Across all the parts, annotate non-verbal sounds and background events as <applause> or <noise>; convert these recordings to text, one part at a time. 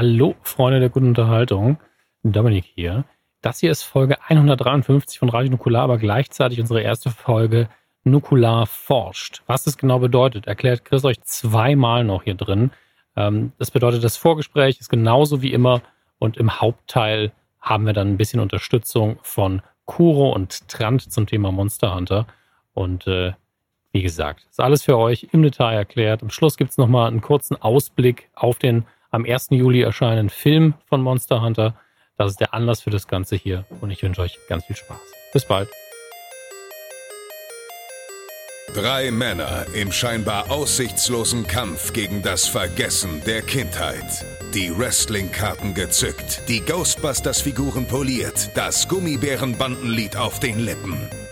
Hallo, Freunde der guten Unterhaltung. Dominik hier. Das hier ist Folge 153 von Radio Nukular, aber gleichzeitig unsere erste Folge Nukular forscht. Was das genau bedeutet, erklärt Chris euch zweimal noch hier drin. Ähm, das bedeutet, das Vorgespräch ist genauso wie immer und im Hauptteil haben wir dann ein bisschen Unterstützung von Kuro und Trant zum Thema Monster Hunter. Und äh, wie gesagt, ist alles für euch im Detail erklärt. Am Schluss gibt es nochmal einen kurzen Ausblick auf den am 1. Juli erscheinenden Film von Monster Hunter. Das ist der Anlass für das Ganze hier und ich wünsche euch ganz viel Spaß. Bis bald. Drei Männer im scheinbar aussichtslosen Kampf gegen das Vergessen der Kindheit. Die Wrestling-Karten gezückt, die Ghostbusters-Figuren poliert, das Gummibärenbandenlied auf den Lippen.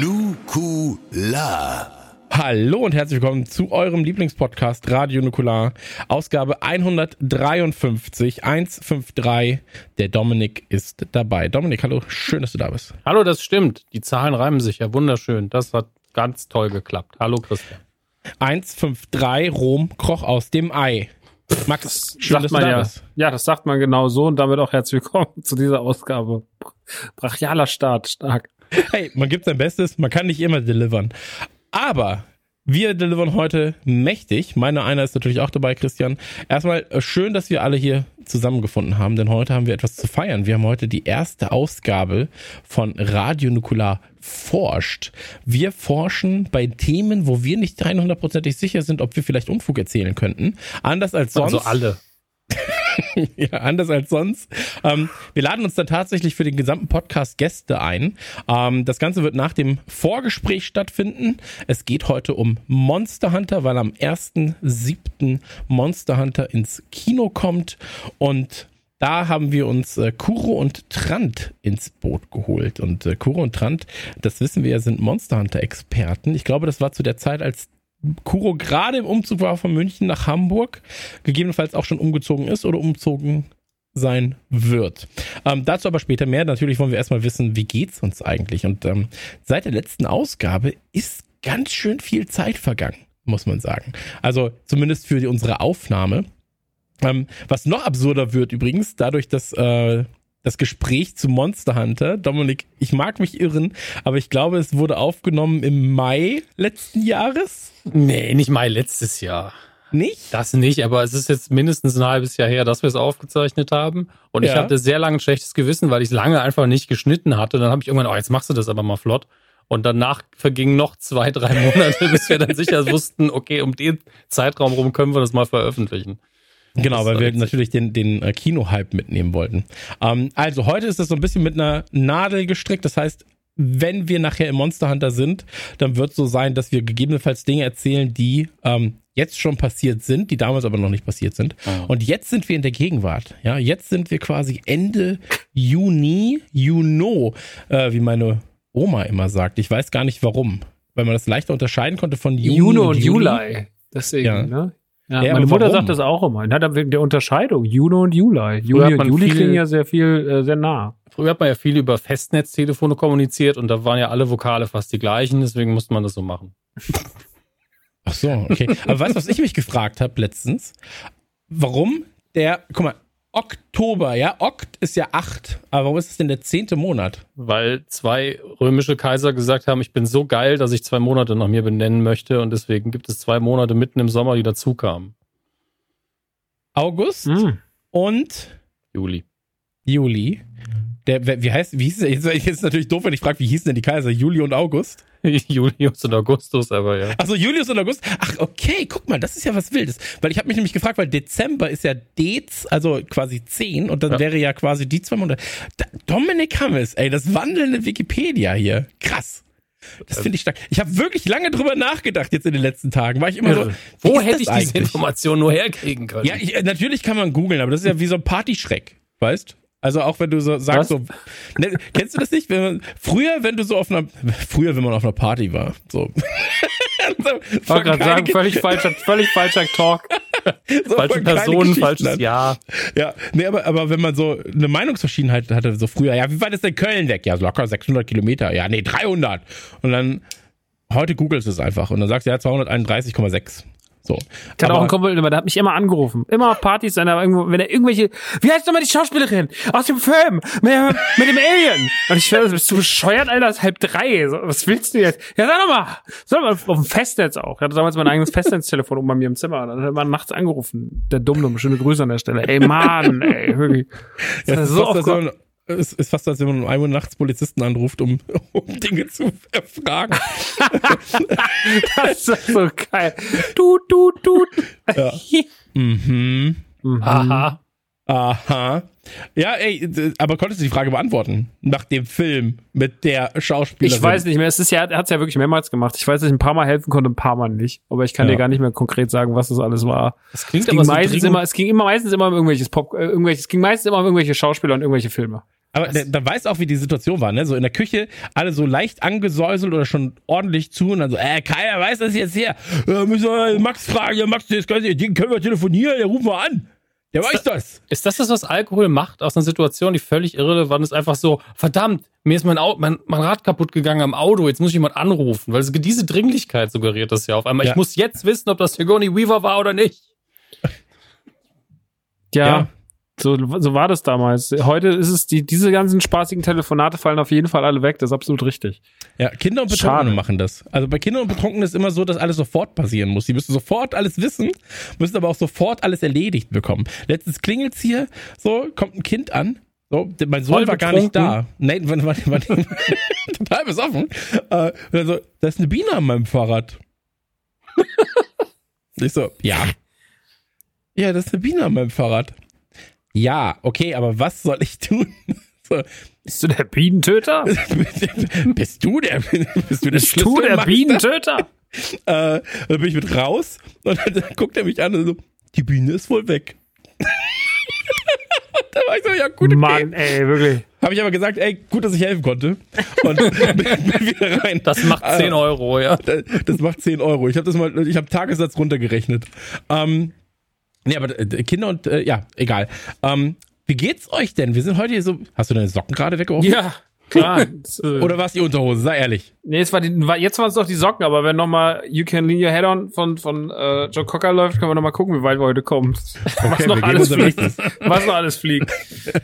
Nukula. Hallo und herzlich willkommen zu eurem Lieblingspodcast Radio Nukular, Ausgabe 153, 153. Der Dominik ist dabei. Dominik, hallo, schön, dass du da bist. Hallo, das stimmt. Die Zahlen reimen sich ja wunderschön. Das hat ganz toll geklappt. Hallo, Christian. 153, Rom kroch aus dem Ei. Max, schön, dass du man da ja. bist. Ja, das sagt man genau so und damit auch herzlich willkommen <laughs> zu dieser Ausgabe. Brachialer Start, stark. Hey, man gibt sein Bestes, man kann nicht immer delivern. Aber wir delivern heute mächtig. Meine einer ist natürlich auch dabei, Christian. Erstmal äh, schön, dass wir alle hier zusammengefunden haben, denn heute haben wir etwas zu feiern. Wir haben heute die erste Ausgabe von Radio Nukular forscht. Wir forschen bei Themen, wo wir nicht 100%ig sicher sind, ob wir vielleicht Unfug erzählen könnten. Anders als sonst. Also alle. <laughs> <laughs> ja, anders als sonst. Ähm, wir laden uns dann tatsächlich für den gesamten Podcast Gäste ein. Ähm, das Ganze wird nach dem Vorgespräch stattfinden. Es geht heute um Monster Hunter, weil am 1.7. Monster Hunter ins Kino kommt und da haben wir uns äh, Kuro und Trant ins Boot geholt. Und äh, Kuro und Trant, das wissen wir ja, sind Monster Hunter Experten. Ich glaube, das war zu der Zeit, als Kuro gerade im Umzug war von München nach Hamburg, gegebenenfalls auch schon umgezogen ist oder umzogen sein wird. Ähm, dazu aber später mehr. Natürlich wollen wir erstmal wissen, wie geht's uns eigentlich? Und ähm, seit der letzten Ausgabe ist ganz schön viel Zeit vergangen, muss man sagen. Also zumindest für die, unsere Aufnahme. Ähm, was noch absurder wird übrigens, dadurch, dass äh, das Gespräch zu Monster Hunter, Dominik, ich mag mich irren, aber ich glaube, es wurde aufgenommen im Mai letzten Jahres. Nee, nicht Mai letztes Jahr. Nicht? Das nicht, aber es ist jetzt mindestens ein halbes Jahr her, dass wir es aufgezeichnet haben. Und ich Ja. hatte sehr lange ein schlechtes Gewissen, weil ich lange einfach nicht geschnitten hatte. Dann habe ich irgendwann, oh, jetzt machst du das aber mal flott. Und danach vergingen noch zwei, drei Monate, <laughs> bis wir dann sicher wussten, okay, um den Zeitraum rum können wir das mal veröffentlichen. Genau, weil wir natürlich den, den äh, Kino-Hype mitnehmen wollten. Ähm, also heute ist das so ein bisschen mit einer Nadel gestrickt. Das heißt, wenn wir nachher im Monster Hunter sind, dann wird so sein, dass wir gegebenenfalls Dinge erzählen, die ähm, jetzt schon passiert sind, die damals aber noch nicht passiert sind. Und jetzt sind wir in der Gegenwart. Ja, jetzt sind wir quasi Ende Juni, Juno, äh, wie meine Oma immer sagt. Ich weiß gar nicht warum, weil man das leichter unterscheiden konnte von Juni Juno und Juli. Juli. Deswegen, Ja. ne? Ja, Ja, meine Mutter warum? sagt das auch immer. Na, dann wegen der Unterscheidung. Juno und Juli. Juni und man Juli klingen ja sehr viel, äh, sehr nah. Früher hat man ja viel über Festnetztelefone kommuniziert und da waren ja alle Vokale fast die gleichen, deswegen musste man das so machen. Ach so, okay. Aber weißt du, was ich mich gefragt habe letztens? Warum der, guck mal, Oktober, ja, Okt ist ja acht, aber warum ist es denn der zehnte Monat? Weil zwei römische Kaiser gesagt haben, ich bin so geil, dass ich zwei Monate nach mir benennen möchte und deswegen gibt es zwei Monate mitten im Sommer, die dazukamen. August Hm. und Juli. Juli. Der, wie heißt, wie hieß der? Jetzt ist natürlich doof, wenn ich frage, wie hießen denn die Kaiser? Juli und August? <laughs> Julius und Augustus, aber ja. Achso, Julius und August. Ach, okay, guck mal, das ist ja was Wildes. Weil ich habe mich nämlich gefragt, weil Dezember ist ja Dez, also quasi 10 und dann Ja. wäre ja quasi die zwei Monate. Da, Dominik Hammes, ey, das wandelnde Wikipedia hier. Krass. Das finde ich stark. Ich habe wirklich lange drüber nachgedacht jetzt in den letzten Tagen. War ich immer so, Wo hätte ich diese eigentlich? Information nur herkriegen können? Ja, ich, äh, natürlich kann man googeln, aber das ist ja wie so ein Partyschreck, weißt? Also auch wenn du so sagst, Was? so, ne, kennst du das nicht? Wenn man, früher, wenn du so auf einer, früher, wenn man auf einer Party war, so. <laughs> so Ich wollte gerade sagen, völlig falscher, völlig falscher Talk. <laughs> so Falsche Personen, falsches an. Jahr. Ja, nee, aber, aber wenn man so eine Meinungsverschiedenheit hatte, so früher, ja, wie weit ist denn Köln weg? Ja, so locker 600 Kilometer. Ja, nee, 300. Und dann, heute googelst du es einfach und dann sagst du, ja, 231,6. So. Ich hatte auch Aber- einen Kumpel, der hat mich immer angerufen. Immer auf Partys, wenn er irgendwo, wenn er irgendwelche, wie heißt nochmal die Schauspielerin? Aus dem Film! Mit, mit dem Alien! Und ich schwöre, bist du bescheuert, Alter? Es ist halb drei. So, was willst du jetzt? Ja, sag doch mal! Sag mal, auf dem Festnetz auch. Ich hatte damals mein eigenes Festnetztelefon oben bei mir im Zimmer. Dann hat er mal nachts angerufen. Der Dummdumm, schöne Grüße an der Stelle. Ey, Mann, ey, wirklich. Ja, Das ist so oft man, es ist fast, als wenn man um 1 Uhr nachts Polizisten anruft, um, <laughs> um Dinge zu erfragen. <laughs> Das ist so geil. Du, du, du. Ja. mhm. Aha. Aha. Ja, ey, aber konntest du die Frage beantworten? Nach dem Film mit der Schauspielerin? Ich weiß nicht mehr. Es ist ja, er hat es ja wirklich mehrmals gemacht. Ich weiß, dass ich ein paar Mal helfen konnte, ein paar Mal nicht. Aber ich kann Ja. dir gar nicht mehr konkret sagen, was das alles war. Das klingt Es ging aber so meistens dringend. immer, es ging immer meistens immer um irgendwelches Pop, äh, irgendwelches, es ging meistens immer um irgendwelche Schauspieler und irgendwelche Filme. Aber da, da weiß auch, wie die Situation war, ne? So in der Küche, alle so leicht angesäuselt oder schon ordentlich zu und dann so, äh, keiner weiß das jetzt her. Äh, müssen wir Max fragen, ja, Max, das können wir telefonieren, der rufen wir an. Der weiß das. Ist das das, was Alkohol macht aus einer Situation, die völlig irrelevant ist? Einfach so, verdammt, mir ist mein, Auto, mein, mein Rad kaputt gegangen am Auto, jetzt muss ich jemand anrufen. Weil es- diese Dringlichkeit suggeriert das ja auf einmal. Ja. Ich muss jetzt wissen, ob das Sigourney Weaver war oder nicht. Ja, Ja. So, so war das damals. Heute ist es, die, diese ganzen spaßigen Telefonate fallen auf jeden Fall alle weg. Das ist absolut richtig. Ja, Kinder und Betrunkene Schade. machen das. Also bei Kindern und Betrunkenen ist immer so, dass alles sofort passieren muss. Die müssen sofort alles wissen, müssen aber auch sofort alles erledigt bekommen. Letztens klingelt's hier, so, kommt ein Kind an. So, mein Sohn Voll war gar nicht da. Nein, wann, wann, wann, total besoffen. Äh, so, da ist eine Biene an meinem Fahrrad. <laughs> ich so, ja. Ja, das ist eine Biene an meinem Fahrrad. Ja, okay, aber was soll ich tun? <laughs> So, Bist du der Bienentöter? <laughs> <laughs> bist du der, bist du der Bist du der? Bienentöter? Äh, dann bin ich mit raus und dann, dann guckt er mich an und so, die Biene ist wohl weg. da war ich so, ja gut, okay. Mann, ey, wirklich. Habe ich aber gesagt, ey, gut, dass ich helfen konnte. Und bin, bin wieder rein. Das macht 10 Euro, ja. Das, das macht 10 Euro. Ich habe das mal, ich habe Tagessatz runtergerechnet. Ähm, nee, aber äh, Kinder und, äh, ja, egal. Ähm, wie geht's euch denn? Wir sind heute hier so, hast du deine Socken gerade weggeworfen? Ja, klar. <laughs> Äh, Oder war es die Unterhose? Sei ehrlich. Nee, es war die, jetzt waren es doch die Socken, aber wenn nochmal You Can Lean Your Head On von, von äh, Joe Cocker läuft, können wir nochmal gucken, wie weit wir heute kommen. was, wir noch alles fliegt. was noch alles fliegt.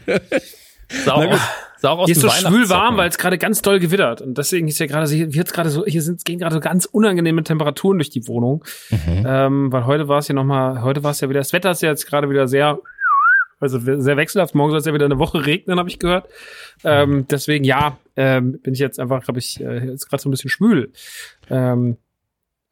<laughs> Sah sah auch aus Hier ist so schwül warm, weil es gerade ganz doll gewittert. Und deswegen ist ja gerade, so- hier wird's gerade so, hier sind, gehen gerade so ganz unangenehme Temperaturen durch die Wohnung. Ähm, weil heute war es ja nochmal, heute war es ja wieder, das Wetter ist ja jetzt gerade wieder sehr, also sehr wechselhaft. Morgen soll es ja wieder eine Woche regnen, habe ich gehört. Ähm, deswegen, ja, ähm, bin ich jetzt einfach, habe ich, äh, jetzt gerade so ein bisschen schwül. Ähm,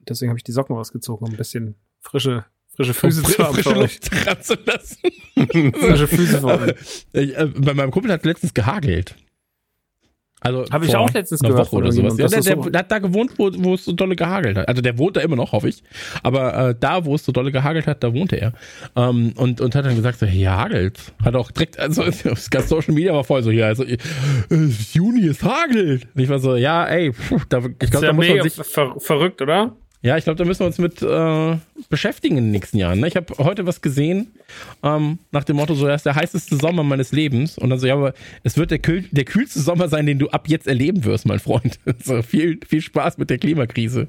deswegen habe ich die Socken rausgezogen, um ein bisschen frische, frische Füße zu haben. frische euch. Luft ranzulassen. <laughs> Frische Füße euch. Ich, äh, bei meinem Kumpel hat letztens gehagelt. Also Hab ich vor auch letztens einer gehört Woche oder sowas. Ja, der, der, der hat da gewohnt, wo, wo es so dolle gehagelt hat. Also der wohnt da immer noch, hoffe ich. Aber äh, da, wo es so dolle gehagelt hat, da wohnte er. Ähm, und, und hat dann gesagt, so, hier hagelt. Hat auch direkt, also <laughs> das ganze Social Media war voll so hier. Also äh, ist Juni, es hagelt. Und ich war so, ja, ey, pff, da, ich Ist glaube, ja da muss man sich ver verrückt, oder? Ja, ich glaube, da müssen wir uns mit äh, beschäftigen in den nächsten Jahren. Ne? Ich habe heute was gesehen, ähm, nach dem Motto, so, er ist der heißeste Sommer meines Lebens. Und dann so, ja, aber es wird der, kühl, der kühlste Sommer sein, den du ab jetzt erleben wirst, mein Freund. <laughs> so, viel, viel Spaß mit der Klimakrise.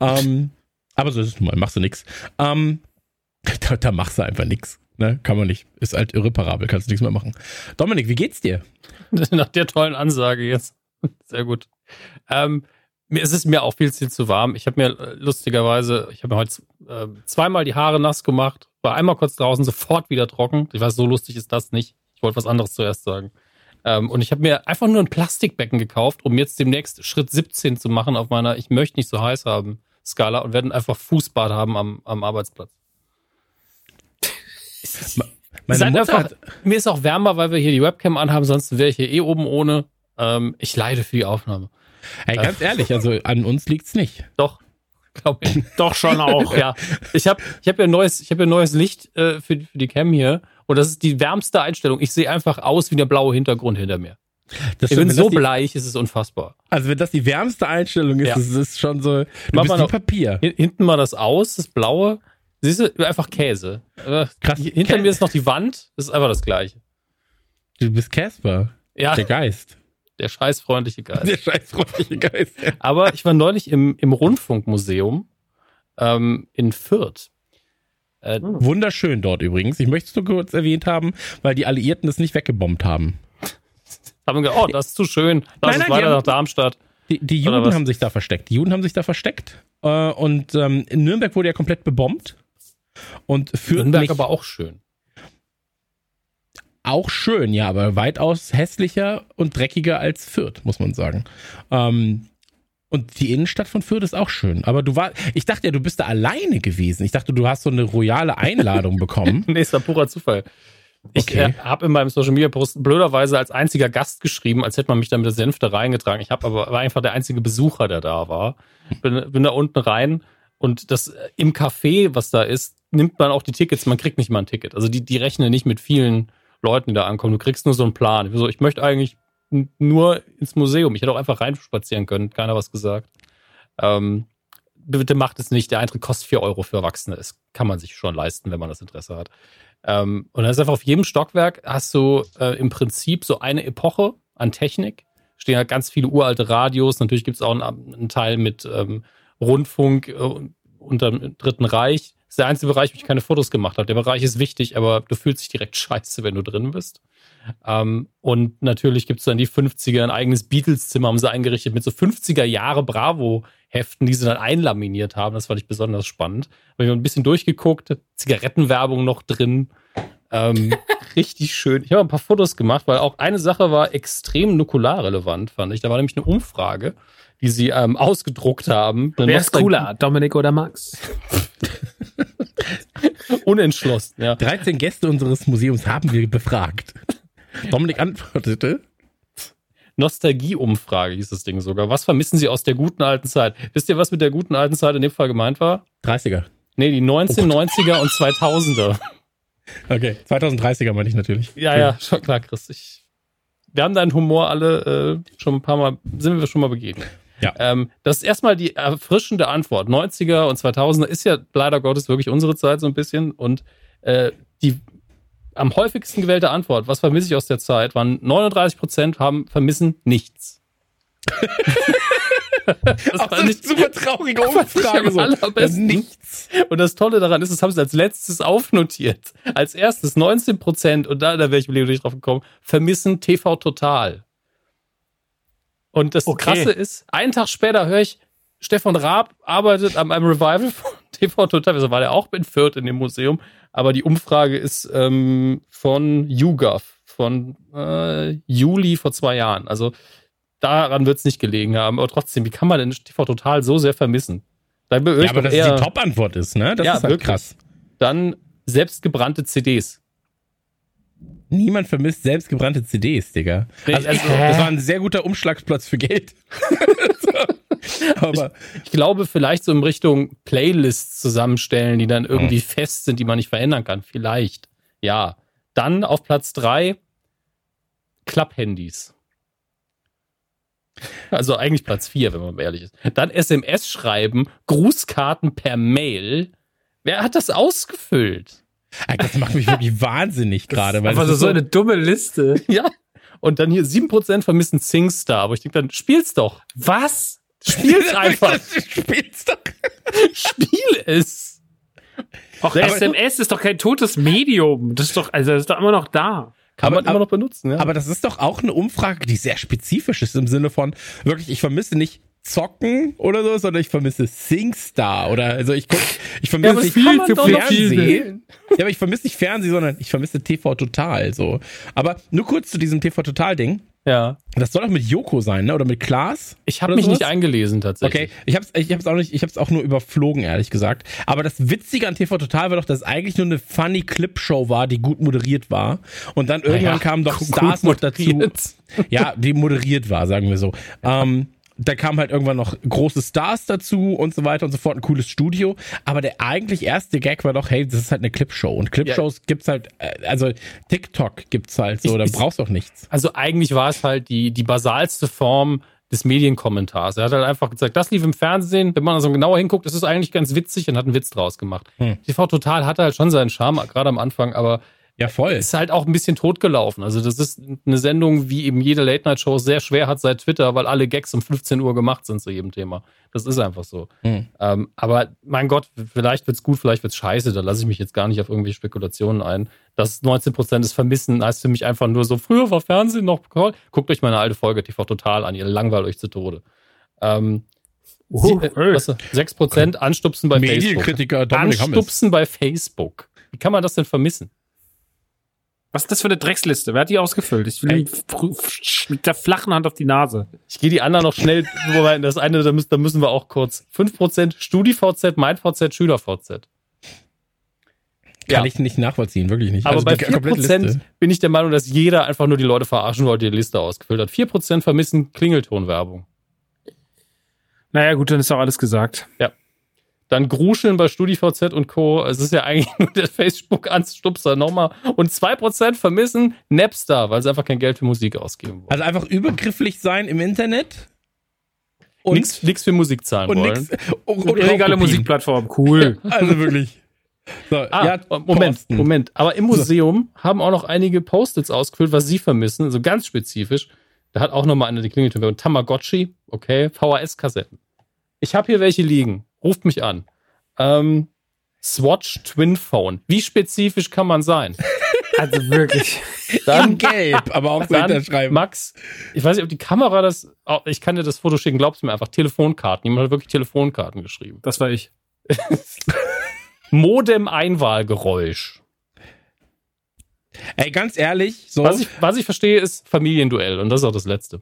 Ähm, aber so ist es nun mal, machst du nix. Ähm, da, da machst du einfach nix. Ne? Kann man nicht. Ist halt irreparabel, kannst du nichts mehr machen. Dominik, wie geht's dir? <laughs> Nach der tollen Ansage jetzt. Sehr gut. Ähm, mir es ist mir auch viel, viel zu warm. Ich habe mir äh, lustigerweise, ich habe mir heute äh, zweimal die Haare nass gemacht, war einmal kurz draußen, sofort wieder trocken. Ich weiß, so lustig ist das nicht. Ich wollte was anderes zuerst sagen. Ähm, und ich habe mir einfach nur ein Plastikbecken gekauft, um jetzt demnächst Schritt 17 zu machen auf meiner Ich möchte nicht so heiß haben Skala und werden einfach Fußbad haben am, am Arbeitsplatz. Meine halt Mutter einfach, mir ist auch wärmer, weil wir hier die Webcam anhaben, sonst wäre ich hier eh oben ohne. Ähm, ich leide für die Aufnahme. Hey, ganz ehrlich, also an uns liegt's nicht. Doch, glaube ich. <laughs> Doch schon auch. ja. Ich habe ich hab ja neues, ich habe ja neues Licht äh, für, für die Cam hier. Und das ist die wärmste Einstellung. Ich sehe einfach aus wie der blaue Hintergrund hinter mir. Das Ich stimmt, bin so die, bleich, ist es unfassbar. Also wenn das die wärmste Einstellung ist, Ja. das ist schon so, du Mach bist mal wie noch- Papier. Hin- Hinten mal das Aus, das blaue. Siehst du, einfach Käse. Äh, Krass. Hinter Kä- mir ist noch die Wand. Das ist einfach das Gleiche. Du bist Casper, Ja, der Geist. Der scheißfreundliche Geist. Der scheißfreundliche Geist. <laughs> Aber ich war neulich im, im Rundfunkmuseum ähm, in Fürth. Äh, Wunderschön dort übrigens. Ich möchte es nur kurz erwähnt haben, weil die Alliierten es nicht weggebombt haben. haben gedacht, oh, das ist zu schön. Lass Nein, uns nein, weiter nach Darmstadt. Die, die Juden haben sich da versteckt. Die Juden haben sich da versteckt. Äh, und ähm, in Nürnberg wurde ja komplett bebombt. Und für Nürnberg mich aber auch schön. Auch schön, ja, aber weitaus hässlicher und dreckiger als Fürth, muss man sagen. Ähm, und die Innenstadt von Fürth ist auch schön. Aber du war, ich dachte ja, du bist da alleine gewesen. Ich dachte, du hast so eine royale Einladung <laughs> bekommen. Nee, ist ein purer Zufall. Ich Okay. äh, habe in meinem Social Media Post blöderweise als einziger Gast geschrieben, als hätte man mich da mit der Senfte reingetragen. Ich habe aber war einfach der einzige Besucher, der da war. Bin, bin da unten rein und das äh, im Café, was da ist, nimmt man auch die Tickets. Man kriegt nicht mal ein Ticket. Also die, die rechnen nicht mit vielen Leuten, die da ankommen. Du kriegst nur so einen Plan. Ich, so, ich möchte eigentlich nur ins Museum. Ich hätte auch einfach reinspazieren können. Keiner was gesagt. Ähm, bitte macht es nicht. Der Eintritt kostet 4 Euro für Erwachsene. Das kann man sich schon leisten, wenn man das Interesse hat. Ähm, und dann ist einfach auf jedem Stockwerk hast du äh, im Prinzip so eine Epoche an Technik. Stehen halt ganz viele uralte Radios. Natürlich gibt es auch einen, einen Teil mit ähm, Rundfunk äh, unter dem Dritten Reich. Ist der einzige Bereich, wo ich keine Fotos gemacht habe. Der Bereich ist wichtig, aber du fühlst dich direkt <laughs> scheiße, wenn du drin bist. Ähm, und natürlich gibt es dann die 50er, ein eigenes Beatles-Zimmer haben sie eingerichtet mit so 50er Jahre Bravo-Heften, die sie dann einlaminiert haben. Das fand ich besonders spannend. Habe ich ein bisschen durchgeguckt, Zigarettenwerbung noch drin. Ähm, <laughs> richtig schön. Ich habe ein paar Fotos gemacht, weil auch eine Sache war extrem nukularrelevant, fand ich. Da war nämlich eine Umfrage, die sie ähm, ausgedruckt haben. Wer ist cooler, Dominik oder Max? <laughs> <laughs> Unentschlossen, ja. 13 Gäste unseres Museums haben wir befragt. Dominik antwortete. Nostalgie-Umfrage hieß das Ding sogar. Was vermissen Sie aus der guten alten Zeit? Wisst ihr, was mit der guten alten Zeit in dem Fall gemeint war? 30er. Nee, die 1990er und 2000er. Okay, 2030er meine ich natürlich. Ja, ja, schon klar, Chris. Ich, wir haben deinen Humor alle äh, schon ein paar Mal, sind wir schon mal begegnet. Ja. Ähm, das ist erstmal die erfrischende Antwort. 90er und 2000er ist ja leider Gottes wirklich unsere Zeit so ein bisschen. Und äh, die am häufigsten gewählte Antwort, was vermisse ich aus der Zeit, waren 39 Prozent haben vermissen nichts. <laughs> das fand eine ich, super traurige Umfrage. So. allerbesten. Nichts. und das Tolle daran ist, das haben sie als letztes aufnotiert. Als erstes 19 Prozent, und da, da wäre ich Leben nicht drauf gekommen, vermissen TV Total. Und das Okay. Krasse ist, einen Tag später höre ich, Stefan Raab arbeitet an einem Revival von <laughs> TV Total. Also war der auch in Fürth in dem Museum. Aber die Umfrage ist ähm, von YouGov, von äh, Juli vor zwei Jahren. Also daran wird es nicht gelegen haben. Aber trotzdem, wie kann man denn TV Total so sehr vermissen? Da Ja, aber dass eher- die Top-Antwort ist, ne? Das Ja, ist halt wirklich. krass. dann selbstgebrannte CDs. Niemand vermisst selbstgebrannte CDs, Digga. Also, also- das war ein sehr guter Umschlagsplatz für Geld. so. <laughs> Aber Ich glaube, vielleicht so in Richtung Playlists zusammenstellen, die dann irgendwie fest sind, die man nicht verändern kann. Vielleicht. Ja. Dann auf Platz drei Klapphandys. Also eigentlich Platz vier, wenn man ehrlich ist. Dann SMS schreiben, Grußkarten per Mail. Wer hat das ausgefüllt? Das macht mich wirklich <laughs> wahnsinnig gerade, Aber das so, ist so eine dumme Liste. <laughs> Ja. Und dann hier 7% vermissen SingStar. Aber ich denke dann, spiel's doch. Was? Spiel's <laughs> einfach. Spiel's doch. Spiel es. Auch Aber- SMS ist doch kein totes Medium. Das ist doch, also das ist doch immer noch da. Kann Aber- man immer noch benutzen, ja. Aber das ist doch auch eine Umfrage, die sehr spezifisch ist im Sinne von wirklich, ich vermisse nicht Zocken oder so, sondern ich vermisse SingStar oder also ich guck, ich vermisse aber nicht doch noch Fernsehen. viel Ja, aber ich vermisse nicht Fernsehen, sondern ich vermisse TV Total so. Aber nur kurz zu diesem TV Total Ding. ja. Das soll doch mit Joko sein, ne? Oder mit Klaas? Ich habe mich sowas? nicht eingelesen tatsächlich. Okay, ich hab's, ich hab's auch nicht, ich hab's auch nur überflogen, ehrlich gesagt. Aber das Witzige an TV Total war doch, dass es eigentlich nur eine funny Clip-Show war, die gut moderiert war. Und dann irgendwann Naja, kamen doch Stars noch dazu. Ja, die moderiert war, sagen wir so. Ähm, da kamen halt irgendwann noch große Stars dazu und so weiter und so fort, ein cooles Studio. Aber der eigentlich erste Gag war doch, hey, das ist halt eine Clipshow. Und Clipshows ja. gibt's halt, äh, also TikTok gibt's halt so, da brauchst du auch nichts. Also eigentlich war es halt die, die basalste Form des Medienkommentars. Er hat halt einfach gesagt, das lief im Fernsehen, wenn man so genauer hinguckt, das ist eigentlich ganz witzig und hat einen Witz draus gemacht. Hm. TV Total hatte halt schon seinen Charme, gerade am Anfang, aber ja, voll. Ist halt auch ein bisschen totgelaufen. Also das ist eine Sendung, wie eben jede Late-Night-Show sehr schwer hat seit Twitter, weil alle Gags um 15 Uhr gemacht sind zu jedem Thema. Das ist einfach so. Mhm. Ähm, aber mein Gott, vielleicht wird's gut, vielleicht wird's scheiße. Da lasse ich mich jetzt gar nicht auf irgendwelche Spekulationen ein. Das 19 Prozent des Vermissen heißt für mich einfach nur so, früher war Fernsehen noch, guckt euch meine alte Folge TV Total an, ihr langweilt euch zu Tode. Ähm, Sie, äh, 6 Prozent anstupsen bei Medienkritiker Facebook. Anstupsen bei Facebook. Wie kann man das denn vermissen? Was ist das für eine Drecksliste? Wer hat die ausgefüllt? Ich will ihm mit der flachen Hand auf die Nase. Ich gehe die anderen noch schnell, <laughs> wobei das eine, da müssen, da müssen wir auch kurz. 5% StudiVZ, MeinVZ, SchülerVZ. Kann ja. ich nicht nachvollziehen, wirklich nicht. Aber also bei 4% bin ich der Meinung, dass jeder einfach nur die Leute verarschen wollte, die Liste ausgefüllt hat. 4% vermissen Klingeltonwerbung. Naja, gut, dann ist auch alles gesagt. Ja. Dann Gruscheln bei StudiVZ und Co. Es ist ja eigentlich <laughs> nur der Facebook-Anstupser nochmal. Und 2% vermissen Napster, weil sie einfach kein Geld für Musik ausgeben wollen. Also einfach übergrifflich sein im Internet? Und nichts für Musik zahlen und wollen. Nix, und, und illegale Musikplattform, cool. also wirklich. So, <laughs> ah, ja, Moment, Posten. Moment. Aber im Museum so. haben auch noch einige Post-its ausgefüllt, was sie vermissen, also ganz spezifisch. Da hat auch nochmal eine die Klingeltöne. Tamagotchi, okay, VHS-Kassetten. Ich habe hier welche liegen ruft mich an. Ähm, Swatch Twin Phone. Wie spezifisch kann man sein? Also wirklich. <laughs> Dann In gelb, aber auch so hinterschreiben. Max, ich weiß nicht, ob die Kamera das, oh, ich kann dir das Foto schicken, glaubst du mir einfach, Telefonkarten. Jemand hat wirklich Telefonkarten geschrieben. Das war ich. <laughs> Modem-Einwahlgeräusch. Ey, ganz ehrlich, so. Was ich, was ich verstehe, ist Familienduell und das ist auch das Letzte.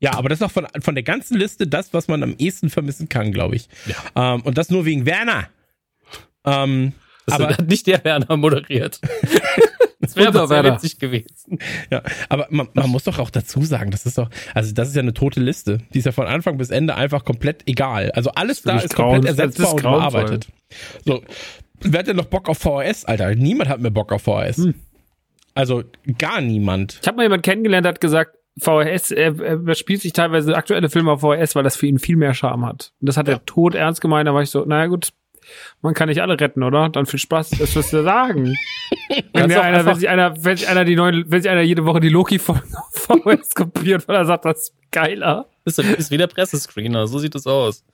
Ja, aber das ist auch von, von der ganzen Liste das, was man am ehesten vermissen kann, glaube ich. Ja. Ähm, und das nur wegen Werner. Ähm, das aber hat nicht der Werner moderiert. <laughs> das wäre aber sehr witzig gewesen. Ja, aber man, man muss doch auch dazu sagen, das ist doch, also das ist ja eine tote Liste. Die ist ja von Anfang bis Ende einfach komplett egal. Also alles da ist komplett ersetzbar und bearbeitet. So, wer hat denn noch Bock auf VHS, Alter? Niemand hat mehr Bock auf VHS. Hm. Also gar niemand. Ich habe mal jemanden kennengelernt, der hat gesagt, VHS, er, er spielt sich teilweise aktuelle Filme auf VHS, weil das für ihn viel mehr Charme hat. Und das hat ja. er tot ernst gemeint, da war ich so, naja gut, man kann nicht alle retten, oder? Dann viel Spaß, das wirst du sagen. <laughs> wenn, einer, wenn sich einer, wenn sich einer die neue, wenn sich einer jede Woche die Loki-Folge auf VHS kopiert, weil er sagt, das ist geiler. Das ist wie der Pressescreener, so sieht es aus.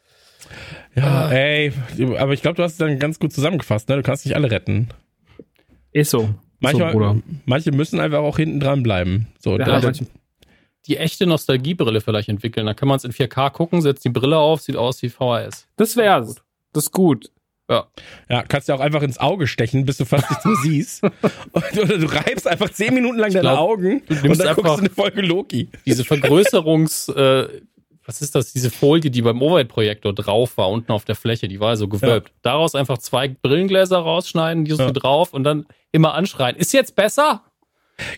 Ja, ey, aber ich glaube, du hast es dann ganz gut zusammengefasst, ne? Du kannst nicht alle retten. Ist so. Manchmal, so, manche müssen einfach auch hinten dran bleiben. So, ja, da, die echte Nostalgiebrille vielleicht entwickeln. Da kann man es in 4K gucken, setzt die Brille auf, sieht aus wie VHS. Das wär's. Das ist gut. Ja. Ja, kannst du auch einfach ins Auge stechen, bis du fast nichts <laughs> mehr siehst. oder du reibst einfach zehn Minuten lang deine glaub, Augen und dann guckst du eine Folge Loki. Diese Vergrößerungs, <laughs> äh, was ist das, diese Folie, die beim Overhead-Projektor drauf war, unten auf der Fläche, die war so gewölbt. Ja. Daraus einfach zwei Brillengläser rausschneiden, die so ja. drauf und dann immer anschreien. Ist jetzt besser?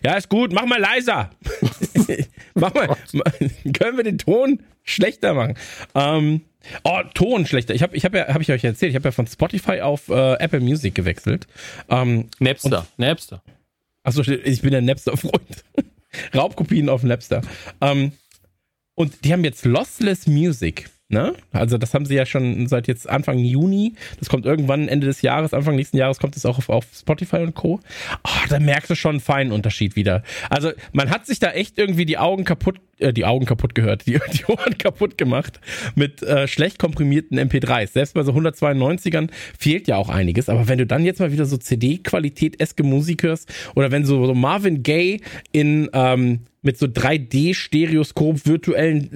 Ja, ist gut, mach mal leiser. <laughs> mach mal, <laughs> können wir den Ton schlechter machen? Ähm, oh, Ton schlechter. Ich habe ich hab ja, hab ich euch erzählt, ich habe ja von Spotify auf äh, Apple Music gewechselt. Ähm, Napster, Napster. Achso, ich bin der Napster-Freund. <laughs> Raubkopien auf Napster. Ähm, und die haben jetzt Lossless Music. Ne? Also das haben sie ja schon seit jetzt Anfang Juni. Das kommt irgendwann Ende des Jahres, Anfang nächsten Jahres kommt es auch auf, auf Spotify und Co. Oh, da merkst du schon einen feinen Unterschied wieder. Also man hat sich da echt irgendwie die Augen kaputt, äh, die Augen kaputt gehört, <laughs> die, die Ohren kaputt gemacht mit äh, schlecht komprimierten MP3s. Selbst bei so 192ern fehlt ja auch einiges. Aber wenn du dann jetzt mal wieder so CD-Qualität eske Musik hörst oder wenn so, so Marvin Gaye in ähm, mit so 3D-Stereoskop virtuellen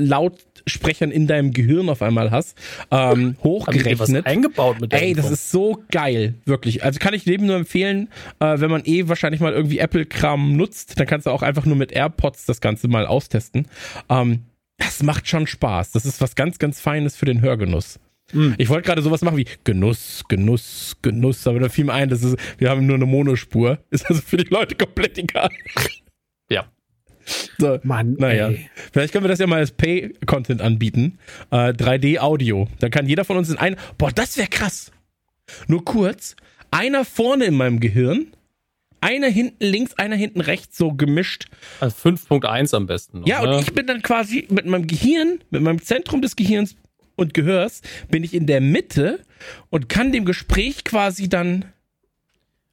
Lautsprechern in deinem Gehirn auf einmal hast, ähm, hochgerechnet. eingebaut mit Ey, das ist so geil, wirklich. Also kann ich jedem nur empfehlen, äh, wenn man eh wahrscheinlich mal irgendwie Apple-Kram nutzt, dann kannst du auch einfach nur mit AirPods das Ganze mal austesten. Ähm, das macht schon Spaß. Das ist was ganz, ganz Feines für den Hörgenuss. Mm. Ich wollte gerade sowas machen wie Genuss, Genuss, Genuss, aber da fiel mir ein, das ist, wir haben nur eine Monospur. Ist also für die Leute komplett egal. So, Mann, naja. Ey. Vielleicht können wir das ja mal als Pay-Content anbieten. Äh, 3D-Audio. Da kann jeder von uns in ein. Boah, das wäre krass. Nur kurz. Einer vorne in meinem Gehirn, einer hinten links, einer hinten rechts, so gemischt. Also 5.1 am besten. Noch, ja, und ne? ich bin dann quasi mit meinem Gehirn, mit meinem Zentrum des Gehirns und Gehörs, bin ich in der Mitte und kann dem Gespräch quasi dann.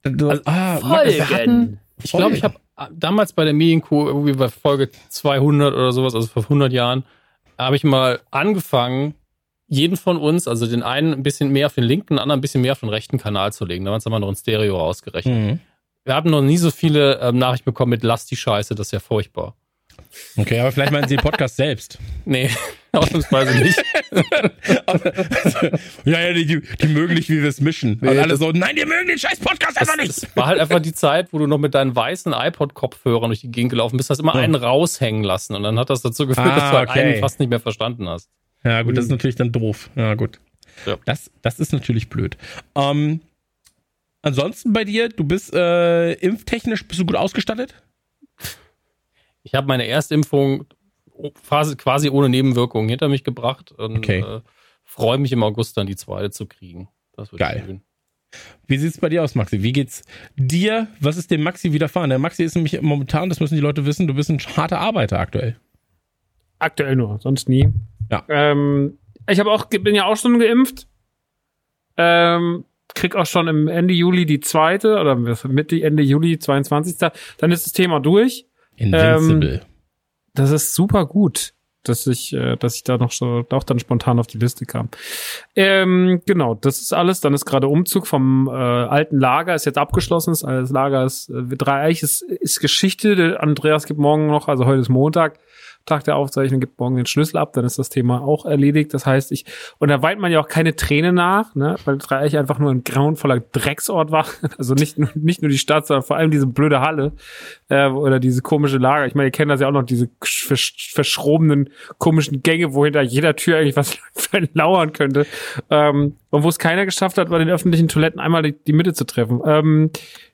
Also, ah, wir hatten, ich glaube, ich habe damals bei der Medienkuh, irgendwie bei Folge 200 oder sowas, also vor 100 Jahren, habe ich mal angefangen, jeden von uns, also den einen ein bisschen mehr auf den linken, den anderen ein bisschen mehr auf den rechten Kanal zu legen. Da haben wir noch ein Stereo ausgerechnet. Mhm. Wir haben noch nie so viele ähm, Nachrichten bekommen mit Lass die Scheiße, das ist ja furchtbar. Okay, aber vielleicht meinen Sie den Podcast selbst. Nee, <laughs> ausnahmsweise nicht. also, <laughs> ja, ja, die, die mögen nicht, wie wir es mischen. Nee, und alle so, nein, die mögen den scheiß Podcast einfach nicht. Das war halt einfach die Zeit, wo du noch mit deinen weißen iPod-Kopfhörern durch die Gegend gelaufen bist, hast immer ja. einen raushängen lassen. Und dann hat das dazu geführt, ah, dass du halt okay. einen fast nicht mehr verstanden hast. Ja, gut, das ist mhm. natürlich dann doof. Ja, gut. Ja. Das, das ist natürlich blöd. Ähm, ansonsten bei dir, du bist äh, impftechnisch, bist du gut ausgestattet? Ich habe meine Erstimpfung quasi ohne Nebenwirkungen hinter mich gebracht und okay. äh, freue mich im August dann die zweite zu kriegen. Das wird Geil. Schön. Wie sieht es bei dir aus, Maxi? Wie geht's dir? Was ist dem Maxi widerfahren? Der Maxi ist nämlich momentan, das müssen die Leute wissen, du bist ein harter Arbeiter aktuell. Aktuell nur, sonst nie. Ja. Ähm, ich habe auch, bin ja auch schon geimpft. Ähm, krieg auch schon im Ende Juli die zweite oder Mitte Ende Juli 22. Dann ist das Thema durch. Invincible. Ähm, das ist super gut, dass ich, äh, dass ich da noch so auch dann spontan auf die Liste kam. Ähm, genau, das ist alles. Dann ist gerade Umzug vom äh, alten Lager ist jetzt abgeschlossen. Das Lager ist äh, Dreieich ist, ist Geschichte. Andreas gibt morgen noch, also heute ist Montag Tag der Aufzeichnung, gibt morgen den Schlüssel ab, dann ist das Thema auch erledigt. Das heißt, ich, und da weint man ja auch keine Träne nach, ne, weil Dreieich einfach nur ein grauenvoller Drecksort war. <laughs> Also nicht, nicht nur die Stadt, sondern vor allem diese blöde Halle, äh, oder diese komische Lager. Ich meine, ihr kennt das ja auch noch, diese versch verschrobenen, komischen Gänge, wo hinter jeder Tür eigentlich was <laughs> lauern könnte. Ähm, und wo es keiner geschafft hat, bei den öffentlichen Toiletten einmal die, die Mitte zu treffen. Ähm,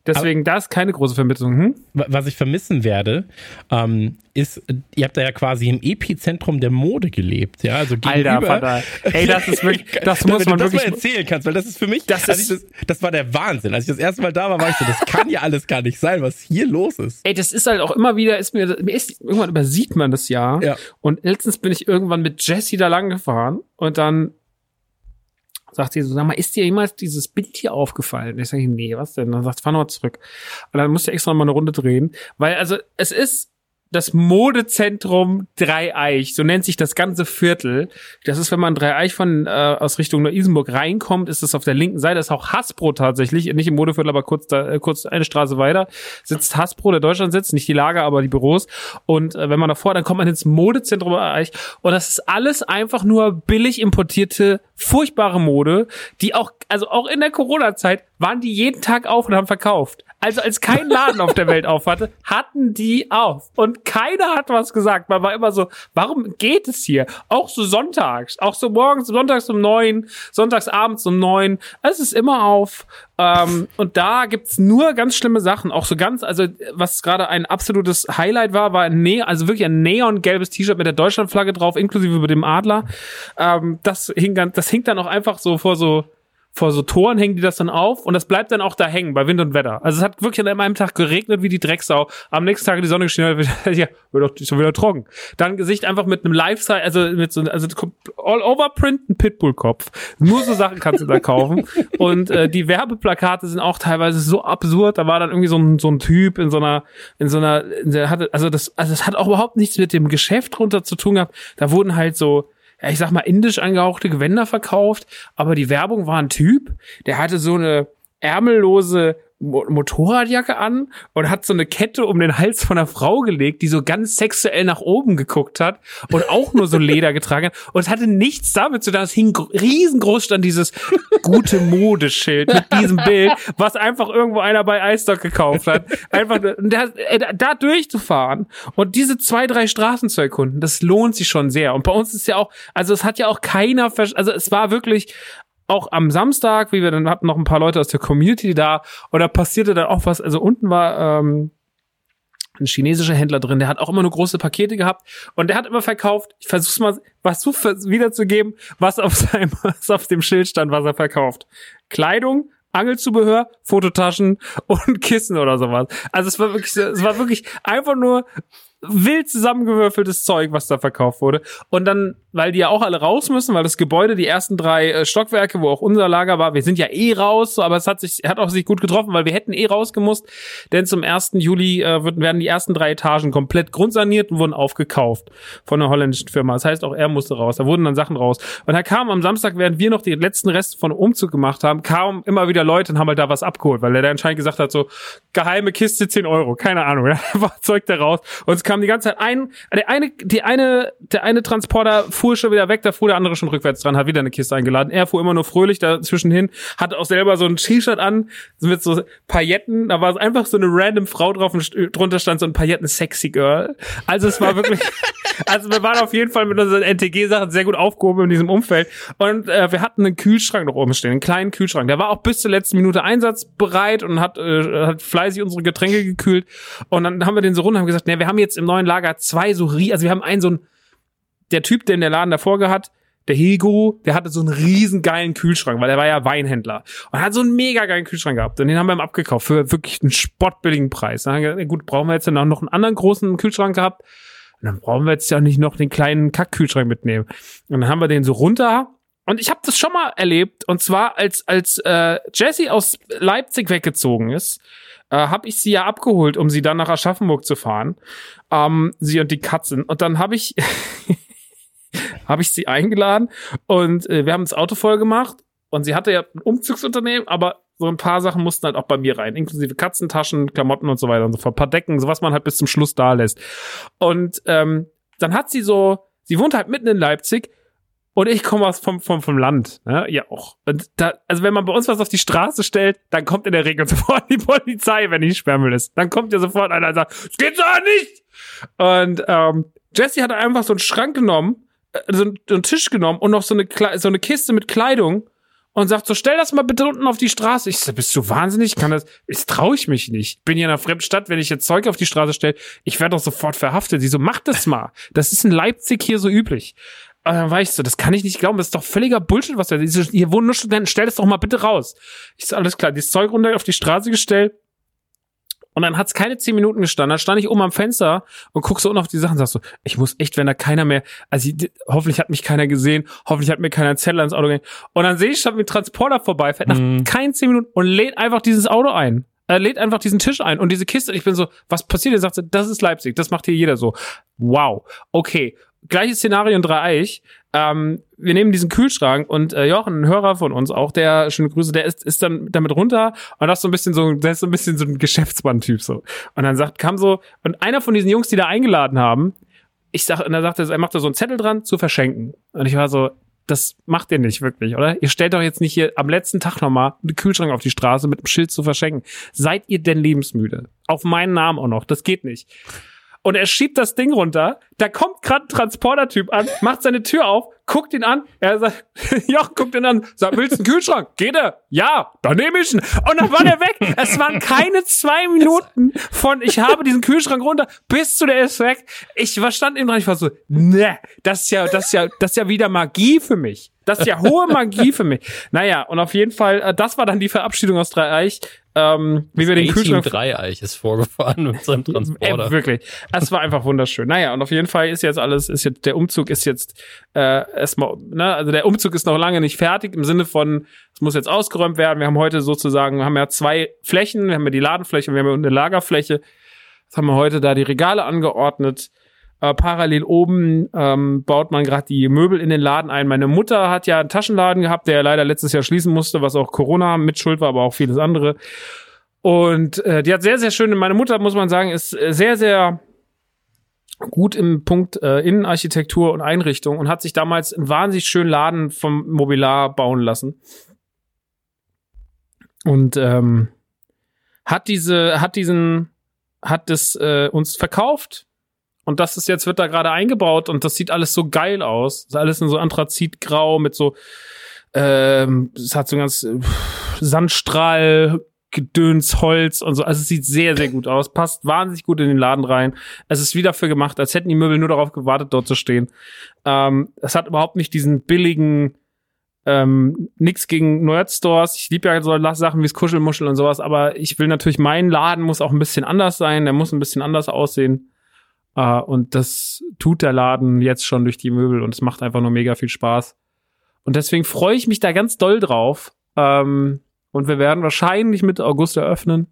Deswegen, Aber, da ist keine große Vermittlung. Hm? Was ich vermissen werde, ähm, ist, ihr habt da ja quasi im Epizentrum der Mode gelebt, ja, also gegenüber. Alter, Vater. Ey, das ist wirklich, <laughs> das muss man das wirklich mal erzählen kannst, weil das ist für mich, das, ist, das, das war der Wahnsinn. Als ich das erste Mal da war, war ich so, das kann ja alles gar nicht sein, was hier los ist. Ey, das ist halt auch immer wieder, ist mir, mir ist, irgendwann übersieht man das ja. ja. Und letztens bin ich irgendwann mit Jesse da lang gefahren und dann sagt sie so, sag mal, ist dir jemals dieses Bild hier aufgefallen? Ich sage, nee, was denn? Dann sagt, fahr noch zurück. Und dann musst du extra noch mal eine Runde drehen, weil also es ist das Modezentrum Dreieich, so nennt sich das ganze Viertel. Das ist, wenn man Dreieich von äh, aus Richtung Neu-Isenburg reinkommt, ist es auf der linken Seite. Ist auch Hasbro tatsächlich, nicht im Modeviertel, aber kurz da, äh, kurz eine Straße weiter sitzt Hasbro, der Deutschland sitzt, nicht die Lager, aber die Büros. Und äh, wenn man davor, dann kommt man ins Modezentrum Dreieich und das ist alles einfach nur billig importierte furchtbare Mode, die auch also auch in der Corona-Zeit waren die jeden Tag auf und haben verkauft. Also als kein Laden auf der Welt auf hatte, hatten die auf. Und keiner hat was gesagt. Man war immer so, warum geht es hier? Auch so sonntags, auch so morgens, sonntags um neun, sonntags abends um neun. Es ist immer auf. Ähm, und da gibt's nur ganz schlimme Sachen. Auch so ganz, also was gerade ein absolutes Highlight war, war ein ne also wirklich ein neongelbes T-Shirt mit der Deutschlandflagge drauf, inklusive über dem Adler. Ähm, das hing ganz, das hing dann auch einfach so vor so vor so Toren hängen die das dann auf und das bleibt dann auch da hängen bei Wind und Wetter. Also es hat wirklich an einem Tag geregnet wie die Drecksau. Am nächsten Tag die Sonne geschienen, <laughs> ja, wird doch schon wieder trocken. Dann Gesicht einfach mit einem Lifestyle, also mit so, also all over print ein Pitbull-Kopf. Nur so Sachen kannst du da kaufen. <laughs> Und äh, die Werbeplakate sind auch teilweise so absurd. Da war dann irgendwie so ein, so ein Typ in so einer, in so einer, in der hatte, also das, also das hat auch überhaupt nichts mit dem Geschäft runter zu tun gehabt. Da wurden halt so ja, ich sag mal, indisch angehauchte Gewänder verkauft, aber die Werbung war ein Typ, der hatte so eine ärmellose Motorradjacke an und hat so eine Kette um den Hals von einer Frau gelegt, die so ganz sexuell nach oben geguckt hat und auch nur so Leder <laughs> getragen hat. Und es hatte nichts damit zu tun. Es hing riesengroß stand dieses gute Modeschild mit diesem Bild, was einfach irgendwo einer bei iStock gekauft hat. Einfach da, äh, da durchzufahren und diese zwei, drei Straßen zu erkunden, das lohnt sich schon sehr. Und bei uns ist ja auch, also es hat ja auch keiner, also es war wirklich auch am Samstag, wie wir dann hatten noch ein paar Leute aus der Community da da passierte dann auch was, also unten war ähm, ein chinesischer Händler drin, der hat auch immer nur große Pakete gehabt und der hat immer verkauft, ich versuch's mal was zu wiederzugeben, was auf seinem, <laughs> was auf dem Schild stand, was er verkauft. Kleidung, Angelzubehör, Fototaschen und Kissen oder sowas. Also es war wirklich, es war wirklich einfach nur wild zusammengewürfeltes Zeug, was da verkauft wurde. Und dann, weil die ja auch alle raus müssen, weil das Gebäude, die ersten drei äh, Stockwerke, wo auch unser Lager war, wir sind ja eh raus, so, aber es hat sich, hat auch sich gut getroffen, weil wir hätten eh rausgemusst, denn zum 1. Juli äh, werden die ersten drei Etagen komplett grundsaniert und wurden aufgekauft von einer holländischen Firma. Das heißt, auch er musste raus. Da wurden dann Sachen raus. Und da kam am Samstag, während wir noch die letzten Reste von Umzug gemacht haben, kamen immer wieder Leute und haben halt da was abgeholt, weil er da anscheinend gesagt hat, so, geheime Kiste 10 Euro, keine Ahnung, ja, war Zeug da raus. Und es kam die ganze Zeit ein, der eine, die eine, der eine Transporter fuhr schon wieder weg, da fuhr der andere schon rückwärts dran, hat wieder eine Kiste eingeladen. Er fuhr immer nur fröhlich dazwischen hin, hat auch selber so ein T-Shirt an, mit so Pailletten, da war einfach so eine random Frau drauf und drunter stand so ein Pailletten Sexy Girl. Also es war wirklich, <laughs> also wir waren auf jeden Fall mit unseren NTG-Sachen sehr gut aufgehoben in diesem Umfeld. Und äh, wir hatten einen Kühlschrank noch oben stehen, einen kleinen Kühlschrank. Der war auch bis zur letzten Minute einsatzbereit und hat, äh, hat fleißig unsere Getränke gekühlt. Und dann haben wir den so runter und haben gesagt, nee, wir haben jetzt im neuen Lager zwei so, also wir haben einen so ein, der Typ, der in der Laden davor gehabt, der Hego, der hatte so einen riesen geilen Kühlschrank, weil er war ja Weinhändler und hat so einen mega geilen Kühlschrank gehabt und den haben wir ihm abgekauft für wirklich einen spottbilligen Preis. Dann haben wir gesagt, gut, brauchen wir jetzt dann auch noch einen anderen großen Kühlschrank gehabt? Und dann brauchen wir jetzt ja nicht noch den kleinen Kackkühlschrank mitnehmen. Und dann haben wir den so runter und ich habe das schon mal erlebt und zwar als als äh, Jesse aus Leipzig weggezogen ist, äh, habe ich sie ja abgeholt, um sie dann nach Aschaffenburg zu fahren. Ähm, sie und die Katzen. Und dann habe ich <laughs> habe ich sie eingeladen und äh, wir haben das Auto voll gemacht und sie hatte ja ein Umzugsunternehmen, aber so ein paar Sachen mussten halt auch bei mir rein, inklusive Katzentaschen, Klamotten und so weiter und so fort, ein paar Decken, so was man halt bis zum Schluss da lässt. Und ähm, dann hat sie so, sie wohnt halt mitten in Leipzig und ich komme aus vom, vom, vom Land, ne? ja auch. Und da, also wenn man bei uns was auf die Straße stellt, dann kommt in der Regel <laughs> sofort die Polizei, wenn die Sperrmüll ist. Dann kommt ja sofort einer und sagt, es geht so nicht! Und ähm, Jesse hat einfach so einen Schrank genommen, äh, so einen, so einen Tisch genommen und noch so eine, so eine Kiste mit Kleidung und sagt so, stell das mal bitte unten auf die Straße. Ich so, bist du wahnsinnig? Kann das, das traue ich mich nicht. Bin hier in einer fremden Stadt, wenn ich jetzt Zeug auf die Straße stelle, ich werde doch sofort verhaftet. Sie so, mach das mal. Das ist in Leipzig hier so üblich. Und dann war ich so, das kann ich nicht glauben, das ist doch völliger Bullshit, was da ist. Hier wohnen nur Studenten, stell das doch mal bitte raus. Ich so, alles klar, dieses Zeug runter auf die Straße gestellt. Und dann hat's keine zehn Minuten gestanden. Dann stand ich oben am Fenster und guck so unten auf die Sachen und sag so, ich muss echt, wenn da keiner mehr, also ich, hoffentlich hat mich keiner gesehen, hoffentlich hat mir keiner einen Zettel ans Auto gegeben. Und dann sehe ich schon, wie ein Transporter vorbei fährt, nach mhm. keinen zehn Minuten und lädt einfach dieses Auto ein. Er lädt einfach diesen Tisch ein und diese Kiste. Ich bin so, was passiert? Er sagt, das ist Leipzig, das macht hier jeder so. Wow. Okay gleiches Szenario in Dreieich. Ähm, wir nehmen diesen Kühlschrank und äh, Jochen, ein Hörer von uns, auch der schöne Grüße, der ist, ist dann damit runter und das so ein bisschen so, der ist so ein bisschen so ein Geschäftsmann-Typ so. Und dann sagt, kam so, und einer von diesen Jungs, die da eingeladen haben, ich sag, und er sagte, er macht da so einen Zettel dran zu verschenken. Und ich war so, das macht ihr nicht wirklich, oder? Ihr stellt doch jetzt nicht hier am letzten Tag nochmal einen Kühlschrank auf die Straße mit einem Schild zu verschenken. Seid ihr denn lebensmüde? Auf meinen Namen auch noch. Das geht nicht und er schiebt das Ding runter. Da kommt gerade ein Transporter-Typ an, macht seine Tür auf, guckt ihn an. Er sagt, <laughs> Joch guckt ihn an, sagt, willst du einen Kühlschrank? Geht er? Ja, dann nehme ich ihn. Und dann war der weg. Es waren keine zwei Minuten von, ich habe diesen Kühlschrank runter, bis zu der ist weg. Ich war stand eben dran, ich war so, ne, das ist ja, das ist ja, das ist ja wieder Magie für mich. Das ist ja hohe Magie für mich. Naja, und auf jeden Fall, äh, das war dann die Verabschiedung aus Dreieich. Ähm, wie wir den Kühlschrank. Dreieich ist vorgefahren mit seinem Transporter. Äh, wirklich. Es war einfach wunderschön. Naja, und auf jeden Fall ist jetzt alles, ist jetzt, der Umzug ist jetzt äh, erstmal, ne, also der Umzug ist noch lange nicht fertig im Sinne von, es muss jetzt ausgeräumt werden. Wir haben heute sozusagen, wir haben ja zwei Flächen, wir haben ja die Ladenfläche und wir haben ja eine Lagerfläche. Jetzt haben wir heute da die Regale angeordnet. Äh, parallel oben ähm, baut man gerade die Möbel in den Laden ein. Meine Mutter hat ja einen Taschenladen gehabt, der leider letztes Jahr schließen musste, was auch Corona mit Schuld war, aber auch vieles andere. Und äh, die hat sehr, sehr schöne, meine Mutter, muss man sagen, ist sehr, sehr gut im Punkt äh, Innenarchitektur und Einrichtung und hat sich damals einen wahnsinnig schönen Laden vom Mobilar bauen lassen. Und ähm, hat diese, hat diesen, hat das äh, uns verkauft und das ist jetzt, wird da gerade eingebaut und das sieht alles so geil aus. Das ist alles in so Anthrazitgrau mit so, ähm, es hat so ganz äh, Sandstrahl, Gedöns, Holz und so. Also es sieht sehr, sehr gut aus. Passt wahnsinnig gut in den Laden rein. Es ist wie dafür gemacht, als hätten die Möbel nur darauf gewartet, dort zu stehen. Ähm, es hat überhaupt nicht diesen billigen, ähm, nix gegen Nerd-Stores. Ich liebe ja so Sachen wie das Kuschelmuschel und sowas, aber ich will natürlich, mein Laden muss auch ein bisschen anders sein. Der muss ein bisschen anders aussehen. Uh, und das tut der Laden jetzt schon durch die Möbel und es macht einfach nur mega viel Spaß. Und deswegen freue ich mich da ganz doll drauf. Ähm, und wir werden wahrscheinlich Mitte August eröffnen.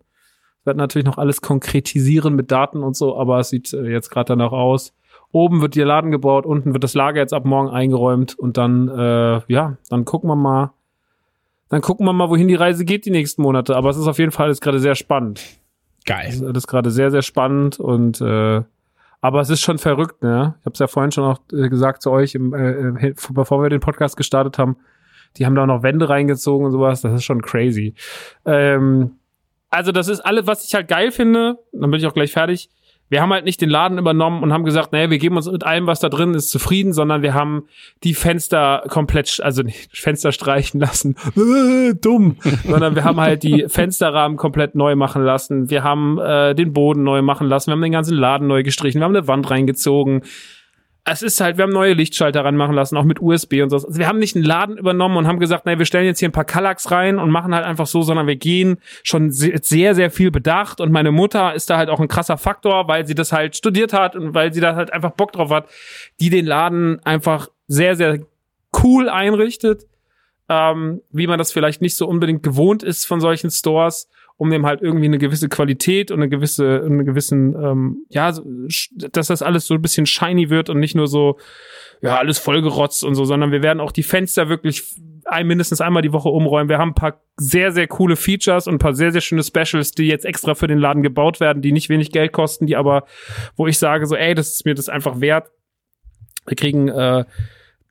Wir werden natürlich noch alles konkretisieren mit Daten und so, aber es sieht äh, jetzt gerade danach aus. Oben wird der Laden gebaut, unten wird das Lager jetzt ab morgen eingeräumt und dann, äh, ja, dann gucken wir mal, dann gucken wir mal, wohin die Reise geht die nächsten Monate. Aber es ist auf jeden Fall gerade sehr spannend. Geil. Es ist gerade sehr, sehr spannend und äh, aber es ist schon verrückt, ne? Ich habe es ja vorhin schon auch äh, gesagt zu euch, im, äh, äh, bevor wir den Podcast gestartet haben. Die haben da auch noch Wände reingezogen und sowas. Das ist schon crazy. Ähm, also das ist alles, was ich halt geil finde. Dann bin ich auch gleich fertig wir haben halt nicht den Laden übernommen und haben gesagt, naja, wir geben uns mit allem, was da drin ist, zufrieden, sondern wir haben die Fenster komplett, also nicht <laughs> Fenster streichen lassen, <laughs> dumm, sondern wir haben halt die <laughs> Fensterrahmen komplett neu machen lassen. Wir haben äh, den Boden neu machen lassen. Wir haben den ganzen Laden neu gestrichen. Wir haben eine Wand reingezogen es ist halt, wir haben neue Lichtschalter ranmachen lassen, auch mit USB und so. Also wir haben nicht einen Laden übernommen und haben gesagt, naja, wir stellen jetzt hier ein paar Kallax rein und machen halt einfach so, sondern wir gehen schon sehr, sehr viel bedacht. Und meine Mutter ist da halt auch ein krasser Faktor, weil sie das halt studiert hat und weil sie da halt einfach Bock drauf hat, die den Laden einfach sehr, sehr cool einrichtet, ähm, wie man das vielleicht nicht so unbedingt gewohnt ist von solchen Stores um dem halt irgendwie eine gewisse Qualität und eine gewisse, eine gewissen, ähm, ja, dass das alles so ein bisschen shiny wird und nicht nur so, ja, alles vollgerotzt und so, sondern wir werden auch die Fenster wirklich ein, mindestens einmal die Woche umräumen. Wir haben ein paar sehr, sehr coole Features und ein paar sehr, sehr schöne Specials, die jetzt extra für den Laden gebaut werden, die nicht wenig Geld kosten, die aber, wo ich sage so, ey, das ist mir das einfach wert. Wir kriegen äh,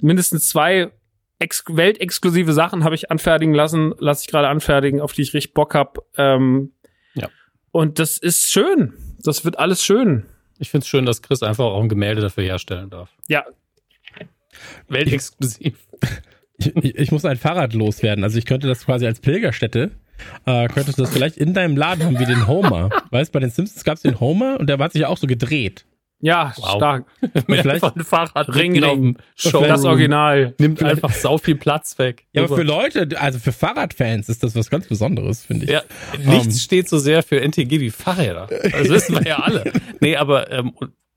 mindestens zwei ex weltexklusive Sachen habe ich anfertigen lassen, lasse ich gerade anfertigen, auf die ich richtig Bock hab. Ähm, ja. Und das ist schön. Das wird alles schön. Ich finde es schön, dass Chris einfach auch ein Gemälde dafür herstellen darf. Ja. Weltexklusiv. <laughs> Ich, ich, ich muss ein Fahrrad loswerden. Also ich könnte das quasi als Pilgerstätte äh, könntest du das vielleicht in deinem Laden haben wie den Homer. <laughs> weißt, bei den Simpsons gab es den Homer und der hat sich ja auch so gedreht. Ja, wow. stark. <laughs> vielleicht von Fahrrad Ring, Ring, Show. Das Original. Nimmt einfach sau viel Platz weg. Ja, aber für Leute, also für Fahrradfans ist das was ganz Besonderes, finde ich. Ja, nichts um. steht so sehr für NTG wie Fahrräder. Das wissen wir ja alle. Nee, aber ähm,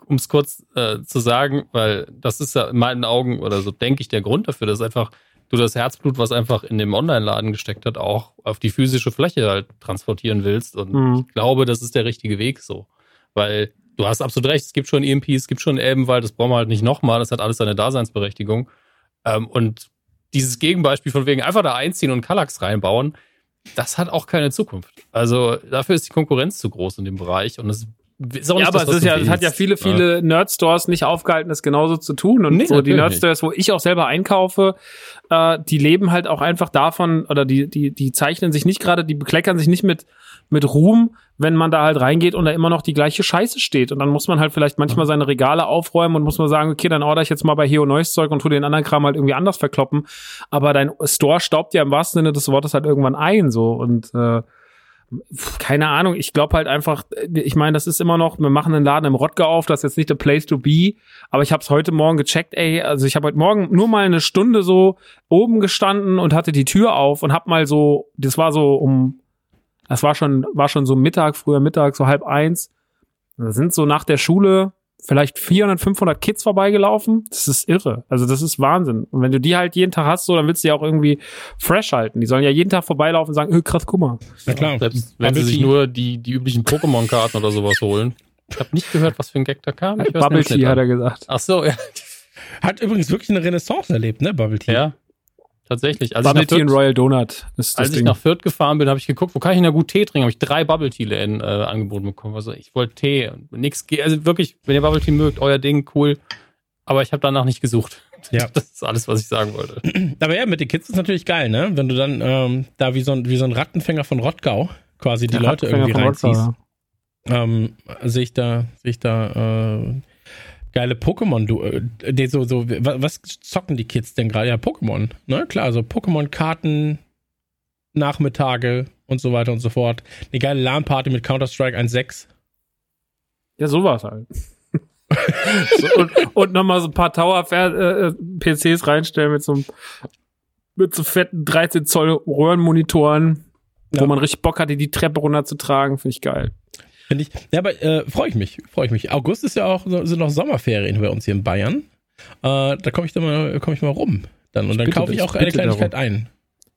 um es kurz äh, zu sagen, weil das ist ja in meinen Augen oder so denke ich der Grund dafür, dass einfach du das Herzblut, was einfach in dem Online-Laden gesteckt hat, auch auf die physische Fläche halt transportieren willst. Und mhm. ich glaube, das ist der richtige Weg so. Weil du hast absolut recht, es gibt schon EMP, es gibt schon Elbenwald, das brauchen wir halt nicht nochmal, das hat alles seine Daseinsberechtigung. Ähm, und dieses Gegenbeispiel von wegen einfach da einziehen und Kallax reinbauen, das hat auch keine Zukunft. Also dafür ist die Konkurrenz zu groß in dem Bereich und es auch ja, aber das, es ist ja, es hat ja viele, viele ja. Nerd-Stores nicht aufgehalten, das genauso zu tun. Und nee, so die Nerd-Stores, wo ich auch selber einkaufe, äh, die leben halt auch einfach davon, oder die, die, die zeichnen sich nicht gerade, die bekleckern sich nicht mit, mit Ruhm, wenn man da halt reingeht und da immer noch die gleiche Scheiße steht. Und dann muss man halt vielleicht manchmal seine Regale aufräumen und muss man sagen, okay, dann order ich jetzt mal bei Heo neues Zeug und tu den anderen Kram halt irgendwie anders verkloppen. Aber dein Store staubt ja im wahrsten Sinne des Wortes halt irgendwann ein, so. Und, äh, keine Ahnung, ich glaube halt einfach, ich meine, das ist immer noch, wir machen einen Laden im Rottgau auf, das ist jetzt nicht der Place to be, aber ich habe es heute Morgen gecheckt, ey, also ich habe heute Morgen nur mal eine Stunde so oben gestanden und hatte die Tür auf und hab mal so, das war so um das war schon, war schon so Mittag, früher Mittag, so halb eins. Da sind so nach der Schule vielleicht 400, 500 Kids vorbeigelaufen. Das ist irre. Also das ist Wahnsinn. Und wenn du die halt jeden Tag hast, so, dann willst du ja auch irgendwie fresh halten. Die sollen ja jeden Tag vorbeilaufen und sagen, öh, krass, guck mal. Na klar. Selbst wenn sie sich nur die, die üblichen Pokémon-Karten oder sowas holen. Ich habe nicht gehört, was für ein Gag da kam. Ich Bubble Tea hat er gesagt. Ach so, ja. Hat übrigens wirklich eine Renaissance erlebt, ne, Bubble Tea. Ja. Tatsächlich. Als Bubble Tea und Royal Donut ist das Als Ding. ich nach Fürth gefahren bin, habe ich geguckt, wo kann ich denn da gut Tee trinken? Habe ich drei Bubble Tea äh, angeboten bekommen. Also ich wollte Tee, nix, also wirklich, wenn ihr Bubble Tea mögt, euer Ding, cool. Aber ich habe danach nicht gesucht. <laughs> Ja. Das ist alles, was ich sagen wollte. <clears throat> Aber ja, mit den Kids ist natürlich geil, ne? Wenn du dann ähm, da wie so, ein, wie so ein Rattenfänger von Rottgau quasi die Der Leute irgendwie reinziehst. Ähm, sehe ich da, sehe ich da äh, geile Pokémon, du, äh, so, so, was zocken die Kids denn gerade? Ja, Pokémon, ne? Klar, so Pokémon-Karten, Nachmittage, und so weiter und so fort. Eine geile LAN-Party mit Counter-Strike 1.6. Ja, sowas halt. <laughs> so, und und nochmal so ein paar Tower-PCs äh, reinstellen mit so einem mit so fetten 13 Zoll Röhrenmonitoren, ja. wo man richtig Bock hatte, die Treppe runterzutragen. Finde ich geil. Finde ich. Ja, aber äh, freue ich mich, freue ich mich. August ist ja auch sind noch Sommerferien bei uns hier in Bayern. Äh, da komme ich dann mal, komme ich mal rum. Dann und dann kaufe ich auch eine Kleinigkeit darum. ein.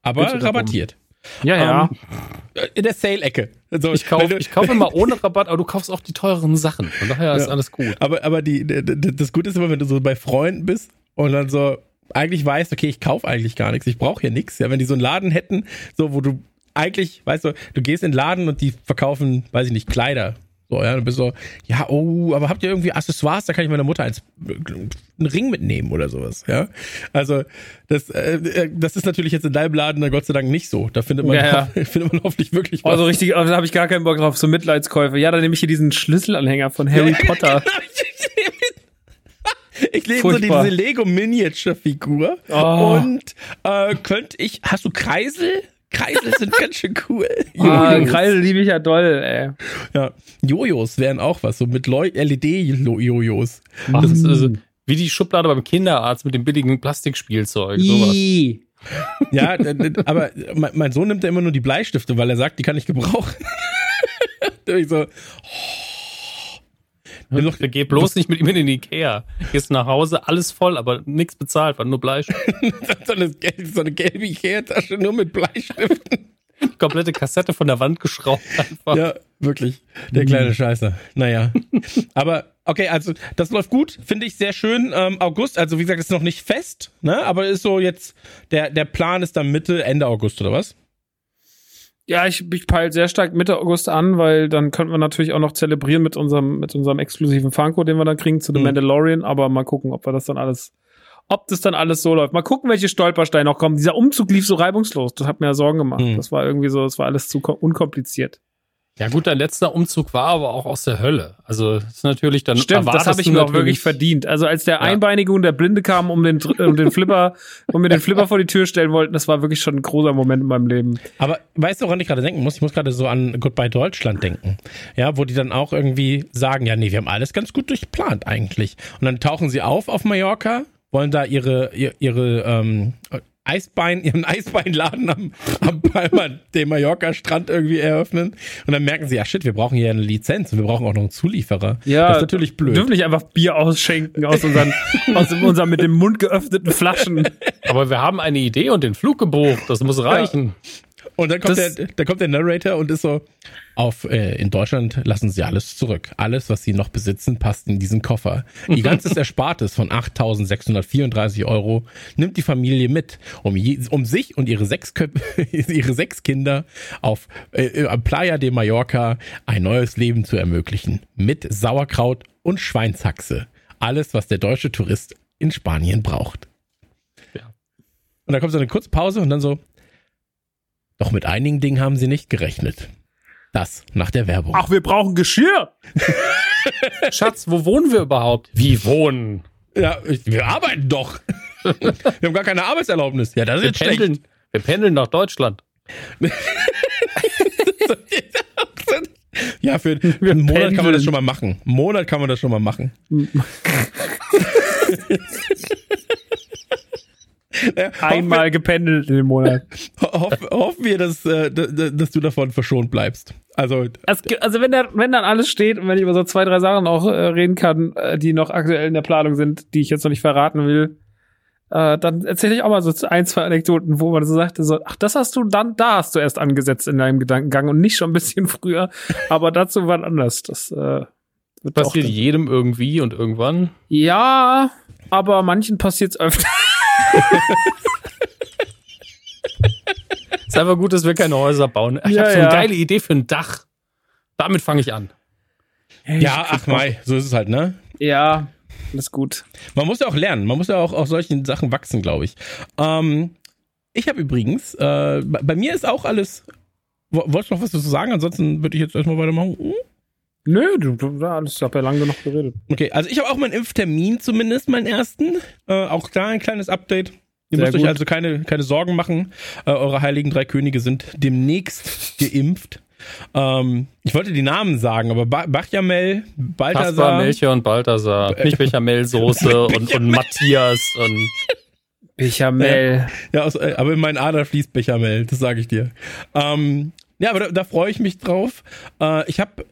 Aber rabattiert. Ja, ja. Ähm, in der Sale-Ecke. Also, ich kaufe ich kauf immer ohne Rabatt, aber du kaufst auch die teureren Sachen. Von daher ist alles gut. Aber, aber die, das Gute ist immer, wenn du so bei Freunden bist und dann so eigentlich weißt, okay, ich kaufe eigentlich gar nichts, ich brauche hier nichts. Ja, wenn die so einen Laden hätten, so wo du eigentlich, weißt du, du gehst in den Laden und die verkaufen, weiß ich nicht, Kleider so, ja, du bist so, ja, oh, aber habt ihr irgendwie Accessoires? Da kann ich meiner Mutter eins, einen Ring mitnehmen oder sowas, ja. Also, das, äh, das ist natürlich jetzt in deinem Laden Gott sei Dank nicht so. Da findet man, ja, ja. <laughs> findet man hoffentlich wirklich was. Also richtig, also da habe ich gar keinen Bock drauf, so Mitleidskäufe. Ja, dann nehme ich hier diesen Schlüsselanhänger von Harry ja, <laughs> Potter. <laughs> Ich lebe so diese Lego Miniature Figur oh. und äh, könnte ich hast du Kreisel Kreisel sind ganz schön cool. <laughs> Ah, Kreisel liebe ich ja doll, ey. Ja, Jojos wären auch was, so mit LED-Jojos. Das ist also wie die Schublade beim Kinderarzt mit dem billigen Plastikspielzeug. Sowas. Ja, aber mein Sohn nimmt ja immer nur die Bleistifte, weil er sagt, die kann ich gebrauchen. <laughs> ich so, Will doch, geh bloß nicht mit ihm in den Ikea. Gehst nach Hause, alles voll, aber nichts bezahlt, weil nur Bleistift. <laughs> so, eine, so eine gelbe Ikea-Tasche nur mit Bleistiften. Die komplette Kassette von der Wand geschraubt einfach. Ja, wirklich. Der kleine Scheiße. Naja. Aber okay, also das läuft gut, finde ich sehr schön. Ähm, August, also wie gesagt, ist noch nicht fest, ne? Aber ist so jetzt, der, der Plan ist dann Mitte, Ende August, oder was? Ja, ich, ich peile sehr stark Mitte August an, weil dann könnten wir natürlich auch noch zelebrieren mit unserem, mit unserem exklusiven Funko, den wir dann kriegen zu The mhm. Mandalorian. Aber mal gucken, ob wir das dann alles, ob das dann alles so läuft. Mal gucken, welche Stolpersteine noch kommen. Dieser Umzug lief so reibungslos. Das hat mir ja Sorgen gemacht. Mhm. Das war irgendwie so, das war alles zu unkompliziert. Ja gut, dein letzter Umzug war aber auch aus der Hölle. Also das ist natürlich dann. Stimmt, das habe ich mir auch wirklich verdient. Also als der ja. Einbeinige und der Blinde kam, um den, um den Flipper, <laughs> um mir den Flipper vor die Tür stellen wollten, das war wirklich schon ein großer Moment in meinem Leben. Aber weißt du, woran ich gerade denken muss? Ich muss gerade so an Goodbye Deutschland denken. Ja, wo die dann auch irgendwie sagen, ja, nee, wir haben alles ganz gut durchplant eigentlich. Und dann tauchen sie auf auf Mallorca, wollen da ihre, ihre, ihre ähm, Eisbein, <laughs> ihren Eisbeinladen am, am Palma de Mallorca Strand irgendwie eröffnen. Und dann merken sie, ja shit, wir brauchen hier eine Lizenz und wir brauchen auch noch einen Zulieferer. Ja, das ist natürlich blöd. Wir dürfen nicht einfach Bier ausschenken aus unseren, <laughs> aus unseren mit dem Mund geöffneten Flaschen. Aber wir haben eine Idee und den Flug gebucht. Das muss reichen. Ja. Und dann kommt, das, der, dann kommt der Narrator und ist so, auf, äh, in Deutschland lassen sie alles zurück. Alles, was sie noch besitzen, passt in diesen Koffer. Ihr <laughs> ganzes Erspartes von 8.634 Euro nimmt die Familie mit, um, je, um sich und ihre sechs, <laughs> ihre sechs Kinder auf äh, Playa de Mallorca ein neues Leben zu ermöglichen. Mit Sauerkraut und Schweinshaxe. Alles, was der deutsche Tourist in Spanien braucht. Ja. Und da kommt so eine Kurzpause und dann so, doch mit einigen Dingen haben sie nicht gerechnet. Das nach der Werbung. Ach, wir brauchen Geschirr. <laughs> Schatz, wo wohnen wir überhaupt? Wie wohnen? Ja, wir arbeiten doch. <laughs> wir haben gar keine Arbeitserlaubnis. Ja, das ist wir pendeln, schlecht. Wir pendeln nach Deutschland. <laughs> ja, für, für einen Monat pendeln. kann man das schon mal machen. Einen Monat kann man das schon mal machen. Einmal gependelt in dem Monat. <laughs> Hoff, hoffen wir, dass, äh, dass du davon verschont bleibst. Also, es, also wenn, der, wenn dann alles steht und wenn ich über so zwei, drei Sachen auch äh, reden kann, äh, die noch aktuell in der Planung sind, die ich jetzt noch nicht verraten will, äh, dann erzähle ich auch mal so ein, zwei Anekdoten, wo man so sagte, so, ach, das hast du dann, da hast du erst angesetzt in deinem Gedankengang und nicht schon ein bisschen <laughs> früher, aber dazu war anders. Das äh, passiert jedem irgendwie und irgendwann. Ja, aber manchen passiert es öfter <laughs> ist einfach gut, dass wir keine Häuser bauen. Ich ja, habe so eine ja. geile Idee für ein Dach. Damit fange ich an. ja, ach Mai, so ist es halt, ne? Ja, ist gut. Man muss ja auch lernen. Man muss ja auch aus solchen Sachen wachsen, glaube ich. Ähm, ich habe übrigens, äh, bei mir ist auch alles. Wolltest du noch was dazu sagen? Ansonsten würde ich jetzt erstmal weitermachen. Hm? Nö, du, du alles, ich habe ja lange genug geredet. Okay, also ich habe auch meinen Impftermin zumindest, meinen ersten. Äh, auch da ein kleines Update. Ihr müsst euch also keine, keine Sorgen machen. Äh, eure heiligen drei Könige sind demnächst geimpft. Ähm, ich wollte die Namen sagen, aber ba Bachamel, Balthasar. Kaspar, Melchior und Balthasar. Nicht Bechamel-Soße <laughs> und, und Matthias und. Bechamel. Ja, aus, äh, aber in meinen Ader fließt Bechamel, das sage ich dir. Ähm, ja, aber da, da freue ich mich drauf. Äh, ich habe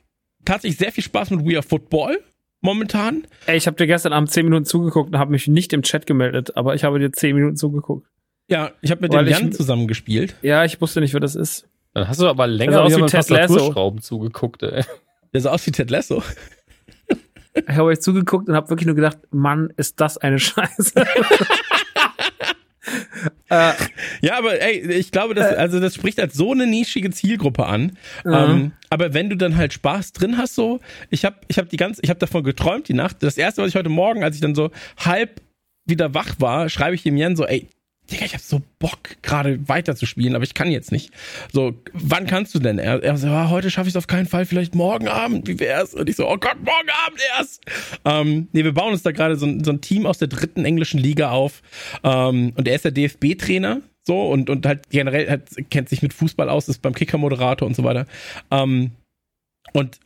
tatsächlich sehr viel Spaß mit We Are Football momentan. Ey, ich habe dir gestern Abend zehn Minuten zugeguckt und habe mich nicht im Chat gemeldet, aber ich habe dir zehn Minuten zugeguckt. Ja, ich habe mit Weil dem Jan zusammen gespielt. Ja, ich wusste nicht, wer das ist. Dann hast du aber länger aus wie Ted Lasso. zugeguckt, ey. Der sah aus wie Ted Lasso. Ich habe euch zugeguckt und habe wirklich nur gedacht, Mann, ist das eine Scheiße. <laughs> äh, ja, aber ey, ich glaube, das, äh. also das spricht als so eine nischige Zielgruppe an. Mhm. Ähm, aber wenn du dann halt Spaß drin hast, so, ich habe ich hab die ganze, ich habe davon geträumt die Nacht. Das erste, was ich heute Morgen, als ich dann so halb wieder wach war, schreibe ich dem Jan so, ey, Digga, ich hab so Bock, gerade weiterzuspielen, aber ich kann jetzt nicht. So, wann kannst du denn? Er, er so, ja, heute schaffe ich es auf keinen Fall, vielleicht morgen Abend, wie wär's? Und ich so, oh Gott, morgen Abend erst! Ähm, nee, wir bauen uns da gerade so, so, ein Team aus der dritten englischen Liga auf. Ähm, und er ist der DFB-Trainer, so, und, und halt generell halt, kennt sich mit Fußball aus, ist beim Kicker-Moderator und so weiter. Ähm, und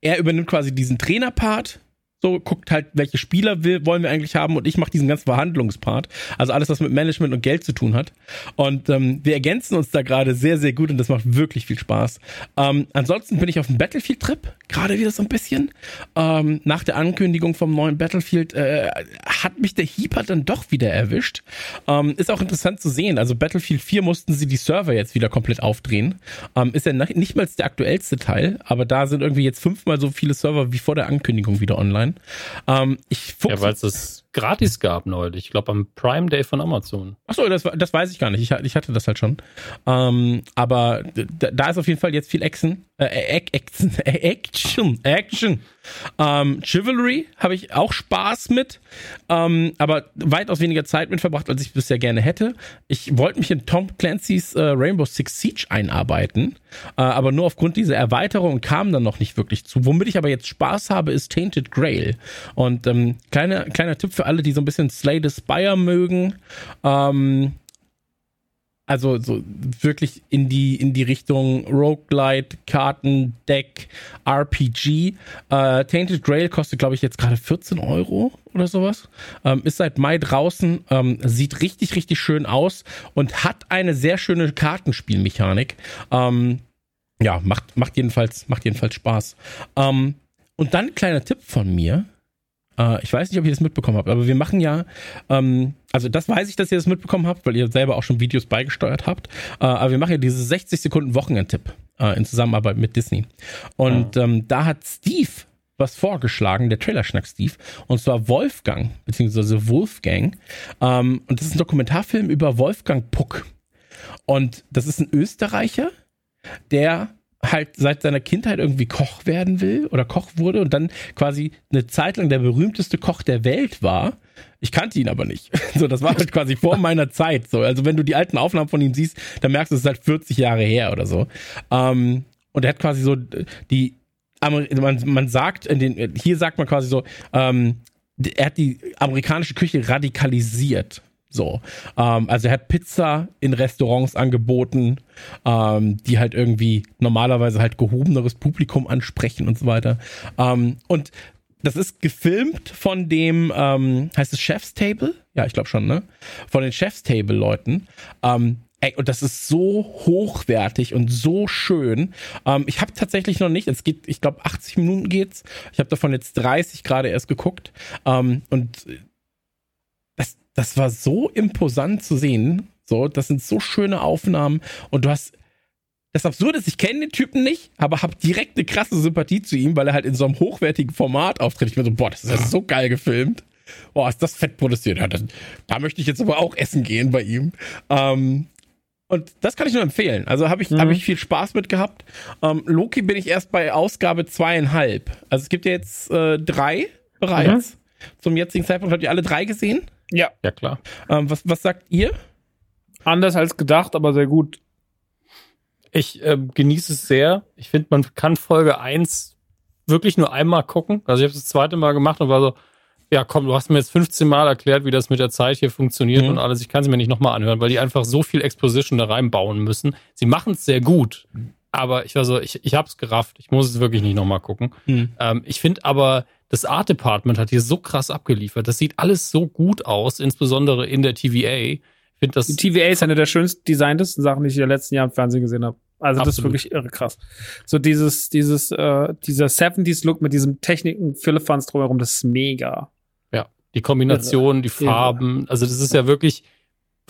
er übernimmt quasi diesen Trainerpart so guckt halt, welche Spieler will, wollen wir eigentlich haben und ich mache diesen ganzen Verhandlungspart. Also alles, was mit Management und Geld zu tun hat. Und ähm, wir ergänzen uns da gerade sehr, sehr gut und das macht wirklich viel Spaß. Ähm, ansonsten bin ich auf dem Battlefield-Trip, gerade wieder so ein bisschen. Ähm, nach der Ankündigung vom neuen Battlefield äh, hat mich der Heeper dann doch wieder erwischt. Ähm, ist auch interessant zu sehen. Also Battlefield 4 mussten sie die Server jetzt wieder komplett aufdrehen. Ähm, ist ja nicht mal der aktuellste Teil, aber da sind irgendwie jetzt fünfmal so viele Server wie vor der Ankündigung wieder online sein. Ähm, ich ja, weil es gratis gab neulich. Ich glaube am Prime Day von Amazon. Achso, das, das weiß ich gar nicht. Ich, ich hatte das halt schon. Ähm, aber da, ist auf jeden Fall jetzt viel Action. Äh, Action. <laughs> Action. Action. Ähm, Chivalry habe ich auch Spaß mit, ähm, aber weitaus weniger Zeit mit verbracht, als ich bisher gerne hätte. Ich wollte mich in Tom Clancy's äh, Rainbow Six Siege einarbeiten, äh, aber nur aufgrund dieser Erweiterung kam dann noch nicht wirklich zu. Womit ich aber jetzt Spaß habe, ist Tainted Grail. Und ähm, kleiner, kleiner Tipp für alle, die so ein bisschen Slay the Spire mögen. Ähm, also so wirklich in die in die Richtung Roguelite, Kartendeck, RPG. Äh, Tainted Grail kostet, glaube ich, jetzt gerade 14 Euro oder sowas. Ähm, ist seit Mai draußen, ähm, sieht richtig, richtig schön aus und hat eine sehr schöne Kartenspielmechanik. Ähm, ja, macht, macht jedenfalls, macht jedenfalls Spaß. Ähm, und dann kleiner Tipp von mir. Äh, ich weiß nicht, ob ihr das mitbekommen habt, aber wir machen ja, ähm, also das weiß ich, dass ihr das mitbekommen habt, weil ihr selber auch schon Videos beigesteuert habt. Äh, aber wir machen ja diese 60 Sekunden Wochenendtipp äh, in Zusammenarbeit mit Disney. Und mhm. ähm, da hat Steve was vorgeschlagen, der Trailerschnack Steve, und zwar Wolfgang, beziehungsweise Wolfgang. Ähm, und das ist ein Dokumentarfilm über Wolfgang Puck. Und das ist ein Österreicher, der halt seit seiner Kindheit irgendwie Koch werden will oder Koch wurde und dann quasi eine Zeit lang der berühmteste Koch der Welt war. Ich kannte ihn aber nicht. <laughs> So, das war halt quasi vor <laughs> meiner Zeit. So, also wenn du die alten Aufnahmen von ihm siehst, dann merkst du, es ist halt 40 Jahre her oder so. Ähm, und er hat quasi so die, man, man sagt in den, hier sagt man quasi so, ähm, er hat die amerikanische Küche radikalisiert. So, ähm, also er hat Pizza in Restaurants angeboten, ähm, die halt irgendwie normalerweise halt gehobeneres Publikum ansprechen und so weiter. Ähm, und das ist gefilmt von dem, ähm, heißt es Chef's Table? Ja, ich glaube schon, ne? Von den Chef's Table Leuten. Ähm, Ey, und das ist so hochwertig und so schön. Ähm, ich habe tatsächlich noch nicht, es geht, ich glaube, 80 Minuten geht's. Ich habe davon jetzt 30 gerade erst geguckt. Ähm, und das war so imposant zu sehen. So, das sind so schöne Aufnahmen und du hast das Absurde ist, ich kenne den Typen nicht, aber habe direkt eine krasse Sympathie zu ihm, weil er halt in so einem hochwertigen Format auftritt. Ich bin so, boah, das ist ja so geil gefilmt. Boah, ist das fett produziert. Ja, das, da möchte ich jetzt aber auch essen gehen bei ihm. Ähm, und das kann ich nur empfehlen. Also habe ich, mhm. hab ich viel Spaß mit gehabt. Ähm, Loki bin ich erst bei Ausgabe zweieinhalb. Also es gibt ja jetzt äh, drei bereits. Mhm. Zum jetzigen Zeitpunkt habt ihr alle drei gesehen? Ja. Ja, klar. Ähm, was, was sagt ihr? Anders als gedacht, aber sehr gut. Ich äh, genieße es sehr. Ich finde, man kann Folge 1 wirklich nur einmal gucken. Also ich habe es das zweite Mal gemacht und war so, Ja, komm, du hast mir jetzt 15 Mal erklärt, wie das mit der Zeit hier funktioniert Mhm. und alles. Ich kann sie mir nicht nochmal anhören, weil die einfach so viel Exposition da reinbauen müssen. Sie machen es sehr gut, aber ich war so, ich, ich hab's gerafft. Ich muss es wirklich nicht nochmal gucken. Mhm. Ähm, ich finde aber, das Art Department hat hier so krass abgeliefert. Das sieht alles so gut aus, insbesondere in der TVA. Ich finde das Die TVA ist eine der schönst designtesten Sachen, die ich in den letzten Jahren im Fernsehen gesehen habe. Also das ist Absolut. wirklich irre krass. So dieses, dieses, äh, dieser 70s-Look mit diesem Techniken, Philippans drumherum, das ist mega. Die Kombination, die Farben, also das ist ja wirklich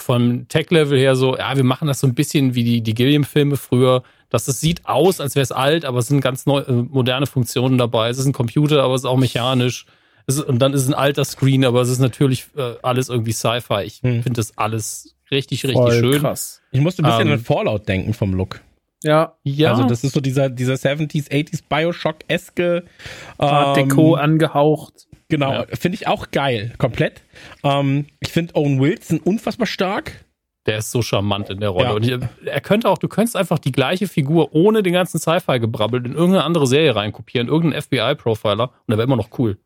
vom Tech-Level her so, ja, wir machen das so ein bisschen wie die, die Gilliam-Filme früher, dass es sieht aus, als wäre es alt, aber es sind ganz neu, äh, moderne Funktionen dabei. Es ist ein Computer, aber es ist auch mechanisch. Es ist, und dann ist es ein alter Screen, aber es ist natürlich äh, alles irgendwie Sci-Fi. Ich Hm. finde das alles richtig, richtig Voll schön. krass. Ich musste ein bisschen Ähm, an Fallout denken vom Look. Ja, Ja, Also das ist so dieser, dieser 70s, 80s Bioshock-eske Art ähm, Deco angehaucht. Genau, Ja. finde ich auch geil, komplett. Ähm, ich finde Owen Wilson unfassbar stark. der ist so charmant in der Rolle. Ja. Und ich, er könnte auch, du könntest einfach die gleiche Figur ohne den ganzen Sci-Fi-Gebrabbel in irgendeine andere Serie reinkopieren, irgendeinen FBI-Profiler und der wäre immer noch cool.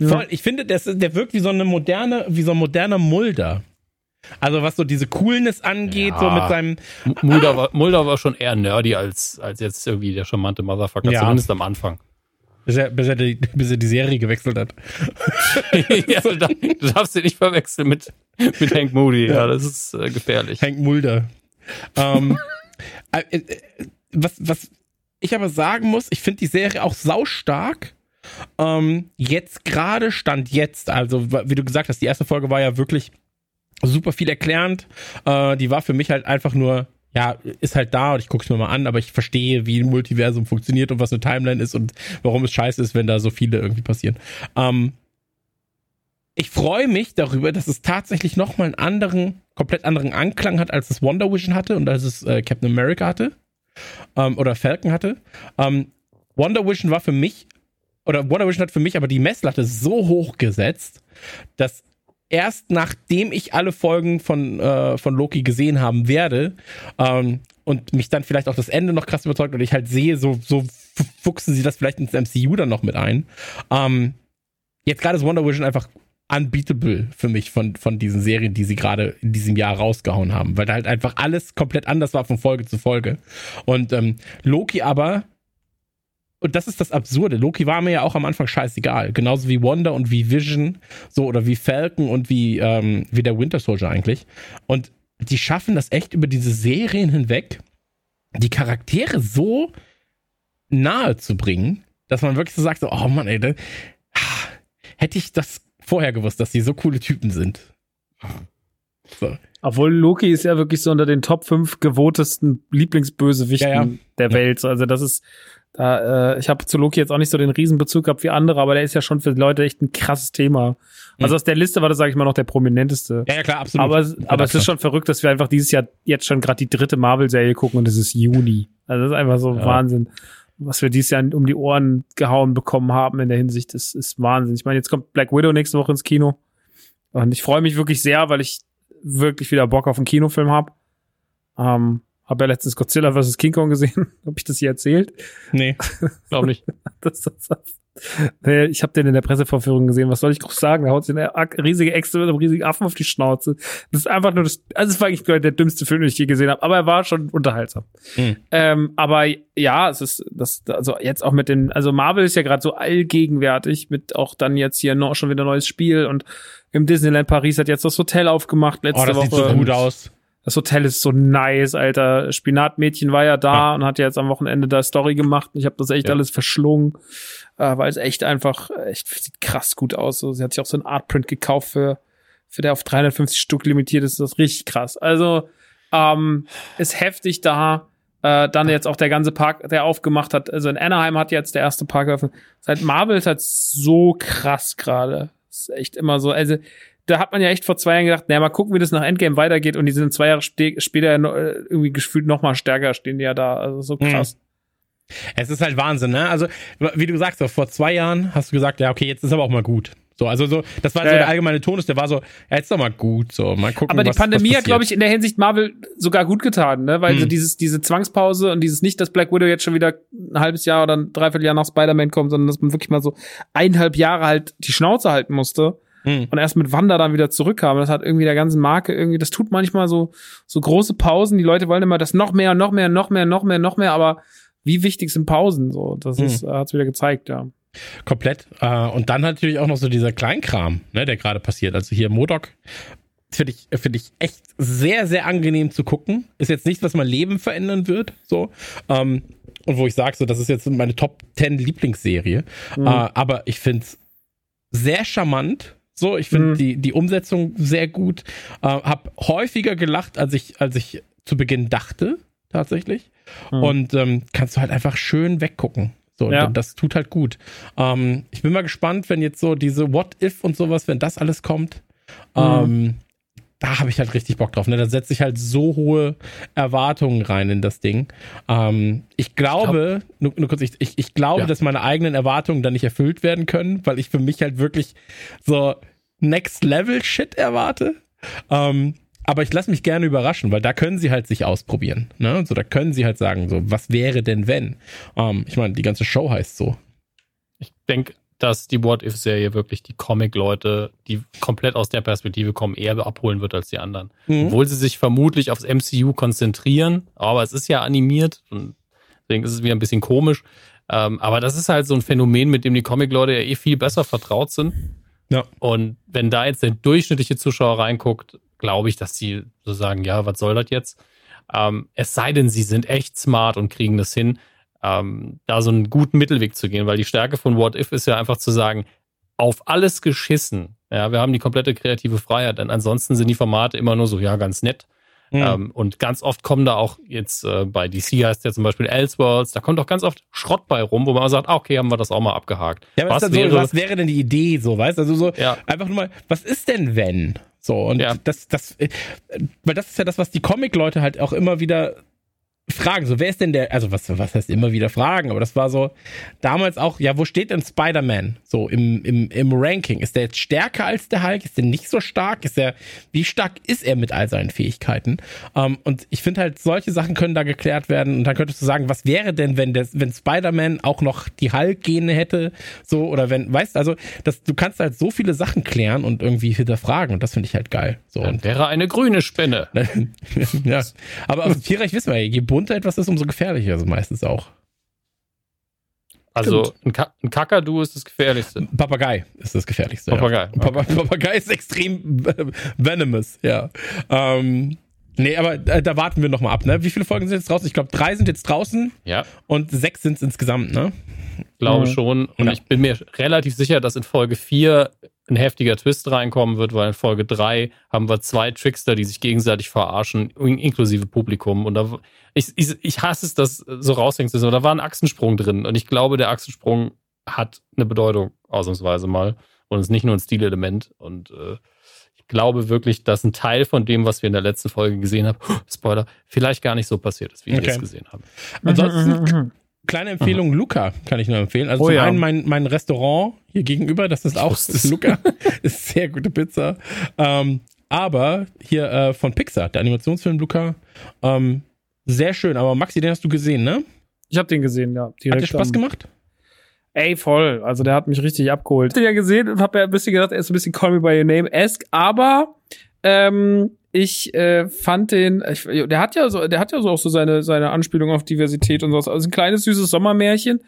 Voll, ich finde, der, ist- der wirkt wie so eine moderne, wie so ein moderner Mulder. Also was so diese Coolness angeht, Ja. so mit seinem, Mulder, war, Mulder war schon eher nerdy als, als jetzt irgendwie der charmante Motherfucker, Ja. zumindest am Anfang. Bis er, bis er, die, <laughs> bis er die Serie gewechselt hat. <laughs> ja, du, darf, du darfst den nicht verwechseln mit, mit Hank Moody. Ja, das ist äh, gefährlich. Hank Mulder. ähm, <laughs> äh, äh, was, was ich aber sagen muss, ich finde die Serie auch saustark. Ähm, jetzt gerade stand jetzt, also wie du gesagt hast, die erste Folge war ja wirklich super viel erklärend. Äh, die war für mich halt einfach nur, ja, ist halt da und ich gucke es mir mal an, aber ich verstehe, wie ein Multiversum funktioniert und was eine Timeline ist und warum es scheiße ist, wenn da so viele irgendwie passieren. Ähm, ich freue mich darüber, dass es tatsächlich nochmal einen anderen, komplett anderen Anklang hat, als es Wonder Vision hatte und als es äh, Captain America hatte. Ähm, oder Falcon hatte. Ähm, Wonder Vision war für mich, oder Wonder Vision hat für mich aber die Messlatte so hoch gesetzt, dass erst nachdem ich alle Folgen von, äh, von Loki gesehen haben werde ähm, und mich dann vielleicht auch das Ende noch krass überzeugt und ich halt sehe, so, so fuchsen sie das vielleicht ins MCU dann noch mit ein. Ähm, jetzt gerade ist Wonder Vision einfach unbeatable für mich von, von diesen Serien, die sie gerade in diesem Jahr rausgehauen haben, weil da halt einfach alles komplett anders war von Folge zu Folge. Und ähm, Loki aber, und das ist das Absurde, Loki war mir ja auch am Anfang scheißegal, genauso wie Wonder und wie Vision, so oder wie Falcon und wie, ähm, wie der Winter Soldier eigentlich. Und die schaffen das echt über diese Serien hinweg, die Charaktere so nahe zu bringen, dass man wirklich so sagt, so, oh Mann, ey, da, hätte ich das vorher gewusst, dass die so coole Typen sind. So. Obwohl Loki ist ja wirklich so unter den Top 5 gewotesten Lieblingsbösewichten Ja, ja. der Ja. Welt. Also das ist, da, äh, ich habe zu Loki jetzt auch nicht so den Riesenbezug gehabt wie andere, aber der ist ja schon für Leute echt ein krasses Thema. Also Mhm. aus der Liste war das, sage ich mal, noch der prominenteste. Ja, ja, klar, absolut. Aber, es- aber es ist schon verrückt, dass wir einfach dieses Jahr jetzt schon gerade die dritte Marvel-Serie gucken und es ist Juni. Also das ist einfach so Ja. Wahnsinn. Was wir dieses Jahr um die Ohren gehauen bekommen haben in der Hinsicht, das ist Wahnsinn. Ich meine, jetzt kommt Black Widow nächste Woche ins Kino. Und ich freue mich wirklich sehr, weil ich wirklich wieder Bock auf einen Kinofilm habe. Ähm, habe ja letztens Godzilla vs. King Kong gesehen. <laughs> habe ich das hier erzählt? Nee. Glaube nicht. <laughs> Das, das, das. Nee, ich habe den in der Pressevorführung gesehen. Was soll ich groß sagen? Da haut sich eine riesige Echse mit einem riesigen Affen auf die Schnauze. Das ist einfach nur das. Also es war eigentlich der dümmste Film, den ich je gesehen habe. Aber er war schon unterhaltsam. Mhm. Ähm, aber ja, es ist das. Also jetzt auch mit den. Also Marvel ist ja gerade so allgegenwärtig mit auch dann jetzt hier noch schon wieder neues Spiel und im Disneyland Paris hat jetzt das Hotel aufgemacht letzte Oh, das Woche. sieht so gut aus. Das Hotel ist so nice, Alter. Spinatmädchen war ja da und hat jetzt am Wochenende da Story gemacht. Ich habe das echt Ja. alles verschlungen, äh, weil es echt einfach echt sieht krass gut aus. So, sie hat sich auch so ein Artprint gekauft für für der auf 350 Stück limitiert ist. Das ist richtig krass. Also ähm, ist heftig da. Äh, dann jetzt auch der ganze Park, der aufgemacht hat. Also in Anaheim hat jetzt der erste Park geöffnet. Seit Marvel ist halt so krass gerade. Ist echt immer so. Also da hat man ja echt vor zwei Jahren gedacht, naja, mal gucken, wie das nach Endgame weitergeht. Und die sind zwei Jahre spe später äh, irgendwie gefühlt noch mal stärker, stehen die ja da. Also so krass. Es ist halt Wahnsinn, ne? Also, wie du sagst, so, vor zwei Jahren hast du gesagt, ja, okay, jetzt ist aber auch mal gut. So, also so, das war Ja, so der allgemeine Tonus, der war so, ja, jetzt doch mal gut, so, mal gucken, Aber die was, Pandemie was hat, glaube ich, in der Hinsicht Marvel sogar gut getan, ne? Weil Hm. so dieses, diese Zwangspause und dieses nicht, dass Black Widow jetzt schon wieder ein halbes Jahr oder ein Dreivierteljahr nach Spider-Man kommt, sondern dass man wirklich mal so eineinhalb Jahre halt die Schnauze halten musste Hm. und erst mit Wanda dann wieder zurückkam. Das hat irgendwie der ganzen Marke irgendwie, das tut manchmal so, so große Pausen. Die Leute wollen immer das noch mehr, noch mehr, noch mehr, noch mehr, noch mehr, aber wie wichtig sind Pausen? So, das Hm. ist, äh, hat's wieder gezeigt, ja. Komplett. Äh, und dann natürlich auch noch so dieser Kleinkram, ne, der gerade passiert. Also hier Modok finde ich, finde ich echt sehr, sehr angenehm zu gucken. Ist jetzt nichts, was mein Leben verändern wird. So. Ähm, und wo ich sage, so, das ist jetzt meine Top 10 Lieblingsserie. Mhm. Äh, aber ich finde es sehr charmant. So, ich finde Mhm. die, die Umsetzung sehr gut. Äh, hab häufiger gelacht, als ich, als ich zu Beginn dachte, tatsächlich. Mhm. Und ähm, kannst du halt einfach schön weggucken. So, Ja. das tut halt gut. Ähm, ich bin mal gespannt, wenn jetzt so diese What If und sowas, wenn das alles kommt. Mhm. Ähm, da habe ich halt richtig Bock drauf. Ne? Da setze ich halt so hohe Erwartungen rein in das Ding. Ähm, ich glaube, nur, nur kurz, ich, ich, ich glaube, Ja. dass meine eigenen Erwartungen dann nicht erfüllt werden können, weil ich für mich halt wirklich so Next Level Shit erwarte. Ähm, aber ich lasse mich gerne überraschen, weil da können sie halt sich ausprobieren. Ne? So, da können sie halt sagen, so, was wäre denn wenn? Ähm, ich meine, die ganze Show heißt so. Ich denke, dass die What-If-Serie wirklich die Comic-Leute, die komplett aus der Perspektive kommen, eher abholen wird als die anderen. Mhm. Obwohl sie sich vermutlich aufs MCU konzentrieren, aber es ist ja animiert und deswegen ist es wieder ein bisschen komisch. Ähm, aber das ist halt so ein Phänomen, mit dem die Comic-Leute ja eh viel besser vertraut sind. Ja. Und wenn da jetzt der durchschnittliche Zuschauer reinguckt, glaube ich, dass die so sagen, ja, was soll das jetzt? Ähm, es sei denn, sie sind echt smart und kriegen das hin, ähm, da so einen guten Mittelweg zu gehen, weil die Stärke von What If ist ja einfach zu sagen, auf alles geschissen. Ja, wir haben die komplette kreative Freiheit, denn ansonsten sind die Formate immer nur so, ja, ganz nett. Mhm. Ähm, und ganz oft kommen da auch jetzt äh, bei DC heißt ja zum Beispiel Elseworlds, da kommt auch ganz oft Schrott bei rum, wo man sagt, ah, okay, haben wir das auch mal abgehakt. Ja, aber was, wäre, so, was wäre denn die Idee, so, weißt du? Also so, Ja. einfach nur mal, was ist denn wenn? So, und Ja. das, das, äh, weil das ist ja das, was die Comic-Leute halt auch immer wieder fragen. So, wer ist denn der, also was, was heißt immer wieder fragen, aber das war so damals auch, ja, wo steht denn Spider-Man so im, im, im Ranking? Ist der jetzt stärker als der Hulk? Ist der nicht so stark? Ist er, wie stark ist er mit all seinen Fähigkeiten? Ähm, und ich finde halt, solche Sachen können da geklärt werden und dann könntest du sagen, was wäre denn, wenn der, wenn Spider-Man auch noch die Hulk-Gene hätte, so, oder wenn, weißt, also, das, du kannst halt so viele Sachen klären und irgendwie hinterfragen und das finde ich halt geil. So, und dann wäre eine grüne Spinne. <laughs> ja. Aber aus dem Tierreich wissen wir ja, je bunter etwas ist, umso gefährlicher ist es meistens auch. Also ein, Ka ein Kakadu ist das gefährlichste. Papagei ist das gefährlichste. Papagei, Ja. Papa Papagei ist extrem <laughs> venomous, ja. Ähm, nee, aber äh, da warten wir noch mal ab, ne? Wie viele Folgen sind jetzt draußen? Ich glaube, drei sind jetzt draußen Ja, und sechs sind es insgesamt, ne? glaube Mhm. schon. Und Ja. ich bin mir relativ sicher, dass in Folge 4 ein heftiger Twist reinkommen wird, weil in Folge 3 haben wir zwei Trickster, die sich gegenseitig verarschen, in- inklusive Publikum. Und da, ich, ich, ich hasse es, das so raushängen zu lassen, aber da war ein Achsensprung drin. Und ich glaube, der Achsensprung hat eine Bedeutung, ausnahmsweise mal. Und ist nicht nur ein Stilelement. Und äh, ich glaube wirklich, dass ein Teil von dem, was wir in der letzten Folge gesehen haben, <gasps> Spoiler, vielleicht gar nicht so passiert ist, wie wir Okay. es gesehen haben. Ansonsten, <laughs> kleine Empfehlung, Luca kann ich nur empfehlen. Also Oh zum ja. einen mein, mein Restaurant hier gegenüber, das ist auch wusste es. Luca. <laughs> <laughs> ist sehr gute Pizza. Ähm, aber hier äh, von Pixar, der Animationsfilm Luca, ähm, sehr schön. Aber Maxi, den hast du gesehen, ne? Ich habe den gesehen, ja. Hat dir Spaß gemacht? Ey, voll. Also der hat mich richtig abgeholt. Ich hab den ja gesehen und hab ja ein bisschen gedacht, er ist ein bisschen Call Me By Your Name-esque, aber ähm, ich äh, fand den, ich, der hat ja so, der hat ja so auch so seine, seine Anspielung auf Diversität und sowas. Also ein kleines, süßes Sommermärchen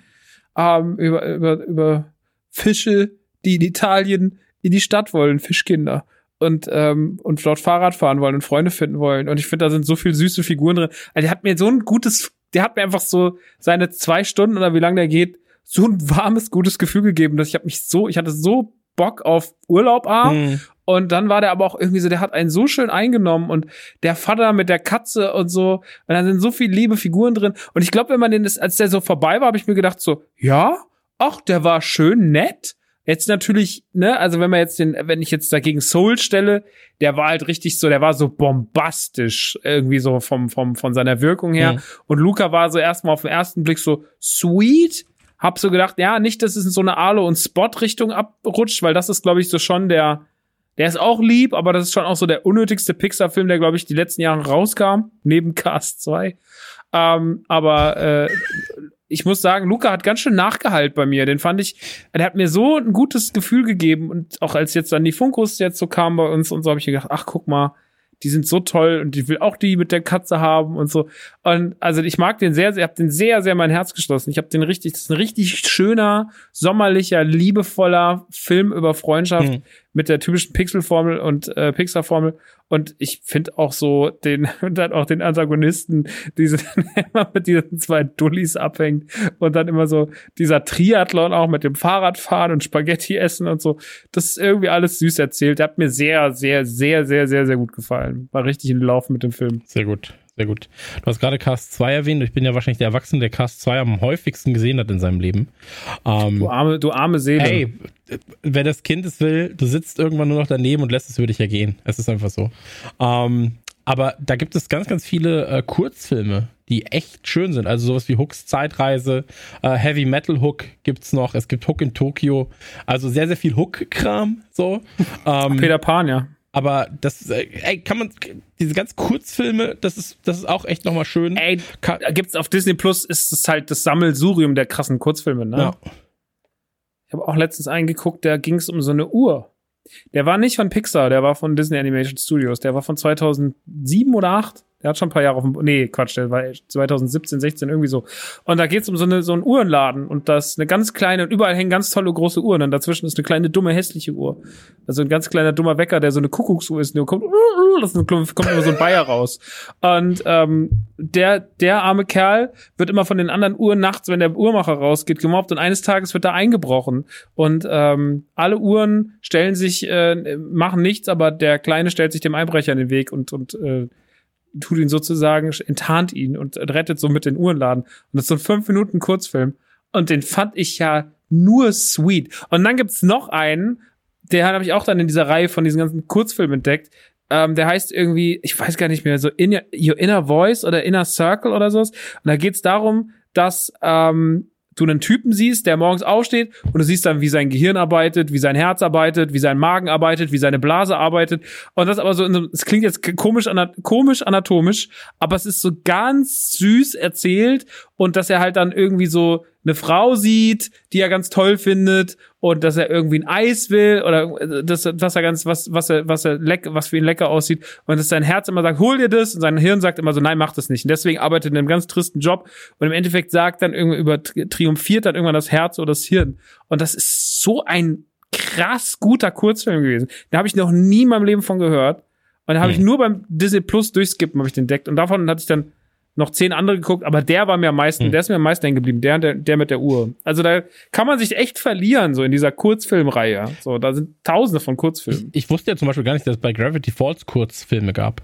ähm, über, über, über Fische, die in Italien in die Stadt wollen, Fischkinder. Und, ähm, und dort Fahrrad fahren wollen und Freunde finden wollen. Und ich finde, da sind so viele süße Figuren drin. Also der hat mir so ein gutes, der hat mir einfach so seine zwei Stunden oder wie lange der geht, so ein warmes, gutes Gefühl gegeben, dass ich habe mich so, ich hatte so Bock auf Urlaub A. Hm. Und dann war der aber auch irgendwie so, der hat einen so schön eingenommen und der Vater mit der Katze und so. Und da sind so viele liebe Figuren drin. Und ich glaube, wenn man den, als der so vorbei war, habe ich mir gedacht so, ja, ach, der war schön nett. Jetzt natürlich, ne, also wenn man jetzt den, wenn ich jetzt dagegen Soul stelle, der war halt richtig so, der war so bombastisch irgendwie so vom, vom, von seiner Wirkung her. Mhm. Und Luca war so erstmal auf den ersten Blick so sweet, hab so gedacht, ja, nicht, dass es in so eine Arlo- und Spot-Richtung abrutscht, weil das ist, glaube ich, so schon der, der ist auch lieb, aber das ist schon auch so der unnötigste Pixar-Film, der, glaube ich, die letzten Jahre rauskam, neben Cast 2. Ähm, aber äh, ich muss sagen, Luca hat ganz schön nachgehalt bei mir. Den fand ich, der hat mir so ein gutes Gefühl gegeben. Und auch als jetzt dann die Funkos jetzt so kamen bei uns und so, habe ich gedacht, ach, guck mal, die sind so toll und ich will auch die mit der Katze haben und so. Und also ich mag den sehr, sehr, hab den sehr, sehr mein Herz geschlossen. Ich habe den richtig, das ist ein richtig schöner, sommerlicher, liebevoller Film über Freundschaft mhm. Mit der typischen Pixel-Formel und äh, Pixar-Formel. Und ich finde auch so den, <laughs> dann auch den Antagonisten, die sind <laughs> immer mit diesen zwei Dullis abhängt und dann immer so dieser Triathlon auch mit dem Fahrradfahren und Spaghetti essen und so. Das ist irgendwie alles süß erzählt. Der hat mir sehr, sehr, sehr, sehr, sehr, sehr gut gefallen. War richtig in Lauf mit dem Film. Sehr gut. Sehr gut. Du hast gerade Cast 2 erwähnt. Ich bin ja wahrscheinlich der Erwachsene, der Cast 2 am häufigsten gesehen hat in seinem Leben. Ähm, du, arme, du arme Seele. Hey, wer das Kind es will, du sitzt irgendwann nur noch daneben und lässt es über dich ergehen. Es ist einfach so. Ähm, aber da gibt es ganz, ganz viele äh, Kurzfilme, die echt schön sind. Also sowas wie Hooks Zeitreise, äh, Heavy Metal Hook gibt's noch. Es gibt Hook in Tokio. Also sehr, sehr viel Hook-Kram. So. <laughs> Ähm, Peter Pan, ja. Aber das, äh, ey, kann man, diese ganz Kurzfilme, das ist, das ist auch echt nochmal schön. Ey, gibt's auf Disney Plus ist es halt das Sammelsurium der krassen Kurzfilme, ne? Ja. Ich habe auch letztens einen geguckt, da ging es um so eine Uhr. Der war nicht von Pixar, der war von Disney Animation Studios. Der war von 2007 oder 8. Der hat schon ein paar Jahre auf dem, nee, Quatsch, der war 2017, 16, irgendwie so. Und da geht's um so, eine, so einen Uhrenladen und das ist eine ganz kleine und überall hängen ganz tolle große Uhren und dazwischen ist eine kleine dumme hässliche Uhr. Also ein ganz kleiner dummer Wecker, der so eine Kuckucksuhr ist, und kommt, <laughs> das kommt immer so ein Bayer raus. Und ähm, der, der arme Kerl wird immer von den anderen Uhren nachts, wenn der Uhrmacher rausgeht, gemobbt und eines Tages wird da eingebrochen. Und ähm, alle Uhren stellen sich, äh, machen nichts, aber der Kleine stellt sich dem Einbrecher in den Weg und, und äh, tut ihn sozusagen, enttarnt ihn und rettet so mit den Uhrenladen. Und das ist so ein fünf Minuten Kurzfilm. Und den fand ich ja nur sweet. Und dann gibt's noch einen, der habe ich auch dann in dieser Reihe von diesen ganzen Kurzfilmen entdeckt. Ähm, der heißt irgendwie, ich weiß gar nicht mehr, so in Your Inner Voice oder Inner Circle oder sowas. Und da geht's darum, dass ähm, du einen Typen siehst, der morgens aufsteht und du siehst dann, wie sein Gehirn arbeitet, wie sein Herz arbeitet, wie sein Magen arbeitet, wie seine Blase arbeitet. Und das aber so, es klingt jetzt komisch, komisch anatomisch, aber es ist so ganz süß erzählt und dass er halt dann irgendwie so eine Frau sieht, die er ganz toll findet und dass er irgendwie ein Eis will oder äh, das, was er ganz, was, was er, was er leck, was für ihn lecker aussieht und dass sein Herz immer sagt, hol dir das und sein Hirn sagt immer so, nein, mach das nicht. Und deswegen arbeitet er in einem ganz tristen Job und im Endeffekt sagt dann irgendwie über, triumphiert dann irgendwann das Herz oder das Hirn. Und das ist so ein krass guter Kurzfilm gewesen. Da habe ich noch nie in meinem Leben von gehört. Und da habe hm. ich nur beim Disney Plus durchskippen, habe ich den entdeckt. Und davon hatte ich dann noch zehn andere geguckt, aber der war mir am meisten, hm. der ist mir am meisten hängen geblieben, der, der, der mit der Uhr. Also da kann man sich echt verlieren, so in dieser Kurzfilmreihe. So, da sind tausende von Kurzfilmen. Ich, ich wusste ja zum Beispiel gar nicht, dass es bei Gravity Falls Kurzfilme gab.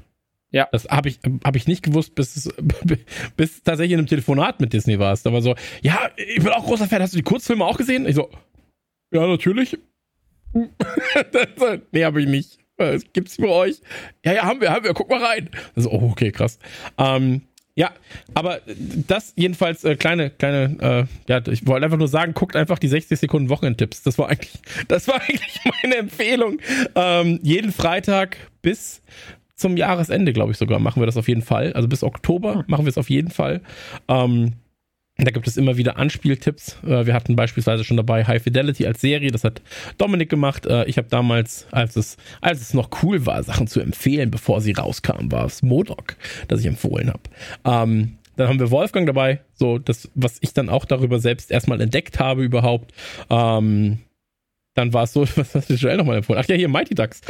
Ja. Das habe ich, hab ich nicht gewusst, bis es, <laughs> bis tatsächlich in einem Telefonat mit Disney warst. Aber so, ja, ich bin auch großer Fan. Hast du die Kurzfilme auch gesehen? Ich so, ja, natürlich. <laughs> nee, habe ich nicht. Gibt's für euch? Ja, ja, haben wir, haben wir. Guck mal rein. Also, oh, okay, krass. Ähm, ja, aber das jedenfalls äh, kleine, kleine, äh, ja, ich wollte einfach nur sagen, guckt einfach die 60 Sekunden Wochenendtipps. Das war eigentlich, <laughs> das war eigentlich <laughs> meine Empfehlung. Ähm, jeden Freitag bis zum Jahresende, glaube ich sogar, machen wir das auf jeden Fall. Also bis Oktober machen wir es auf jeden Fall. Ähm, da gibt es immer wieder Anspieltipps. Äh, wir hatten beispielsweise schon dabei High Fidelity als Serie. Das hat Dominik gemacht. Äh, ich habe damals, als es, als es noch cool war, Sachen zu empfehlen, bevor sie rauskamen, war es Modok, das ich empfohlen habe. Ähm, dann haben wir Wolfgang dabei. So, das, was ich dann auch darüber selbst erstmal entdeckt habe überhaupt. Ähm, dann war es so, <laughs> was hast du Joel nochmal empfohlen? Ach ja, hier Mighty Ducks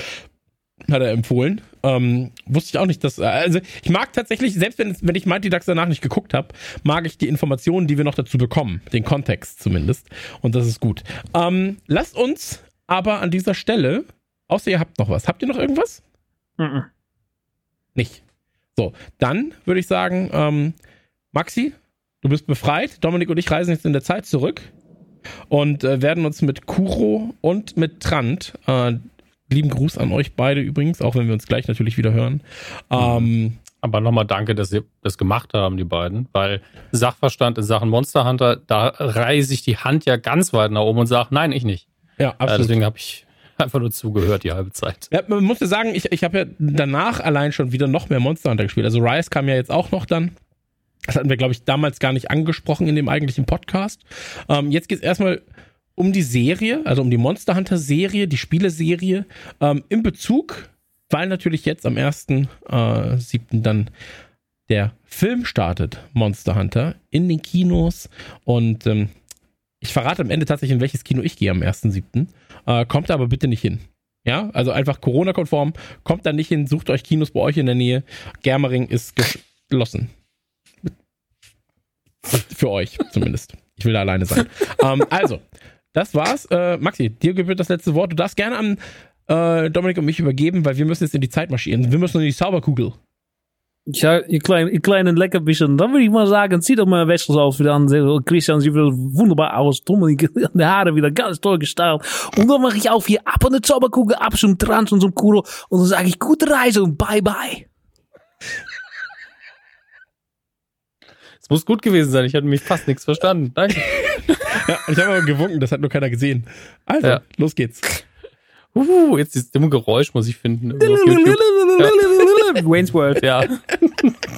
hat er empfohlen. Ähm, wusste ich auch nicht, dass. Also ich mag tatsächlich, selbst wenn, wenn ich Mighty Ducks danach nicht geguckt habe, mag ich die Informationen, die wir noch dazu bekommen. Den Kontext zumindest. Und das ist gut. Ähm, lasst uns aber an dieser Stelle, außer ihr habt noch was. Habt ihr noch irgendwas? Mhm. Nicht. So, dann würde ich sagen, ähm, Maxi, du bist befreit. Dominik und ich reisen jetzt in der Zeit zurück und äh, werden uns mit Kuro und mit Trant äh, lieben Gruß an euch beide übrigens, auch wenn wir uns gleich natürlich wieder hören. Ähm, Aber nochmal danke, dass sie das gemacht haben, die beiden, weil Sachverstand in Sachen Monster Hunter, da reiße ich die Hand ja ganz weit nach oben und sage, nein, ich nicht. Ja, Äh, absolut. deswegen habe ich einfach nur zugehört die halbe Zeit. Ja, man muss ja sagen, ich, ich habe ja danach allein schon wieder noch mehr Monster Hunter gespielt. Also Rise kam ja jetzt auch noch dann. Das hatten wir, glaube ich, damals gar nicht angesprochen in dem eigentlichen Podcast. Ähm, jetzt geht es erstmal um die Serie, also um die Monster Hunter Serie, die Spieleserie, ähm, in Bezug, weil natürlich jetzt am 1.7. dann der Film startet, Monster Hunter, in den Kinos. Und ähm, ich verrate am Ende tatsächlich, in welches Kino ich gehe am 1.7. Äh, kommt da aber bitte nicht hin. Ja, also einfach Corona-konform. Kommt da nicht hin, sucht euch Kinos bei euch in der Nähe. Germering ist geschlossen. Für euch zumindest. Ich will da alleine sein. <laughs> ähm, also, das war's. Äh, Maxi, dir gebührt das letzte Wort. Du darfst gerne an äh, Dominik und mich übergeben, weil wir müssen jetzt in die Zeit marschieren. Wir müssen in die Zauberkugel. Ja, ihr kleinen, ihr kleinen Leckerbissen. Dann würde ich mal sagen, zieht doch mal Wechsels aus wieder an. Christian sieht wieder wunderbar aus. Dominik, <laughs> die Haare wieder ganz toll gestylt. Und dann mache ich auf hier ab an der Zauberkugel, ab zum Trans und zum Kuro. Und dann sage ich gute Reise und bye bye. Es muss gut gewesen sein. Ich hatte mich fast nichts verstanden. Danke. <laughs> Ja, ich habe aber gewunken, das hat nur keiner gesehen. Also, Ja. los geht's. Uh, jetzt dieses dumme Geräusch muss ich finden. <laughs> Wayne's World. Ja. <laughs>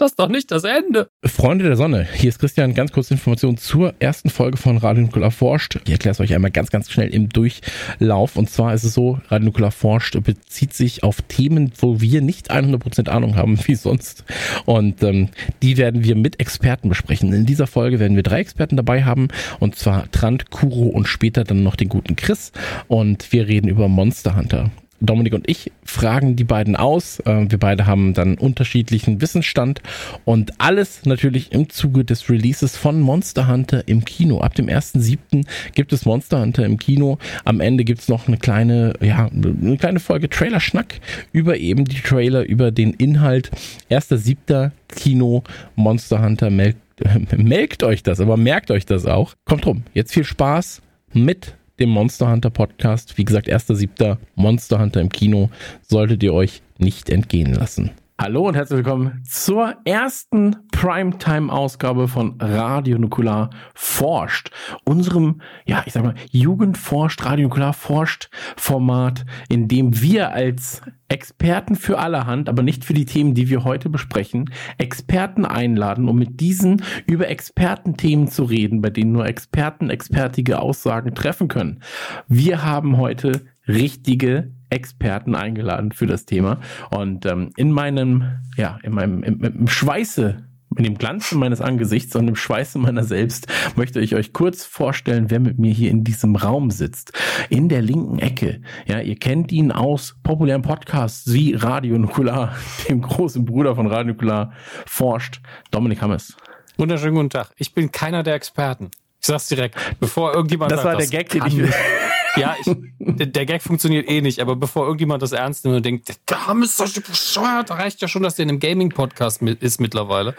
Das ist doch nicht das Ende. Freunde der Sonne, hier ist Christian. Ganz kurze Information zur ersten Folge von Radio Nukular forscht. Ich erkläre es euch einmal ganz, ganz schnell im Durchlauf. Und zwar ist es so, Radio Nukular forscht bezieht sich auf Themen, wo wir nicht 100% Ahnung haben, wie sonst. Und ähm, die werden wir mit Experten besprechen. In dieser Folge werden wir drei Experten dabei haben. Und zwar Trant, Kuro und später dann noch den guten Chris. Und wir reden über Monster Hunter. Dominik und ich fragen die beiden aus. Äh, Wir beide haben dann unterschiedlichen Wissensstand und alles natürlich im Zuge des Releases von Monster Hunter im Kino. Ab dem 1.7. gibt es Monster Hunter im Kino. Am Ende gibt's noch eine kleine, ja, eine kleine Folge Trailer-Schnack über eben die Trailer, über den Inhalt. 1.7. Kino Monster Hunter <laughs> melkt euch das, aber merkt euch das auch. Kommt rum. Jetzt viel Spaß mit dem Monster Hunter Podcast. Wie gesagt, 1.7. Monster Hunter im Kino. Solltet ihr euch nicht entgehen lassen. Hallo und herzlich willkommen zur ersten Primetime-Ausgabe von Radio Nukular forscht. Unserem, ja, ich sag mal, Jugendforscht, Radio Nukular forscht Format, in dem wir als Experten für allerhand, aber nicht für die Themen, die wir heute besprechen, Experten einladen, um mit diesen über Expertenthemen zu reden, bei denen nur Experten expertige Aussagen treffen können. Wir haben heute richtige Experten eingeladen für das Thema und ähm, in meinem, ja, in meinem, im, im Schweiße in dem Glanze meines Angesichts und im Schweiße meiner selbst möchte ich euch kurz vorstellen, wer mit mir hier in diesem Raum sitzt. In der linken Ecke. Ja, ihr kennt ihn aus populären Podcasts wie Radio Nukular, <laughs> dem großen Bruder von Radio Nukular, forscht Dominik Hammes. Wunderschönen guten Tag. Ich bin keiner der Experten. Ich sag's direkt, bevor irgendjemand Das sagt, war der Gag, den ich-. <laughs> Ja, ich, der, Gag funktioniert eh nicht, aber bevor irgendjemand das ernst nimmt und denkt, Ham ist doch bescheuert, da reicht ja schon, dass der in einem Gaming-Podcast mit, ist mittlerweile.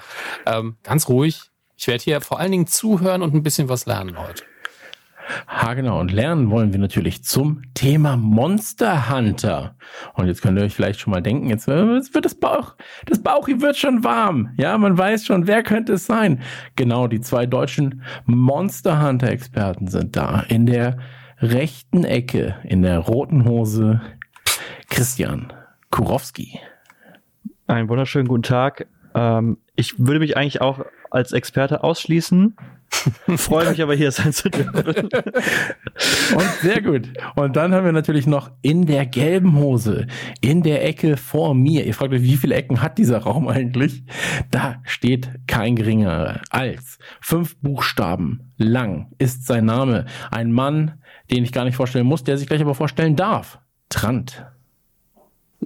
Ähm, ganz ruhig. Ich werde hier vor allen Dingen zuhören und ein bisschen was lernen heute. Ha, genau. Und lernen wollen wir natürlich zum Thema Monster Hunter. Und jetzt könnt ihr euch vielleicht schon mal denken, jetzt, äh, wird das Bauch, das Bauchi wird schon warm. Ja, man weiß schon, wer könnte es sein? Genau, die zwei deutschen Monster Hunter Experten sind da. In der rechten Ecke, in der roten Hose, Christian Kurowski. Einen wunderschönen guten Tag. Ähm, ich würde mich eigentlich auch als Experte ausschließen, <laughs> freue mich aber hier sein zu dürfen. Und sehr gut. Und dann haben wir natürlich noch in der gelben Hose, in der Ecke vor mir. Ihr fragt euch, wie viele Ecken hat dieser Raum eigentlich? Da steht kein geringerer als fünf Buchstaben lang ist sein Name. Ein Mann, den ich gar nicht vorstellen muss, der sich gleich aber vorstellen darf. Trant.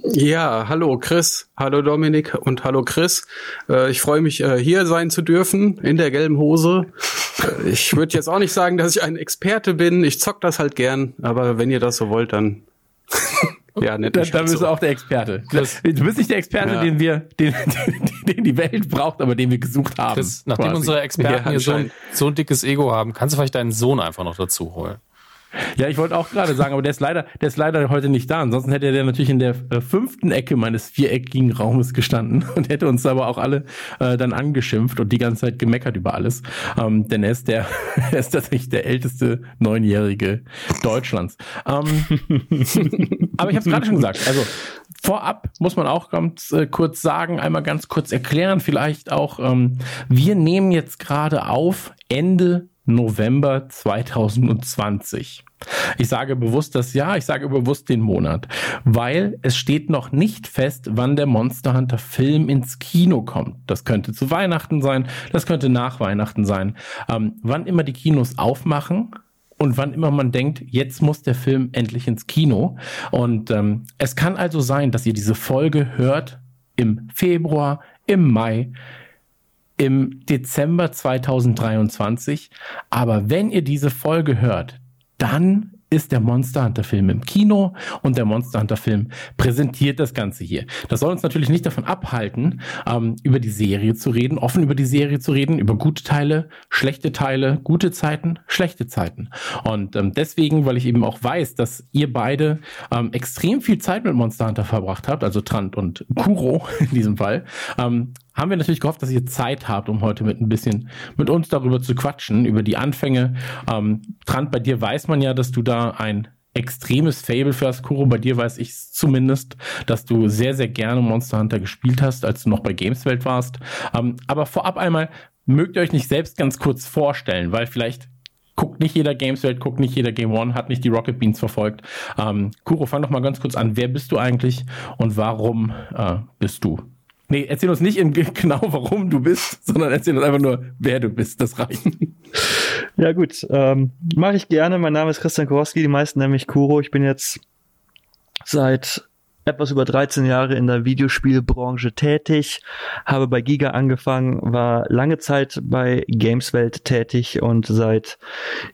Ja, hallo Chris, hallo Dominik und hallo Chris. Äh, ich freue mich, äh, hier sein zu dürfen in der gelben Hose. Äh, ich würde jetzt auch nicht sagen, dass ich ein Experte bin. Ich zock das halt gern, aber wenn ihr das so wollt, dann <laughs> ja, nett. Da, mich da halt bist so. du auch der Experte. Chris. Du bist nicht der Experte, Ja. den wir, <laughs> den, den die Welt braucht, aber den wir gesucht haben. Chris, nachdem quasi. unsere Experten Ja, hier so ein, so ein dickes Ego haben, kannst du vielleicht deinen Sohn einfach noch dazu holen. Ja, ich wollte auch gerade sagen, aber der ist leider, der ist leider heute nicht da. Ansonsten hätte er natürlich in der äh, fünften Ecke meines viereckigen Raumes gestanden <laughs> und hätte uns aber auch alle äh, dann angeschimpft und die ganze Zeit gemeckert über alles. Ähm, denn er ist der, <laughs> er ist tatsächlich der älteste Neunjährige Deutschlands. Ähm, <laughs> aber ich habe es gerade schon gesagt. Also vorab muss man auch ganz äh, kurz sagen, einmal ganz kurz erklären, vielleicht auch. Ähm, wir nehmen jetzt gerade auf Ende November 2020. Ich sage bewusst das Jahr, ich sage bewusst den Monat, weil es steht noch nicht fest, wann der Monster Hunter Film ins Kino kommt. Das könnte zu Weihnachten sein, das könnte nach Weihnachten sein. Ähm, wann immer die Kinos aufmachen, und wann immer man denkt, jetzt muss der Film endlich ins Kino. Und ähm, es kann also sein, dass ihr diese Folge hört im Februar, im Mai, im Dezember 2023. Aber wenn ihr diese Folge hört, dann ist der Monster Hunter Film im Kino und der Monster Hunter Film präsentiert das Ganze hier. Das soll uns natürlich nicht davon abhalten, ähm, über die Serie zu reden, offen über die Serie zu reden, über gute Teile, schlechte Teile, gute Zeiten, schlechte Zeiten. Und ähm, deswegen, weil ich eben auch weiß, dass ihr beide ähm, extrem viel Zeit mit Monster Hunter verbracht habt, also Trant und Kuro <laughs> in diesem Fall, ähm, haben wir natürlich gehofft, dass ihr Zeit habt, um heute mit ein bisschen mit uns darüber zu quatschen, über die Anfänge. Ähm, Trant, bei dir weiß man ja, dass du da ein extremes Fable für Askuro. Bei dir weiß ich zumindest, dass du sehr, sehr gerne Monster Hunter gespielt hast, als du noch bei Gameswelt warst. Ähm, aber vorab einmal, mögt ihr euch nicht selbst ganz kurz vorstellen, weil vielleicht guckt nicht jeder Gameswelt, guckt nicht jeder Game One, hat nicht die Rocket Beans verfolgt. Ähm, Kuro, fang doch mal ganz kurz an. Wer bist du eigentlich und warum äh, bist du Nee, erzähl uns nicht <laughs> genau, warum du bist, sondern erzähl uns einfach nur, wer du bist. Das reicht. Ja, gut. Ähm, Mache ich gerne. Mein Name ist Christian Kowalski. Die meisten nennen mich Kuro. Ich bin jetzt seit etwas über 13 Jahre in der Videospielbranche tätig, habe bei Giga angefangen, war lange Zeit bei Gameswelt tätig und seit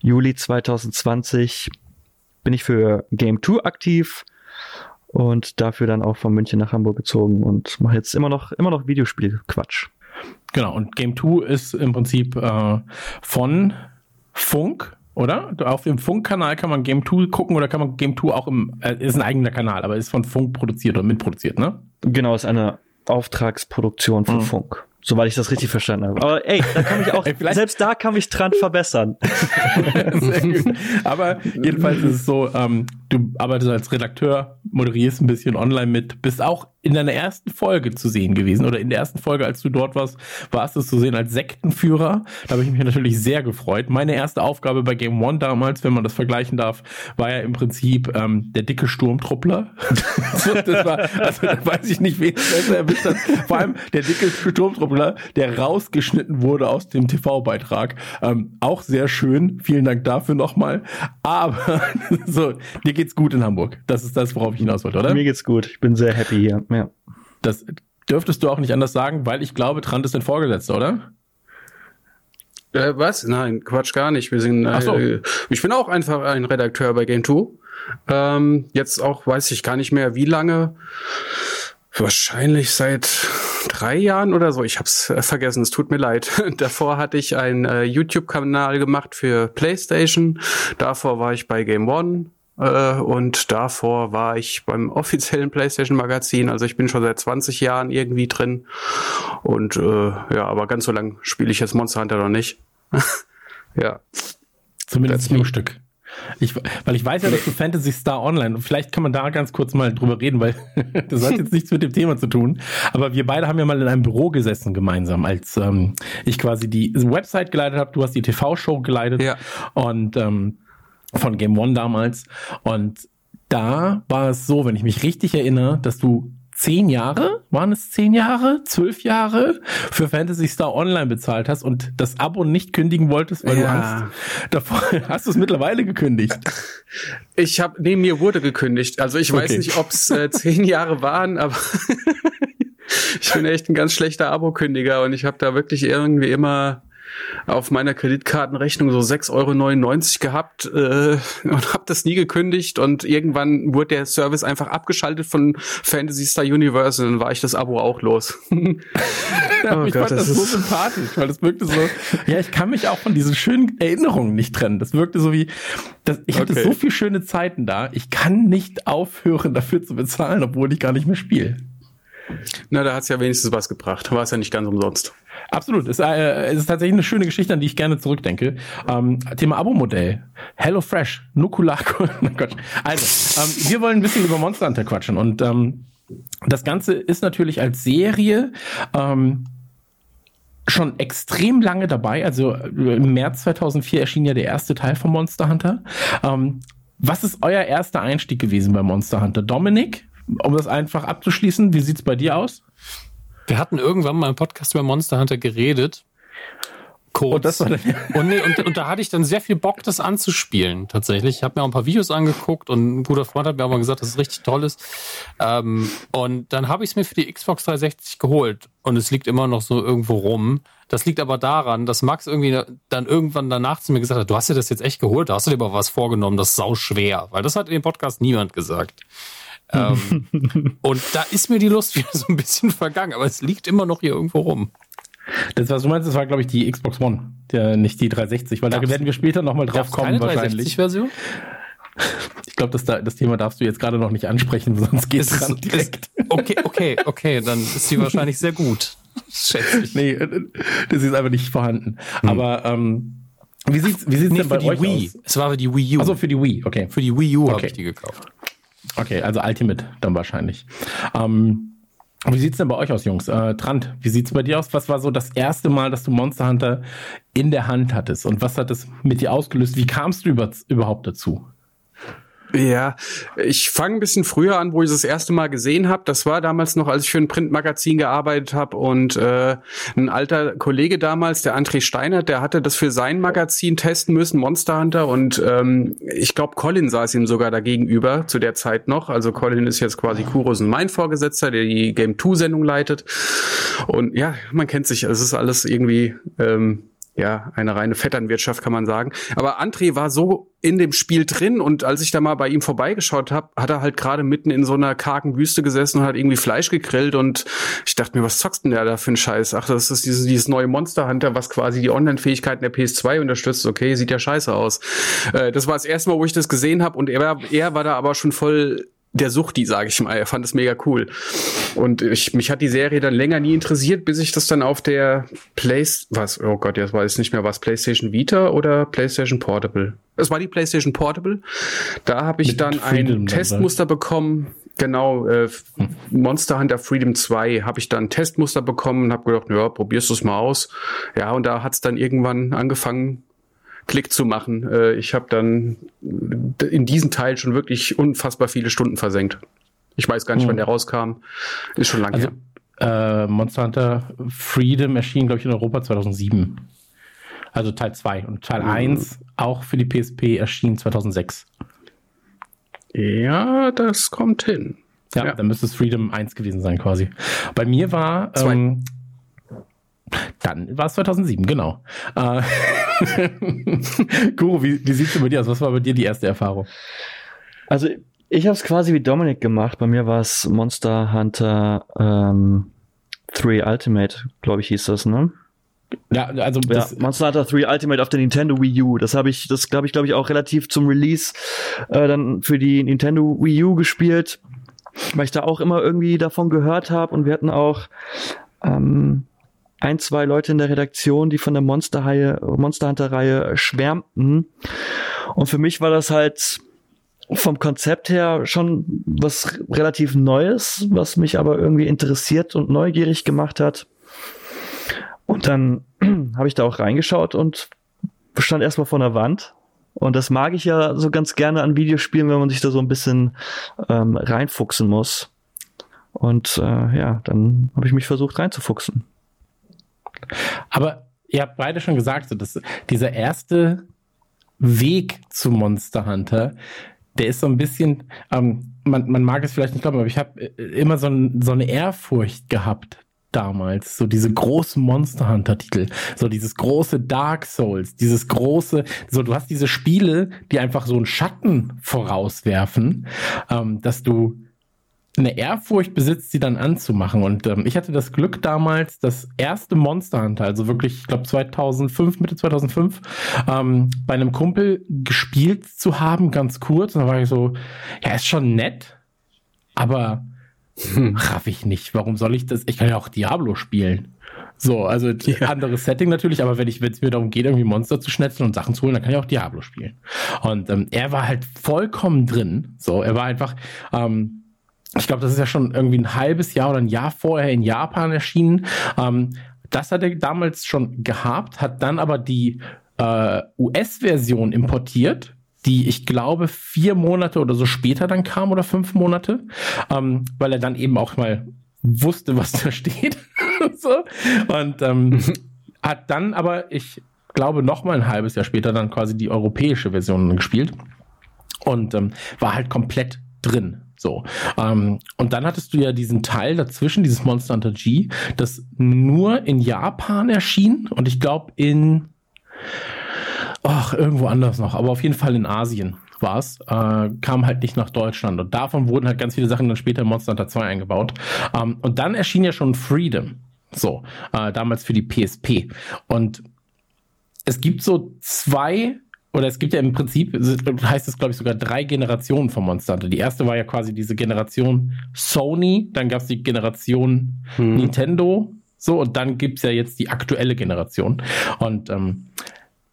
Juli 2020 bin ich für Game 2 aktiv und dafür dann auch von München nach Hamburg gezogen und mache jetzt immer noch immer noch Videospiel-Quatsch. Genau, und Game 2 ist im Prinzip äh, von Funk, oder? Auf dem Funk-Kanal kann man Game 2 gucken oder kann man Game 2 auch im, äh, ist ein eigener Kanal, aber ist von Funk produziert oder mitproduziert, ne? Genau, ist eine Auftragsproduktion von mhm. Funk. Soweit ich das richtig verstanden habe. Aber ey, da kann ich auch, <laughs> ey, selbst da kann mich dran verbessern. <laughs> Sehr gut. Aber jedenfalls ist es so, ähm, du arbeitest als Redakteur, moderierst ein bisschen online mit, bist auch in deiner ersten Folge zu sehen gewesen oder in der ersten Folge, als du dort warst, warst du zu sehen als Sektenführer. Da habe ich mich natürlich sehr gefreut. Meine erste Aufgabe bei Game One damals, wenn man das vergleichen darf, war ja im Prinzip ähm, der dicke Sturmtruppler. <laughs> das war, also da weiß ich nicht, wen es besser erwischt hat. Vor allem der dicke Sturmtruppler, der rausgeschnitten wurde aus dem TV-Beitrag. Ähm, auch sehr schön. Vielen Dank dafür nochmal. Aber <laughs> so, dir geht's gut in Hamburg. Das ist das, worauf ich hinaus wollte, oder? Mir geht's gut. Ich bin sehr happy hier. Ja. Das dürftest du auch nicht anders sagen, weil ich glaube, Trant ist dein Vorgesetzter, oder? Äh, was? Nein, Quatsch gar nicht. Wir sind, äh, so. ich bin auch einfach ein Redakteur bei Game 2. Ähm, jetzt auch, weiß ich gar nicht mehr, wie lange. Wahrscheinlich seit drei Jahren oder so. Ich hab's äh, vergessen, es tut mir leid. <laughs> Davor hatte ich einen äh, YouTube-Kanal gemacht für PlayStation. Davor war ich bei Game One und davor war ich beim <laughs> offiziellen PlayStation Magazin. Also ich bin schon seit 20 Jahren irgendwie drin. Und äh, ja, aber ganz so lang spiele ich jetzt Monster Hunter noch nicht. <laughs> ja. Zumindest ein Stück. Ich, weil ich weiß ja, dass du Fantasy Star Online, vielleicht kann man da ganz kurz mal drüber reden, weil <laughs> das hat jetzt nichts mit dem Thema zu tun. Aber wir beide haben ja mal in einem Büro gesessen gemeinsam, als ähm, ich quasi die Website geleitet habe, du hast die TV-Show geleitet. Ja. Und ähm, von Game One damals. Und da war es so, wenn ich mich richtig erinnere, dass du zehn Jahre, waren es zehn Jahre, zwölf Jahre für Fantasy Star Online bezahlt hast und das Abo nicht kündigen wolltest, weil ja. du Angst davor <laughs> hast du es mittlerweile gekündigt. Ich habe neben mir wurde gekündigt. Also ich weiß okay. nicht, ob es äh, zehn Jahre waren, aber <laughs> ich bin echt ein ganz schlechter Abo-Kündiger und ich habe da wirklich irgendwie immer auf meiner Kreditkartenrechnung so 6,99 Euro gehabt äh, <laughs> und habe das nie gekündigt und irgendwann wurde der Service einfach abgeschaltet von Fantasy Star Universe und dann war ich das Abo auch los. <laughs> oh ich Gott, fand das, das so sympathisch, weil das wirkte so, <laughs> ja, ich kann mich auch von diesen schönen Erinnerungen nicht trennen. Das wirkte so wie, das, ich hatte okay. so viele schöne Zeiten da, ich kann nicht aufhören dafür zu bezahlen, obwohl ich gar nicht mehr spiele. Na, da hat's ja wenigstens was gebracht. War es ja nicht ganz umsonst. Absolut. Es, äh, es ist tatsächlich eine schöne Geschichte, an die ich gerne zurückdenke. Ähm, Thema Abo-Modell. Hello Fresh. Nukulako. <laughs> also, ähm, wir wollen ein bisschen über Monster Hunter quatschen. Und ähm, das Ganze ist natürlich als Serie ähm, schon extrem lange dabei. Also äh, im März 2004 erschien ja der erste Teil von Monster Hunter. Ähm, was ist euer erster Einstieg gewesen bei Monster Hunter? Dominik, um das einfach abzuschließen, wie sieht's bei dir aus? Wir hatten irgendwann mal im Podcast über Monster Hunter geredet. Kurz. Und, das war dann und, nee, und, und da hatte ich dann sehr viel Bock, das anzuspielen, tatsächlich. Ich habe mir auch ein paar Videos angeguckt und ein guter Freund hat mir auch mal gesagt, dass es richtig toll ist. Ähm, und dann habe ich es mir für die Xbox 360 geholt und es liegt immer noch so irgendwo rum. Das liegt aber daran, dass Max irgendwie dann irgendwann danach zu mir gesagt hat, du hast dir das jetzt echt geholt, da hast du dir aber was vorgenommen, das ist sau schwer. Weil das hat in dem Podcast niemand gesagt. Ähm, <laughs> und da ist mir die Lust wieder so ein bisschen vergangen, aber es liegt immer noch hier irgendwo rum. Das, was du meinst, das war, glaube ich, die Xbox One, der, nicht die 360, weil Gab's, da werden wir später nochmal drauf kommen, wahrscheinlich. Version? <laughs> Ich glaube, das, das Thema darfst du jetzt gerade noch nicht ansprechen, <laughs> sonst geht es dran direkt. Ist, okay, okay, okay, dann ist sie wahrscheinlich sehr gut. Schätze ich. Nee, das ist einfach nicht vorhanden. Hm. Aber ähm, wie sieht's, wie sieht's nee, denn bei euch Wii. aus? Es war für die Wii U. Also für die Wii, okay. Für die Wii U okay. habe ich die gekauft. Okay, also Ultimate dann wahrscheinlich. Ähm, wie sieht's denn bei euch aus, Jungs? Äh, Trant, wie sieht's bei dir aus? Was war so das erste Mal, dass du Monster Hunter in der Hand hattest? Und was hat es mit dir ausgelöst? Wie kamst du über, überhaupt dazu? Ja, ich fange ein bisschen früher an, wo ich das erste Mal gesehen habe. Das war damals noch, als ich für ein Printmagazin gearbeitet habe und äh, ein alter Kollege damals, der André Steiner, der hatte das für sein Magazin testen müssen, Monster Hunter. Und ähm, ich glaube, Colin saß ihm sogar dagegenüber zu der Zeit noch. Also Colin ist jetzt quasi Kuros und mein Vorgesetzter, der die Game 2 Sendung leitet. Und ja, man kennt sich. Es ist alles irgendwie ähm, ja, eine reine Vetternwirtschaft kann man sagen. Aber André war so in dem Spiel drin und als ich da mal bei ihm vorbeigeschaut habe, hat er halt gerade mitten in so einer kargen Wüste gesessen und hat irgendwie Fleisch gegrillt und ich dachte mir, was zockst denn der da für einen Scheiß? Ach, das ist dieses, dieses neue Monster Hunter, was quasi die Online-Fähigkeiten der PS2 unterstützt. Okay, sieht ja scheiße aus. Äh, das war das erste Mal, wo ich das gesehen habe und er, er war da aber schon voll der Suchti, sage ich mal. Er fand es mega cool. Und ich, mich hat die Serie dann länger nie interessiert, bis ich das dann auf der Play, was, oh Gott, jetzt weiß ich nicht mehr, was, PlayStation Vita oder PlayStation Portable? Es war die PlayStation Portable. Da habe ich Mit dann Freedom ein Testmuster dann. bekommen. Genau, äh, hm. Monster Hunter Freedom 2 habe ich dann ein Testmuster bekommen und habe gedacht, ja, probierst du es mal aus. Ja, und da hat's dann irgendwann angefangen, Klick zu machen. Äh, ich habe dann in diesen Teil schon wirklich unfassbar viele Stunden versenkt. Ich weiß gar nicht, hm. wann der rauskam. Ist schon lange also, her. Äh, Monster Hunter Freedom erschien, glaube ich, in Europa 2007. Also Teil 2. Und Teil mhm. 1 auch für die PSP erschien 2006. Ja, das kommt hin. Ja, ja, dann müsste es Freedom 1 gewesen sein quasi. Bei mir war ähm, dann war es 2007, genau. Äh, <laughs> Guru, wie, wie sieht's denn bei dir aus? Was war bei dir die erste Erfahrung? Also ich habe es quasi wie Dominik gemacht. Bei mir war es Monster Hunter ähm, 3 Ultimate, glaube ich, hieß das, ne? Ja, also ja, Monster Hunter 3 Ultimate auf der Nintendo Wii U. Das habe ich, das glaube ich, glaube ich auch relativ zum Release äh, dann für die Nintendo Wii U gespielt, weil ich da auch immer irgendwie davon gehört habe und wir hatten auch ähm, ein, zwei Leute in der Redaktion, die von der Monster, Monster Hunter Reihe schwärmten. Und für mich war das halt vom Konzept her schon was relativ Neues, was mich aber irgendwie interessiert und neugierig gemacht hat. Und dann <clears throat> habe ich da auch reingeschaut und stand erstmal vor der Wand. Und das mag ich ja so ganz gerne an Videospielen, wenn man sich da so ein bisschen ähm, reinfuchsen muss. Und äh, ja, dann habe ich mich versucht reinzufuchsen. Aber ihr habt beide schon gesagt, so, dass dieser erste Weg zu Monster Hunter, der ist so ein bisschen, ähm, man, man mag es vielleicht nicht glauben, aber ich habe äh, immer so, ein, so eine Ehrfurcht gehabt damals, so diese großen Monster Hunter Titel, so dieses große Dark Souls, dieses große, so du hast diese Spiele, die einfach so einen Schatten vorauswerfen, ähm, dass du eine Ehrfurcht besitzt, sie dann anzumachen. Und ähm, ich hatte das Glück damals, das erste Monster Hunter, also wirklich, ich glaube 2005, Mitte 2005, ähm, bei einem Kumpel gespielt zu haben, ganz kurz. Und da war ich so, ja, ist schon nett, aber hm. raff ich nicht. Warum soll ich das? Ich kann ja auch Diablo spielen. So, also ja. anderes Setting natürlich, aber wenn ich, wenn es mir darum geht, irgendwie Monster zu schnetzeln und Sachen zu holen, dann kann ich auch Diablo spielen. Und ähm, er war halt vollkommen drin. So, er war einfach, ähm, ich glaube, das ist ja schon irgendwie ein halbes Jahr oder ein Jahr vorher in Japan erschienen. Ähm, das hat er damals schon gehabt, hat dann aber die äh, US-Version importiert, die ich glaube vier Monate oder so später dann kam oder fünf Monate, ähm, weil er dann eben auch mal wusste, was da steht. <laughs> so. Und ähm, <laughs> hat dann aber, ich glaube, noch mal ein halbes Jahr später dann quasi die europäische Version gespielt und ähm, war halt komplett drin. So. Ähm, und dann hattest du ja diesen Teil dazwischen, dieses Monster Hunter G, das nur in Japan erschien und ich glaube in ach, irgendwo anders noch, aber auf jeden Fall in Asien war es, äh, kam halt nicht nach Deutschland. Und davon wurden halt ganz viele Sachen dann später in Monster Hunter 2 eingebaut. Ähm, und dann erschien ja schon Freedom. So, äh, damals für die PSP. Und es gibt so zwei oder es gibt ja im Prinzip, heißt es glaube ich sogar drei Generationen von Monster Hunter. Die erste war ja quasi diese Generation Sony, dann gab es die Generation hm. Nintendo, so und dann gibt's ja jetzt die aktuelle Generation. Und ähm,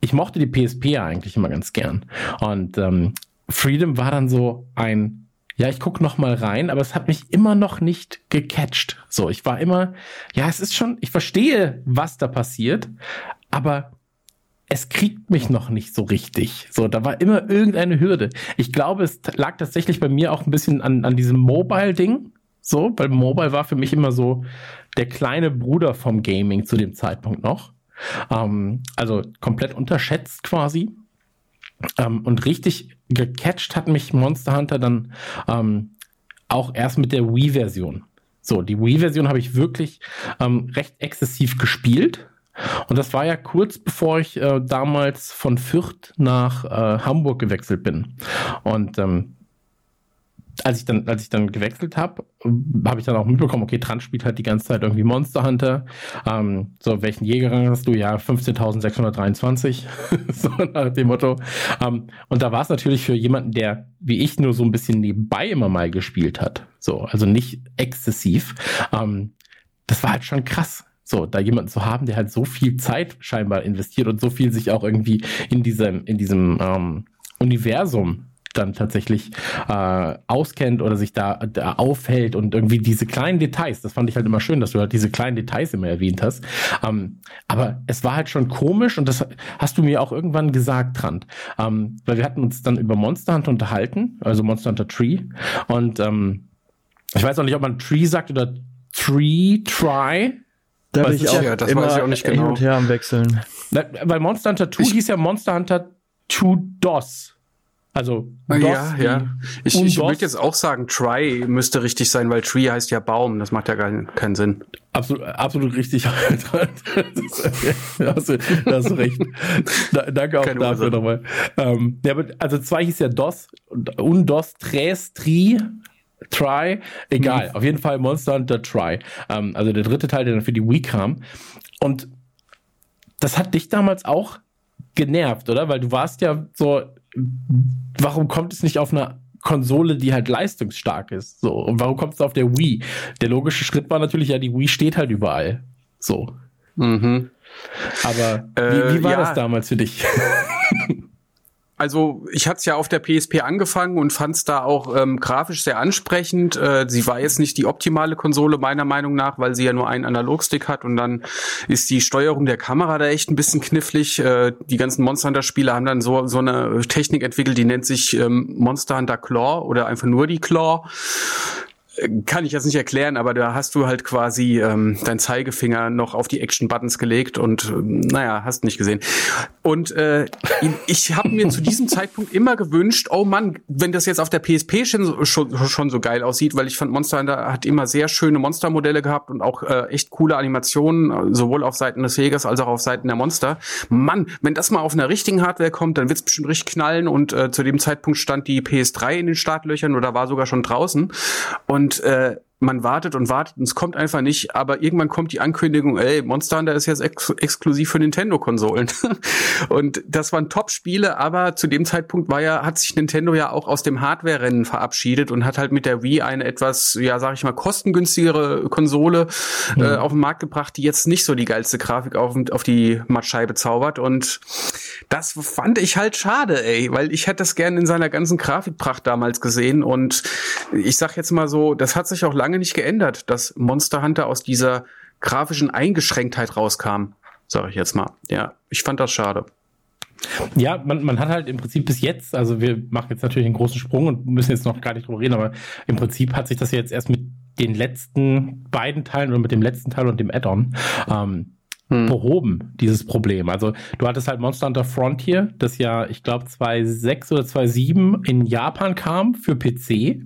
ich mochte die PSP ja eigentlich immer ganz gern. Und ähm, Freedom war dann so ein, ja, ich guck noch mal rein, aber es hat mich immer noch nicht gecatcht. So, ich war immer, ja, es ist schon, ich verstehe, was da passiert, aber es kriegt mich noch nicht so richtig. So, da war immer irgendeine Hürde. Ich glaube, es lag tatsächlich bei mir auch ein bisschen an, an diesem Mobile-Ding. So, weil Mobile war für mich immer so der kleine Bruder vom Gaming zu dem Zeitpunkt noch. Ähm, also komplett unterschätzt quasi. Ähm, und richtig gecatcht hat mich Monster Hunter dann ähm, auch erst mit der Wii-Version. So, die Wii-Version habe ich wirklich ähm, recht exzessiv gespielt. Und das war ja kurz bevor ich äh, damals von Fürth nach äh, Hamburg gewechselt bin. Und ähm, als ich dann, als ich dann gewechselt habe, habe ich dann auch mitbekommen, okay, Trans spielt halt die ganze Zeit irgendwie Monster Hunter. Ähm, so, welchen Jägerrang hast du? Ja, 15.623. <laughs> so nach dem Motto. Ähm, und da war es natürlich für jemanden, der, wie ich, nur so ein bisschen nebenbei immer mal gespielt hat. So, also nicht exzessiv. Ähm, das war halt schon krass. So, da jemanden zu haben, der halt so viel Zeit scheinbar investiert und so viel sich auch irgendwie in diesem, in diesem ähm, Universum dann tatsächlich äh, auskennt oder sich da, da aufhält und irgendwie diese kleinen Details, das fand ich halt immer schön, dass du halt diese kleinen Details immer erwähnt hast. Ähm, aber es war halt schon komisch und das hast du mir auch irgendwann gesagt, Trant. Ähm, weil wir hatten uns dann über Monster Hunter unterhalten, also Monster Hunter Tree. Und ähm, ich weiß auch nicht, ob man Tree sagt oder Tree, Try. Da bin ich auch ja, das immer weiß ich auch nicht genau. hin und her am Wechseln. Na, weil Monster Hunter 2 hieß ja Monster Hunter 2 DOS. Also DOS ja, ja. Ich, ich würde jetzt auch sagen, Try müsste richtig sein, weil Tree heißt ja Baum. Das macht ja gar keinen Sinn. Absolut, absolut richtig. <laughs> da hast, du, da hast du recht. Da, danke auch Keine dafür nochmal. Ähm, ja, also zwei hieß ja DOS und DOS, Tres, Tri, Try, egal. Mhm. Auf jeden Fall Monster Hunter Try. Ähm, also der dritte Teil, der dann für die Wii kam. Und das hat dich damals auch genervt, oder? Weil du warst ja so, warum kommt es nicht auf einer Konsole, die halt leistungsstark ist? So, und warum kommt es auf der Wii? Der logische Schritt war natürlich, ja, die Wii steht halt überall. So. Mhm. Aber äh, wie, wie, war ja. das damals für dich? <laughs> Also ich hatte es ja auf der PSP angefangen und fand es da auch ähm, grafisch sehr ansprechend. Äh, sie war jetzt nicht die optimale Konsole meiner Meinung nach, weil sie ja nur einen Analogstick hat und dann ist die Steuerung der Kamera da echt ein bisschen knifflig. Äh, die ganzen Monster Hunter Spiele haben dann so so eine Technik entwickelt, die nennt sich ähm, Monster Hunter Claw oder einfach nur die Claw. Kann ich jetzt nicht erklären, aber da hast du halt quasi ähm, dein Zeigefinger noch auf die Action-Buttons gelegt und äh, naja, hast nicht gesehen. Und äh, ich habe mir zu diesem Zeitpunkt immer gewünscht, oh Mann, wenn das jetzt auf der PSP schon, schon, schon so geil aussieht, weil ich fand Monster Hunter hat immer sehr schöne Monstermodelle gehabt und auch äh, echt coole Animationen, sowohl auf Seiten des Jägers als auch auf Seiten der Monster. Mann, wenn das mal auf einer richtigen Hardware kommt, dann wird's bestimmt richtig knallen und äh, zu dem Zeitpunkt stand die PS3 in den Startlöchern oder war sogar schon draußen. Und äh, man wartet und wartet und es kommt einfach nicht, aber irgendwann kommt die Ankündigung, ey, Monster Hunter ist jetzt ex exklusiv für Nintendo-Konsolen. <laughs> und das waren Top-Spiele, aber zu dem Zeitpunkt war ja, hat sich Nintendo ja auch aus dem Hardware-Rennen verabschiedet und hat halt mit der Wii eine etwas, ja, sag ich mal, kostengünstigere Konsole mhm. äh, auf den Markt gebracht, die jetzt nicht so die geilste Grafik auf, auf die Mattscheibe zaubert. Und das fand ich halt schade, ey, weil ich hätte das gerne in seiner ganzen Grafikpracht damals gesehen. Und ich sag jetzt mal so, das hat sich auch lange lange nicht geändert, dass Monster Hunter aus dieser grafischen Eingeschränktheit rauskam, sage ich jetzt mal. Ja, ich fand das schade. Ja, man, man hat halt im Prinzip bis jetzt, also wir machen jetzt natürlich einen großen Sprung und müssen jetzt noch gar nicht drüber reden, aber im Prinzip hat sich das jetzt erst mit den letzten beiden Teilen oder mit dem letzten Teil und dem Add-on ähm, hm. behoben, dieses Problem. Also du hattest halt Monster Hunter Frontier, das ja, ich glaube, 2.6 oder 2.7 in Japan kam für PC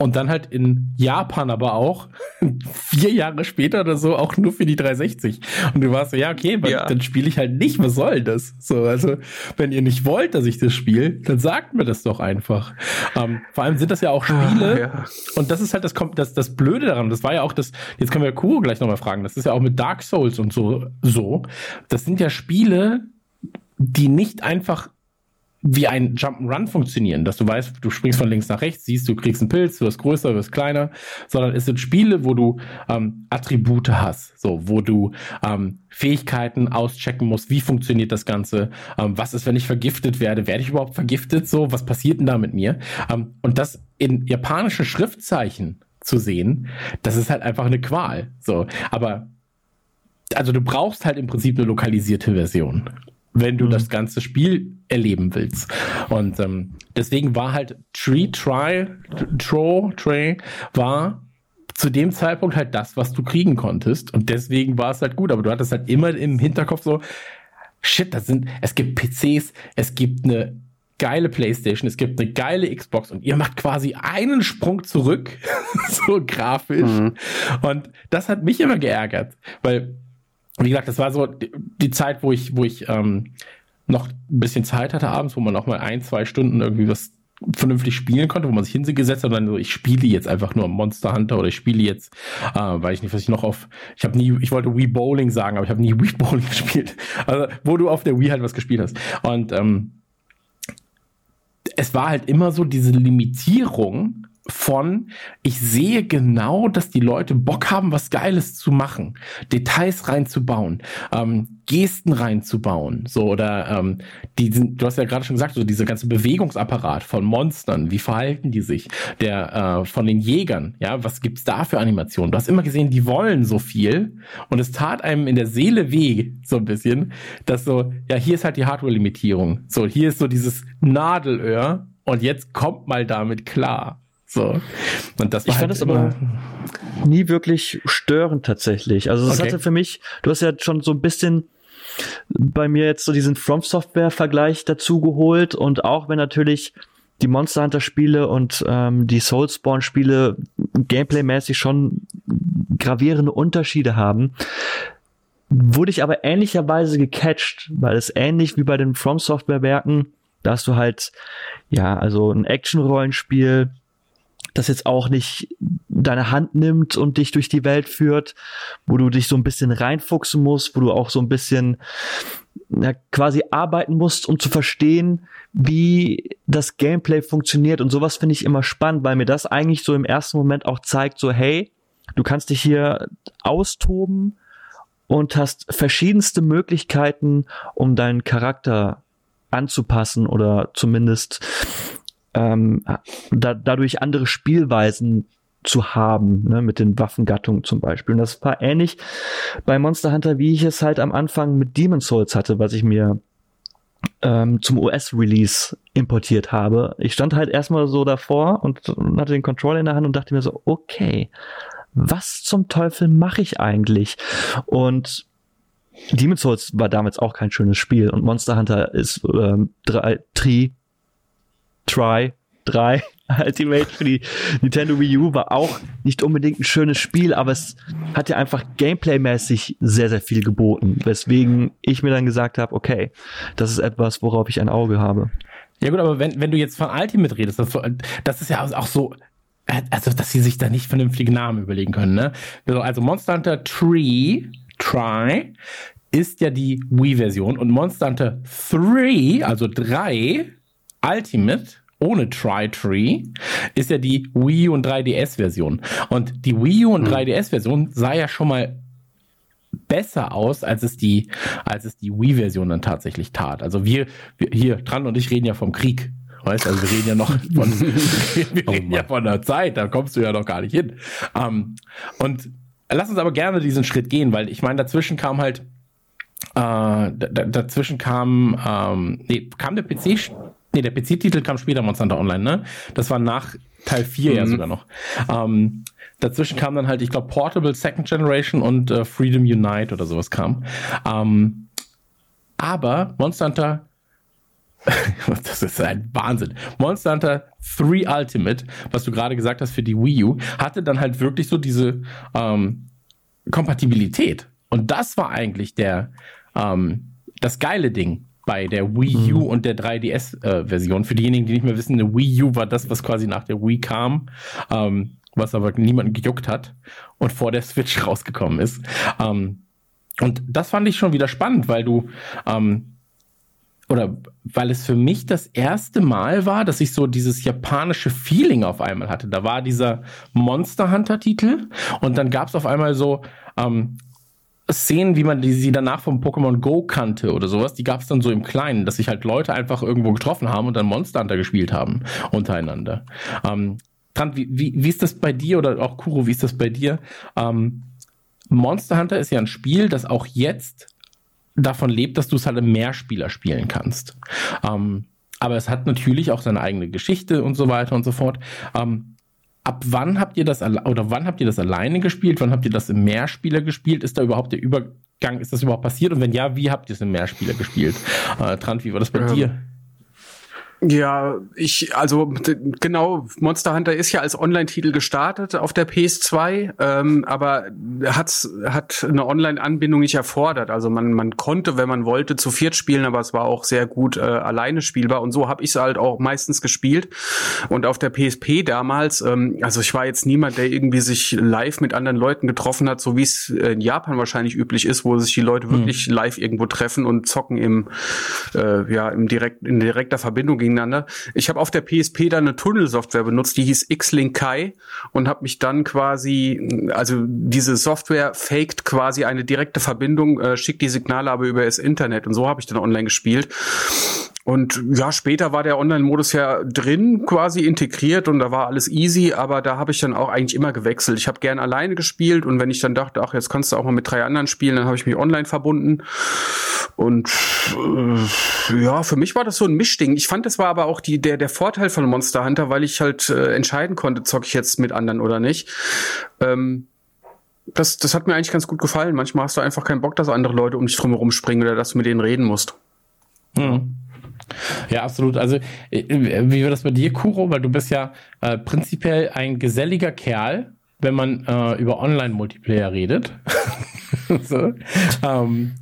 und dann halt in Japan aber auch <laughs> vier Jahre später oder so auch nur für die 360. Und du warst so, ja, okay, ja. dann spiele ich halt nicht. Was soll das? So, also, wenn ihr nicht wollt, dass ich das spiele, dann sagt mir das doch einfach. Ähm, vor allem sind das ja auch Spiele. Ah, ja. Und das ist halt das, das, das Blöde daran. Das war ja auch das, jetzt können wir Kuro gleich nochmal fragen. Das ist ja auch mit Dark Souls und so, so. Das sind ja Spiele, die nicht einfach wie ein Jump'n'Run funktionieren, dass du weißt, du springst von links nach rechts, siehst, du kriegst einen Pilz, du wirst größer, du wirst kleiner, sondern es sind Spiele, wo du ähm, Attribute hast, so, wo du ähm, Fähigkeiten auschecken musst, wie funktioniert das Ganze, ähm, was ist, wenn ich vergiftet werde, werde ich überhaupt vergiftet, so, was passiert denn da mit mir? Ähm, und das in japanischen Schriftzeichen zu sehen, das ist halt einfach eine Qual, so, aber also du brauchst halt im Prinzip eine lokalisierte Version wenn du mhm. das ganze Spiel erleben willst. Und ähm, deswegen war halt Tree Try, Tro, Tray, war zu dem Zeitpunkt halt das, was du kriegen konntest. Und deswegen war es halt gut. Aber du hattest halt immer im Hinterkopf so, shit, das sind, es gibt PCs, es gibt eine geile Playstation, es gibt eine geile Xbox und ihr macht quasi einen Sprung zurück, <laughs> so grafisch. Mhm. Und das hat mich immer geärgert, weil wie gesagt, das war so die Zeit, wo ich, wo ich ähm, noch ein bisschen Zeit hatte abends, wo man noch mal ein, zwei Stunden irgendwie was vernünftig spielen konnte, wo man sich hingesetzt hat und dann so, ich spiele jetzt einfach nur Monster Hunter oder ich spiele jetzt, äh, weil ich nicht, was ich noch auf, ich habe nie, ich wollte Wii Bowling sagen, aber ich habe nie <laughs> Wii Bowling gespielt. Also, wo du auf der Wii halt was gespielt hast. Und ähm, es war halt immer so diese Limitierung von, ich sehe genau, dass die Leute Bock haben, was Geiles zu machen, Details reinzubauen, ähm, Gesten reinzubauen, so oder ähm, die sind, du hast ja gerade schon gesagt, so dieser ganze Bewegungsapparat von Monstern, wie verhalten die sich, der äh, von den Jägern, ja, was gibt's da für Animationen? Du hast immer gesehen, die wollen so viel und es tat einem in der Seele weh, so ein bisschen, dass so, ja, hier ist halt die Hardware-Limitierung, so hier ist so dieses Nadelöhr und jetzt kommt mal damit klar. So. Und das war ich fand halt das aber nie wirklich störend tatsächlich. Also es okay. hatte für mich, du hast ja schon so ein bisschen bei mir jetzt so diesen From Software Vergleich dazu geholt und auch wenn natürlich die Monster Hunter Spiele und ähm, die Soulspawn Spiele gameplaymäßig schon gravierende Unterschiede haben, wurde ich aber ähnlicherweise gecatcht, weil es ähnlich wie bei den From Software Werken, da hast du halt ja, also ein Action Rollenspiel das jetzt auch nicht deine Hand nimmt und dich durch die Welt führt, wo du dich so ein bisschen reinfuchsen musst, wo du auch so ein bisschen ja, quasi arbeiten musst, um zu verstehen, wie das Gameplay funktioniert. Und sowas finde ich immer spannend, weil mir das eigentlich so im ersten Moment auch zeigt, so hey, du kannst dich hier austoben und hast verschiedenste Möglichkeiten, um deinen Charakter anzupassen oder zumindest ähm, da, dadurch andere Spielweisen zu haben, ne, mit den Waffengattungen zum Beispiel. Und das war ähnlich bei Monster Hunter, wie ich es halt am Anfang mit Demon Souls hatte, was ich mir ähm, zum US-Release importiert habe. Ich stand halt erstmal so davor und hatte den Controller in der Hand und dachte mir so, okay, was zum Teufel mache ich eigentlich? Und Demon's Souls war damals auch kein schönes Spiel und Monster Hunter ist ähm, drei, Tri, Try, drei <laughs> Ultimate für die Nintendo Wii U war auch nicht unbedingt ein schönes Spiel, aber es hat ja einfach gameplaymäßig sehr, sehr viel geboten, weswegen ich mir dann gesagt habe, okay, das ist etwas, worauf ich ein Auge habe. Ja gut, aber wenn, wenn du jetzt von Ultimate redest, das, das ist ja auch so, also dass sie sich da nicht vernünftige Namen überlegen können, ne? Also Monster Hunter Tree, Try, ist ja die Wii-Version und Monster Hunter 3, also 3, Ultimate, ohne Tri-Tree ist ja die Wii U und 3DS-Version. Und die Wii U und mhm. 3DS-Version sah ja schon mal besser aus, als es die, als es die Wii-Version dann tatsächlich tat. Also wir, wir hier, Tran und ich reden ja vom Krieg. Weißt also wir reden ja noch von, <laughs> wir oh reden ja von der Zeit, da kommst du ja noch gar nicht hin. Um, ähm, und lass uns aber gerne diesen Schritt gehen, weil ich meine, dazwischen kam halt, äh, dazwischen kam, ähm, nee, kam der PC Nee, der PC-Titel kam später Monster Hunter Online, ne? Das war nach Teil 4 mhm. ja sogar noch. Ähm, dazwischen kam dann halt, ich glaube, Portable Second Generation und äh, Freedom Unite oder sowas kam. Ähm, aber Monster Hunter <laughs> das ist ein Wahnsinn. Monster Hunter 3 Ultimate, was du gerade gesagt hast für die Wii U, hatte dann halt wirklich so diese ähm, Kompatibilität. Und das war eigentlich der ähm, das geile Ding bei der Wii U mhm. und der 3DS-Version. Äh, Für diejenigen, die nicht mehr wissen, eine Wii U war das, was quasi nach der Wii kam, ähm, was aber niemanden gejuckt hat und vor der Switch <laughs> rausgekommen ist. Ähm, und das fand ich schon wieder spannend, weil du ähm, oder weil es für mich das erste Mal war, dass ich so dieses japanische Feeling auf einmal hatte. Da war dieser Monster Hunter Titel und dann gab es auf einmal so ähm, Szenen, wie man die, sie danach vom Pokémon Go kannte oder sowas, die gab es dann so im Kleinen, dass sich halt Leute einfach irgendwo getroffen haben und dann Monster Hunter gespielt haben untereinander. Ähm, Trant, wie, wie, wie ist das bei dir oder auch Kuro, wie ist das bei dir? Ähm, Monster Hunter ist ja ein Spiel, das auch jetzt davon lebt, dass du es halt im Mehrspieler spielen kannst. Ähm, aber es hat natürlich auch seine eigene Geschichte und so weiter und so fort. Ähm, ab wann habt ihr das oder wann habt ihr das alleine gespielt? Wann habt ihr das im Mehrspieler gespielt? Ist da überhaupt der Übergang, ist das überhaupt passiert? Und wenn ja, wie habt ihr es im Mehrspieler gespielt? Äh, Trant, wie war das bei ähm, dir? Ja, ich, also genau, Monster Hunter ist ja als Online-Titel gestartet auf der PS2, ähm, aber hat's, hat eine Online-Anbindung nicht erfordert. Also man, man konnte, wenn man wollte, zu viert spielen, aber es war auch sehr gut äh, alleine spielbar. Und so habe ich es halt auch meistens gespielt. Und auf der PSP damals, ähm, also ich war jetzt niemand, der irgendwie sich live mit anderen Leuten getroffen hat, so wie es in Japan wahrscheinlich üblich ist, wo sich die Leute mhm. wirklich live irgendwo treffen und zocken im, äh, ja, im direkt, in direkter Verbindung gegeneinander. Ich habe auf der PSP dann eine Tunnelsoftware benutzt, die hieß X-Link Kai und habe mich dann quasi, also diese Software faked quasi eine direkte Verbindung, äh, schickt die Signale aber über das Internet und so habe ich dann online gespielt. Und ja, später war der Online-Modus ja drin, quasi integriert und da war alles easy, aber da habe ich dann auch eigentlich immer gewechselt. Ich habe gern alleine gespielt und wenn ich dann dachte, ach, jetzt kannst du auch mal mit drei anderen spielen, dann habe ich mich online verbunden. Und äh, ja, für mich war das so ein Mischding. Ich fand, das war aber auch die, der, der Vorteil von Monster Hunter, weil ich halt äh, entscheiden konnte, zocke ich jetzt mit anderen oder nicht. Ähm, das, das hat mir eigentlich ganz gut gefallen. Manchmal hast du einfach keinen Bock, dass andere Leute um dich drumherum springen oder dass du mit denen reden musst. Hm. Ja, absolut. Also, äh, wie war das bei dir, Kuro? Weil du bist ja äh, prinzipiell ein geselliger Kerl, wenn man äh, über Online-Multiplayer redet. <laughs> so. ähm,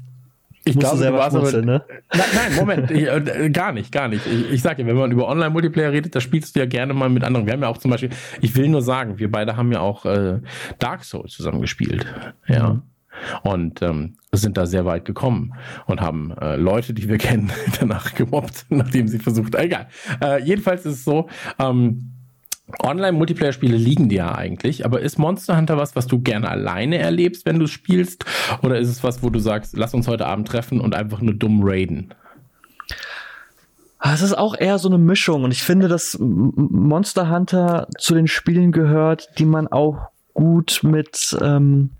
ich glaube, du warst aber, ne? Nein, nein Moment, ich, äh, gar nicht, gar nicht. Ich, ich sage ja, wenn man über Online-Multiplayer redet, da spielst du ja gerne mal mit anderen. Wir haben ja auch zum Beispiel, ich will nur sagen, wir beide haben ja auch äh, Dark Souls zusammen gespielt. Ja. Mhm und ähm, sind da sehr weit gekommen und haben äh, Leute, die wir <laughs> kennen, danach gemobbt, <laughs> nachdem sie versucht. Egal. Äh, jedenfalls ist es so. Ähm, Online-Multiplayer-Spiele liegen dir ja eigentlich, aber ist Monster Hunter was, was du gerne alleine erlebst, wenn du spielst? Oder ist es was, wo du sagst, lass uns heute Abend treffen und einfach nur dumm raiden? Ah, es ist auch eher so eine Mischung und ich finde, dass Monster Hunter zu den Spielen gehört, die man auch gut mit ähm,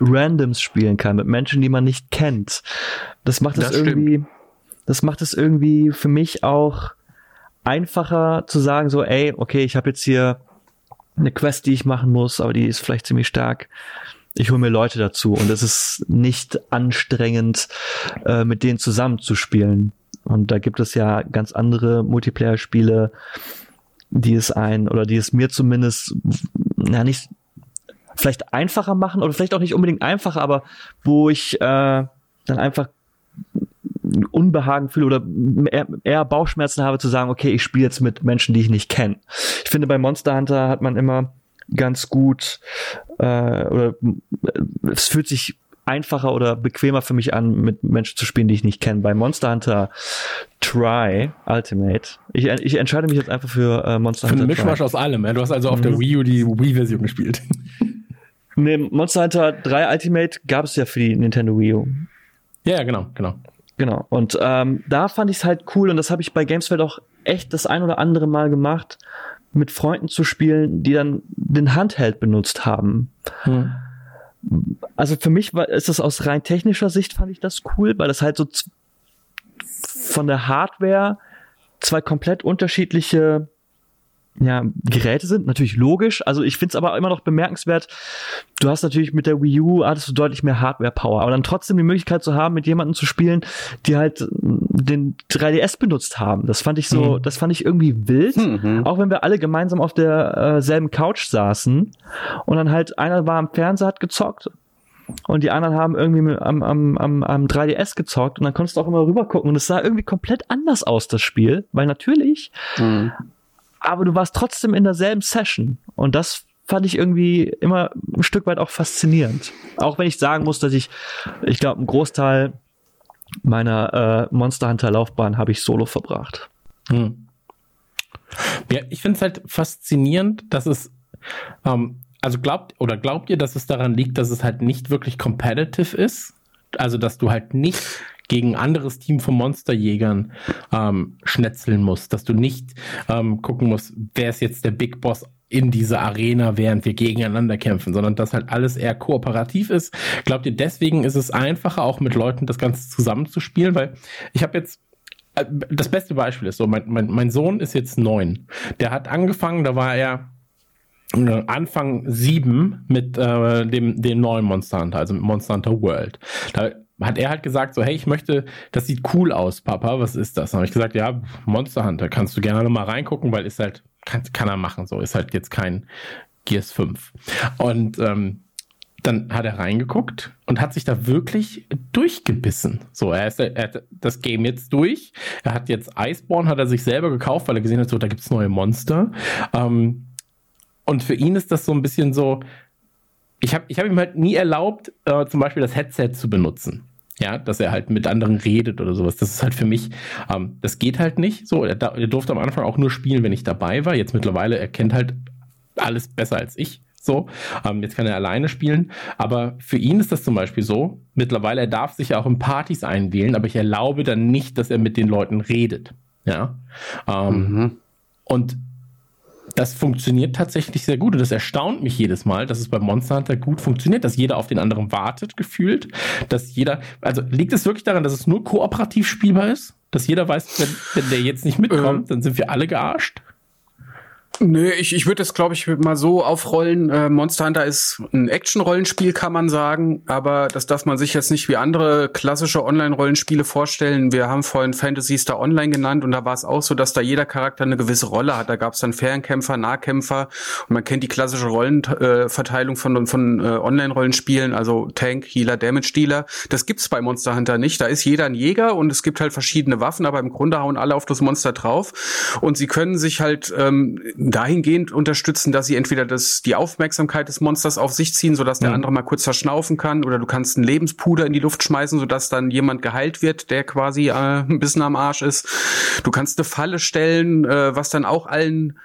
Randoms spielen kann, mit Menschen, die man nicht kennt. Das macht es irgendwie. das macht es irgendwie für mich auch einfacher zu sagen, so, ey, okay, ich habe jetzt hier eine Quest, die ich machen muss, aber die ist vielleicht ziemlich stark. Ich hole mir Leute dazu und es ist nicht anstrengend, äh, mit denen zusammenzuspielen. Und da gibt es ja ganz andere Multiplayer-Spiele, die es ein oder die es mir zumindest na nicht vielleicht einfacher machen oder vielleicht auch nicht unbedingt einfacher, aber wo ich äh, dann einfach Unbehagen fühle oder eher, Bauchschmerzen habe zu sagen, okay, ich spiele jetzt mit Menschen, die ich nicht kenne. Ich finde, bei Monster Hunter hat man immer ganz gut äh, oder äh, es fühlt sich einfacher oder bequemer für mich an, mit Menschen zu spielen, die ich nicht kenne. Bei Monster Hunter Try Ultimate. Ich, ich entscheide mich jetzt einfach für äh, Monster für Hunter. Ein Mischmasch Try. aus allem. Ja? Du hast also auf mhm. der Wii U die Wii-Version gespielt. Nee, Monster Hunter 3 Ultimate gab es ja für die Nintendo Wii U. Ja, genau, genau. Genau. Und ähm, da fand ich es halt cool und das habe ich bei Gamesfeld auch echt das ein oder andere Mal gemacht, mit Freunden zu spielen, die dann den Handheld benutzt haben. Hm. Also für mich war, ist das aus rein technischer Sicht fand ich das cool, weil das halt so von der Hardware zwei komplett unterschiedliche ja, Geräte sind, natürlich logisch. Also ich finde es aber immer noch bemerkenswert. Du hast natürlich mit der Wii U hattest du deutlich mehr Hardware-Power, aber dann trotzdem die Möglichkeit zu haben, mit jemandem zu spielen, die halt den 3DS benutzt haben. Das fand ich so, mhm. das fand ich irgendwie wild. Mhm. Auch wenn wir alle gemeinsam auf derselben äh, Couch saßen und dann halt einer war am Fernseher, hat gezockt und die anderen haben irgendwie am, am, am, am 3DS gezockt und dann konntest du auch immer rüber gucken und es sah irgendwie komplett anders aus, das Spiel, weil natürlich mhm aber du warst trotzdem in derselben Session. Und das fand ich irgendwie immer ein Stück weit auch faszinierend. Auch wenn ich sagen muss, dass ich, ich glaube, einen Großteil meiner äh, Monster Hunter Laufbahn habe ich solo verbracht. Hm. Ja, ich finde es halt faszinierend, dass es, ähm, also glaubt oder glaubt ihr, dass es daran liegt, dass es halt nicht wirklich competitive ist? Also, dass du halt nicht gegen anderes Team von Monsterjägern ähm, schnetzeln musst, dass du nicht ähm, gucken musst, wer ist jetzt der Big Boss in dieser Arena, während wir gegeneinander kämpfen, sondern dass halt alles eher kooperativ ist. Glaubt ihr, deswegen ist es einfacher, auch mit Leuten das Ganze zusammenzuspielen? Weil ich habe jetzt äh, das beste Beispiel ist so, mein, mein, mein Sohn ist jetzt neun. Der hat angefangen, da war er äh, Anfang sieben mit äh, dem, dem neuen Monster Hunter, also mit Monster Hunter World. Da hat er halt gesagt, so, hey, ich möchte, das sieht cool aus, Papa, was ist das? Dann habe ich gesagt, ja, Monster Hunter, kannst du gerne mal reingucken, weil ist halt, kann, kann er machen, so, ist halt jetzt kein Gears 5. Und ähm, dann hat er reingeguckt und hat sich da wirklich durchgebissen. So, er, ist, er hat das Game jetzt durch. Er hat jetzt Iceborne, hat er sich selber gekauft, weil er gesehen hat, so, da gibt's neue Monster. Ähm, und für ihn ist das so ein bisschen so, ich habe ich hab ihm halt nie erlaubt, äh, zum Beispiel das Headset zu benutzen. Ja, dass er halt mit anderen redet oder sowas. Das ist halt für mich, ähm, das geht halt nicht. So, er, er durfte am Anfang auch nur spielen, wenn ich dabei war. Jetzt mittlerweile, er kennt halt alles besser als ich. So, ähm, jetzt kann er alleine spielen. Aber für ihn ist das zum Beispiel so. Mittlerweile, er darf sich ja auch in Partys einwählen, aber ich erlaube dann nicht, dass er mit den Leuten redet. Ja. Ähm, mhm. Und das funktioniert tatsächlich sehr gut und das erstaunt mich jedes Mal, dass es bei Monster Hunter gut funktioniert, dass jeder auf den anderen wartet, gefühlt, dass jeder, also liegt es wirklich daran, dass es nur kooperativ spielbar ist? Dass jeder weiß, wenn, wenn der jetzt nicht mitkommt, äh. dann sind wir alle gearscht? Nö, ich, ich würde das, glaube ich, mal so aufrollen. Äh, Monster Hunter ist ein Action-Rollenspiel, kann man sagen, aber das darf man sich jetzt nicht wie andere klassische Online-Rollenspiele vorstellen. Wir haben vorhin Fantasy Star Online genannt und da war es auch so, dass da jeder Charakter eine gewisse Rolle hat. Da gab es dann Fernkämpfer, Nahkämpfer und man kennt die klassische Rollenverteilung äh, von, von äh, Online-Rollenspielen, also Tank, Healer, Damage-Dealer. Das gibt's bei Monster Hunter nicht. Da ist jeder ein Jäger und es gibt halt verschiedene Waffen, aber im Grunde hauen alle auf das Monster drauf und sie können sich halt ähm, dahingehend unterstützen, dass sie entweder das, die Aufmerksamkeit des Monsters auf sich ziehen, sodass der mhm. andere mal kurz verschnaufen kann, oder du kannst einen Lebenspuder in die Luft schmeißen, sodass dann jemand geheilt wird, der quasi äh, ein bisschen am Arsch ist. Du kannst eine Falle stellen, äh, was dann auch allen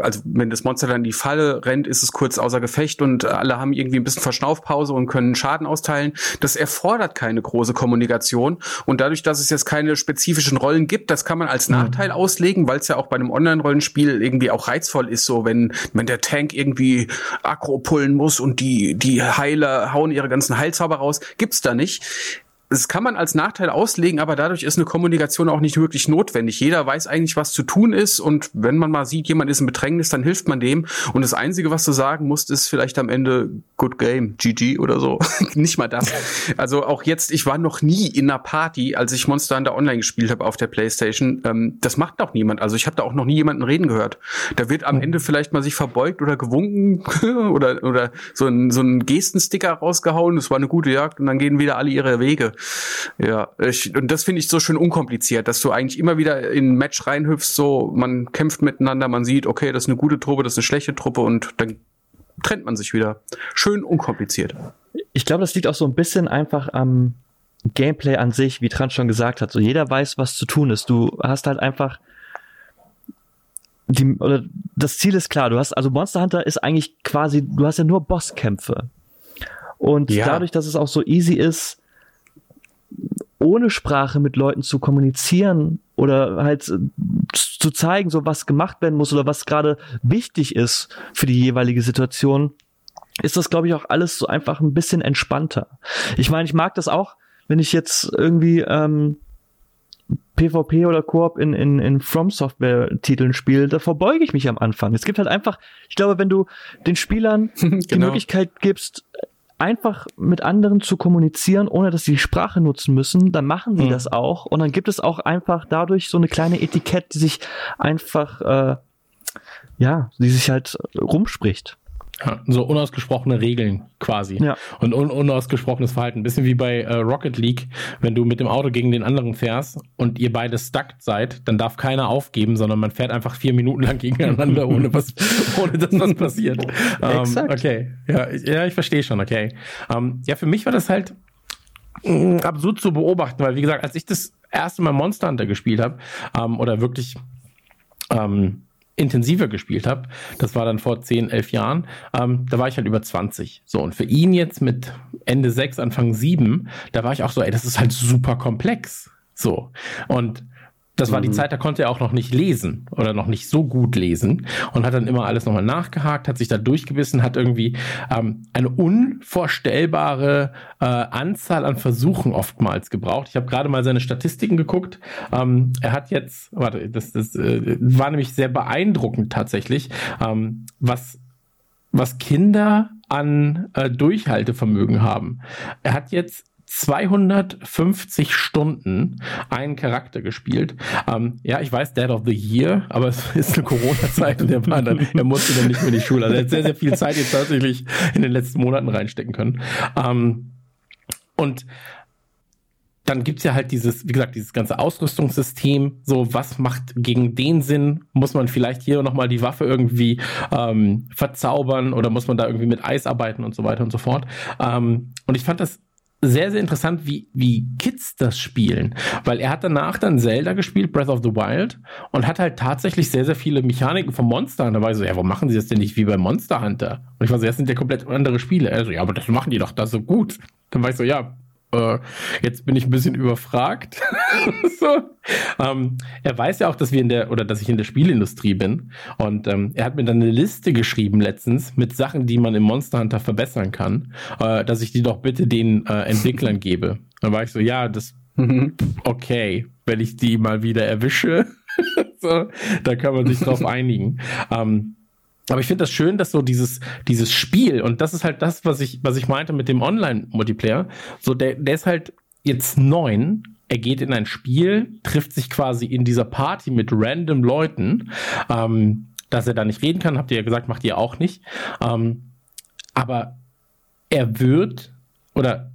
also wenn das Monster dann in die Falle rennt, ist es kurz außer Gefecht und alle haben irgendwie ein bisschen Verschnaufpause und können Schaden austeilen. Das erfordert keine große Kommunikation und dadurch, dass es jetzt keine spezifischen Rollen gibt, das kann man als mhm. Nachteil auslegen, weil es ja auch bei einem Online-Rollenspiel irgendwie auch reizvoll ist, so wenn, wenn der Tank irgendwie Akro pullen muss und die, die Heiler hauen ihre ganzen Heilzauber raus, gibt's da nicht das kann man als Nachteil auslegen, aber dadurch ist eine Kommunikation auch nicht wirklich notwendig. Jeder weiß eigentlich, was zu tun ist und wenn man mal sieht, jemand ist in Bedrängnis, dann hilft man dem. Und das Einzige, was du sagen musst, ist vielleicht am Ende Good Game, GG oder so. <laughs> nicht mal das. Also auch jetzt, ich war noch nie in einer Party, als ich Monster Hunter Online gespielt habe auf der Playstation. Ähm, das macht doch niemand. Also ich habe da auch noch nie jemanden reden gehört. Da wird am Ende vielleicht mal sich verbeugt oder gewunken <laughs> oder, oder so ein, so ein Gestensticker rausgehauen. Das war eine gute Jagd und dann gehen wieder alle ihre Wege. Ja, ich, und das finde ich so schön unkompliziert, dass du eigentlich immer wieder in ein Match reinhüpfst, so man kämpft miteinander, man sieht, okay, das ist eine gute Truppe, das ist eine schlechte Truppe und dann trennt man sich wieder. Schön unkompliziert. Ich glaube, das liegt auch so ein bisschen einfach am Gameplay an sich, wie Trans schon gesagt hat. So jeder weiß, was zu tun ist. Du hast halt einfach die, oder das Ziel ist klar. Du hast also Monster Hunter ist eigentlich quasi, du hast ja nur Bosskämpfe. Und ja. dadurch, dass es auch so easy ist, ohne Sprache mit Leuten zu kommunizieren oder halt zu zeigen, so was gemacht werden muss oder was gerade wichtig ist für die jeweilige Situation, ist das, glaube ich, auch alles so einfach ein bisschen entspannter. Ich meine, ich mag das auch, wenn ich jetzt irgendwie ähm, PvP oder Koop in, in, in From Software Titeln spiele, da verbeuge ich mich am Anfang. Es gibt halt einfach, ich glaube, wenn du den Spielern <laughs> genau. die Möglichkeit gibst, einfach mit anderen zu kommunizieren, ohne dass sie die Sprache nutzen müssen, dann machen sie mhm. das auch. Und dann gibt es auch einfach dadurch so eine kleine Etikette, die sich einfach, äh, ja, die sich halt rumspricht. Ja, so unausgesprochene Regeln quasi. Ja. Und un unausgesprochenes Verhalten. Ein bisschen wie bei äh, Rocket League, wenn du mit dem Auto gegen den anderen fährst und ihr beide stuck seid, dann darf keiner aufgeben, sondern man fährt einfach vier Minuten lang <laughs> gegeneinander, ohne, was, <laughs> ohne dass was passiert. <laughs> ähm, Exakt. Okay, ja, ich, ja, ich verstehe schon, okay. Ähm, ja, für mich war das halt mh, mm, absurd zu beobachten, weil wie gesagt, als ich das erste Mal Monster Hunter gespielt habe, ähm, oder wirklich ähm, intensiver gespielt habe, das war dann vor 10, 11 Jahren, ähm, da war ich halt über 20. So, und für ihn jetzt mit Ende 6, Anfang 7, da war ich auch so, ey, das ist halt super komplex. So. Und das war die mhm. Zeit, da konnte er auch noch nicht lesen oder noch nicht so gut lesen und hat dann immer alles nochmal nachgehakt, hat sich da durchgebissen, hat irgendwie ähm, eine unvorstellbare äh, Anzahl an Versuchen oftmals gebraucht. Ich habe gerade mal seine Statistiken geguckt. Ähm, er hat jetzt, warte, das, das äh, war nämlich sehr beeindruckend tatsächlich, ähm, was was Kinder an äh, Durchhaltevermögen haben. Er hat jetzt 250 Stunden einen Charakter gespielt. Ähm, ja, ich weiß, Dead of the Year, aber es ist eine Corona-Zeit und er, war dann, er musste dann nicht mehr in die Schule. Also er hat sehr, sehr viel Zeit jetzt tatsächlich in den letzten Monaten reinstecken können. Ähm, und dann gibt's ja halt dieses, wie gesagt, dieses ganze Ausrüstungssystem. So, was macht gegen den Sinn? Muss man vielleicht hier nochmal die Waffe irgendwie ähm, verzaubern oder muss man da irgendwie mit Eis arbeiten und so weiter und so fort? Ähm, und ich fand das sehr, sehr interessant, wie, wie Kids das spielen. Weil er hat danach dann Zelda gespielt, Breath of the Wild, und hat halt tatsächlich sehr, sehr viele Mechaniken vom Monster Hunter. Da war ich so, ja, warum machen sie das denn nicht wie bei Monster Hunter? Und ich war so, das sind ja komplett andere Spiele. Also, ja, aber das machen die doch da so gut. Dann war ich so, ja, äh, jetzt bin ich ein bisschen überfragt. <laughs> so. ähm, er weiß ja auch, dass wir in der oder dass ich in der Spielindustrie bin und ähm, er hat mir dann eine Liste geschrieben letztens mit Sachen, die man im Monster Hunter verbessern kann, äh, dass ich die doch bitte den äh, Entwicklern gebe. Dann war ich so, ja, das okay, wenn ich die mal wieder erwische, <laughs> so, da kann man sich drauf einigen. Ähm, aber ich finde das schön, dass so dieses, dieses Spiel, und das ist halt das, was ich, was ich meinte mit dem Online-Multiplayer, so der, der ist halt jetzt neun, er geht in ein Spiel, trifft sich quasi in dieser Party mit random Leuten, ähm, dass er da nicht reden kann, habt ihr ja gesagt, macht ihr auch nicht. Ähm, aber er wird, oder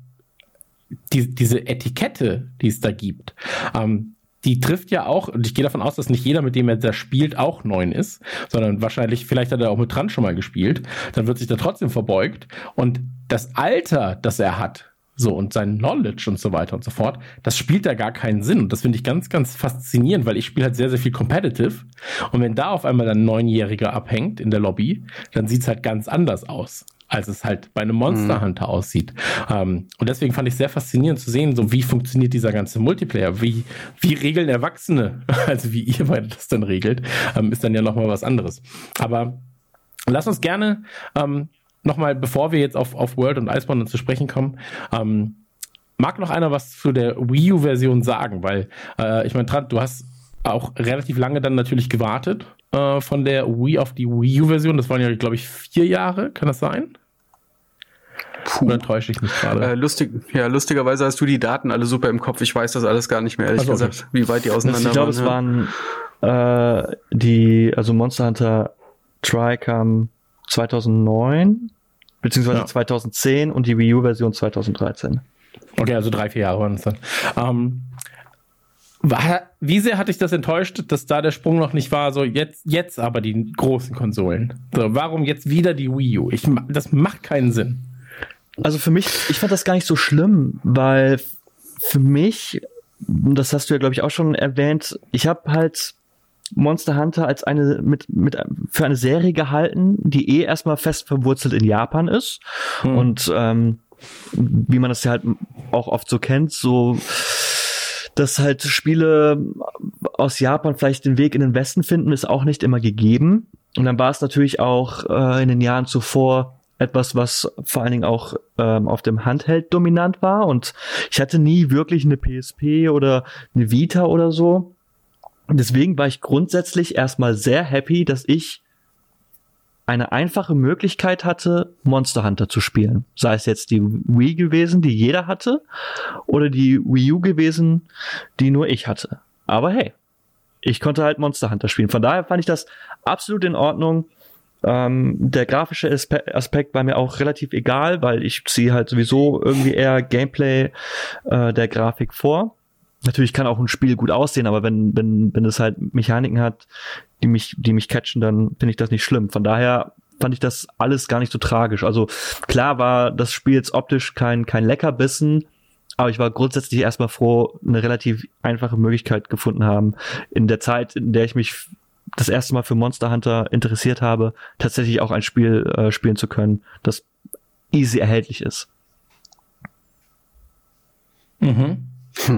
die, diese Etikette, die es da gibt, ähm, die trifft ja auch, und ich gehe davon aus, dass nicht jeder, mit dem er da spielt, auch neun ist, sondern wahrscheinlich, vielleicht hat er auch mit dran schon mal gespielt, dann wird sich da trotzdem verbeugt. Und das Alter, das er hat, so und sein Knowledge und so weiter und so fort, das spielt da gar keinen Sinn. Und das finde ich ganz, ganz faszinierend, weil ich spiele halt sehr, sehr viel Competitive. Und wenn da auf einmal ein Neunjähriger abhängt in der Lobby, dann sieht's halt ganz anders aus als es halt bei einem Monster mhm. Hunter mhm. aussieht. Ähm, und deswegen fand ich sehr faszinierend zu sehen, so wie funktioniert dieser ganze Multiplayer, wie, wie regeln Erwachsene, <laughs> also wie ihr beide das dann regelt, ähm, ist dann ja nochmal was anderes. Aber lass uns gerne ähm, nochmal, bevor wir jetzt auf, auf World und Iceborne zu sprechen kommen, ähm, Mag noch einer was zu der Wii U-Version sagen? Weil, äh, ich meine, du hast auch relativ lange dann natürlich gewartet äh, von der Wii auf die Wii U-Version. Das waren ja, glaube ich, vier Jahre. Kann das sein? Puh. Oder täusche ich mich gerade? Äh, lustig, ja, lustigerweise hast du die Daten alle super im Kopf. Ich weiß das alles gar nicht mehr, ehrlich also, gesagt, wie weit die auseinander ich glaub, waren. Ich glaube, es waren äh, die, also Monster Hunter Try kam 2009, beziehungsweise ja. 2010 und die Wii U-Version 2013. Okay, also drei, vier Jahre waren es dann. Ähm, war, wie sehr hatte ich das enttäuscht, dass da der Sprung noch nicht war, so jetzt, jetzt aber die großen Konsolen. So, warum jetzt wieder die Wii U? Ich, das macht keinen Sinn. Also für mich, ich fand das gar nicht so schlimm, weil für mich, das hast du ja glaube ich auch schon erwähnt, ich habe halt Monster Hunter als eine mit mit für eine Serie gehalten, die eh erstmal fest verwurzelt in Japan ist hm. und ähm, wie man das ja halt auch oft so kennt, so dass halt Spiele aus Japan vielleicht den Weg in den Westen finden, ist auch nicht immer gegeben. Und dann war es natürlich auch äh, in den Jahren zuvor etwas, was vor allen Dingen auch ähm, auf dem Handheld dominant war. Und ich hatte nie wirklich eine PSP oder eine Vita oder so. Deswegen war ich grundsätzlich erstmal sehr happy, dass ich eine einfache Möglichkeit hatte, Monster Hunter zu spielen. Sei es jetzt die Wii gewesen, die jeder hatte, oder die Wii U gewesen, die nur ich hatte. Aber hey, ich konnte halt Monster Hunter spielen. Von daher fand ich das absolut in Ordnung. Ähm, der grafische Aspekt war mir auch relativ egal, weil ich ziehe halt sowieso irgendwie eher Gameplay äh, der Grafik vor. Natürlich kann auch ein Spiel gut aussehen, aber wenn, wenn, wenn es halt Mechaniken hat, die mich, die mich catchen, dann finde ich das nicht schlimm. Von daher fand ich das alles gar nicht so tragisch. Also klar war das Spiel jetzt optisch kein, kein Leckerbissen, aber ich war grundsätzlich erstmal froh, eine relativ einfache Möglichkeit gefunden haben, in der Zeit, in der ich mich das erste Mal für Monster Hunter interessiert habe, tatsächlich auch ein Spiel äh, spielen zu können, das easy erhältlich ist. Mhm.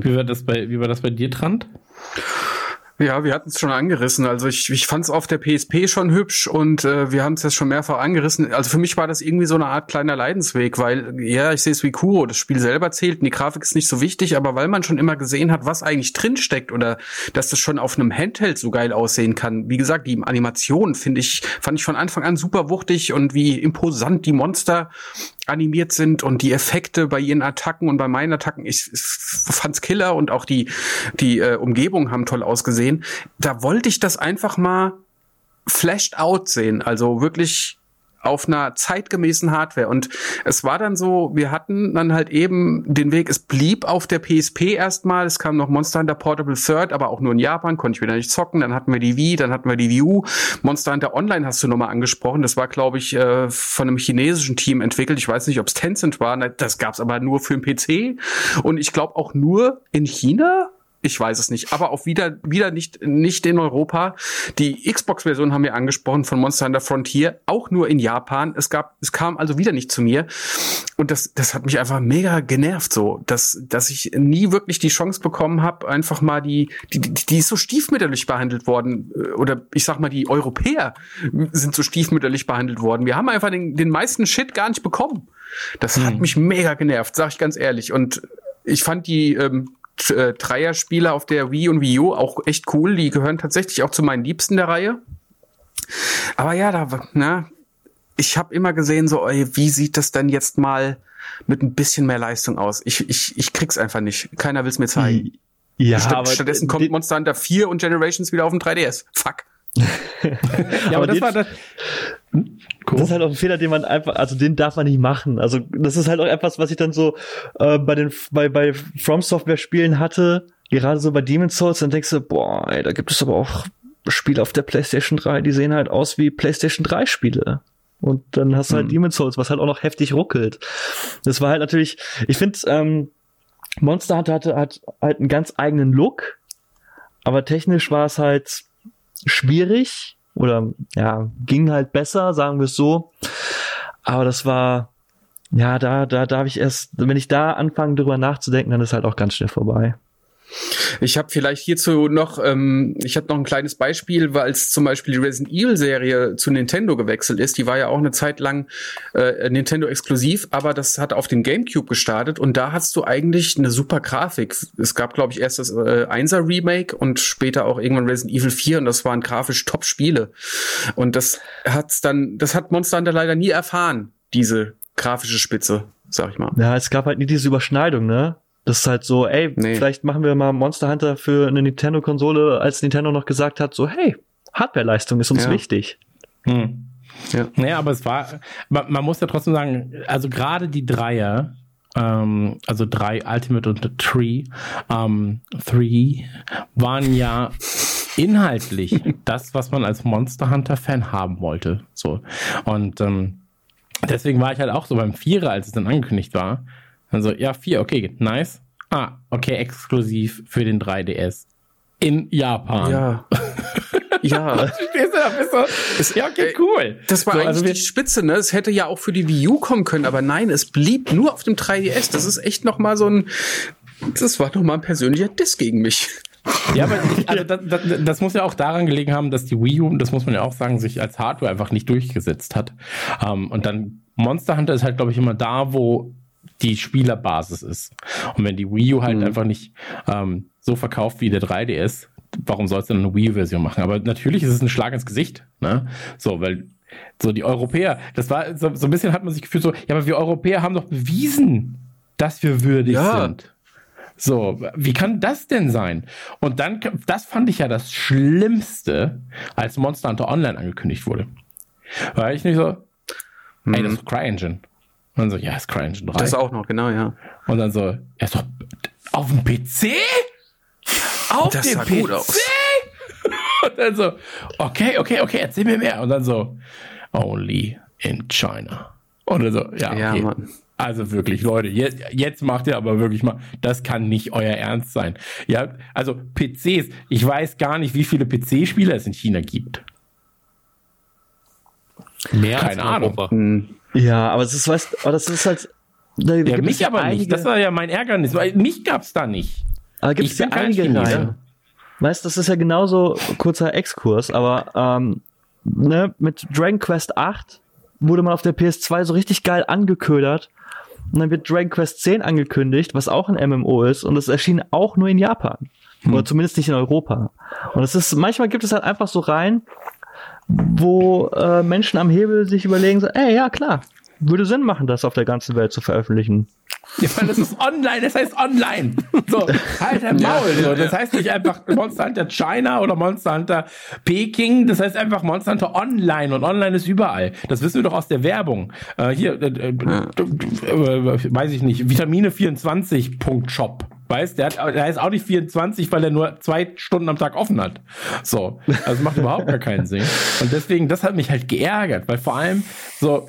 Wie war das bei, wie war das bei dir, Trant? Ja, wir hatten es schon angerissen. Also ich, ich fand es auf der PSP schon hübsch und äh, wir haben es jetzt schon mehrfach angerissen. Also für mich war das irgendwie so eine Art kleiner Leidensweg, weil ja, ich sehe es wie Kuro, das Spiel selber zählt und die Grafik ist nicht so wichtig, aber weil man schon immer gesehen hat, was eigentlich drin steckt oder dass das schon auf einem Handheld so geil aussehen kann. Wie gesagt, die Animation finde ich fand ich von Anfang an super wuchtig und wie imposant die Monster animiert sind und die Effekte bei ihren Attacken und bei meinen Attacken, ich, ich fand's Killer und auch die die äh, Umgebung haben toll ausgesehen. Da wollte ich das einfach mal flashed out sehen, also wirklich auf einer zeitgemäßen Hardware. Und es war dann so, wir hatten dann halt eben den Weg, es blieb auf der PSP erstmal, es kam noch Monster Hunter Portable Third, aber auch nur in Japan, konnte ich wieder nicht zocken. Dann hatten wir die Wii, dann hatten wir die Wii U. Monster Hunter Online hast du nochmal angesprochen. Das war, glaube ich, äh, von einem chinesischen Team entwickelt. Ich weiß nicht, ob es Tencent war. Das gab's aber nur für den PC. Und ich glaube auch nur in China ich weiß es nicht, aber auch wieder wieder nicht nicht in Europa. Die Xbox-Version haben wir angesprochen von Monster Hunter Frontier, auch nur in Japan. Es gab es kam also wieder nicht zu mir und das das hat mich einfach mega genervt so, dass dass ich nie wirklich die Chance bekommen habe, einfach mal die die die ist so stiefmütterlich behandelt worden äh, oder ich sag mal die Europäer sind so stiefmütterlich behandelt worden. Wir haben einfach den den meisten Shit gar nicht bekommen. Das hm. hat mich mega genervt, sag ich ganz ehrlich und ich fand die ähm, äh, Dreier-Spieler auf der Wii und Wii U auch echt cool. Die gehören tatsächlich auch zu meinen Liebsten der Reihe. Aber ja, da, ne, ich habe immer gesehen, so, ey, wie sieht das denn jetzt mal mit ein bisschen mehr Leistung aus? Ich, ich, ich krieg's einfach nicht. Keiner will's mir zeigen. Ja, Statt, aber stattdessen kommt Monster Hunter 4 und Generations wieder auf dem 3DS. Fuck. <laughs> ja, aber, aber das war das. Cool. Das ist halt auch ein Fehler, den man einfach, also den darf man nicht machen. Also das ist halt auch etwas, was ich dann so äh, bei den bei bei From Software Spielen hatte, gerade so bei Demon's Souls, dann denkst du, boah, ey, da gibt es aber auch Spiele auf der PlayStation 3, die sehen halt aus wie PlayStation 3 Spiele. Und dann hast du halt hm. Demon's Souls, was halt auch noch heftig ruckelt. Das war halt natürlich, ich finde, ähm, Monster Hunter hatte, hat halt einen ganz eigenen Look, aber technisch war es halt schwierig oder ja, ging halt besser, sagen wir es so. Aber das war, ja, da, da darf ich erst, wenn ich da anfange, drüber nachzudenken, dann ist halt auch ganz schnell vorbei. Ich habe vielleicht hierzu noch, ähm, ich habe noch ein kleines Beispiel, weil es zum Beispiel die Resident Evil Serie zu Nintendo gewechselt ist. Die war ja auch eine Zeit lang äh, Nintendo exklusiv, aber das hat auf dem GameCube gestartet und da hast du eigentlich eine super Grafik. Es gab, glaube ich, erst das äh, 1er Remake und später auch irgendwann Resident Evil 4 und das waren grafisch Top-Spiele. Und das hat's dann, das hat Monster Hunter leider nie erfahren, diese grafische Spitze, sag ich mal. Ja, es gab halt nie diese Überschneidung, ne? Das ist halt so, ey, Nee. vielleicht machen wir mal Monster Hunter für eine Nintendo-Konsole, als Nintendo noch gesagt hat, so, hey, Hardwareleistung ist uns Ja. wichtig. Hm. Ja. Naja, aber es war, man, man muss ja trotzdem sagen, also gerade die Dreier, ähm, also drei Ultimate und Three, ähm, Three, waren ja inhaltlich <laughs> das, was man als Monster Hunter Fan haben wollte. So. Und ähm, deswegen war ich halt auch so beim Vierer, als es dann angekündigt war. Also, ja, vier, okay, nice. Ah, okay, exklusiv für den 3DS. In Japan. Ja. <laughs> ja. Ja, okay, cool. Das war So, eigentlich also wir- die Spitze, ne? Es hätte ja auch für die Wii U kommen können, aber nein, es blieb nur auf dem 3DS. Das ist echt noch mal so ein, das war noch mal ein persönlicher Diss gegen mich. Ja, aber also das, das, das muss ja auch daran gelegen haben, dass die Wii U, das muss man ja auch sagen, sich als Hardware einfach nicht durchgesetzt hat. Ähm, und dann Monster Hunter ist halt, glaube ich, immer da, wo die Spielerbasis ist. Und wenn die Wii U halt Mhm. einfach nicht ähm, so verkauft wie der 3DS, warum soll es dann eine Wii U-Version machen? Aber natürlich ist es ein Schlag ins Gesicht. Ne? So, weil so die Europäer, das war so, so ein bisschen hat man sich gefühlt so, ja, aber wir Europäer haben doch bewiesen, dass wir würdig Ja. sind. So, wie kann das denn sein? Und dann, das fand ich ja das Schlimmste, als Monster Hunter Online angekündigt wurde. Weil ich nicht so, ey, das ist CryEngine. Und dann so, ja, ist CryEngine 3. Mhm. Das auch noch, genau, ja. Und dann so, ja, ist doch auf dem PC? Auf Das dem sah PC? gut aus. <laughs> Und dann so, okay, okay, okay, erzähl mir mehr. Und dann so, only in China. Und dann so, ja, okay. Ja, Mann. Also wirklich, Leute, jetzt, jetzt macht ihr aber wirklich mal, das kann nicht euer Ernst sein. Ja, also PCs, ich weiß gar nicht, wie viele PC-Spieler es in China gibt. Mehr Keine als in Ahnung. Europa. Hm. Ja, aber das ist, weißt, aber das ist halt, da Ja, mich ja aber einige, nicht. Das war ja mein Ärgernis, weil mich gab's da nicht. aber gibt ich es ja bin kein einige. Reihen. Weißt, das ist ja genauso kurzer Exkurs, aber ähm, ne, mit Dragon Quest 8 wurde man auf der PS2 so richtig geil angeködert. Und dann wird Dragon Quest 10 angekündigt, was auch ein MMO ist, und es erschien auch nur in Japan. Oder zumindest nicht in Europa. Und es ist, manchmal gibt es halt einfach so rein, wo äh, Menschen am Hebel sich überlegen, so, ey, ja klar, würde Sinn machen, das auf der ganzen Welt zu veröffentlichen. Ja, weil das ist online, das heißt online. So, halt der Maul. So. Das heißt nicht einfach Monster Hunter China oder Monster Hunter Peking, das heißt einfach Monster Hunter Online und online ist überall. Das wissen wir doch aus der Werbung. Äh, hier, äh, äh, äh, weiß ich nicht, Vitamine24.shop. Weißt, der, hat, der heißt auch nicht 24, weil er nur zwei Stunden am Tag offen hat. So, also macht überhaupt gar keinen Sinn. Und deswegen, das hat mich halt geärgert, weil vor allem so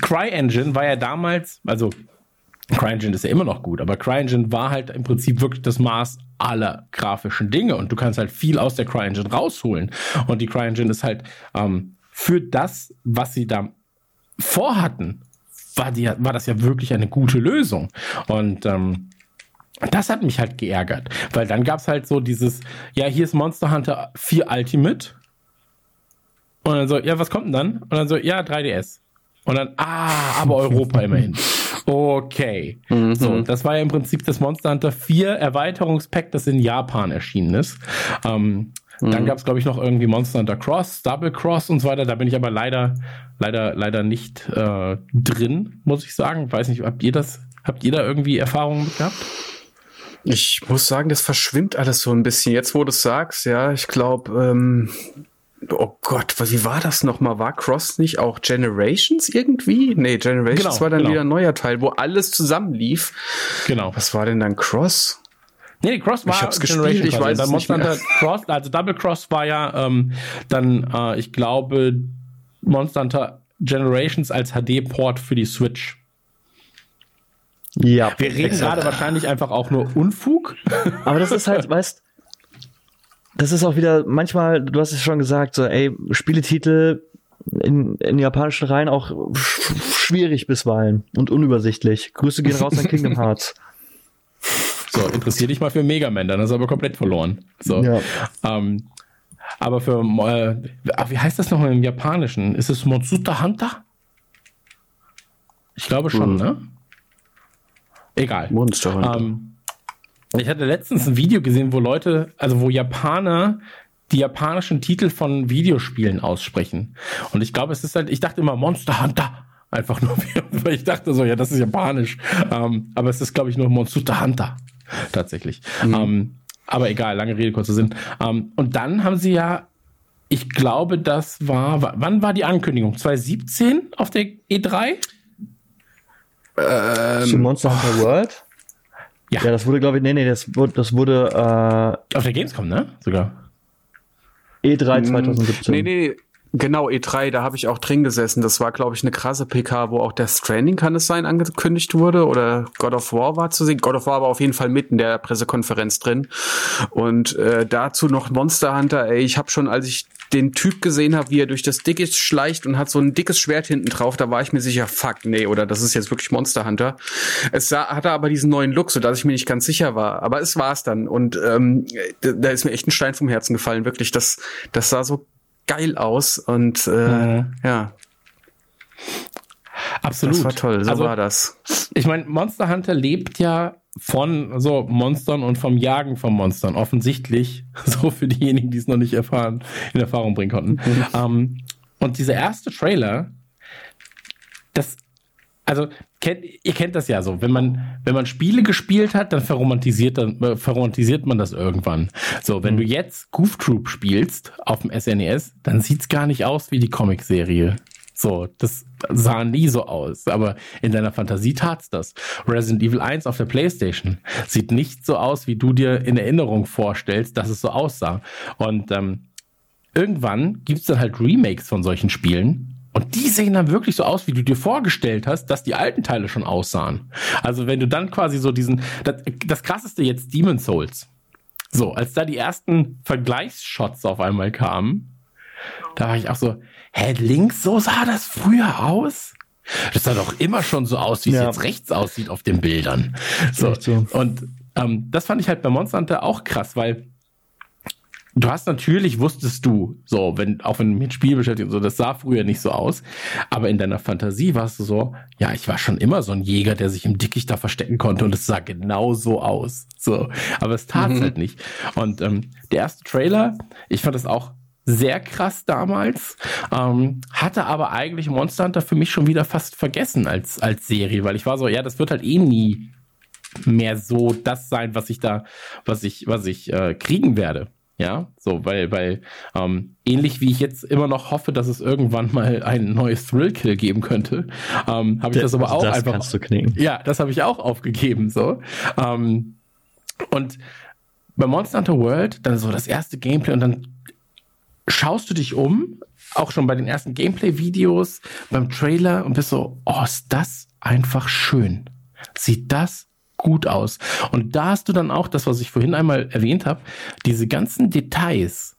CryEngine war ja damals, also CryEngine ist ja immer noch gut, aber CryEngine war halt im Prinzip wirklich das Maß aller grafischen Dinge und du kannst halt viel aus der CryEngine rausholen. Und die CryEngine ist halt ähm, für das, was sie da vorhatten, war, die, war das ja wirklich eine gute Lösung. Und ähm, das hat mich halt geärgert, weil dann gab's halt so dieses, ja, hier ist Monster Hunter 4 Ultimate. Und dann so, ja, was kommt denn dann? Und dann so, ja, 3DS. Und dann, ah, aber Europa immerhin. Okay. So, das war ja im Prinzip das Monster Hunter 4 Erweiterungspack, das in Japan erschienen ist. Ähm, Dann gab es, glaube ich, noch irgendwie Monster Hunter Cross, Double Cross und so weiter. Da bin ich aber leider, leider, leider nicht äh, drin, muss ich sagen. Weiß nicht, habt ihr das, habt ihr da irgendwie Erfahrungen mit gehabt? Ich muss sagen, das verschwimmt alles so ein bisschen. Jetzt, wo du es sagst, ja, ich glaube, ähm, oh Gott, was- wie war das nochmal? War Cross nicht auch Generations irgendwie? Nee, Generations Genau, war dann genau. wieder ein neuer Teil, wo alles zusammenlief. Genau. Was war denn dann Cross? Nee, nee, Cross war Ich hab's Generation gespielt, ich weiß dann es nicht Monster mehr. Hunter Cross, also Double Cross war ja ähm, dann, äh, ich glaube, Monster Hunter Generations als HD-Port für die Switch. Ja. Wir reden gerade wahrscheinlich einfach auch nur Unfug. Aber das ist halt, weißt, das ist auch wieder manchmal, du hast es schon gesagt, so, ey, Spieletitel in, in japanischen Reihen auch sch schwierig bisweilen und unübersichtlich. Grüße gehen raus an <laughs> Kingdom Hearts. So, interessier dich mal für Mega Man, dann hast du aber komplett verloren. So. Ja. Ähm, aber für, äh, wie heißt das nochmal im Japanischen? Ist es Monsuta Hunter? Ich glaube schon, Hm. ne? Egal. Monster Hunter. Ähm, ich hatte letztens ein Video gesehen, wo Leute, also wo Japaner die japanischen Titel von Videospielen aussprechen. Und ich glaube, es ist halt, ich dachte immer Monster Hunter. Einfach nur, <laughs> weil ich dachte so, ja, das ist japanisch. Ähm, aber es ist, glaube ich, nur Monster Hunter. Tatsächlich. Ähm, aber egal, lange Rede, kurzer Sinn. Ähm, und dann haben sie ja, ich glaube, das war, wa- wann war die Ankündigung? 2017 auf der E E3? Zu Monster Hunter World? Ja. Ja, das wurde, glaube ich, nee, nee, das wurde, das wurde Auf der Gamescom, ne? Sogar. äh, E3 2017. Nee, nee, genau, E3, da habe ich auch drin gesessen. Das war, glaube ich, eine krasse PK, wo auch der Stranding, kann es sein, angekündigt wurde oder God of War war zu sehen. God of War war auf jeden Fall mitten in der Pressekonferenz drin. Und äh, dazu noch Monster Hunter, ey, ich habe schon, als ich den Typ gesehen habe, wie er durch das Dickicht schleicht und hat so ein dickes Schwert hinten drauf, da war ich mir sicher, fuck, nee, oder das ist jetzt wirklich Monster Hunter. Es sah, hatte aber diesen neuen Look, so dass ich mir nicht ganz sicher war. Aber es war's dann. Und ähm, da, da ist mir echt ein Stein vom Herzen gefallen, wirklich. Das, das sah so geil aus und äh, Mhm. ja, Absolut. das war toll, so also, war das. Ich meine, Monster Hunter lebt ja von so Monstern und vom Jagen von Monstern. Offensichtlich, <laughs> so für diejenigen, die es noch nicht erfahren, in Erfahrung bringen konnten. ähm, und dieser erste Trailer, das, also kennt, ihr kennt das ja so, wenn man wenn man Spiele gespielt hat, dann verromantisiert dann äh, verromantisiert man das irgendwann. So, wenn du jetzt Goof Troop spielst auf dem SNES, dann sieht's gar nicht aus wie die Comicserie. So, das sah nie so aus, aber in deiner Fantasie tat's das. Resident Evil 1 auf der PlayStation sieht nicht so aus, wie du dir in Erinnerung vorstellst, dass es so aussah. Und ähm, irgendwann gibt's dann halt Remakes von solchen Spielen. Und die sehen dann wirklich so aus, wie du dir vorgestellt hast, dass die alten Teile schon aussahen. Also wenn du dann quasi so diesen, das, das krasseste jetzt Demon Souls. So, als da die ersten Vergleichsshots auf einmal kamen, da war ich auch so, hä, links, so sah das früher aus? Das sah doch immer schon so aus, wie es Ja. jetzt rechts aussieht auf den Bildern. So. So. Und ähm, das fand ich halt bei Monster Hunter auch krass, weil du hast natürlich, wusstest du, so, wenn, auch wenn du mit Spiel beschäftigt, so, das sah früher nicht so aus, aber in deiner Fantasie warst du so, ja, ich war schon immer so ein Jäger, der sich im Dickicht da verstecken konnte und es sah genau so aus. So, aber es tat Mhm. halt nicht. Und ähm, der erste Trailer, ich fand das auch sehr krass damals, ähm, hatte aber eigentlich Monster Hunter für mich schon wieder fast vergessen als, als Serie, weil ich war so, ja, das wird halt eh nie mehr so das sein, was ich da, was ich, was ich äh, kriegen werde. Ja, so, weil, weil ähm, ähnlich wie ich jetzt immer noch hoffe, dass es irgendwann mal ein neues Thrill-Kill geben könnte, ähm, habe ich das aber Also auch das einfach. kannst du knicken. Ja, das habe ich auch aufgegeben, so. Ähm, und bei Monster Hunter World, dann so das erste Gameplay und dann schaust du dich um, auch schon bei den ersten Gameplay-Videos, beim Trailer und bist so, oh, ist das einfach schön. Sieht das gut aus. Und da hast du dann auch das, was ich vorhin einmal erwähnt habe, diese ganzen Details,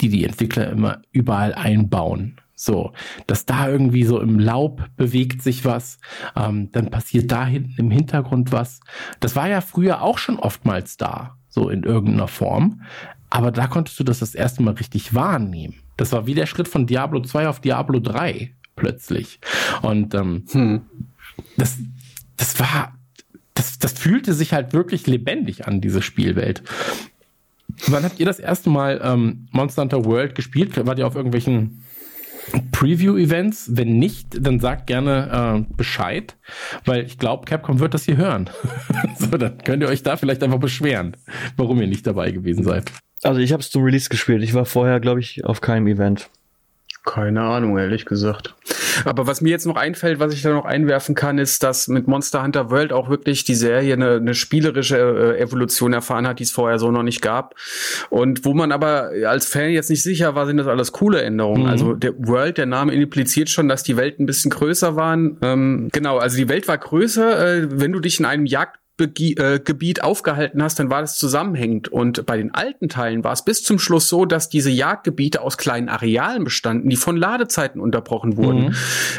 die die Entwickler immer überall einbauen. So, dass da irgendwie so im Laub bewegt sich was, ähm, dann passiert da hinten im Hintergrund was. Das war ja früher auch schon oftmals da, so in irgendeiner Form. Aber da konntest du das das erste Mal richtig wahrnehmen. Das war wie der Schritt von Diablo 2 auf Diablo 3 plötzlich. Und ähm, Hm. das, das war, das, das fühlte sich halt wirklich lebendig an, diese Spielwelt. Wann habt ihr das erste Mal ähm, Monster Hunter World gespielt? Wart ihr auf irgendwelchen Preview-Events? Wenn nicht, dann sagt gerne äh, Bescheid, weil ich glaube, Capcom wird das hier hören. <laughs> so, dann könnt ihr euch da vielleicht einfach beschweren, warum ihr nicht dabei gewesen seid. Also ich habe es zum Release gespielt. Ich war vorher, glaube ich, auf keinem Event. Keine Ahnung, ehrlich gesagt. Aber was mir jetzt noch einfällt, was ich da noch einwerfen kann, ist, dass mit Monster Hunter World auch wirklich die Serie eine, eine spielerische äh, Evolution erfahren hat, die es vorher so noch nicht gab. Und wo man aber als Fan jetzt nicht sicher war, sind das alles coole Änderungen. Mhm. Also der World, der Name impliziert schon, dass die Welt ein bisschen größer waren. Ähm, genau, also die Welt war größer, äh, wenn du dich in einem Jagd Äh, aufgehalten hast, dann war das zusammenhängend. Und bei den alten Teilen war es bis zum Schluss so, dass diese Jagdgebiete aus kleinen Arealen bestanden, die von Ladezeiten unterbrochen wurden. Mhm.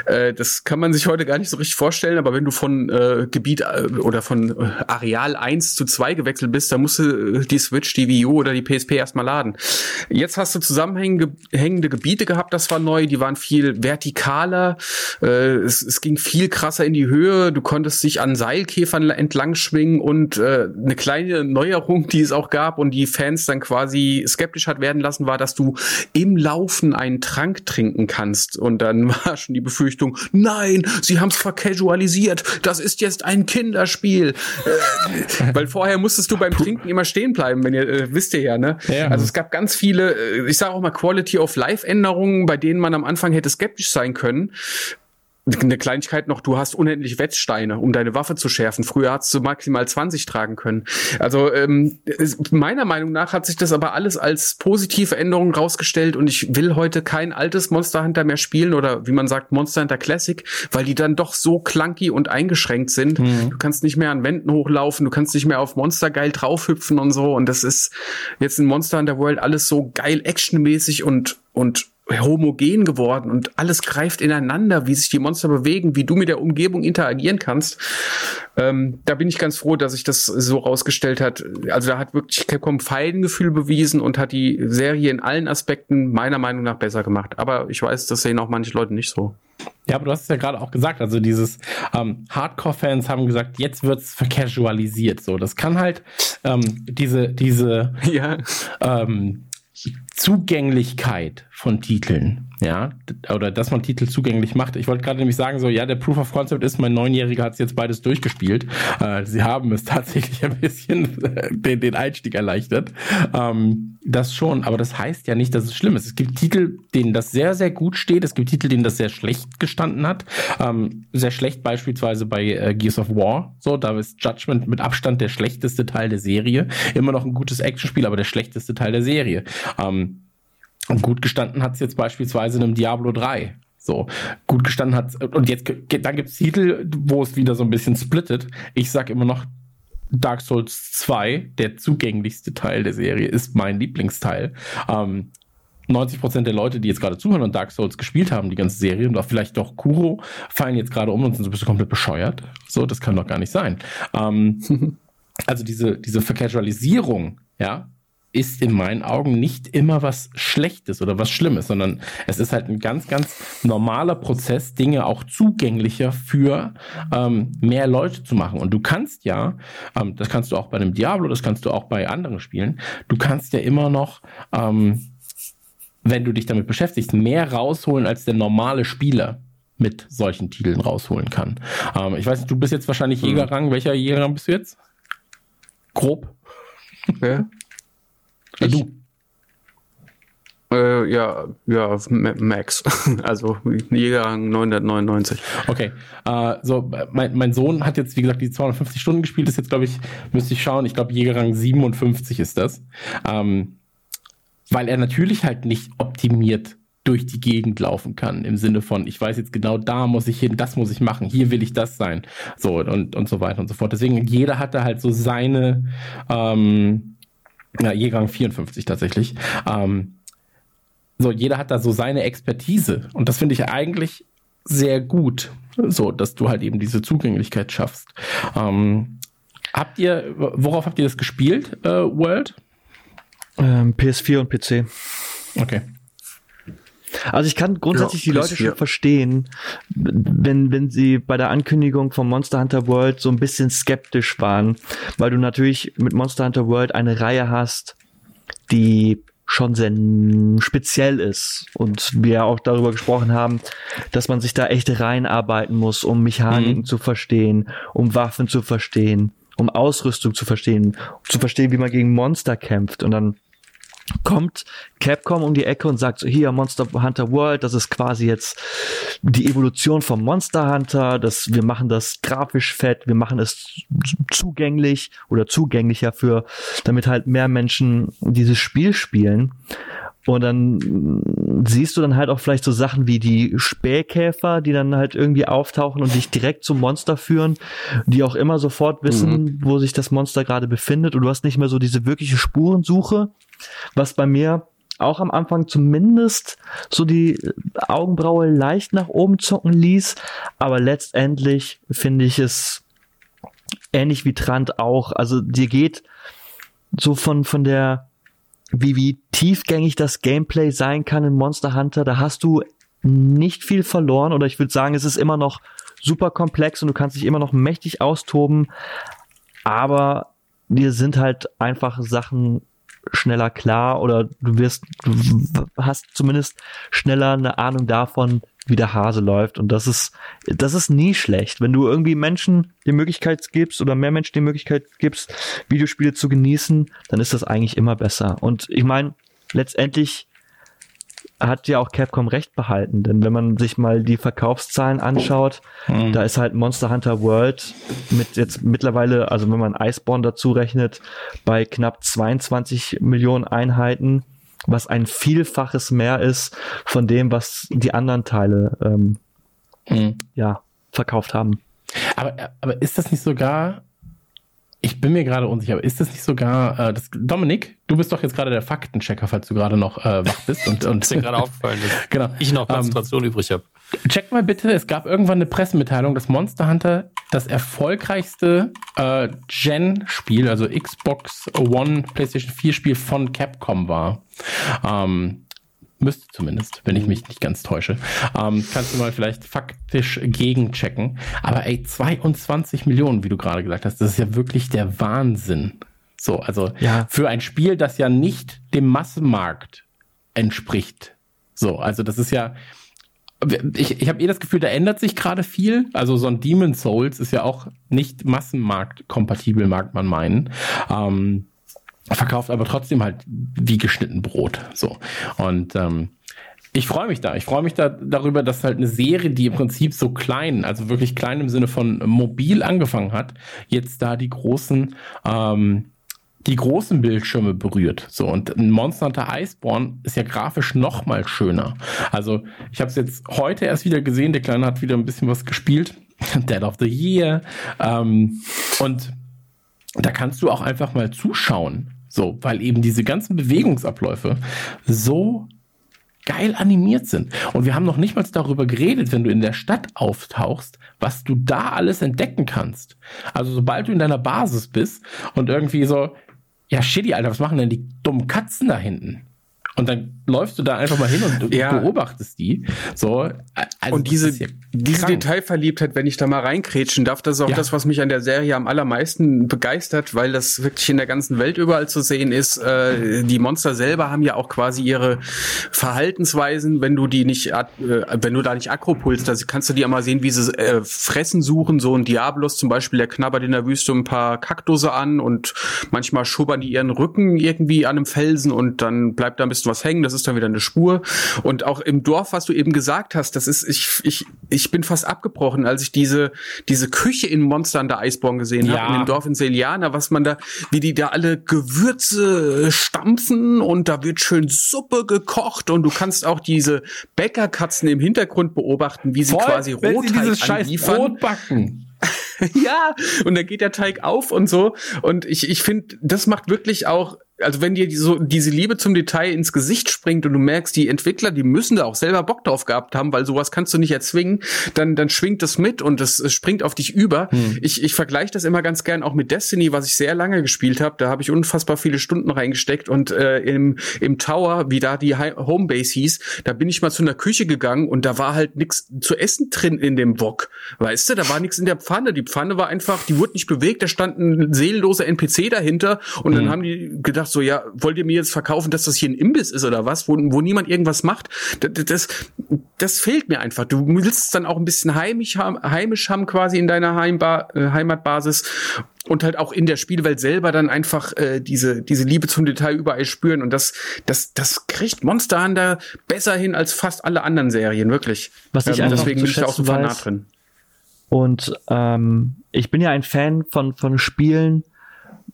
Äh, das kann man sich heute gar nicht so richtig vorstellen, aber wenn du von äh, Gebiet äh, oder von äh, Areal 1 zu 2 gewechselt bist, dann musst du die Switch, die Wii U oder die PSP erstmal laden. Jetzt hast du zusammenhängende Gebiete gehabt, das war neu, die waren viel vertikaler, äh, es, es ging viel krasser in die Höhe, du konntest dich an Seilkäfern entlang schwingen und äh, eine kleine Neuerung, die es auch gab und die Fans dann quasi skeptisch hat werden lassen, war, dass du im Laufen einen Trank trinken kannst. Und dann <laughs> war schon die Befürchtung, nein, sie haben es vercasualisiert, das ist jetzt ein Kinderspiel. äh, <laughs> weil vorher musstest du beim Trinken immer stehen bleiben, wenn ihr äh, wisst ihr ja, ne? Ja. Also es gab ganz viele, äh, ich sage auch mal Quality of Life Änderungen, bei denen man am Anfang hätte skeptisch sein können eine Kleinigkeit noch, du hast unendlich Wetzsteine, um deine Waffe zu schärfen. Früher hast du maximal 20 tragen können. Also ähm, meiner Meinung nach hat sich das aber alles als positive Änderung rausgestellt und ich will heute kein altes Monster Hunter mehr spielen oder wie man sagt Monster Hunter Classic, weil die dann doch so clunky und eingeschränkt sind. Mhm. Du kannst nicht mehr an Wänden hochlaufen, du kannst nicht mehr auf Monster geil draufhüpfen und so und das ist jetzt in Monster Hunter World alles so geil actionmäßig und und homogen geworden und alles greift ineinander, wie sich die Monster bewegen, wie du mit der Umgebung interagieren kannst. Ähm, da bin ich ganz froh, dass sich das so rausgestellt hat. Also da hat wirklich Capcom Feigengefühl bewiesen und hat die Serie in allen Aspekten meiner Meinung nach besser gemacht. Aber ich weiß, das sehen auch manche Leute nicht so. Ja, aber du hast es ja gerade auch gesagt, also dieses ähm, Hardcore-Fans haben gesagt, jetzt wird's vercasualisiert. So, das kann halt ähm, diese diese <laughs> ja. ähm, Zugänglichkeit von Titeln, ja, oder dass man Titel zugänglich macht. Ich wollte gerade nämlich sagen, so, ja, der Proof of Concept ist, mein Neunjähriger hat es jetzt beides durchgespielt. Äh, sie haben es <laughs> tatsächlich ein bisschen den, den Einstieg erleichtert. Ähm, das schon, aber das heißt ja nicht, dass es schlimm ist. Es gibt Titel, denen das sehr, sehr gut steht. Es gibt Titel, denen das sehr schlecht gestanden hat. Ähm, sehr schlecht beispielsweise bei äh, Gears of War. So, da ist Judgment mit Abstand der schlechteste Teil der Serie. Immer noch ein gutes Actionspiel, aber der schlechteste Teil der Serie. Ähm, und gut gestanden hat es jetzt beispielsweise in einem Diablo 3. So, gut gestanden hat und jetzt, dann gibt es Titel, wo es wieder so ein bisschen splittet. Ich sag immer noch, Dark Souls 2, der zugänglichste Teil der Serie, ist mein Lieblingsteil. Ähm, 90% der Leute, die jetzt gerade zuhören und Dark Souls gespielt haben, die ganze Serie, und auch vielleicht doch Kuro, fallen jetzt gerade um und sind so ein bisschen komplett bescheuert. So, das kann doch gar nicht sein. Ähm, <laughs> also diese, diese Vercasualisierung, ja, ist in meinen Augen nicht immer was Schlechtes oder was Schlimmes, sondern es ist halt ein ganz, ganz normaler Prozess, Dinge auch zugänglicher für ähm, mehr Leute zu machen. Und du kannst ja, ähm, das kannst du auch bei einem Diablo, das kannst du auch bei anderen Spielen, du kannst ja immer noch, ähm, wenn du dich damit beschäftigst, mehr rausholen als der normale Spieler mit solchen Titeln rausholen kann. Ähm, ich weiß nicht, du bist jetzt wahrscheinlich mhm. Jägerrang. Welcher Jägerrang bist du jetzt? Grob. Ja. Ich, du? Äh, ja, ja, Max. <laughs> Also Jägerrang 999. Okay. Äh, so, mein, mein Sohn hat jetzt, wie gesagt, die 250 Stunden gespielt. Ist jetzt, glaube ich, müsste ich schauen. Ich glaube, Jägerrang 57 ist das. Ähm, weil er natürlich halt nicht optimiert durch die Gegend laufen kann, im Sinne von, ich weiß jetzt genau, da muss ich hin, das muss ich machen, hier will ich das sein. So, und, und so weiter und so fort. Deswegen, jeder hat da halt so seine, ähm, ja, Jägerrang 54 tatsächlich. Ähm, so, jeder hat da so seine Expertise. Und das finde ich eigentlich sehr gut, so, dass du halt eben diese Zugänglichkeit schaffst. Ähm, habt ihr, worauf habt ihr das gespielt, äh, World? Ähm, PS4 und PC. Okay. Also ich kann grundsätzlich ja, die Leute schon verstehen, wenn, wenn sie bei der Ankündigung von Monster Hunter World so ein bisschen skeptisch waren, weil du natürlich mit Monster Hunter World eine Reihe hast, die schon sehr speziell ist und wir auch darüber gesprochen haben, dass man sich da echt reinarbeiten muss, um Mechaniken mhm. zu verstehen, um Waffen zu verstehen, um Ausrüstung zu verstehen, zu verstehen, wie man gegen Monster kämpft und dann kommt Capcom um die Ecke und sagt so, hier Monster Hunter World, das ist quasi jetzt die Evolution vom Monster Hunter, das, wir machen das grafisch fett, wir machen es zugänglich oder zugänglicher für, damit halt mehr Menschen dieses Spiel spielen. Und dann siehst du dann halt auch vielleicht so Sachen wie die Spähkäfer, die dann halt irgendwie auftauchen und dich direkt zum Monster führen, die auch immer sofort wissen, mhm. wo sich das Monster gerade befindet. Und du hast nicht mehr so diese wirkliche Spurensuche, was bei mir auch am Anfang zumindest so die Augenbraue leicht nach oben zucken ließ, aber letztendlich finde ich es ähnlich wie Trant auch, also dir geht so von von der wie, wie tiefgängig das Gameplay sein kann in Monster Hunter, da hast du nicht viel verloren oder ich würde sagen, es ist immer noch super komplex und du kannst dich immer noch mächtig austoben, aber dir sind halt einfach Sachen schneller klar oder du wirst, du hast zumindest schneller eine Ahnung davon, wie der Hase läuft. Und das ist, das ist nie schlecht. Wenn du irgendwie Menschen die Möglichkeit gibst oder mehr Menschen die Möglichkeit gibst, Videospiele zu genießen, dann ist das eigentlich immer besser. Und ich meine, letztendlich hat ja auch Capcom recht behalten, denn wenn man sich mal die Verkaufszahlen anschaut, mhm. da ist halt Monster Hunter World mit jetzt mittlerweile, also wenn man Iceborne dazu rechnet, bei knapp 22 Millionen Einheiten was ein Vielfaches mehr ist von dem, was die anderen Teile ähm, mhm. ja, verkauft haben. Aber, aber ist das nicht sogar, ich bin mir gerade unsicher, aber ist das nicht sogar, äh, das, Dominik, du bist doch jetzt gerade der Faktenchecker, falls du gerade noch äh, wach bist. Und, <laughs> und ist dir gerade aufgefallen, dass <laughs> genau. ich noch Konzentration ähm, übrig habe. Check mal bitte, es gab irgendwann eine Pressemitteilung, dass Monster Hunter das erfolgreichste äh, Gen-Spiel, also Xbox One, PlayStation 4-Spiel von Capcom war. Ähm, müsste zumindest, wenn ich mich nicht ganz täusche. Ähm, kannst du mal vielleicht faktisch gegenchecken. Aber ey, 22 Millionen, wie du gerade gesagt hast, das ist ja wirklich der Wahnsinn. So, also ja. für ein Spiel, das ja nicht dem Massenmarkt entspricht. So, also das ist ja, ich, ich habe eh das Gefühl, da ändert sich gerade viel. Also so ein Demon Souls ist ja auch nicht massenmarktkompatibel, mag man meinen. Ähm, verkauft aber trotzdem halt wie geschnitten Brot. So. Und ähm, ich freue mich da. Ich freue mich da darüber, dass halt eine Serie, die im Prinzip so klein, also wirklich klein im Sinne von mobil angefangen hat, jetzt da die großen ähm, die großen Bildschirme berührt. So und Monster Hunter Iceborne ist ja grafisch noch mal schöner. Also ich habe es jetzt heute erst wieder gesehen. Der Kleine hat wieder ein bisschen was gespielt. <laughs> Dead of the Year ähm, und da kannst du auch einfach mal zuschauen. So, weil eben diese ganzen Bewegungsabläufe so geil animiert sind. Und wir haben noch nicht mal darüber geredet, wenn du in der Stadt auftauchst, was du da alles entdecken kannst. Also sobald du in deiner Basis bist und irgendwie so, ja, shitty, Alter, was machen denn die dummen Katzen da hinten? Und dann läufst du da einfach mal hin und <laughs> ja. beobachtest die. So, also und diese, ja diese Detailverliebtheit, wenn ich da mal reinkrätschen darf, das ist auch ja. das, was mich an der Serie am allermeisten begeistert, weil das wirklich in der ganzen Welt überall zu sehen ist. Äh, die Monster selber haben ja auch quasi ihre Verhaltensweisen, wenn du die nicht, äh, wenn du da nicht Akropulst, da kannst du die mal sehen, wie sie äh, Fressen suchen. So ein Diablos zum Beispiel, der knabbert in der Wüste ein paar Kaktusse an und manchmal schubbern die ihren Rücken irgendwie an einem Felsen und dann bleibt da ein bisschen was hängen, das ist dann wieder eine Spur. Und auch im Dorf, was du eben gesagt hast, das ist, ich, ich, ich bin fast abgebrochen, als ich diese, diese Küche in Monster der Eisborn gesehen ja. habe, in dem Dorf in Seliana, was man da, wie die da alle Gewürze stampfen und da wird schön Suppe gekocht und du kannst auch diese Bäckerkatzen im Hintergrund beobachten, wie sie Voll, quasi Rotteig anliefern. Brot backen. <laughs> ja, und dann geht der Teig auf und so. Und ich, ich finde, das macht wirklich auch also wenn dir so diese Liebe zum Detail ins Gesicht springt und du merkst, die Entwickler, die müssen da auch selber Bock drauf gehabt haben, weil sowas kannst du nicht erzwingen, dann dann schwingt das mit und das springt auf dich über. Hm. Ich ich vergleiche das immer ganz gern auch mit Destiny, was ich sehr lange gespielt habe. Da habe ich unfassbar viele Stunden reingesteckt und äh, im im Tower, wie da die Homebase hieß, da bin ich mal zu einer Küche gegangen und da war halt nichts zu essen drin in dem Wok. Weißt du, da war nichts in der Pfanne. Die Pfanne war einfach, die wurde nicht bewegt, da stand ein seelenloser NPC dahinter und hm. dann haben die gedacht so, ja, wollt ihr mir jetzt verkaufen, dass das hier ein Imbiss ist oder was, wo, wo niemand irgendwas macht? Das, das, das fehlt mir einfach. Du willst es dann auch ein bisschen heimisch haben, heimisch haben quasi in deiner Heimba äh, Heimatbasis und halt auch in der Spielwelt selber dann einfach äh, diese diese Liebe zum Detail überall spüren und das das das kriegt Monster Hunter besser hin als fast alle anderen Serien wirklich. Was ich ähm, deswegen bin ich da auch so fanat drin. Und ähm, ich bin ja ein Fan von von Spielen,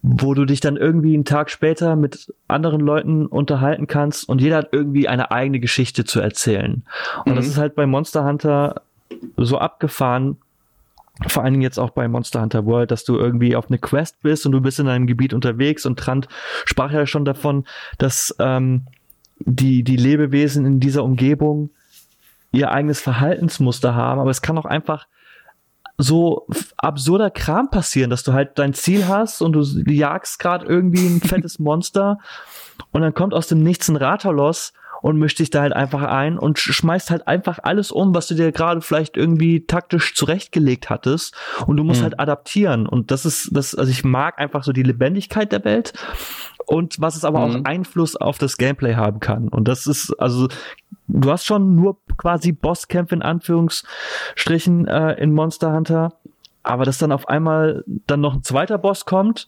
wo du dich dann irgendwie einen Tag später mit anderen Leuten unterhalten kannst und jeder hat irgendwie eine eigene Geschichte zu erzählen. Und mhm. das ist halt bei Monster Hunter so abgefahren, vor allen Dingen jetzt auch bei Monster Hunter World, dass du irgendwie auf eine Quest bist und du bist in einem Gebiet unterwegs und Trant sprach ja schon davon, dass ähm, die, die Lebewesen in dieser Umgebung ihr eigenes Verhaltensmuster haben, aber es kann auch einfach so absurder Kram passieren, dass du halt dein Ziel hast und du jagst gerade irgendwie ein <laughs> fettes Monster und dann kommt aus dem Nichts ein Rathalos und mischt dich da halt einfach ein und schmeißt halt einfach alles um, was du dir gerade vielleicht irgendwie taktisch zurechtgelegt hattest und du musst mhm. halt adaptieren und das ist das also ich mag einfach so die Lebendigkeit der Welt und was es aber mhm. auch Einfluss auf das Gameplay haben kann und das ist also du hast schon nur quasi Bosskämpfe in Anführungsstrichen äh, in Monster Hunter aber dass dann auf einmal dann noch ein zweiter Boss kommt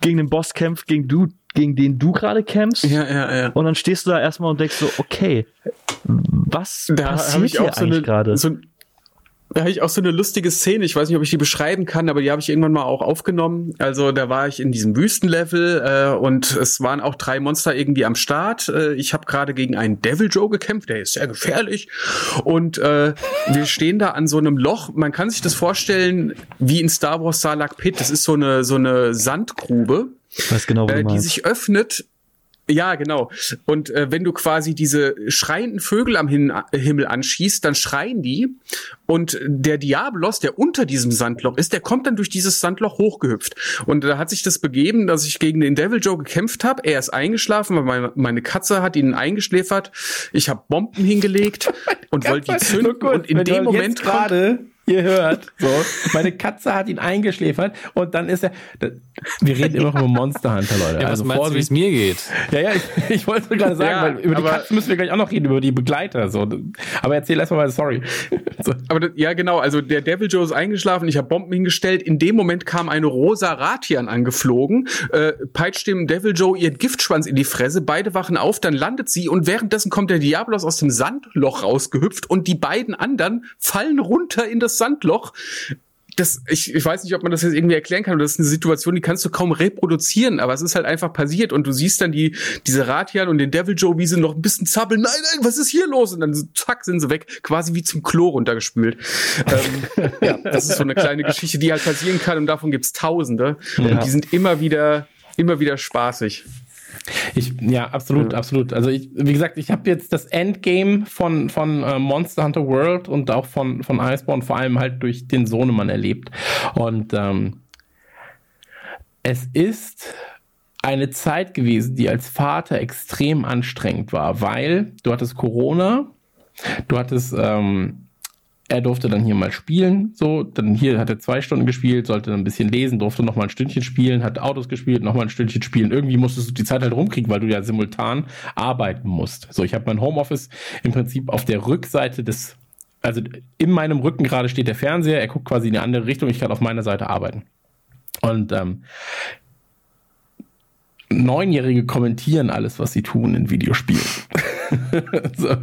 gegen den Boss kämpft, gegen du, gegen den du gerade kämpfst. Ja, ja, ja. Und dann stehst du da erstmal und denkst so, okay, was da passiert hier so eigentlich gerade? So, da habe ich auch so eine lustige Szene, ich weiß nicht, ob ich die beschreiben kann, aber die habe ich irgendwann mal auch aufgenommen. Also da war ich in diesem Wüstenlevel äh, und es waren auch drei Monster irgendwie am Start. Äh, ich habe gerade gegen einen Devil Joe gekämpft, der ist sehr gefährlich. Und äh, wir stehen da an so einem Loch. Man kann sich das vorstellen wie in Star Wars Salak Pit. Das ist so eine so eine Sandgrube. Ich weiß genau, äh, die sich öffnet ja, genau. Und äh, wenn du quasi diese schreienden Vögel am Hin Himmel anschießt, dann schreien die. Und der Diablos, der unter diesem Sandloch ist, der kommt dann durch dieses Sandloch hochgehüpft. Und da hat sich das begeben, dass ich gegen den Devil Joe gekämpft habe. Er ist eingeschlafen, weil meine, meine Katze hat ihn eingeschläfert. Ich habe Bomben hingelegt <laughs> und wollte die zünden. und in dem Moment gerade ihr hört, so, meine Katze hat ihn eingeschläfert und dann ist er, wir reden immer noch über Monster Hunter, Leute. Ja, also meinst wie es mir geht? Ja, ja, ich, <laughs> ich wollte gerade sagen, ja, weil über die Katzen müssen wir gleich auch noch reden, über die Begleiter, so. Aber erzähl erstmal mal, sorry. So. Aber ja, genau, also der Devil Joe ist eingeschlafen, ich habe Bomben hingestellt, in dem Moment kam eine rosa Ratian angeflogen, äh, peitscht dem Devil Joe ihren Giftschwanz in die Fresse, beide wachen auf, dann landet sie und währenddessen kommt der Diablos aus dem Sandloch rausgehüpft und die beiden anderen fallen runter in das Sandloch. Das, ich, ich weiß nicht, ob man das jetzt irgendwie erklären kann. Das ist eine Situation, die kannst du kaum reproduzieren, aber es ist halt einfach passiert und du siehst dann die, diese Ratian und den Devil Joe, wie sie noch ein bisschen zappeln. Nein, nein, was ist hier los? Und dann zack, sind sie weg, quasi wie zum Klo runtergespült. ähm, <laughs> ja, <laughs> das ist so eine kleine Geschichte, die halt passieren kann und davon gibt's Tausende. Ja. Und die sind immer wieder, immer wieder spaßig. Ich, ja, absolut, ja. absolut. Also ich, wie gesagt, ich habe jetzt das Endgame von, von äh, Monster Hunter World und auch von, von Iceborne vor allem halt durch den Sohnemann erlebt. Und ähm, es ist eine Zeit gewesen, die als Vater extrem anstrengend war, weil du hattest Corona, du hattest ähm, er durfte dann hier mal spielen, so, dann hier hat er zwei Stunden gespielt, sollte dann ein bisschen lesen, durfte noch mal ein Stündchen spielen, hat Autos gespielt, noch mal ein Stündchen spielen. Irgendwie musstest du die Zeit halt rumkriegen, weil du ja simultan arbeiten musst. So, ich habe mein Homeoffice im Prinzip auf der Rückseite des, also in meinem Rücken gerade steht der Fernseher, er guckt quasi in eine andere Richtung, ich kann auf meiner Seite arbeiten. Und ähm, Neunjährige kommentieren alles, was sie tun in Videospielen. <laughs> so.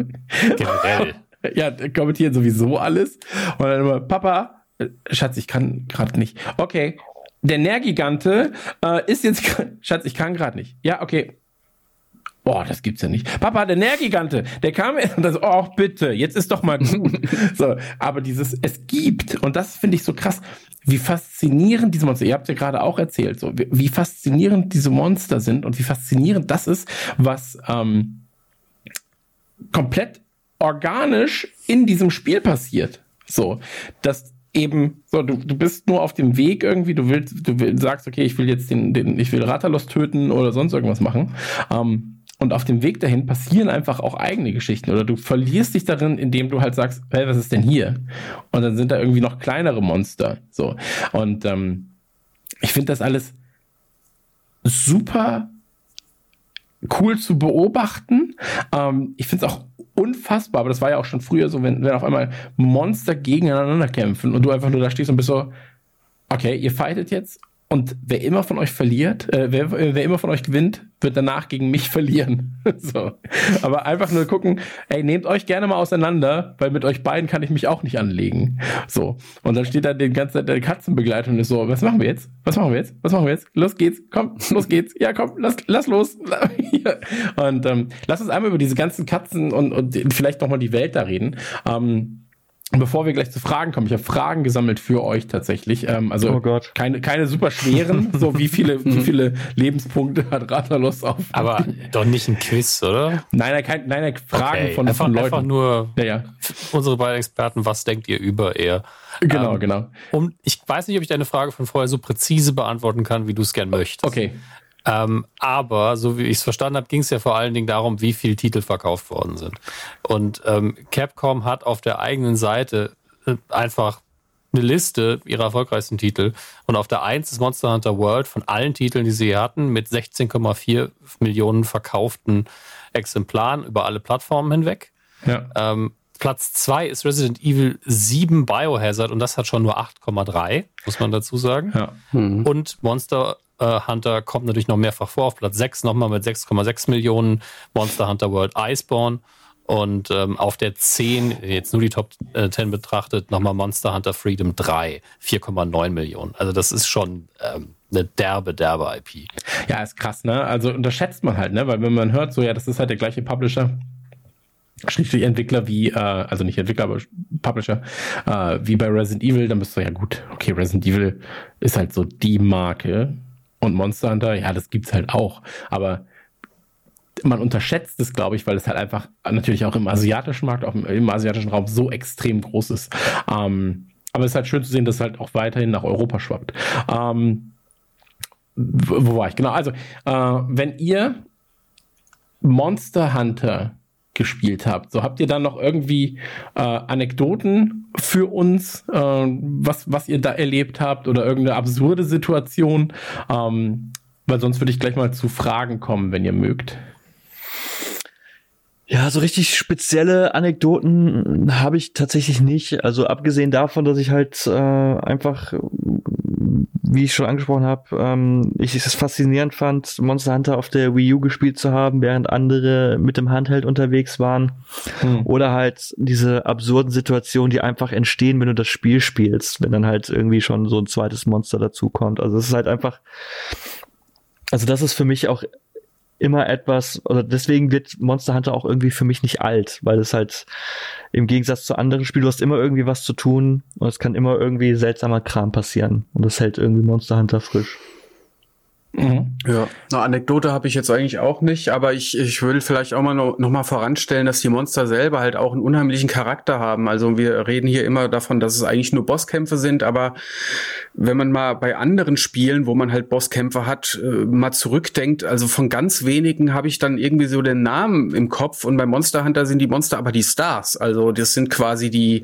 Generell. Ja, kommentieren sowieso alles. Und dann immer, Papa, äh, Schatz, ich kann gerade nicht. Okay, der Nährgigante äh, ist jetzt, <laughs> Schatz, ich kann gerade nicht. Ja, okay. Boah, das gibt's ja nicht. Papa, der Nährgigante, der kam <laughs> und das, oh, bitte, jetzt ist doch mal gut. <laughs> so, aber dieses, es gibt, und das finde ich so krass, wie faszinierend diese Monster, ihr habt ja gerade auch erzählt, so, wie, wie, faszinierend diese Monster sind und wie faszinierend das ist, was ähm, komplett organisch in diesem Spiel passiert. So, dass eben so du, du bist nur auf dem Weg irgendwie, du willst, du willst, sagst, okay, ich will jetzt den, den ich will Ratalos töten oder sonst irgendwas machen. Ähm, und auf dem Weg dahin passieren einfach auch eigene Geschichten oder du verlierst dich darin, indem du halt sagst, hey, was ist denn hier? Und dann sind da irgendwie noch kleinere Monster. So. Und ähm, ich finde das alles super cool zu beobachten. Ähm, ich finde es auch unfassbar, aber das war ja auch schon früher so, wenn, wenn auf einmal Monster gegeneinander kämpfen und du einfach nur da stehst und bist so, okay, ihr fightet jetzt Und wer immer von euch verliert, äh, wer, wer immer von euch gewinnt, wird danach gegen mich <laughs> verlieren. <laughs> so. Aber einfach nur gucken, ey, nehmt euch gerne mal auseinander, weil mit euch beiden kann ich mich auch nicht anlegen. So. Und dann steht da die ganze Zeit der Katzenbegleitung und ist so, was machen wir jetzt? Was machen wir jetzt? Was machen wir jetzt? Los geht's, komm, los geht's. Ja, komm, lass, lass los. <laughs> und ähm, lass uns einmal über diese ganzen Katzen und, und vielleicht nochmal die Welt da reden. Ähm, Bevor wir gleich zu Fragen kommen, ich habe Fragen gesammelt für euch tatsächlich. Ähm, also Oh Gott. keine keine super schweren, <laughs> so wie viele wie viele Lebenspunkte hat Ratalos auf. Aber doch nicht ein Quiz, oder? nein, nein, kein, nein, nein Fragen Okay, von, einfach, von Leuten. einfach nur ja, ja, unsere beiden Experten, was denkt ihr über eher? genau, Ähm, genau. Um, ich weiß nicht, ob ich deine Frage von vorher so präzise beantworten kann, wie du es gern möchtest. Okay, Ähm, aber so wie ich es verstanden habe, ging es ja vor allen Dingen darum, wie viele Titel verkauft worden sind. Und ähm, Capcom hat auf der eigenen Seite äh, einfach eine Liste ihrer erfolgreichsten Titel. Und auf der 1 ist Monster Hunter World von allen Titeln, die sie hier hatten, mit 16,4 Millionen verkauften Exemplaren über alle Plattformen hinweg. ja. Ähm, Platz 2 ist Resident Evil 7 Biohazard und das hat schon nur 8,3, muss man dazu sagen. ja. Und Monster Hunter kommt natürlich noch mehrfach vor. Auf Platz 6 nochmal mit 6,6 Millionen. Monster Hunter World Iceborne. Und ähm, auf der 10, jetzt nur die Top äh, 10 betrachtet, nochmal Monster Hunter Freedom 3, 4,9 Millionen. Also das ist schon ähm, eine derbe, derbe IP. Ja, ist krass, ne? Also unterschätzt man halt, ne? Weil wenn man hört, so ja, das ist halt der gleiche Publisher, Schrägstrich Entwickler wie, äh, also nicht Entwickler, aber Publisher, äh, wie bei Resident Evil, dann bist du ja gut, okay, Resident Evil ist halt so die Marke und Monster Hunter, ja, das gibt's halt auch, aber man unterschätzt es, glaube ich, weil es halt einfach natürlich auch im asiatischen Markt, auch im, im asiatischen Raum so extrem groß ist. Ähm, aber es ist halt schön zu sehen, dass es halt auch weiterhin nach Europa schwappt. Ähm, wo war ich? Genau, also, äh, wenn ihr Monster Hunter gespielt habt, so habt ihr dann noch irgendwie äh, Anekdoten für uns, äh, was, was ihr da erlebt habt oder irgendeine absurde Situation? Ähm, weil sonst würde ich gleich mal zu Fragen kommen, wenn ihr mögt. Ja, so richtig spezielle Anekdoten habe ich tatsächlich nicht. Also abgesehen davon, dass ich halt äh, einfach, wie ich schon angesprochen habe, ähm, ich es faszinierend fand, Monster Hunter auf der Wii U gespielt zu haben, während andere mit dem Handheld unterwegs waren. Hm. Oder halt diese absurden Situationen, die einfach entstehen, wenn du das Spiel spielst, wenn dann halt irgendwie schon so ein zweites Monster dazukommt. Also es ist halt einfach, also das ist für mich auch immer etwas, oder deswegen wird Monster Hunter auch irgendwie für mich nicht alt, weil es halt im Gegensatz zu anderen Spielen, du hast immer irgendwie was zu tun und es kann immer irgendwie seltsamer Kram passieren. Und das hält irgendwie Monster Hunter frisch. Mhm. Ja, eine Anekdote habe ich jetzt eigentlich auch nicht, aber ich, ich will vielleicht auch mal noch, noch mal voranstellen, dass die Monster selber halt auch einen unheimlichen Charakter haben. Also wir reden hier immer davon, dass es eigentlich nur Bosskämpfe sind, aber wenn man mal bei anderen Spielen, wo man halt Bosskämpfe hat, äh, mal zurückdenkt, also von ganz wenigen habe ich dann irgendwie so den Namen im Kopf und bei Monster Hunter sind die Monster aber die Stars. Also das sind quasi die,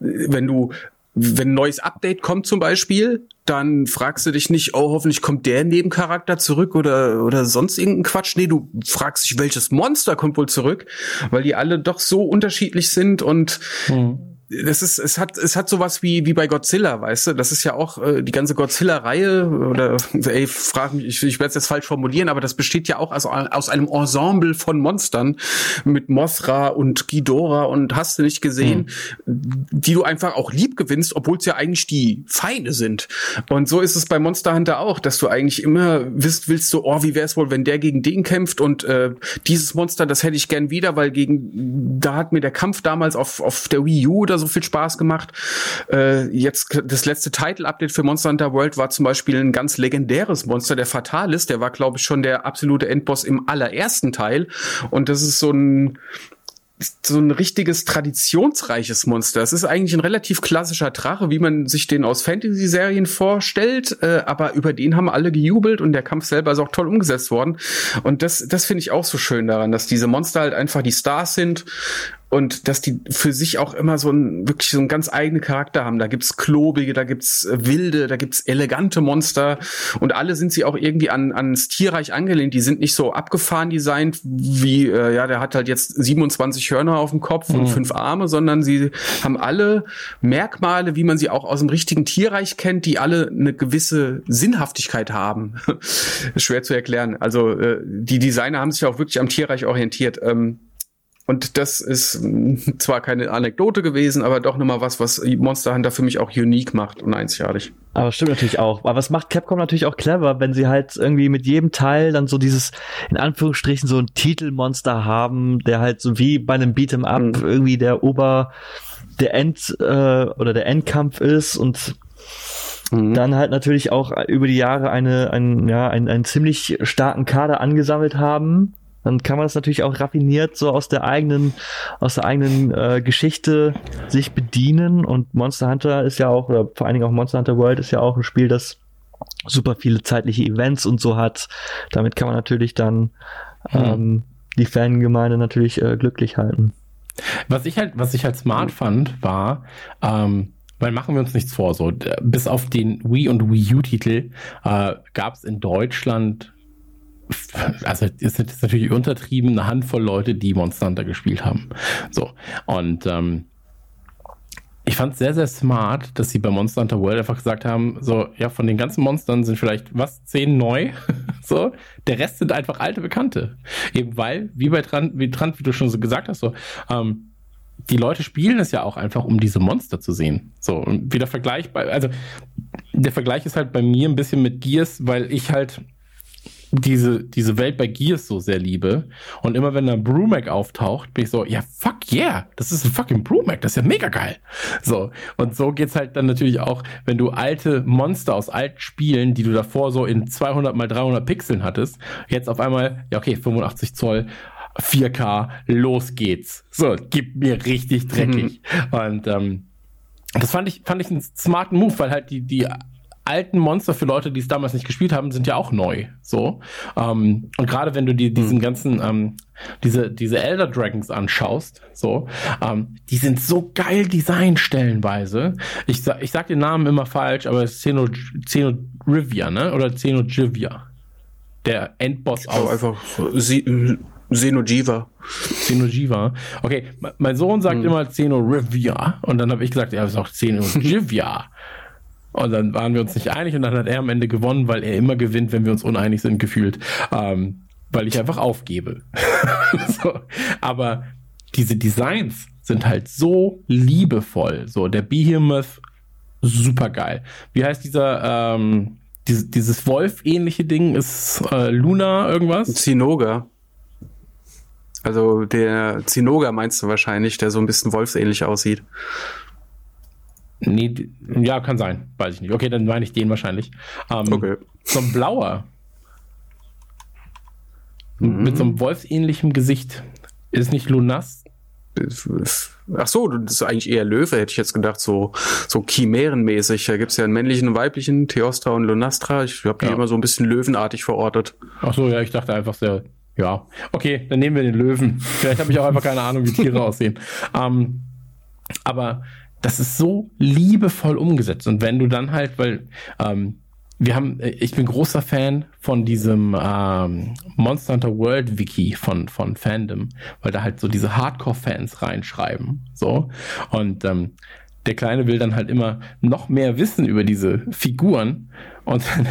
wenn du wenn ein neues Update kommt zum Beispiel, dann fragst du dich nicht, oh, hoffentlich kommt der Nebencharakter zurück oder, oder sonst irgendein Quatsch. Nee, du fragst dich, welches Monster kommt wohl zurück, weil die alle doch so unterschiedlich sind und Mhm. Das ist, es hat, es hat sowas wie, wie bei Godzilla, weißt du? Das ist ja auch äh, die ganze Godzilla-Reihe oder, ey, frag mich, ich, ich werde es jetzt falsch formulieren, aber das besteht ja auch aus, aus einem Ensemble von Monstern mit Mothra und Ghidorah und hast du nicht gesehen, die du einfach auch lieb gewinnst, obwohl es ja eigentlich die Feinde sind. Und so ist es bei Monster Hunter auch, dass du eigentlich immer wisst, willst du, oh, wie wär's wohl, wenn der gegen den kämpft und äh, dieses Monster, das hätte ich gern wieder, weil gegen, da hat mir der Kampf damals auf, auf der Wii U oder so viel Spaß gemacht. Äh, jetzt das letzte Title-Update für Monster Hunter World war zum Beispiel ein ganz legendäres Monster, der Fatalis. Der war, glaube ich, schon der absolute Endboss im allerersten Teil. Und das ist so ein so ein richtiges traditionsreiches Monster. Es ist eigentlich ein relativ klassischer Drache, wie man sich den aus Fantasy-Serien vorstellt, äh, aber über den haben alle gejubelt und der Kampf selber ist auch toll umgesetzt worden. Und das, das finde ich auch so schön daran, dass diese Monster halt einfach die Stars sind und dass die für sich auch immer so ein wirklich so einen ganz eigenen Charakter haben. Da gibt's klobige, da gibt's äh, wilde, da gibt's elegante Monster und alle sind sie auch irgendwie an ans Tierreich angelehnt. Die sind nicht so abgefahren designt wie äh, ja, der hat halt jetzt 27 Hörner auf dem Kopf mhm. und fünf Arme, sondern sie haben alle Merkmale, wie man sie auch aus dem richtigen Tierreich kennt, die alle eine gewisse Sinnhaftigkeit haben. <laughs> Schwer zu erklären. Also äh, die Designer haben sich auch wirklich am Tierreich orientiert. Ähm, und das ist mm, zwar keine Anekdote gewesen, aber doch nochmal was, was Monster Hunter für mich auch unique macht und einzigartig. Aber stimmt natürlich auch. Aber es macht Capcom natürlich auch clever, wenn sie halt irgendwie mit jedem Teil dann so dieses, in Anführungsstrichen, so ein Titelmonster haben, der halt so wie bei einem Beat'em Up mhm. irgendwie der Ober, der End, äh, oder der Endkampf ist und mhm. dann halt natürlich auch über die Jahre eine, ein, ja, einen, einen ziemlich starken Kader angesammelt haben dann kann man das natürlich auch raffiniert so aus der eigenen, aus der eigenen äh, Geschichte sich bedienen. Und Monster Hunter ist ja auch, oder vor allen Dingen auch Monster Hunter World ist ja auch ein Spiel, das super viele zeitliche Events und so hat. Damit kann man natürlich dann hm. ähm, die Fangemeinde natürlich äh, glücklich halten. Was ich halt, was ich halt smart fand, war, ähm, weil machen wir uns nichts vor, so bis auf den Wii und Wii U-Titel äh, gab es in Deutschland also ist jetzt natürlich untertrieben, eine Handvoll Leute, die Monster Hunter gespielt haben. So. Und ähm, ich fand es sehr, sehr smart, dass sie bei Monster Hunter World einfach gesagt haben, so, ja, von den ganzen Monstern sind vielleicht, was, zehn neu? <laughs> so, der Rest sind einfach alte Bekannte. Eben weil, wie bei Trant, wie Trant, wie du schon so gesagt hast, so, ähm, die Leute spielen es ja auch einfach, um diese Monster zu sehen. So, und wieder vergleichbar, also, der Vergleich ist halt bei mir ein bisschen mit Gears, weil ich halt diese, diese Welt bei Gears so sehr liebe. Und immer wenn da ein Brumac auftaucht, bin ich so, ja, fuck yeah, das ist ein fucking Brumac, das ist ja mega geil. So. Und so geht's halt dann natürlich auch, wenn du alte Monster aus alten Spielen, die du davor so in 200 mal 300 Pixeln hattest, jetzt auf einmal, ja, okay, 85 Zoll, 4K, los geht's. So, gib mir richtig dreckig. Mhm. Und, ähm, das fand ich, fand ich einen smarten Move, weil halt die, die alten Monster für Leute, die es damals nicht gespielt haben, sind ja auch neu. So. Ähm, und gerade wenn du dir diesen hm. ganzen, ähm, diese, diese Elder Dragons anschaust, so, ähm, die sind so geil designt stellenweise. Ich, sag, ich sag den Namen immer falsch, aber es ist Xeno, Xeno Rivia, ne? Oder Xeno Jivia. Der Endboss aus. einfach Xenojiva. Xenojiva. Okay, mein Sohn sagt hm. immer Xeno Rivia und dann habe ich gesagt, er ist auch Xenojivia. <laughs> Und dann waren wir uns nicht einig und dann hat er am Ende gewonnen, weil er immer gewinnt, wenn wir uns uneinig sind, gefühlt. Ähm, weil ich einfach aufgebe. <laughs> so. Aber diese Designs sind halt so liebevoll. So, der Behemoth, super geil. Wie heißt dieser, ähm, dieses, dieses Wolf-ähnliche Ding? Ist äh, Luna irgendwas? Zinoga. Also der Zinoga meinst du wahrscheinlich, der so ein bisschen wolfsähnlich aussieht. Nee, ja, kann sein. Weiß ich nicht. Okay, dann meine ich den wahrscheinlich. Ähm, okay. So ein blauer. Mhm. Mit so einem wolfsähnlichen Gesicht. Ist nicht Lunas? Ach so, das ist eigentlich eher Löwe, hätte ich jetzt gedacht, so, so chimärenmäßig. Da gibt es ja einen männlichen und weiblichen, Theostra und Lunastra. Ich habe die ja. immer so ein bisschen löwenartig verortet. Ach so, ja, ich dachte einfach sehr, ja. Okay, dann nehmen wir den Löwen. Vielleicht habe ich auch einfach keine Ahnung, wie Tiere <laughs> aussehen. Ähm, aber das ist so liebevoll umgesetzt. Und wenn du dann halt, weil ähm, wir haben, ich bin großer Fan von diesem ähm, Monster Hunter World Wiki von, von Fandom, weil da halt so diese Hardcore-Fans reinschreiben. So. Und ähm, der Kleine will dann halt immer noch mehr wissen über diese Figuren. Und dann,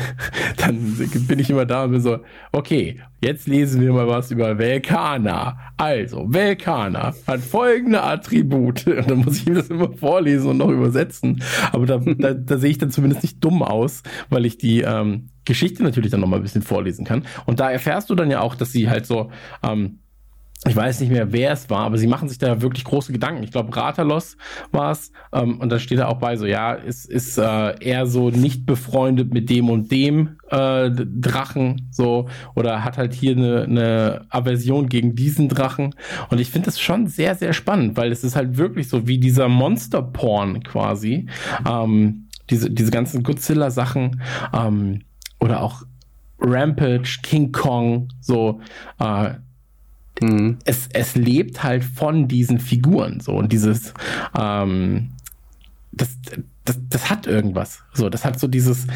<laughs> dann bin ich immer da und bin so, okay, jetzt lesen wir mal was über Velkana. Also, Velkana hat folgende Attribute. <laughs> Und dann muss ich das immer vorlesen und noch übersetzen. Aber da, da, da sehe ich dann zumindest nicht dumm aus, weil ich die ähm, Geschichte natürlich dann noch mal ein bisschen vorlesen kann. Und da erfährst du dann ja auch, dass sie halt so ähm, ich weiß nicht mehr, wer es war, aber sie machen sich da wirklich große Gedanken. Ich glaube, Ratalos war es. Ähm, und da steht da auch bei so, ja, ist, ist äh, eher so nicht befreundet mit dem und dem äh, Drachen, so, oder hat halt hier eine, eine Aversion gegen diesen Drachen. Und ich finde das schon sehr, sehr spannend, weil es ist halt wirklich so wie dieser Monster-Porn quasi. Ähm, diese, diese ganzen Godzilla-Sachen ähm, oder auch Rampage, King Kong, so, äh, mhm. es, es lebt halt von diesen Figuren so und dieses ähm, das, das, das hat irgendwas. So, das hat so dieses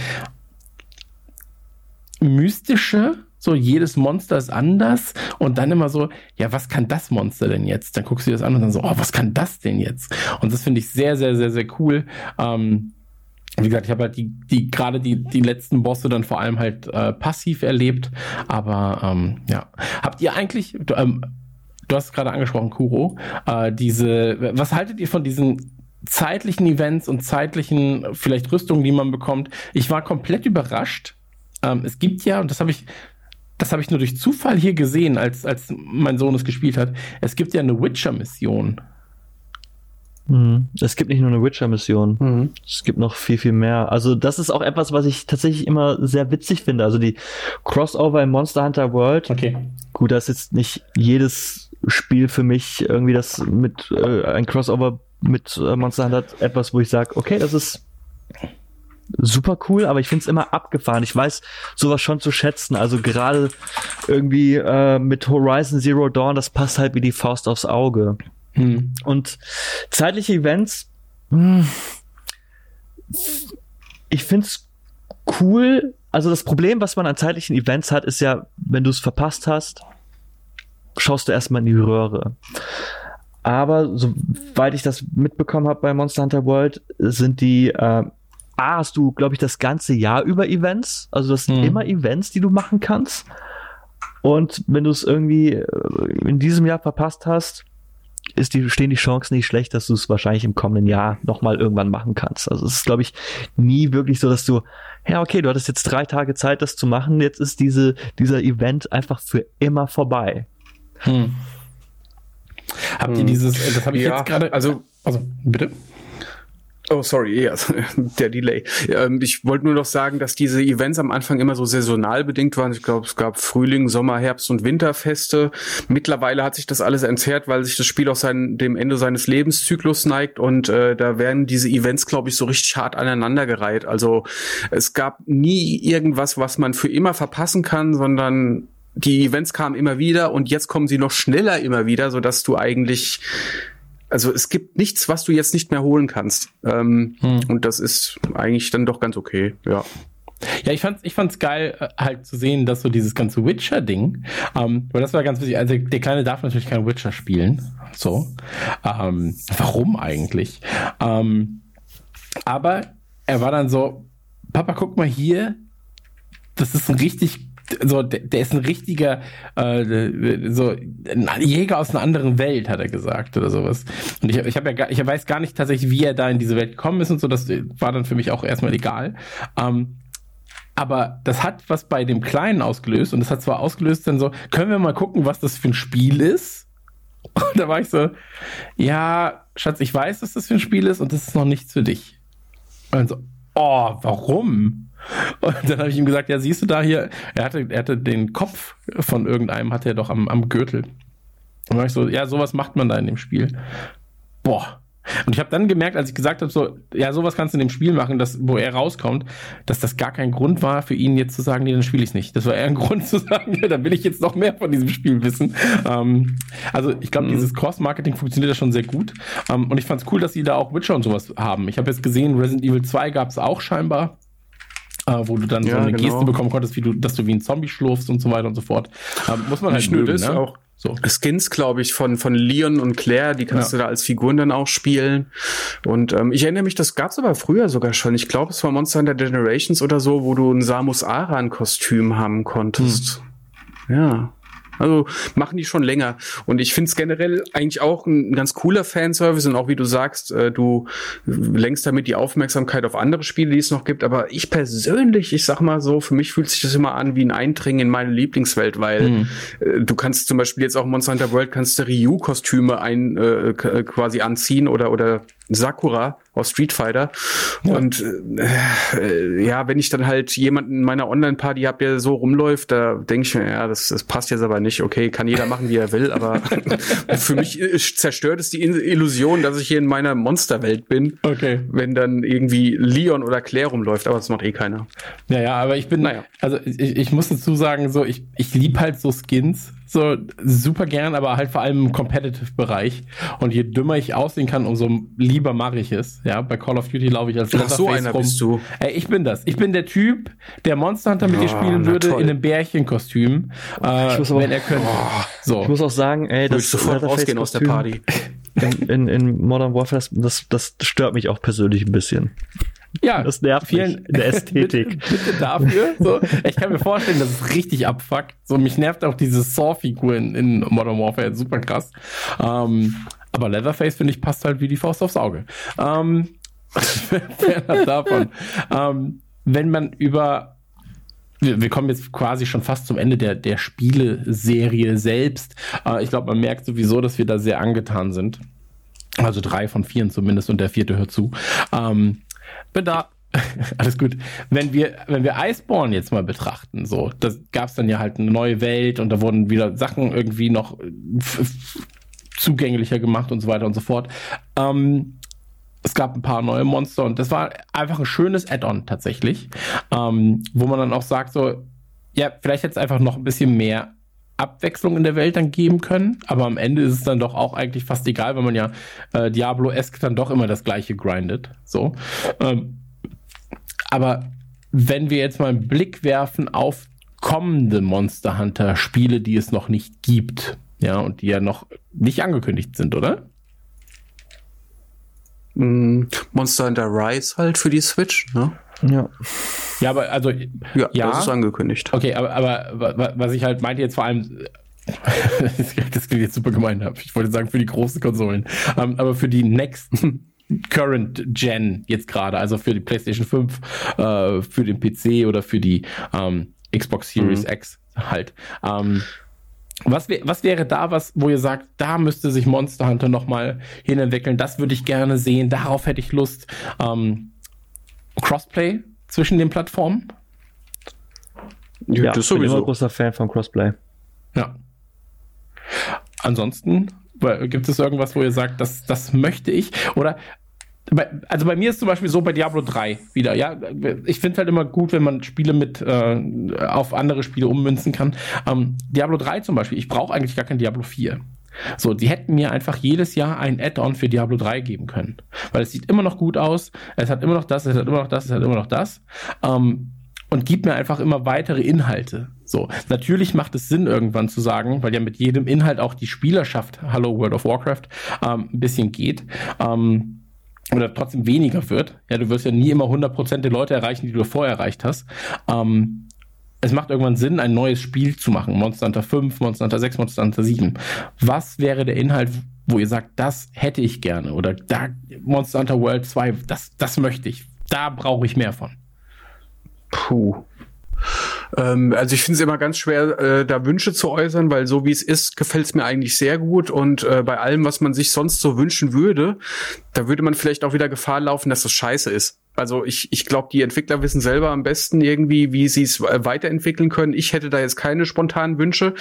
mystische, so jedes Monster ist anders und dann immer so, ja, was kann das Monster denn jetzt? Dann guckst du dir das an und dann so, oh, was kann das denn jetzt? Und das finde ich sehr, sehr, sehr, sehr cool. Ähm, wie gesagt, ich habe halt die, die gerade die, die letzten Bosse dann vor allem halt äh, passiv erlebt. Aber ähm, ja. Habt ihr eigentlich, du, ähm, du hast gerade angesprochen, Kuro, äh, diese, was haltet ihr von diesen zeitlichen Events und zeitlichen vielleicht Rüstungen, die man bekommt? Ich war komplett überrascht. Ähm, es gibt ja, und das habe ich das habe ich nur durch Zufall hier gesehen, als, als mein Sohn es gespielt hat. Es gibt ja eine Witcher-Mission. Mhm. Es gibt nicht nur eine Witcher-Mission. Mhm. Es gibt noch viel, viel mehr. Also, das ist auch etwas, was ich tatsächlich immer sehr witzig finde. Also, die Crossover in Monster Hunter World. Okay. Gut, das ist jetzt nicht jedes Spiel für mich irgendwie das mit äh, ein Crossover mit äh, Monster Hunter etwas, wo ich sage, okay, das ist super cool, aber ich finde es immer abgefahren. Ich weiß sowas schon zu schätzen. Also gerade irgendwie äh, mit Horizon Zero Dawn, das passt halt wie die Faust aufs Auge. Hm. Und zeitliche Events, hm, ich finde es cool. Also das Problem, was man an zeitlichen Events hat, ist ja, wenn du es verpasst hast, schaust du erstmal in die Röhre. Aber soweit ich das mitbekommen habe bei Monster Hunter World, sind die äh, A, hast du, glaube ich, das ganze Jahr über Events. Also das sind mhm. immer Events, die du machen kannst. Und wenn du es irgendwie äh, in diesem Jahr verpasst hast, ist die, stehen die Chancen nicht schlecht, dass du es wahrscheinlich im kommenden Jahr nochmal irgendwann machen kannst. Also es ist, glaube ich, nie wirklich so, dass du, ja, okay, du hattest jetzt drei Tage Zeit, das zu machen, jetzt ist diese, dieser Event einfach für immer vorbei. Hm. Habt ihr hm. dieses, das habe ich ja, jetzt gerade, also, also, bitte? Oh, sorry, ja, <laughs> der Delay. Ähm, ich wollte nur noch sagen, dass diese Events am Anfang immer so saisonal bedingt waren. Ich glaube, es gab Frühling, Sommer, Herbst und Winterfeste. Mittlerweile hat sich das alles entzerrt, weil sich das Spiel auch sein, dem Ende seines Lebenszyklus neigt und äh, da werden diese Events, glaube ich, so richtig hart aneinandergereiht. Also es gab nie irgendwas, was man für immer verpassen kann, sondern die Events kamen immer wieder und jetzt kommen sie noch schneller immer wieder, so dass du eigentlich also es gibt nichts, was du jetzt nicht mehr holen kannst. Ähm, hm. Und das ist eigentlich dann doch ganz okay, ja. Ja, ich fand's, ich fand's geil, äh, halt zu sehen, dass so dieses ganze Witcher-Ding, ähm, weil das war ganz wichtig. Also der Kleine darf natürlich kein Witcher spielen. So. Ähm, warum eigentlich? Ähm, aber er war dann so, Papa, guck mal hier, das ist ein richtig so, der, der ist ein richtiger äh, so ein Jäger aus einer anderen Welt, hat er gesagt oder sowas. Und ich, ich habe ja ich weiß gar nicht tatsächlich, wie er da in diese Welt gekommen ist und so. Das war dann für mich auch erstmal egal. Ähm, aber das hat was bei dem Kleinen ausgelöst und das hat zwar ausgelöst dann so, können wir mal gucken, was das für ein Spiel ist? Und <laughs> da war ich so, ja, Schatz, ich weiß, dass das für ein Spiel ist und das ist noch nichts für dich. Und so, oh, warum? Und dann habe ich ihm gesagt, ja, siehst du da hier, er hatte, er hatte den Kopf von irgendeinem, hatte er doch am, am Gürtel. Und dann war ich so, ja, sowas macht man da in dem Spiel. Boah, und ich habe dann gemerkt, als ich gesagt habe, so, ja, sowas kannst du in dem Spiel machen, dass, wo er rauskommt, dass das gar kein Grund war für ihn jetzt zu sagen, nee, dann spiele ich nicht. Das war eher ein <laughs> Grund zu sagen, ja, da will ich jetzt noch mehr von diesem Spiel wissen. Ähm, also ich glaube, mhm. dieses Cross-Marketing funktioniert ja schon sehr gut. Ähm, und ich fand es cool, dass sie da auch Witcher und sowas haben. Ich habe jetzt gesehen, Resident Evil 2 gab es auch scheinbar äh, wo du dann ja, so eine genau. Geste bekommen konntest, wie du, dass du wie ein Zombie schlurfst und so weiter und so fort. Ähm, muss man halt Nicht mögen, ne? auch so. Skins, glaube ich, von, von Leon und Claire, die kannst ja. du da als Figuren dann auch spielen. Und ähm, ich erinnere mich, das gab's aber früher sogar schon. Ich glaube, es war Monster Hunter Generations oder so, wo du ein Samus Aran-Kostüm haben konntest. Hm. Ja. Also machen die schon länger. Und ich finde es generell eigentlich auch ein, ganz cooler Fanservice und auch wie du sagst, äh, du lenkst damit die Aufmerksamkeit auf andere Spiele, die es noch gibt. Aber ich persönlich, ich sag mal so, für mich fühlt sich das immer an wie ein Eindringen in meine Lieblingswelt, weil mhm. äh, du kannst zum Beispiel jetzt auch Monster Hunter World kannst du Ryu-Kostüme ein äh, quasi anziehen oder oder Sakura aus Street Fighter. Ja. Und äh, ja, wenn ich dann halt jemanden in meiner Online-Party habe, der so rumläuft, da denke ich mir, ja, das, das passt jetzt aber nicht. Okay, kann jeder machen, wie er will, aber <laughs> für mich zerstört es die Illusion, dass ich hier in meiner Monsterwelt bin. Okay. Wenn dann irgendwie Leon oder Claire rumläuft, aber das macht eh keiner. Ja, ja, aber ich bin, naja. also ich, ich muss dazu sagen, so, ich, ich lieb halt so Skins So super gern, aber halt vor allem im Competitive-Bereich. Und je dümmer ich aussehen kann, umso lieber mache ich es. Ja, bei Call of Duty laufe ich als Ach, so einer rum. bist du. Ey, ich bin das. Ich bin der Typ, der Monster Hunter mit dir Oh, spielen na würde toll. in einem Bärchenkostüm, äh, Ich muss aber- wenn er könnte. so. Ich muss auch sagen, ey, das ich sofort rausgehen aus der Party. In, in, in Modern Warfare, das, das, das stört mich auch persönlich ein bisschen. Ja, Das nervt mich in der <laughs> Ästhetik. bitte, bitte dafür. So, ich kann mir vorstellen, dass es richtig abfuckt. So, mich nervt auch diese Saw-Figur in, in Modern Warfare super krass. Ähm, aber Leatherface, finde ich, passt halt wie die Faust aufs Auge. Ähm, <laughs> davon. Ähm, wenn man über wir, wir kommen jetzt quasi schon fast zum Ende der, der Spieleserie selbst. Äh, ich glaube, man merkt sowieso, dass wir da sehr angetan sind. Also drei von vieren zumindest und der vierte hört zu. Ähm, Bin da. <laughs> alles gut. Wenn wir, wenn wir Iceborne jetzt mal betrachten, so, da gab es dann ja halt eine neue Welt und da wurden wieder Sachen irgendwie noch zugänglicher gemacht und so weiter und so fort. Ähm, es gab ein paar neue Monster und das war einfach ein schönes Add-on tatsächlich, ähm, wo man dann auch sagt so, ja, vielleicht es einfach noch ein bisschen mehr Abwechslung in der Welt dann geben können, aber am Ende ist es dann doch auch eigentlich fast egal, weil man ja äh, Diablo-esque dann doch immer das gleiche grindet. So. Ähm, aber wenn wir jetzt mal einen Blick werfen auf kommende Monster Hunter Spiele, die es noch nicht gibt, ja, und die ja noch nicht angekündigt sind, oder? Mm, Monster Hunter Rise halt für die Switch, ne? Ja. Ja, aber also Ja, Ja. das ist angekündigt. Okay, aber, aber wa- wa- was ich halt meinte jetzt vor allem, <laughs> das klingt jetzt super gemein, ich wollte sagen für die großen Konsolen, ähm, aber für die Next <laughs> Current Gen jetzt gerade, also für die PlayStation 5, äh, für den PC oder für die ähm, Xbox Series X halt. Ähm, was, wär, was wäre da was, wo ihr sagt, da müsste sich Monster Hunter nochmal hinentwickeln, das würde ich gerne sehen, darauf hätte ich Lust. Ähm, Crossplay zwischen den Plattformen? Ja, das ich bin immer sowieso. großer Fan von Crossplay. Ja. Ansonsten gibt es irgendwas, wo ihr sagt, das, das möchte ich? Oder also bei mir ist zum Beispiel so bei Diablo 3 wieder, ja. Ich finde halt immer gut, wenn man Spiele mit äh, auf andere Spiele ummünzen kann. Ähm, Diablo 3 zum Beispiel, ich brauche eigentlich gar kein Diablo 4. So, die hätten mir einfach jedes Jahr ein Add-on für Diablo 3 geben können. Weil es sieht immer noch gut aus, es hat immer noch das, es hat immer noch das, es hat immer noch das. Ähm, und gibt mir einfach immer weitere Inhalte. So, natürlich macht es Sinn, irgendwann zu sagen, weil ja mit jedem Inhalt auch die Spielerschaft Hallo World of Warcraft ähm, ein bisschen geht. Ähm, oder trotzdem weniger wird. Ja, du wirst ja nie immer 100% der Leute erreichen, die du vorher erreicht hast. Ähm, es macht irgendwann Sinn, ein neues Spiel zu machen. Monster Hunter 5, Monster Hunter 6, Monster Hunter 7. Was wäre der Inhalt, wo ihr sagt, das hätte ich gerne? Oder da, Monster Hunter World 2, das, das möchte ich. Da brauche ich mehr von. Puh. Ähm, also ich finde es immer ganz schwer, äh, da Wünsche zu äußern, weil so wie es ist, gefällt es mir eigentlich sehr gut. Und äh, bei allem, was man sich sonst so wünschen würde, da würde man vielleicht auch wieder Gefahr laufen, dass das scheiße ist. Also ich, ich glaube, die Entwickler wissen selber am besten irgendwie, wie sie es weiterentwickeln können. Ich hätte da jetzt keine spontanen Wünsche.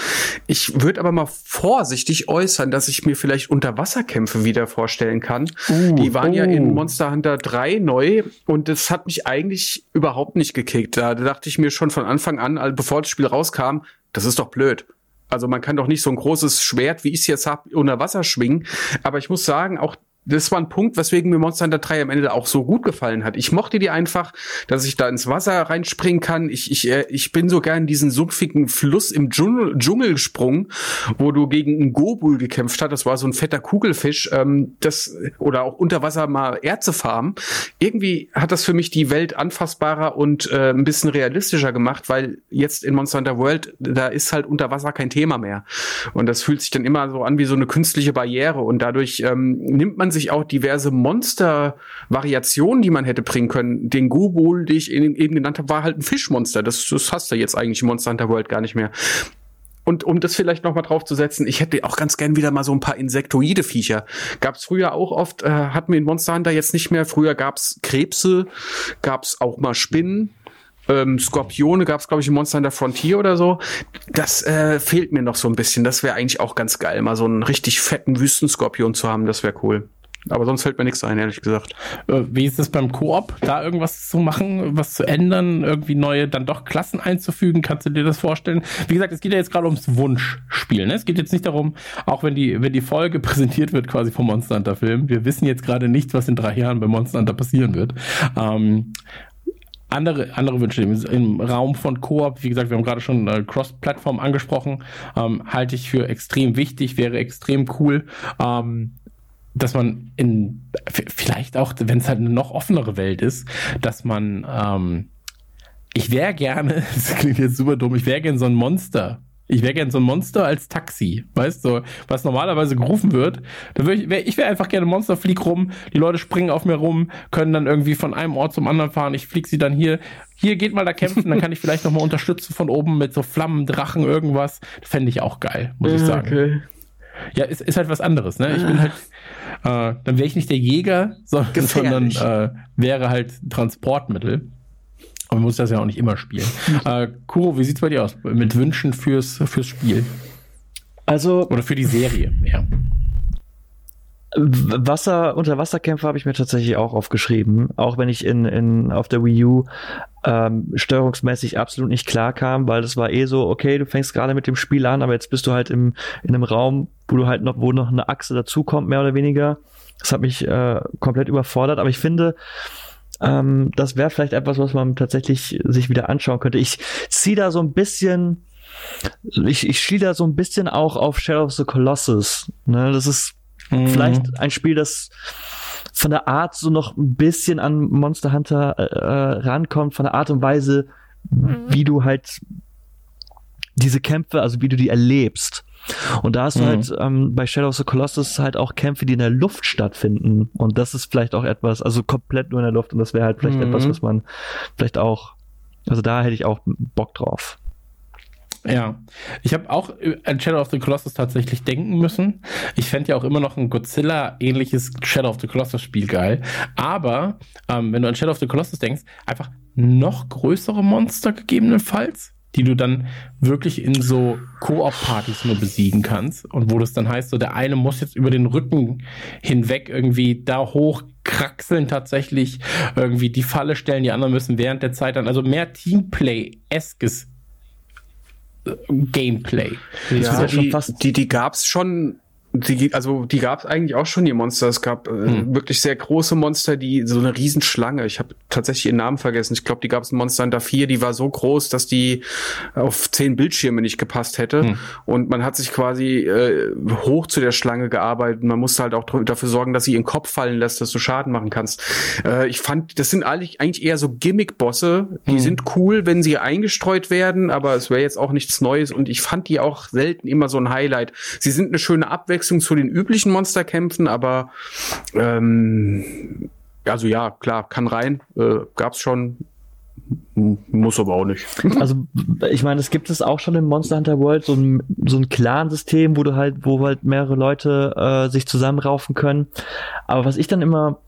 Ich würde aber mal vorsichtig äußern, dass ich mir vielleicht Unterwasserkämpfe wieder vorstellen kann. die waren ja in oh. Monster Hunter 3 neu und das hat mich eigentlich überhaupt nicht gekickt. Da dachte ich mir schon von Anfang an, bevor das Spiel rauskam, das ist doch blöd. Also man kann doch nicht so ein großes Schwert, wie ich es jetzt habe, unter Wasser schwingen. Aber ich muss sagen, auch das war ein Punkt, weswegen mir Monster Hunter 3 am Ende auch so gut gefallen hat. Ich mochte die einfach, dass ich da ins Wasser reinspringen kann. Ich, ich, äh, ich bin so gern diesen sumpfigen Fluss im Dschungel, Dschungel gesprungen, wo du gegen einen Gobul gekämpft hast. Das war so ein fetter Kugelfisch. Ähm, das, oder auch unter Wasser mal Erze farmen. Irgendwie hat das für mich die Welt anfassbarer und äh, ein bisschen realistischer gemacht, weil jetzt in Monster Hunter World, da ist halt unter Wasser kein Thema mehr. Und das fühlt sich dann immer so an wie so eine künstliche Barriere. Und dadurch ähm, nimmt man sich auch diverse Monster-Variationen, die man hätte bringen können. Den Gobul, den ich eben genannt habe, war halt ein Fischmonster. Das, das hast du jetzt eigentlich Monster Hunter World gar nicht mehr. Und um das vielleicht noch mal draufzusetzen, ich hätte auch ganz gern wieder mal so ein paar insektoide Viecher. Gab's früher auch oft, äh, hatten wir in Monster Hunter jetzt nicht mehr. Früher gab's Krebse, gab's auch mal Spinnen. Ähm, Skorpione gab's glaube ich, in Monster Hunter Frontier oder so. Das äh, fehlt mir noch so ein bisschen. Das wäre eigentlich auch ganz geil, mal so einen richtig fetten Wüstenskorpion zu haben. Das wäre cool. Aber sonst fällt mir nichts ein, ehrlich gesagt. Äh, wie ist es beim Koop, da irgendwas zu machen, was zu ändern, irgendwie neue dann doch Klassen einzufügen? Kannst du dir das vorstellen? Wie gesagt, es geht ja jetzt gerade ums Wunschspiel. Ne? Es geht jetzt nicht darum, auch wenn die, wenn die Folge <laughs> präsentiert wird quasi vom Monster Hunter Film. Wir wissen jetzt gerade nicht, was in drei Jahren bei Monster Hunter passieren wird. Ähm, andere, andere Wünsche im Raum von Koop, wie gesagt, wir haben gerade schon äh, Cross-Plattform angesprochen, ähm, halte ich für extrem wichtig, wäre extrem cool, ähm, dass man in, vielleicht auch, wenn es halt eine noch offenere Welt ist, dass man, ähm, ich wäre gerne, <laughs> das klingt jetzt super dumm, ich wäre gerne so ein Monster ich wäre gern so ein Monster als Taxi, weißt du, was normalerweise gerufen wird. Da würd ich wäre ich wär einfach gerne Monster, flieg rum, die Leute springen auf mir rum, können dann irgendwie von einem Ort zum anderen fahren, ich flieg sie dann hier, hier geht mal da kämpfen, dann kann ich vielleicht nochmal unterstützen von oben mit so Flammen, Drachen, irgendwas. Fände ich auch geil, muss ich sagen. Okay. Ja, ist, ist halt was anderes, ne? Ich bin halt, äh, dann wäre ich nicht der Jäger, sondern, sondern äh, wäre halt Transportmittel. Aber man muss das ja auch nicht immer spielen. <laughs> äh, Kuro, wie sieht's bei dir aus? Mit Wünschen fürs, fürs Spiel? Also. Oder für die Serie, ja. Wasser, Unterwasserkämpfe habe ich mir tatsächlich auch aufgeschrieben, auch wenn ich in, in auf der Wii U ähm, steuerungsmäßig absolut nicht klar kam, weil das war eh so, okay, du fängst gerade mit dem Spiel an, aber jetzt bist du halt im, in einem Raum, wo du halt noch, wo noch eine Achse dazukommt, mehr oder weniger. Das hat mich äh, komplett überfordert, aber ich finde, ähm, das wäre vielleicht etwas, was man tatsächlich sich wieder anschauen könnte. Ich ziehe da so ein bisschen, ich, ich schiele da so ein bisschen auch auf Shadow of the Colossus. Ne? Das ist mhm. vielleicht ein Spiel, das von der Art so noch ein bisschen an Monster Hunter äh, äh rankommt, von der Art und Weise, wie du halt diese Kämpfe, also wie du die erlebst. Und da hast du mhm. halt ähm, bei Shadow of the Colossus halt auch Kämpfe, die in der Luft stattfinden. Und das ist vielleicht auch etwas, also komplett nur in der Luft. Und das wäre halt vielleicht mhm. etwas, was man vielleicht auch, also da hätte ich auch Bock drauf. Ja, ich habe auch an Shadow of the Colossus tatsächlich denken müssen. Ich fände ja auch immer noch ein Godzilla-ähnliches Shadow of the Colossus-Spiel geil. Aber ähm, wenn du an Shadow of the Colossus denkst, einfach noch größere Monster gegebenenfalls die du dann wirklich in so Koop-Partys nur besiegen kannst und wo das dann heißt, so der eine muss jetzt über den Rücken hinweg irgendwie da hoch kraxeln tatsächlich, irgendwie die Falle stellen, die anderen müssen während der Zeit dann, also mehr Teamplay-eskes äh, Gameplay. Ja, die, die, die gab's schon die, also die gab es eigentlich auch schon, die Monster. Es gab äh, hm. wirklich sehr große Monster, die so eine Riesenschlange. Ich habe tatsächlich ihren Namen vergessen. Ich glaube, die gab es in Monster Hunter 4, die war so groß, dass die auf zehn Bildschirme nicht gepasst hätte. Hm. Und man hat sich quasi äh, hoch zu der Schlange gearbeitet. Man musste halt auch dafür sorgen, dass sie ihren Kopf fallen lässt, dass du Schaden machen kannst. Äh, ich fand, das sind eigentlich eher so Gimmick-Bosse. Die hm. sind cool, wenn sie eingestreut werden, aber es wäre jetzt auch nichts Neues. Und ich fand die auch selten immer so ein Highlight. Sie sind eine schöne Abwechslung Abwechslung zu den üblichen Monsterkämpfen, aber ähm, also ja, klar, kann rein, äh, gab's schon, muss aber auch nicht. <laughs> Also, ich meine, es gibt es auch schon im Monster Hunter World, so ein, so ein Clan-System, wo du halt, wo halt mehrere Leute äh, sich zusammenraufen können. Aber was ich dann immer,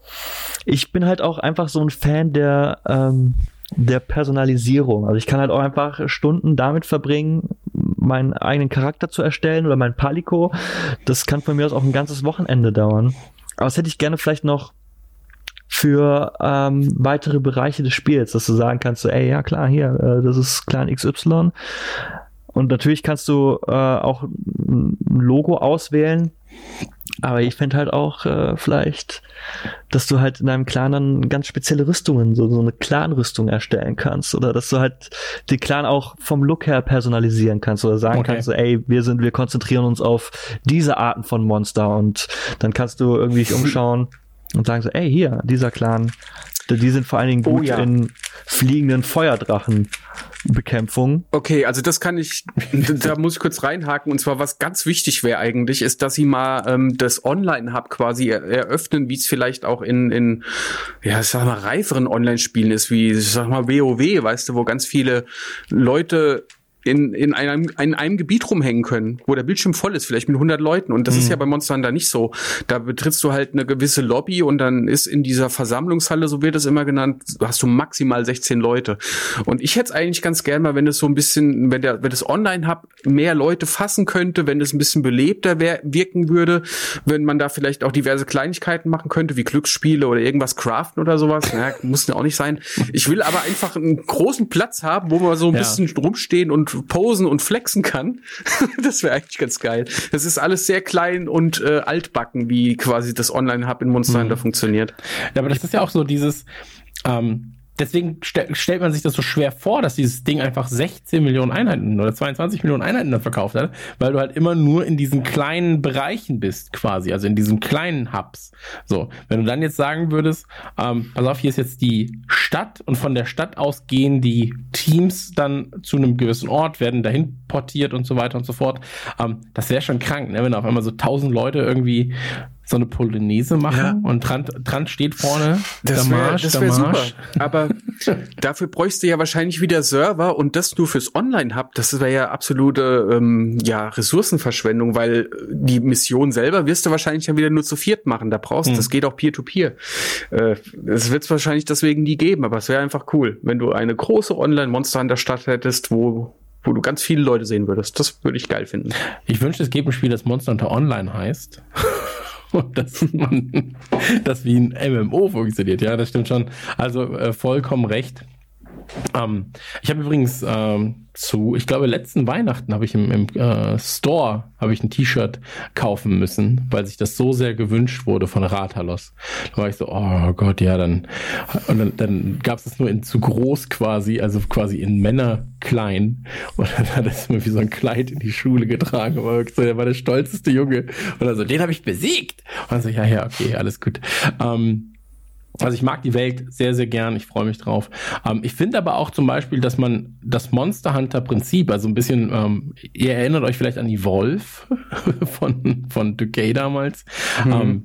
ich bin halt auch einfach so ein Fan der, ähm, der Personalisierung. Also ich kann halt auch einfach Stunden damit verbringen, meinen eigenen Charakter zu erstellen oder mein Palico. Das kann von mir aus auch ein ganzes Wochenende dauern. Aber das hätte ich gerne vielleicht noch für ähm, weitere Bereiche des Spiels, dass du sagen kannst, ey, ja klar, hier, äh, das ist Clan XY. Und natürlich kannst du äh, auch ein Logo auswählen, aber ich fände halt auch äh, vielleicht, dass du halt in einem Clan dann ganz spezielle Rüstungen, so, so eine Clan-Rüstung erstellen kannst. Oder dass du halt den Clan auch vom Look her personalisieren kannst oder sagen okay. kannst, so, ey, wir sind, wir konzentrieren uns auf diese Arten von Monster und dann kannst du irgendwie dich umschauen und sagen so, ey, hier, dieser Clan, die sind vor allen Dingen oh gut oh, ja. in fliegenden Feuerdrachen. Bekämpfung. Okay, also das kann ich, <laughs> da muss ich kurz reinhaken. Und zwar, was ganz wichtig wäre eigentlich, ist, dass sie mal ähm, das Online-Hub quasi eröffnen, wie es vielleicht auch in, in, ja, sag mal, reiferen Online-Spielen ist, wie, sag mal, WoW, weißt du, wo ganz viele Leute in, in, einem, in einem Gebiet rumhängen können, wo der Bildschirm voll ist, vielleicht mit 100 Leuten. Und das mhm. ist ja bei Monster Hunter nicht so. Da betrittst du halt eine gewisse Lobby und dann ist in dieser Versammlungshalle, so wird es immer genannt, hast du maximal 16 Leute. Und ich hätte es eigentlich ganz gern mal, wenn es so ein bisschen, wenn der, wenn das Online-Hub mehr Leute fassen könnte, wenn es ein bisschen belebter wirken würde, wenn man da vielleicht auch diverse Kleinigkeiten machen könnte, wie Glücksspiele oder irgendwas craften oder sowas. Naja, muss ja auch nicht sein. Ich will aber einfach einen großen Platz haben, wo man so ein ja. bisschen rumstehen und posen und flexen kann. <laughs> das wäre eigentlich ganz geil. Das ist alles sehr klein und äh, altbacken, wie quasi das Online-Hub in Monster Hunter mhm. funktioniert. Ja, aber das ist ja auch so dieses, ähm, deswegen st stellt man sich das so schwer vor, dass dieses Ding einfach 16 Millionen Einheiten oder 22 Millionen Einheiten dann verkauft hat, weil du halt immer nur in diesen kleinen Bereichen bist, quasi, also in diesen kleinen Hubs. So, wenn du dann jetzt sagen würdest, ähm, pass auf, hier ist jetzt die Stadt und von der Stadt aus gehen die Teams dann zu einem gewissen Ort, werden dahin portiert und so weiter und so fort. Ähm, das wäre schon krank, ne? wenn auf einmal so tausend Leute irgendwie so eine Polonaise machen ja. und dran, dran steht vorne das wär, wäre super. Aber <laughs> dafür bräuchst du ja wahrscheinlich wieder Server und das nur fürs Online-Hub. Das wäre ja absolute ähm, ja, Ressourcenverschwendung, weil die Mission selber wirst du wahrscheinlich ja wieder nur zu viert machen. Da brauchst, hm. das geht auch Peer-to-Peer. Äh, es wird es wahrscheinlich deswegen nie geben, aber es wäre einfach cool, wenn du eine große Online-Monster an der Stadt hättest, wo wo du ganz viele Leute sehen würdest. Das würde ich geil finden. Ich wünschte, es gäbe ein Spiel, das Monster Hunter Online heißt. <laughs> und <laughs> dass man das wie ein MMO funktioniert. Ja, das stimmt schon. Also äh, vollkommen recht. Ähm, ich habe übrigens ähm, zu, ich glaube, letzten Weihnachten habe ich im, im äh, Store habe ich ein T-Shirt kaufen müssen, weil sich das so sehr gewünscht wurde von Rathalos. Da war ich so, oh Gott, ja, dann und dann, dann gab es das nur in zu groß quasi, also quasi in Männer klein und dann hat es mir wie so ein Kleid in die Schule getragen, aber so, der war der stolzeste Junge und dann so, den habe ich besiegt und dann so, ja, ja, okay, alles gut. Ähm, also ich mag die Welt sehr, sehr gern. Ich freue mich drauf. Ähm, ich finde aber auch zum Beispiel, dass man das Monster Hunter Prinzip, also ein bisschen, ähm, ihr erinnert euch vielleicht an die Wolf <laughs> von, von Decay damals, mhm. ähm,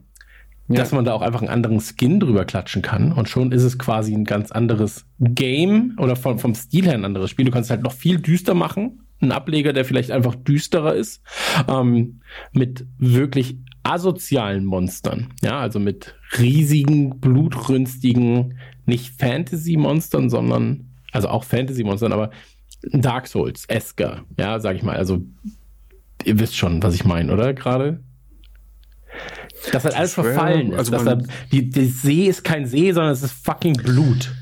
ja. dass man da auch einfach einen anderen Skin drüber klatschen kann. Und schon ist es quasi ein ganz anderes Game oder vom, vom Stil her ein anderes Spiel. Du kannst halt noch viel düster machen. Ein Ableger, der vielleicht einfach düsterer ist, ähm, mit wirklich asozialen Monstern, ja, also mit riesigen, blutrünstigen, nicht Fantasy-Monstern, sondern, also auch Fantasy-Monstern, aber Dark Souls, Esker, ja, sag ich mal, also ihr wisst schon, was ich meine, oder gerade? Dass halt alles verfallen ist. Also da, die, die See ist kein See, sondern es ist fucking Blut.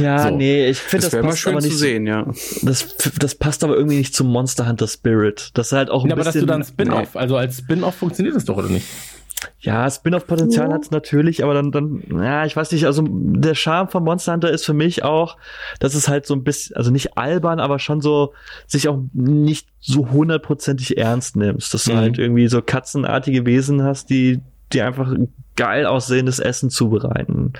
Ja, so. nee, ich finde das, das passt aber nicht zu sehen, ja. Das, das passt aber irgendwie nicht zum Monster Hunter Spirit. Das ist halt auch ein ja, bisschen. aber dass du dann Spin-off, nee. also als Spin-off funktioniert das doch oder nicht? Ja, Spin-off-Potenzial ja. hat es natürlich, aber dann, dann, ja, ich weiß nicht, also der Charme von Monster Hunter ist für mich auch, dass es halt so ein bisschen, also nicht albern, aber schon so, sich auch nicht so hundertprozentig ernst nimmst, dass du mhm. halt irgendwie so katzenartige Wesen hast, die, die einfach geil aussehendes Essen zubereiten.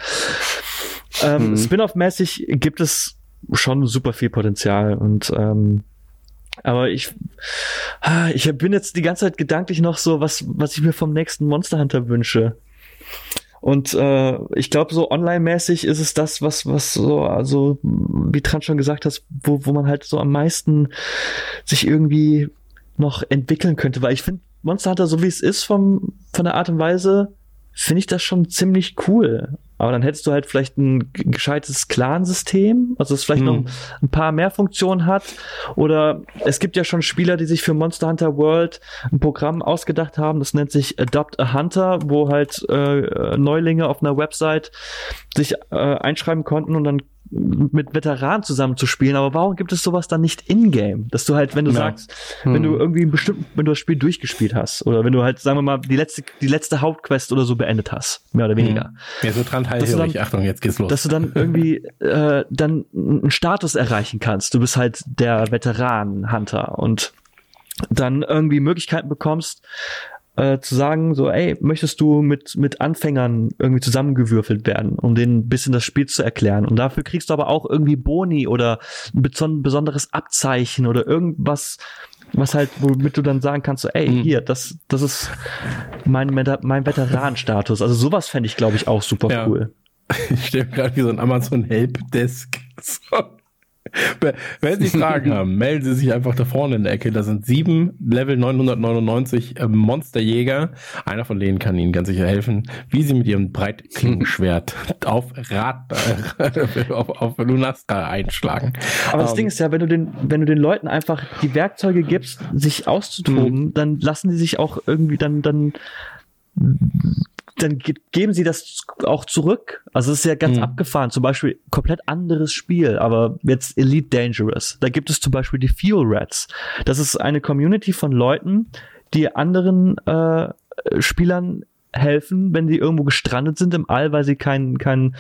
Ähm, mhm. Spin-off-mäßig gibt es schon super viel Potenzial und ähm, aber ich, ah, ich bin jetzt die ganze Zeit gedanklich noch so, was, was ich mir vom nächsten Monster Hunter wünsche. Und äh, ich glaube, so online-mäßig ist es das, was, was so, also, wie Trant schon gesagt hast, wo, wo man halt so am meisten sich irgendwie noch entwickeln könnte. Weil ich finde, Monster Hunter, so wie es ist, vom, von der Art und Weise, finde ich das schon ziemlich cool. Aber dann hättest du halt vielleicht ein gescheites Clan-System, also es vielleicht hm. noch ein paar mehr Funktionen hat. Oder es gibt ja schon Spieler, die sich für Monster Hunter World ein Programm ausgedacht haben, das nennt sich Adopt a Hunter, wo halt äh, Neulinge auf einer Website sich äh, einschreiben konnten und dann mit Veteranen zusammen zu spielen, aber warum gibt es sowas dann nicht in-game? Dass du halt, wenn du ja. sagst, hm. wenn du hm. irgendwie bestimmt, wenn du das Spiel durchgespielt hast oder wenn du halt, sagen wir mal, die letzte, die letzte Hauptquest oder so beendet hast, mehr oder weniger. Hm. Ja, so dran hellhörig, Achtung, jetzt geht's los. Dass du dann irgendwie <laughs> äh, dann einen Status erreichen kannst. Du bist halt der Veteran-Hunter und dann irgendwie Möglichkeiten bekommst, äh, zu sagen, so, ey, möchtest du mit, mit Anfängern irgendwie zusammengewürfelt werden, um denen ein bisschen das Spiel zu erklären. Und dafür kriegst du aber auch irgendwie Boni oder ein besonderes Abzeichen oder irgendwas, was halt, womit du dann sagen kannst, so, ey, mhm. hier, das, das ist mein, mein Veteranenstatus. Also sowas fände ich, glaube ich, auch super ja. cool. <laughs> Ich stelle gerade wie so ein Amazon Helpdesk. So <laughs> Wenn Sie Fragen haben, melden Sie sich einfach da vorne in der Ecke. Da sind sieben Level 999 äh, Monsterjäger. Einer von denen kann Ihnen ganz sicher helfen, wie Sie mit Ihrem Breitklingenschwert <laughs> auf Rad, äh, auf, auf Lunastra einschlagen. Aber das um, Ding ist ja, wenn du den, wenn du den Leuten einfach die Werkzeuge gibst, sich auszutoben, mhm. dann lassen die sich auch irgendwie dann, dann dann geben sie das auch zurück. Also es ist ja ganz mhm. abgefahren. Zum Beispiel komplett anderes Spiel, aber jetzt Elite Dangerous. Da gibt es zum Beispiel die Fuel Rats. Das ist eine Community von Leuten, die anderen äh, Spielern helfen, wenn sie irgendwo gestrandet sind im All, weil sie keinen kein,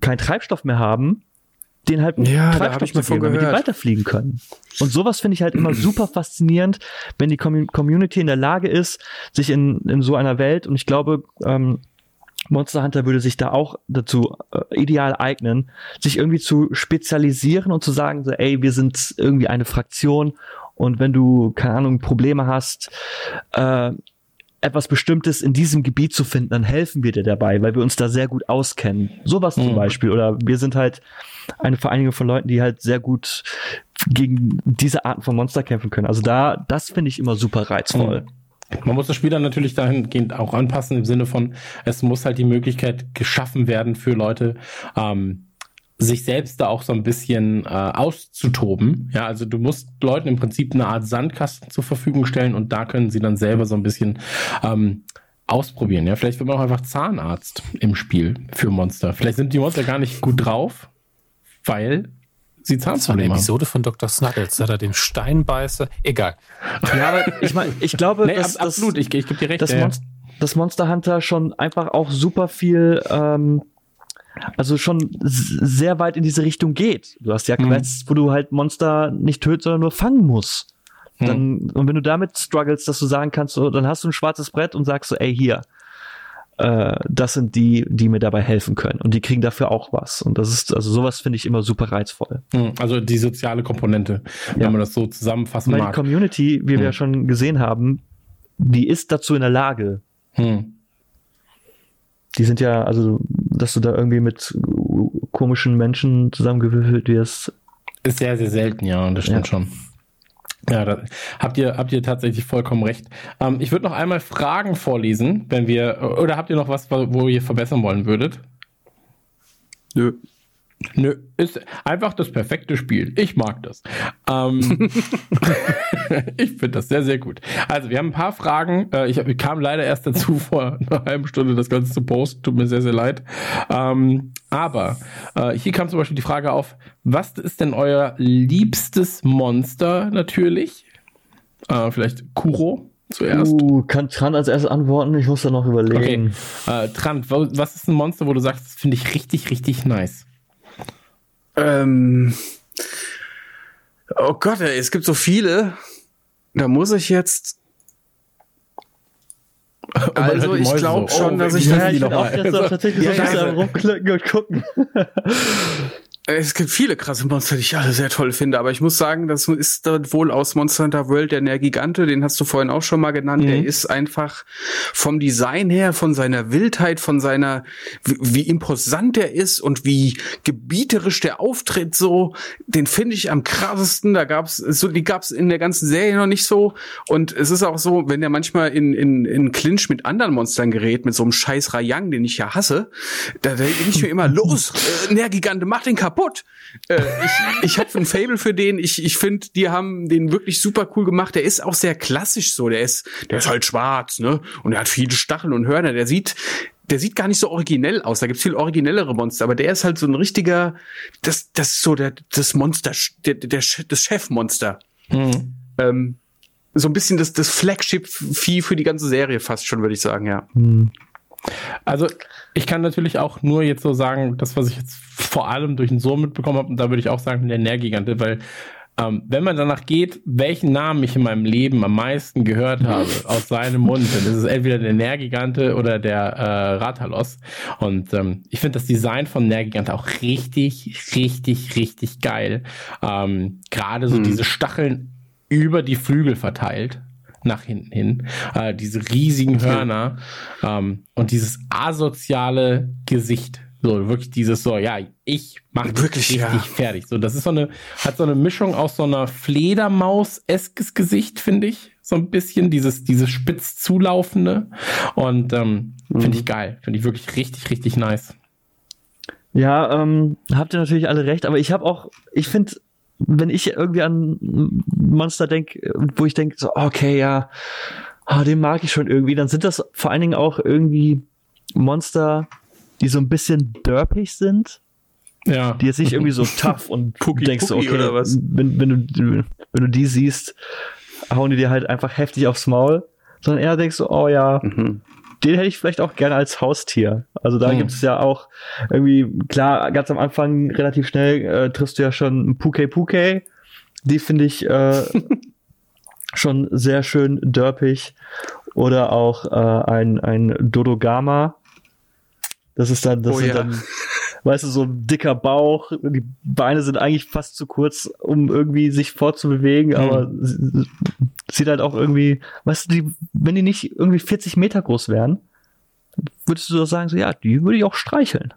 kein Treibstoff mehr haben den halt ja, Treibstoff zu geben, damit die weiterfliegen können. Und sowas finde ich halt immer super faszinierend, wenn die Community in der Lage ist, sich in, in so einer Welt, und ich glaube, ähm, Monster Hunter würde sich da auch dazu äh, ideal eignen, sich irgendwie zu spezialisieren und zu sagen, so, ey, wir sind irgendwie eine Fraktion und wenn du, keine Ahnung, Probleme hast, äh, etwas Bestimmtes in diesem Gebiet zu finden, dann helfen wir dir dabei, weil wir uns da sehr gut auskennen. Sowas mhm. zum Beispiel. Oder wir sind halt eine Vereinigung von Leuten, die halt sehr gut gegen diese Arten von Monster kämpfen können. Also da, das finde ich immer super reizvoll. Mhm. Man muss das Spiel dann natürlich dahingehend auch anpassen, im Sinne von, es muss halt die Möglichkeit geschaffen werden für Leute, ähm, sich selbst da auch so ein bisschen äh, auszutoben. Ja, also du musst Leuten im Prinzip eine Art Sandkasten zur Verfügung stellen und da können sie dann selber so ein bisschen ähm, ausprobieren. Ja, vielleicht wird man auch einfach Zahnarzt im Spiel für Monster. Vielleicht sind die Monster gar nicht gut drauf, weil sie Zahnprobleme haben. Das war eine Episode von Dr. Snuggles, hat er den Steinbeißer. Egal. Ja, aber ich meine, ich glaube, nee, dass, absolut, ich, ich gebe dir recht. Dass, ja. Monster, dass Monster Hunter schon einfach auch super viel ähm, also schon sehr weit in diese Richtung geht. Du hast ja mhm. Quests, mhm. wo du halt Monster nicht töten, sondern nur fangen musst. Mhm. Dann, und wenn du damit struggles, dass du sagen kannst, so, dann hast du ein schwarzes Brett und sagst so, ey, hier, äh, das sind die, die mir dabei helfen können. Und die kriegen dafür auch was. Und das ist, also sowas finde ich immer super reizvoll. Mhm. Also die soziale Komponente, wenn ja. man das so zusammenfassen Weil mag. die Community, wie wir ja mhm. schon gesehen haben, die ist dazu in der Lage. Mhm die sind ja, also, dass du da irgendwie mit komischen Menschen zusammengewürfelt wirst. Ist sehr, sehr selten, ja, das stimmt ja. schon. Ja, da habt ihr, habt ihr tatsächlich vollkommen recht. Ähm, ich würde noch einmal Fragen vorlesen, wenn wir, oder habt ihr noch was, wo ihr verbessern wollen würdet? Nö. Nö, ist einfach das perfekte Spiel. Ich mag das. Ähm, <laughs> <laughs> ich finde das sehr, sehr gut. Also, wir haben ein paar Fragen. Äh, ich, ich kam leider erst dazu, <laughs> vor einer halben Stunde das Ganze zu posten. Tut mir sehr, sehr leid. Ähm, aber äh, hier kam zum Beispiel die Frage auf, was ist denn euer liebstes Monster natürlich? Äh, vielleicht Kuro? zuerst? Uh, kann Trant als erstes antworten? Ich muss da noch überlegen. Okay. Äh, Trant, was ist ein Monster, wo du sagst, das finde ich richtig, richtig nice? Ähm, oh Gott, ey, es gibt so viele. Da muss ich jetzt. <laughs> Also ich glaube schon, oh, dass ich ja, ich will auch jetzt tatsächlich ja, so ein bisschen rumklicken und gucken. Es gibt viele krasse Monster, die ich alle sehr toll finde, aber ich muss sagen, das ist wohl aus Monster Hunter World der Nergigante, den hast du vorhin auch schon mal genannt. Mhm. Der ist einfach vom Design her, von seiner Wildheit, von seiner, wie, wie imposant der ist und wie gebieterisch der auftritt, so, den finde ich am krassesten. Da gab's, so, die gab's in der ganzen Serie noch nicht so. Und es ist auch so, wenn der manchmal in, in, in Clinch mit anderen Monstern gerät, mit so einem scheiß Rayang, den ich ja hasse, da denke ich mir immer, <laughs> los, äh, Nergigante, mach den kaputt kaputt. Äh, ich ich habe ein Fable für den. Ich, ich finde, die haben den wirklich super cool gemacht. Der ist auch sehr klassisch so. Der ist, der ist halt schwarz, ne? Und er hat viele Stacheln und Hörner. Der sieht, der sieht gar nicht so originell aus. Da gibt's viel originellere Monster, aber der ist halt so ein richtiger, das, das ist so der, das Monster, der, der, das Chefmonster. Mhm. Ähm, so ein bisschen das, das Flagship-Vieh für die ganze Serie fast schon, würde ich sagen, ja. Mhm. Also ich kann natürlich auch nur jetzt so sagen, das, was ich jetzt vor allem durch den Sohn mitbekommen habe, und da würde ich auch sagen, der Nährgigante, weil ähm, wenn man danach geht, welchen Namen ich in meinem Leben am meisten gehört habe aus seinem Mund, dann ist es entweder der Nährgigante oder der äh, Ratalos. Und ähm, ich finde das Design von Nährgigante auch richtig, richtig, richtig geil. Ähm, Gerade so hm. diese Stacheln über die Flügel verteilt nach hinten hin. Äh, diese riesigen Hörner ähm, und dieses asoziale Gesicht. So, wirklich dieses so, ja, ich mache Wirklich, richtig ja. fertig. So, das ist so eine, hat so eine Mischung aus so einer Fledermaus-eskes Gesicht, finde ich. So ein bisschen, dieses, dieses spitz zulaufende. Und ähm, finde ich geil. Finde ich wirklich richtig, richtig nice. Ja, ähm, habt ihr natürlich alle recht, aber ich habe auch, ich finde, wenn ich irgendwie an Monster denke, wo ich denke, so, okay, ja, ah, den mag ich schon irgendwie, dann sind das vor allen Dingen auch irgendwie Monster, die so ein bisschen derpig sind, Ja. die jetzt nicht irgendwie so <laughs> tough und Pucki du denkst, so, Pucki okay, oder was? Wenn, wenn, du, wenn du die siehst, hauen die dir halt einfach heftig aufs Maul, sondern eher denkst du, oh ja, Mhm. Den hätte ich vielleicht auch gerne als Haustier. Also da Hm. gibt es ja auch irgendwie, klar, ganz am Anfang relativ schnell äh, triffst du ja schon ein Puke Puke. Die finde ich äh, <laughs> schon sehr schön derpig. Oder auch äh, ein, ein Dodogama. Das ist dann, das Oh sind ja. dann, <laughs> weißt du, so ein dicker Bauch. Die Beine sind eigentlich fast zu kurz, um irgendwie sich fortzubewegen, Hm. aber sieht halt auch irgendwie, weißt du, die, wenn die nicht irgendwie 40 Meter groß wären, würdest du doch sagen, so, ja, die würde ich auch streicheln.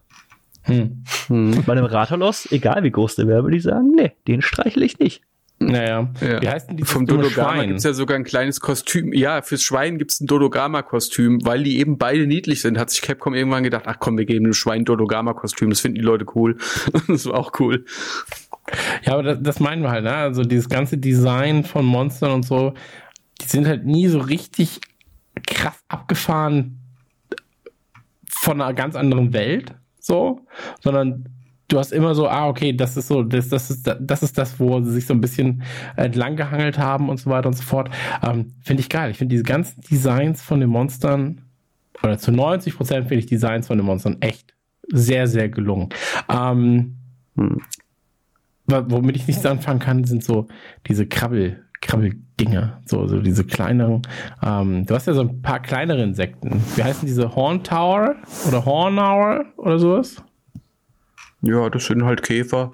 Hm. Mhm. Bei einem Rathalos, egal wie groß der wäre, würde ich sagen, nee, den streichle ich nicht. Naja. Ja. Wie heißt denn dieses Vom Dodogama Schwein? gibt's ja sogar ein kleines Kostüm. Ja, fürs Schwein gibt's ein Dodogama-Kostüm, weil die eben beide niedlich sind. Hat sich Capcom irgendwann gedacht, ach komm, wir geben dem Schwein ein Dodogama-Kostüm. Das finden die Leute cool. <laughs> das war auch cool. Ja, aber das, das meinen wir halt, ne? Also dieses ganze Design von Monstern und so, die sind halt nie so richtig krass abgefahren von einer ganz anderen Welt, so, sondern du hast immer so, ah, okay, das ist so, das, das ist, das ist das, wo sie sich so ein bisschen entlang gehangelt haben und so weiter und so fort. Ähm, finde ich geil. Ich finde diese ganzen Designs von den Monstern, oder zu 90 Prozent finde ich Designs von den Monstern echt sehr, sehr gelungen. Ähm, Hm. womit ich nichts anfangen kann, sind so diese Krabbel, Krabbeldinger, so, so diese kleineren. Ähm, du hast ja so ein paar kleinere Insekten. Wie heißen diese Horn Tower oder Hornauer oder sowas? Ja, das sind halt Käfer.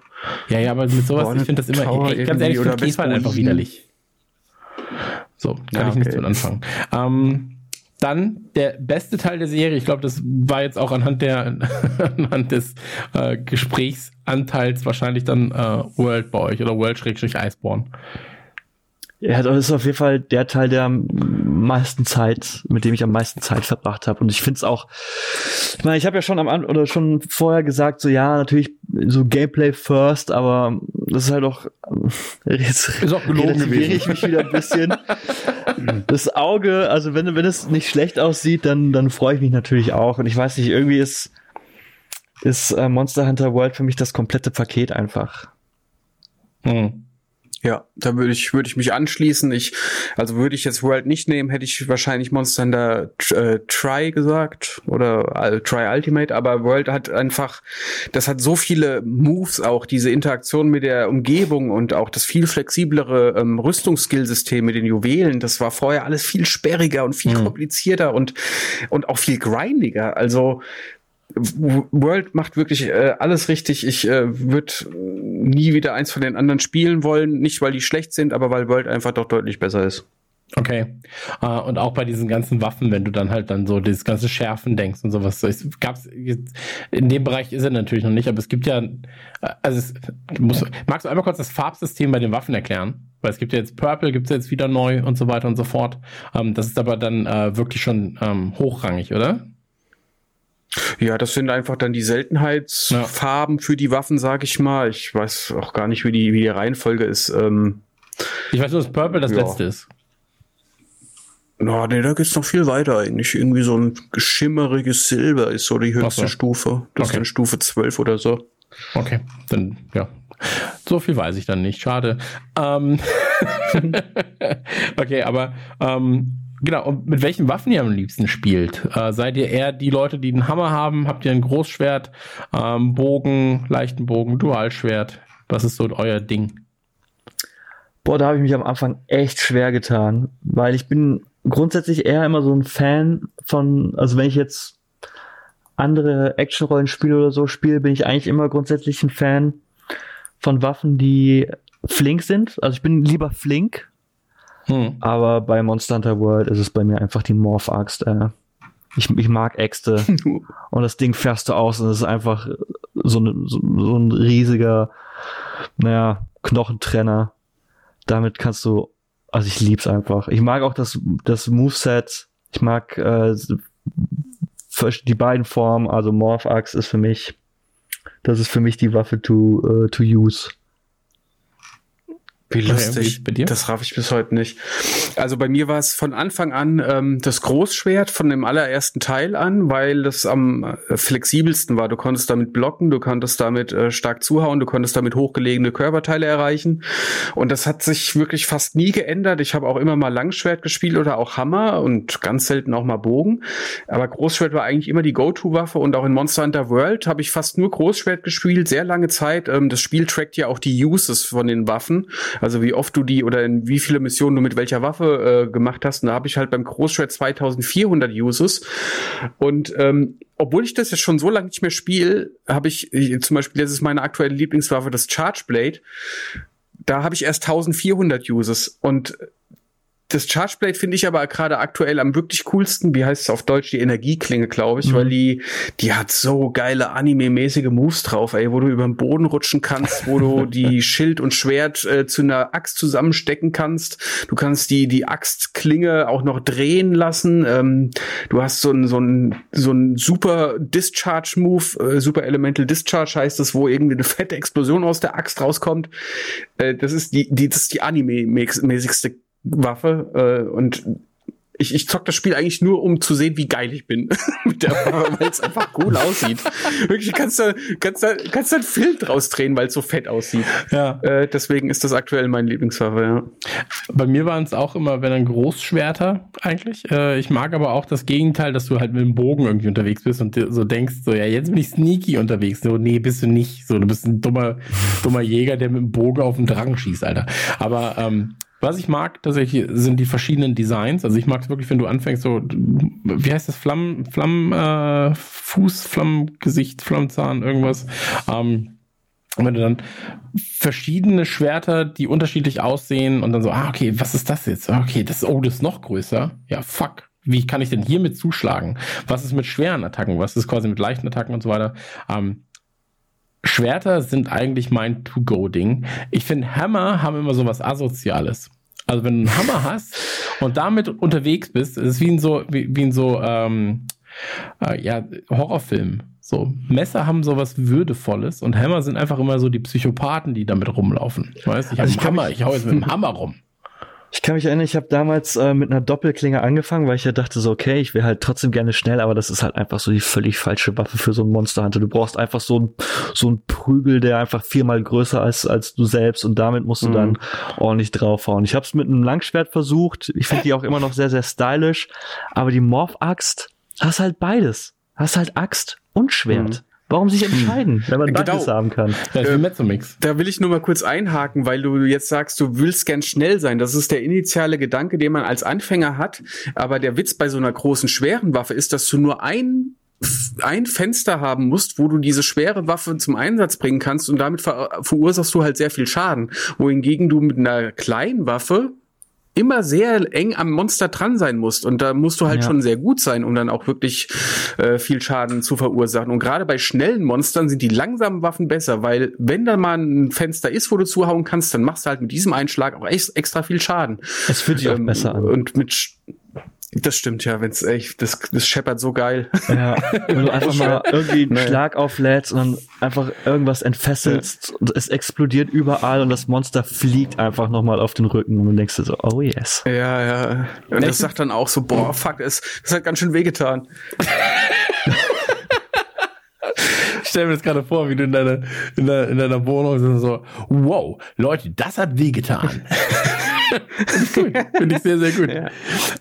Ja, ja, aber mit sowas, Hornet ich finde das immer, Tower ey, ganz ehrlich, ich finde oder Käfer einfach widerlich. So, kann Ja, ich nichts okay. mit anfangen. Ähm, dann der beste Teil der Serie, ich glaube, das war jetzt auch anhand der <laughs> anhand des äh, Gesprächsanteils wahrscheinlich dann äh, World bei euch oder World-Iceborne. Ja, das ist auf jeden Fall der Teil, der am meisten Zeit, mit dem ich am meisten Zeit verbracht habe. Und ich finde es auch, ich meine, ich habe ja schon am oder schon vorher gesagt, so ja, natürlich so Gameplay first, aber das ist halt auch <laughs> jetzt Ist auch gelogen gewesen. ich mich wieder ein bisschen. <laughs> das Auge, also wenn, wenn es nicht schlecht aussieht, dann, dann freue ich mich natürlich auch. Und ich weiß nicht, irgendwie ist, ist äh, Monster Hunter World für mich das komplette Paket einfach. Hm. Ja, da würde ich, würde ich mich anschließen. Ich, also würde ich jetzt World nicht nehmen, hätte ich wahrscheinlich Monster Hunter äh, Try gesagt oder äh, Try Ultimate, aber World hat einfach, das hat so viele Moves auch, diese Interaktion mit der Umgebung und auch das viel flexiblere ähm, Rüstungsskillsystem mit den Juwelen, das war vorher alles viel sperriger und viel Mhm. komplizierter und, und auch viel grindiger. Also, World macht wirklich äh, alles richtig. Ich äh, würde nie wieder eins von den anderen spielen wollen. Nicht, weil die schlecht sind, aber weil World einfach doch deutlich besser ist. Okay. Äh, und auch bei diesen ganzen Waffen, wenn du dann halt dann so dieses ganze Schärfen denkst und sowas. Es gab's in dem Bereich ist er natürlich noch nicht, aber es gibt ja, äh, also es muss, magst du einmal kurz das Farbsystem bei den Waffen erklären? Weil es gibt ja jetzt Purple, gibt es jetzt wieder neu und so weiter und so fort. Ähm, das ist aber dann äh, wirklich schon ähm, hochrangig, oder? Ja, das sind einfach dann die Seltenheitsfarben für die Waffen, sag ich mal. Ich weiß auch gar nicht, wie die, wie die Reihenfolge ist. Ähm, Ich weiß nur, dass Purple das Ja. letzte ist. no, nee, da geht's noch viel weiter eigentlich. Irgendwie so ein schimmeriges Silber ist so die höchste so. Stufe. Das Okay. ist dann Stufe 12 oder so. Okay, dann ja. So viel weiß ich dann nicht. Schade. Ähm <laughs> <laughs> okay, aber ähm, genau. Und mit welchen Waffen ihr am liebsten spielt? Äh, seid ihr eher die Leute, die einen Hammer haben? Habt ihr ein Großschwert, ähm, Bogen, leichten Bogen, Dualschwert? Was ist so euer Ding? Boah, da habe ich mich am Anfang echt schwer getan, weil ich bin grundsätzlich eher immer so ein Fan von, also wenn ich jetzt andere Action-Rollenspiele oder so spiele, bin ich eigentlich immer grundsätzlich ein Fan von Waffen, die flink sind. Also ich bin lieber flink, Hm. aber bei Monster Hunter World ist es bei mir einfach die Morph-Axt. Äh. Ich, ich mag Äxte. <laughs> und das Ding fährst du aus und es ist einfach so, ne, so, so ein riesiger, naja, Knochentrenner. Damit kannst du, also ich lieb's einfach. Ich mag auch das, das Moveset. Ich mag äh, die beiden Formen, also Morph Axe ist für mich, das ist für mich die Waffe to, uh, to use. Wie lustig. Bei dir? Das raff ich bis heute nicht. Also bei mir war es von Anfang an ähm, das Großschwert von dem allerersten Teil an, weil das am äh, flexibelsten war. Du konntest damit blocken, du konntest damit äh, stark zuhauen, du konntest damit hochgelegene Körperteile erreichen. Und das hat sich wirklich fast nie geändert. Ich habe auch immer mal Langschwert gespielt oder auch Hammer und ganz selten auch mal Bogen. Aber Großschwert war eigentlich immer die Go-To-Waffe und auch in Monster Hunter World habe ich fast nur Großschwert gespielt, sehr lange Zeit. Ähm, das Spiel trackt ja auch die Uses von den Waffen. Also wie oft du die oder in wie viele Missionen du mit welcher Waffe äh, gemacht hast. Und da habe ich halt beim Großschwert 2400 Uses. Und ähm, obwohl ich das jetzt schon so lange nicht mehr spiele, habe ich, ich zum Beispiel, das ist meine aktuelle Lieblingswaffe, das Charge Blade. Da habe ich erst 1400 Uses. Und das Chargeblade finde ich aber gerade aktuell am wirklich coolsten. Wie heißt es auf Deutsch? Die Energieklinge, glaube ich, mhm. weil die, die hat so geile anime-mäßige Moves drauf, ey, wo du über den Boden rutschen kannst, wo du <laughs> die Schild und Schwert äh, zu einer Axt zusammenstecken kannst. Du kannst die, die Axtklinge auch noch drehen lassen. Ähm, du hast so ein, so ein, so ein super Discharge-Move, äh, super Elemental Discharge heißt es, wo irgendwie eine fette Explosion aus der Axt rauskommt. Äh, das ist die, die, das ist die anime-mäßigste Waffe äh, und ich, ich zock das Spiel eigentlich nur, um zu sehen, wie geil ich bin <laughs> mit der Waffe, weil es einfach cool <laughs> aussieht. Wirklich, kannst du kannst da, kannst da einen Film draus drehen, weil es so fett aussieht. Ja. Äh, deswegen ist das aktuell mein Lieblingswaffe, ja. Bei mir waren es auch immer, wenn dann Großschwerter eigentlich. Äh, ich mag aber auch das Gegenteil, dass du halt mit dem Bogen irgendwie unterwegs bist und so denkst, so, ja, jetzt bin ich sneaky unterwegs. So, nee, bist du nicht. So, du bist ein dummer, dummer Jäger, der mit dem Bogen auf den Drang schießt, Alter. Aber ähm, was ich mag, tatsächlich sind die verschiedenen Designs. Also ich mag es wirklich, wenn du anfängst, so, wie heißt das, Flammen, Flammen, äh, Fuß, Flammengesicht, Flammenzahn, irgendwas. Ähm, und wenn du dann verschiedene Schwerter, die unterschiedlich aussehen und dann so, ah, okay, was ist das jetzt? Okay, das, oh, das ist noch größer. Ja, fuck. Wie kann ich denn hiermit zuschlagen? Was ist mit schweren Attacken? Was ist quasi mit leichten Attacken und so weiter? Ähm, Schwerter sind eigentlich mein To-Go-Ding. Ich finde, Hammer haben immer so was Asoziales. Also wenn du einen Hammer hast und damit unterwegs bist, ist es wie in so, wie, wie in so ähm, äh, ja, Horrorfilmen. So, Messer haben sowas Würdevolles und Hammer sind einfach immer so die Psychopathen, die damit rumlaufen. Ich weiß, ich habe also einen Hammer, ich hau jetzt mit dem Hammer rum. Ich kann mich erinnern, ich habe damals äh, mit einer Doppelklinge angefangen, weil ich ja dachte so, okay, ich will halt trotzdem gerne schnell, aber das ist halt einfach so die völlig falsche Waffe für so einen Monsterhunter. Du brauchst einfach so ein so ein Prügel, der einfach viermal größer ist als du selbst und damit musst du mhm. dann ordentlich draufhauen. Ich habe es mit einem Langschwert versucht. Ich finde die auch immer noch sehr sehr stylisch, aber die Morph Axt hast halt beides. Hast halt Axt und Schwert. Mhm. Warum sich entscheiden, wenn man genau. beides haben kann? Das ist Mezzomix. Da will ich nur mal kurz einhaken, weil du jetzt sagst, du willst gern schnell sein. Das ist der initiale Gedanke, den man als Anfänger hat. Aber der Witz bei so einer großen, schweren Waffe ist, dass du nur ein ein Fenster haben musst, wo du diese schwere Waffe zum Einsatz bringen kannst und damit ver verursachst du halt sehr viel Schaden. Wohingegen du mit einer kleinen Waffe immer sehr eng am Monster dran sein musst. Und da musst du halt ja. schon sehr gut sein, um dann auch wirklich äh, viel Schaden zu verursachen. Und gerade bei schnellen Monstern sind die langsamen Waffen besser, weil wenn da mal ein Fenster ist, wo du zuhauen kannst, dann machst du halt mit diesem Einschlag auch echt extra viel Schaden. Es fühlt sich ähm, auch besser an. Und mit das stimmt ja, wenn's echt, das, das scheppert so geil. Ja, wenn du einfach mal <laughs> irgendwie einen naja. Schlag auflädst und dann einfach irgendwas entfesselst ja. und es explodiert überall und das Monster fliegt einfach nochmal auf den Rücken und du denkst dir so, oh yes. Ja, ja. Und das sagt dann auch so, boah, fuck, es, das hat ganz schön wehgetan. ich stelle mir das gerade vor, wie du in deiner, in deiner, in deiner Wohnung so, wow, Leute, das hat wehgetan. <laughs> Finde ich, Finde ich sehr, sehr gut. Ja.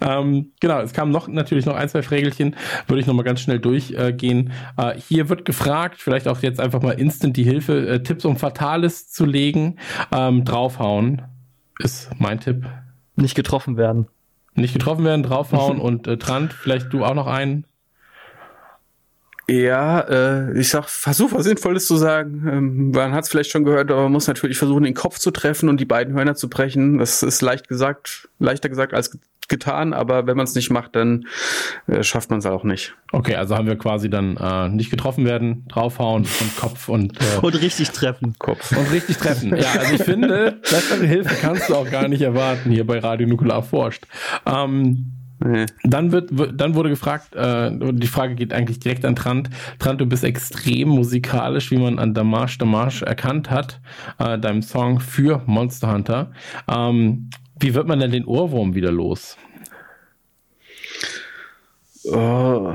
Ähm, genau, es kamen noch natürlich noch ein, zwei Frägelchen, würde ich nochmal ganz schnell durchgehen. Äh, hier wird gefragt, vielleicht auch jetzt einfach mal instant die Hilfe, äh, Tipps um Fatales zu legen. Ähm, draufhauen ist mein Tipp. Nicht getroffen werden. Nicht getroffen werden, draufhauen <laughs> und äh, Trant, vielleicht du auch noch einen. Ja, äh, ich sag, versuch was Sinnvolles zu sagen. Ähm, man hat es vielleicht schon gehört, aber man muss natürlich versuchen, den Kopf zu treffen und die beiden Hörner zu brechen. Das ist leicht gesagt, leichter gesagt als getan, aber wenn man es nicht macht, dann äh, schafft man es auch nicht. Okay, also haben wir quasi dann äh, nicht getroffen werden, draufhauen und Kopf und äh, <laughs> und richtig treffen. Kopf. Und richtig treffen. Ja, also ich finde, <laughs> bessere Hilfe kannst du auch gar nicht erwarten hier bei Radio Nukular forscht. Ähm, Nee. Dann wird, dann wurde gefragt, äh, die Frage geht eigentlich direkt an Trant. Trant, du bist extrem musikalisch, wie man an Damash Damash erkannt hat, äh, deinem Song für Monster Hunter. Ähm, wie wird man denn den Ohrwurm wieder los? Oh.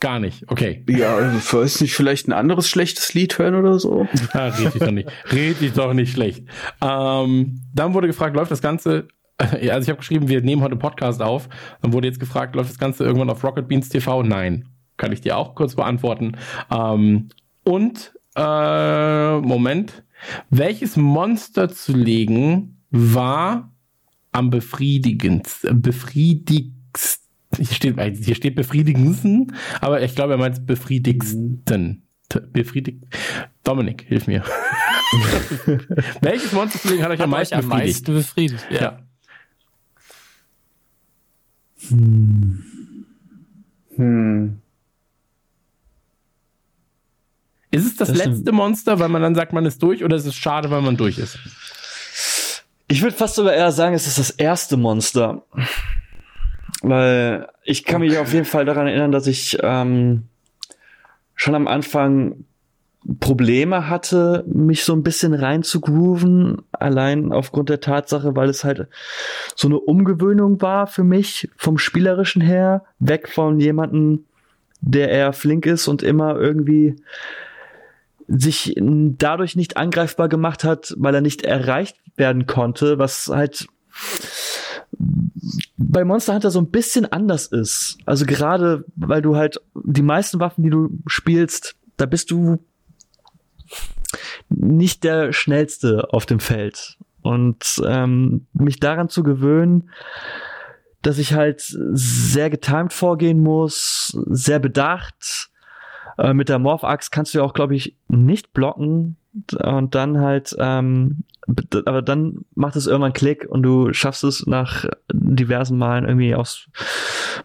Gar nicht, okay. Ja, weiß nicht, vielleicht ein anderes schlechtes Lied hören oder so? Ja, red ich doch nicht. Red ich doch nicht schlecht. Ähm, dann wurde gefragt, läuft das Ganze <laughs> also ich habe geschrieben, wir nehmen heute Podcast auf. Dann wurde jetzt gefragt, läuft das Ganze irgendwann auf Rocket Beans TV? Nein. Kann ich dir auch kurz beantworten. Ähm, und äh, Moment, welches Monster zu legen war am befriedigendsten, befriedigsten, hier steht, hier steht befriedigendsten, aber ich glaube, er meint befriedigsten. Befriedigt. Dominik, hilf mir. <laughs> welches Monster zu legen hat euch am meisten euch am befriedigt? Meisten befriedigt? Ja. ja. Hm. Hm. Ist es das, das letzte Monster, weil man dann sagt, man ist durch, oder ist es schade, weil man durch ist? Ich würde fast sogar eher sagen, es ist das erste Monster. Weil ich kann mich auf jeden Fall daran erinnern, dass ich ähm, schon am Anfang Probleme hatte, mich so ein bisschen reinzugrooven, allein aufgrund der Tatsache, weil es halt so eine Umgewöhnung war für mich vom spielerischen her, weg von jemanden, der eher flink ist und immer irgendwie sich dadurch nicht angreifbar gemacht hat, weil er nicht erreicht werden konnte, was halt bei Monster Hunter so ein bisschen anders ist. Also gerade, weil du halt die meisten Waffen, die du spielst, da bist du nicht der schnellste auf dem Feld. Und ähm, mich daran zu gewöhnen, dass ich halt sehr getimed vorgehen muss, sehr bedacht, äh, mit der Morph-Axt kannst du ja auch, glaube ich, nicht blocken. Und dann halt, ähm, aber dann macht es irgendwann Klick und du schaffst es nach diversen Malen irgendwie aufs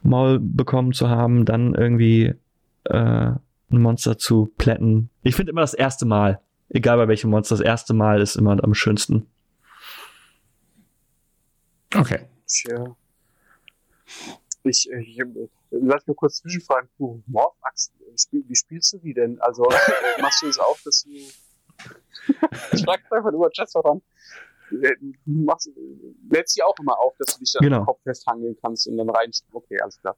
Maul bekommen zu haben, dann irgendwie äh, ein Monster zu plätten. Ich finde immer das erste Mal, egal bei welchem Monster, das erste Mal ist immer am schönsten. Okay. Tja. Ich, ich, ich lass mich kurz zwischenfragen. Du, Morph-Achsen, wie spielst du die denn? Also machst du es auch, dass du. <laughs> ich frag einfach über Chat voran. Machst, lädst die auch immer auf, dass du dich dann genau. Kopf festhangeln kannst und dann rein. Okay, alles klar.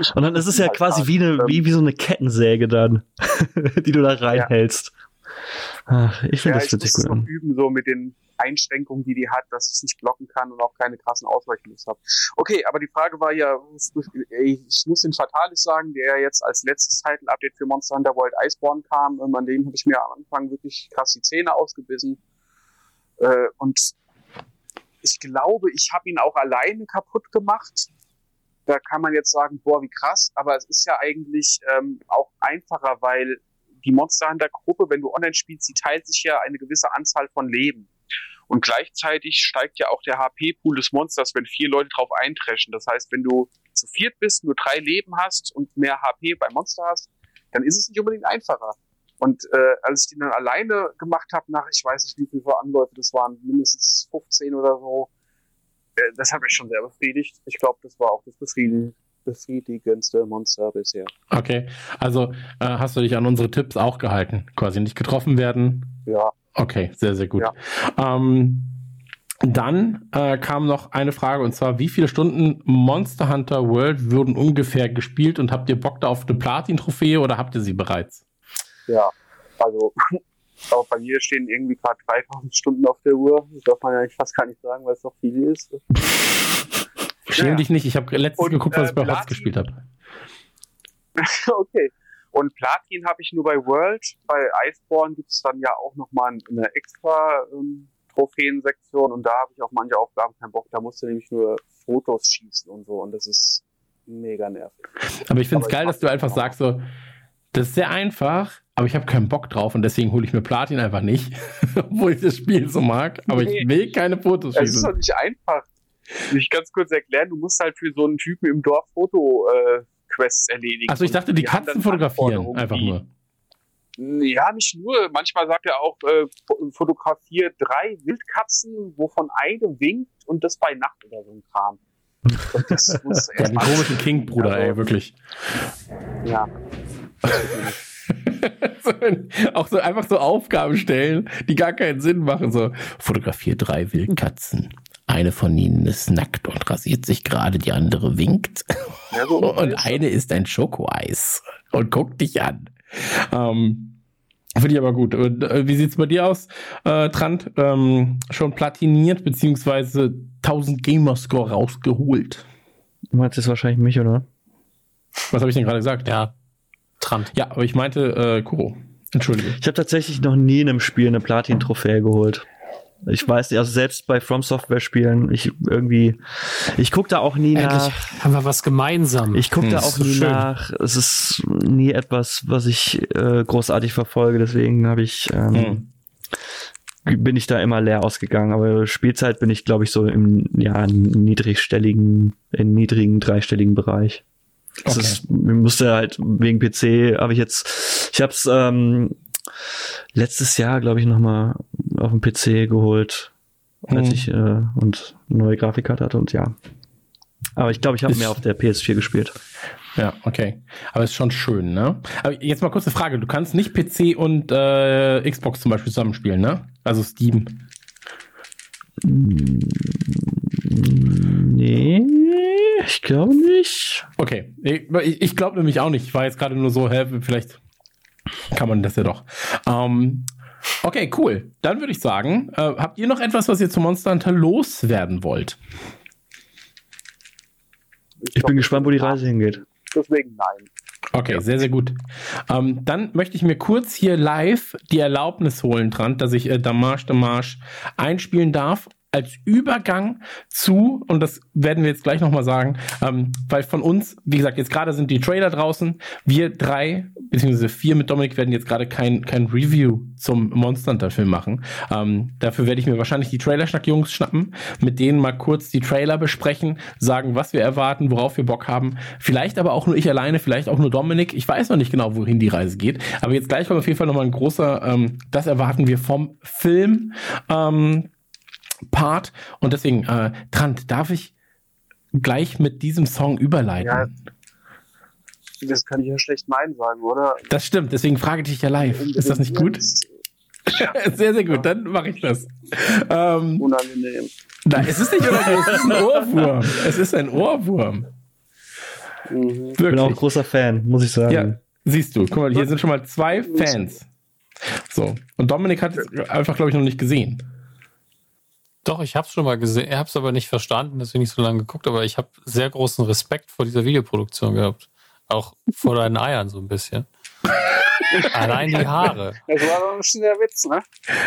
Ich und dann ist es ja quasi wie, eine, wie, wie so eine Kettensäge dann, <laughs> die du da reinhältst. Ach, ich finde ja, das witzig gut. Noch üben, so mit den Einschränkungen, die die hat, dass ich nicht blocken kann und auch keine krassen Ausweichmoves habe. Okay, aber die Frage war ja, ich muss den Fatalis sagen, der jetzt als letztes Title-Update für Monster Hunter World Iceborne kam. Ähm, an dem habe ich mir am Anfang wirklich krass die Zähne ausgebissen. Äh, und ich glaube, ich habe ihn auch alleine kaputt gemacht. Da kann man jetzt sagen, boah, wie krass, aber es ist ja eigentlich ähm, auch einfacher, weil die Monster Hunter Gruppe, wenn du online spielst, die teilt sich ja eine gewisse Anzahl von Leben. Und gleichzeitig steigt ja auch der HP-Pool des Monsters, wenn vier Leute drauf eintreschen. Das heißt, wenn du zu viert bist, nur drei Leben hast und mehr HP beim Monster hast, dann ist es nicht unbedingt einfacher. Und äh, als ich den dann alleine gemacht habe, nach ich weiß nicht wie viele Anläufe, das waren mindestens 15 oder so, das hat mich schon sehr befriedigt. Ich glaube, das war auch das befriedigendste Monster bisher. Okay, also äh, hast du dich an unsere Tipps auch gehalten? Quasi nicht getroffen werden? Ja, Okay, sehr, sehr gut. Ja. Ähm, dann äh, kam noch eine Frage und zwar, wie viele Stunden Monster Hunter World würden ungefähr gespielt und habt ihr Bock da auf eine Platin-Trophäe oder habt ihr sie bereits? Ja, also auch bei mir stehen irgendwie gerade 3000 Stunden auf der Uhr. Das darf man ja fast gar nicht sagen, weil es doch viel ist. Schäm ja. dich nicht, ich habe letztens und, geguckt, was äh, ich bei Hotz gespielt habe. <laughs> okay. Und Platin habe ich nur bei World. Bei Iceborne gibt es dann ja auch nochmal eine extra ähm, Trophäensektion und da habe ich auf manche Aufgaben keinen Bock. Da musst du nämlich nur Fotos schießen und so und das ist mega nervig. Aber ich finde es geil, dass du einfach sagst so, Das ist sehr einfach, aber ich habe keinen Bock drauf und deswegen hole ich mir Platin einfach nicht, <laughs> obwohl ich das Spiel so mag. Aber Nee. ich will keine Fotos Es ist schießen. doch nicht einfach. Ich ganz kurz erklären, du musst halt für so einen Typen im Dorf Foto-Quests erledigen. Achso, ich dachte, die haben Katzen fotografieren. Einfach die- nur. Ja, nicht nur. Manchmal sagt er auch, äh, fo- fotografiere drei Wildkatzen, wovon eine winkt und das bei Nacht oder so ein Kram. Das muss <laughs> Ja, den komischen King-Bruder, Also- ey, wirklich. Ja. <laughs> so, auch so einfach so Aufgaben stellen, die gar keinen Sinn machen. So, fotografier drei Wildkatzen. Eine von ihnen ist nackt und rasiert sich gerade, die andere winkt. ja so <laughs> Und eine ist ein Schokoeis und guckt dich an. Ähm, Finde ich aber gut. Und, äh, wie sieht's bei dir aus, äh, Trant? Ähm, schon platiniert, beziehungsweise 1000 Gamerscore rausgeholt. Du meinst jetzt wahrscheinlich mich, oder? Was habe ich denn gerade gesagt? Ja, Trant. Ja, aber ich meinte äh, Kuro. Entschuldige. Ich habe tatsächlich noch nie in einem Spiel eine Platin-Trophäe geholt. Ich weiß nicht, also selbst bei From Software Spielen, ich irgendwie, ich gucke da auch nie Endlich nach. haben wir was gemeinsam. Ich gucke da Hm, auch so nie schön. nach. Es ist nie etwas, was ich äh, großartig verfolge. Deswegen habe ich ähm, bin ich da immer leer ausgegangen. Aber Spielzeit bin ich, glaube ich, so im ja niedrigstelligen, in niedrigen dreistelligen Bereich. Das Okay. ist, ich musste halt wegen PC habe ich jetzt, ich habe es ähm, letztes Jahr, glaube ich, noch mal auf dem PC geholt, als Mhm. ich äh, und eine neue Grafikkarte hatte und ja. Aber ich glaube, ich habe mehr auf der PS4 gespielt. Ja, okay. Aber ist schon schön, ne? Aber jetzt mal kurze Frage. Du kannst nicht PC und äh, Xbox zum Beispiel zusammenspielen, ne? Also Steam. Nee, ich glaube nicht. Okay. Ich, ich glaube nämlich auch nicht. Ich war jetzt gerade nur so, hä, vielleicht kann man das ja doch. Ähm, okay, cool. Dann würde ich sagen, äh, habt ihr noch etwas, was ihr zu Monster Hunter loswerden wollt? Ich bin gespannt, wo die Reise hingeht. Deswegen nein. Okay, sehr, sehr gut. Ähm, dann möchte ich mir kurz hier live die Erlaubnis holen, Trant, dass ich äh, Damage Damage einspielen darf als Übergang zu, und das werden wir jetzt gleich nochmal sagen, ähm, weil von uns, wie gesagt, jetzt gerade sind die Trailer draußen. Wir drei, beziehungsweise vier mit Dominik werden jetzt gerade kein, kein Review zum Monster Hunter Film machen. Ähm, dafür werde ich mir wahrscheinlich die Trailer-Schnack-Jungs schnappen, mit denen mal kurz die Trailer besprechen, sagen, was wir erwarten, worauf wir Bock haben. Vielleicht aber auch nur ich alleine, vielleicht auch nur Dominik. Ich weiß noch nicht genau, wohin die Reise geht. Aber jetzt gleich kommt auf jeden Fall nochmal ein großer, ähm, das erwarten wir vom Film. Ähm, Part und deswegen, äh, Trant, darf ich gleich mit diesem Song überleiten? Ja. Das kann ich ja schlecht Nein sagen, oder? Das stimmt, deswegen frage ich dich ja live. Ist das nicht gut? <laughs> sehr, sehr gut, dann mache ich das. Ähm, Unangenehm. nein, es ist nicht unangenehm, es ist ein Ohrwurm. Es ist ein Ohrwurm. Mhm. Ich bin auch ein großer Fan, muss ich sagen. Ja, siehst du, guck mal, hier sind schon mal zwei Fans. So, und Dominik hat es einfach, glaube ich, noch nicht gesehen. Doch, ich habe es schon mal gesehen. Ich habe es aber nicht verstanden, deswegen nicht so lange geguckt. Aber ich habe sehr großen Respekt vor dieser Videoproduktion gehabt. Auch vor deinen Eiern so ein bisschen. <laughs> Allein die Haare. Das war doch ein bisschen der Witz, ne?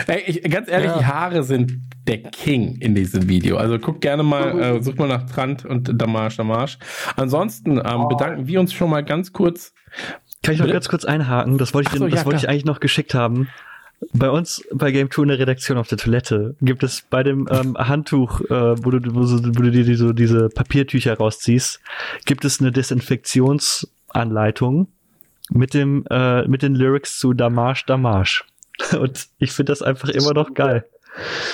Ey, ich, ganz ehrlich, Ja. die Haare sind der King in diesem Video. Also guck gerne mal, äh, such mal nach Trant und Damage Damage. Ansonsten ähm, bedanken wir uns schon mal ganz kurz. Kann ich noch Bitte? ganz kurz einhaken? Das wollte ich, so, denn, das ja, wollte ich eigentlich noch geschickt haben. Bei uns bei Game 2 in der Redaktion auf der Toilette gibt es bei dem ähm, <laughs> Handtuch, äh, wo, du, wo, wo du dir die, so diese Papiertücher rausziehst, gibt es eine Desinfektionsanleitung mit dem äh, mit den Lyrics zu Damage Damage. <laughs> Und ich finde das einfach immer noch geil.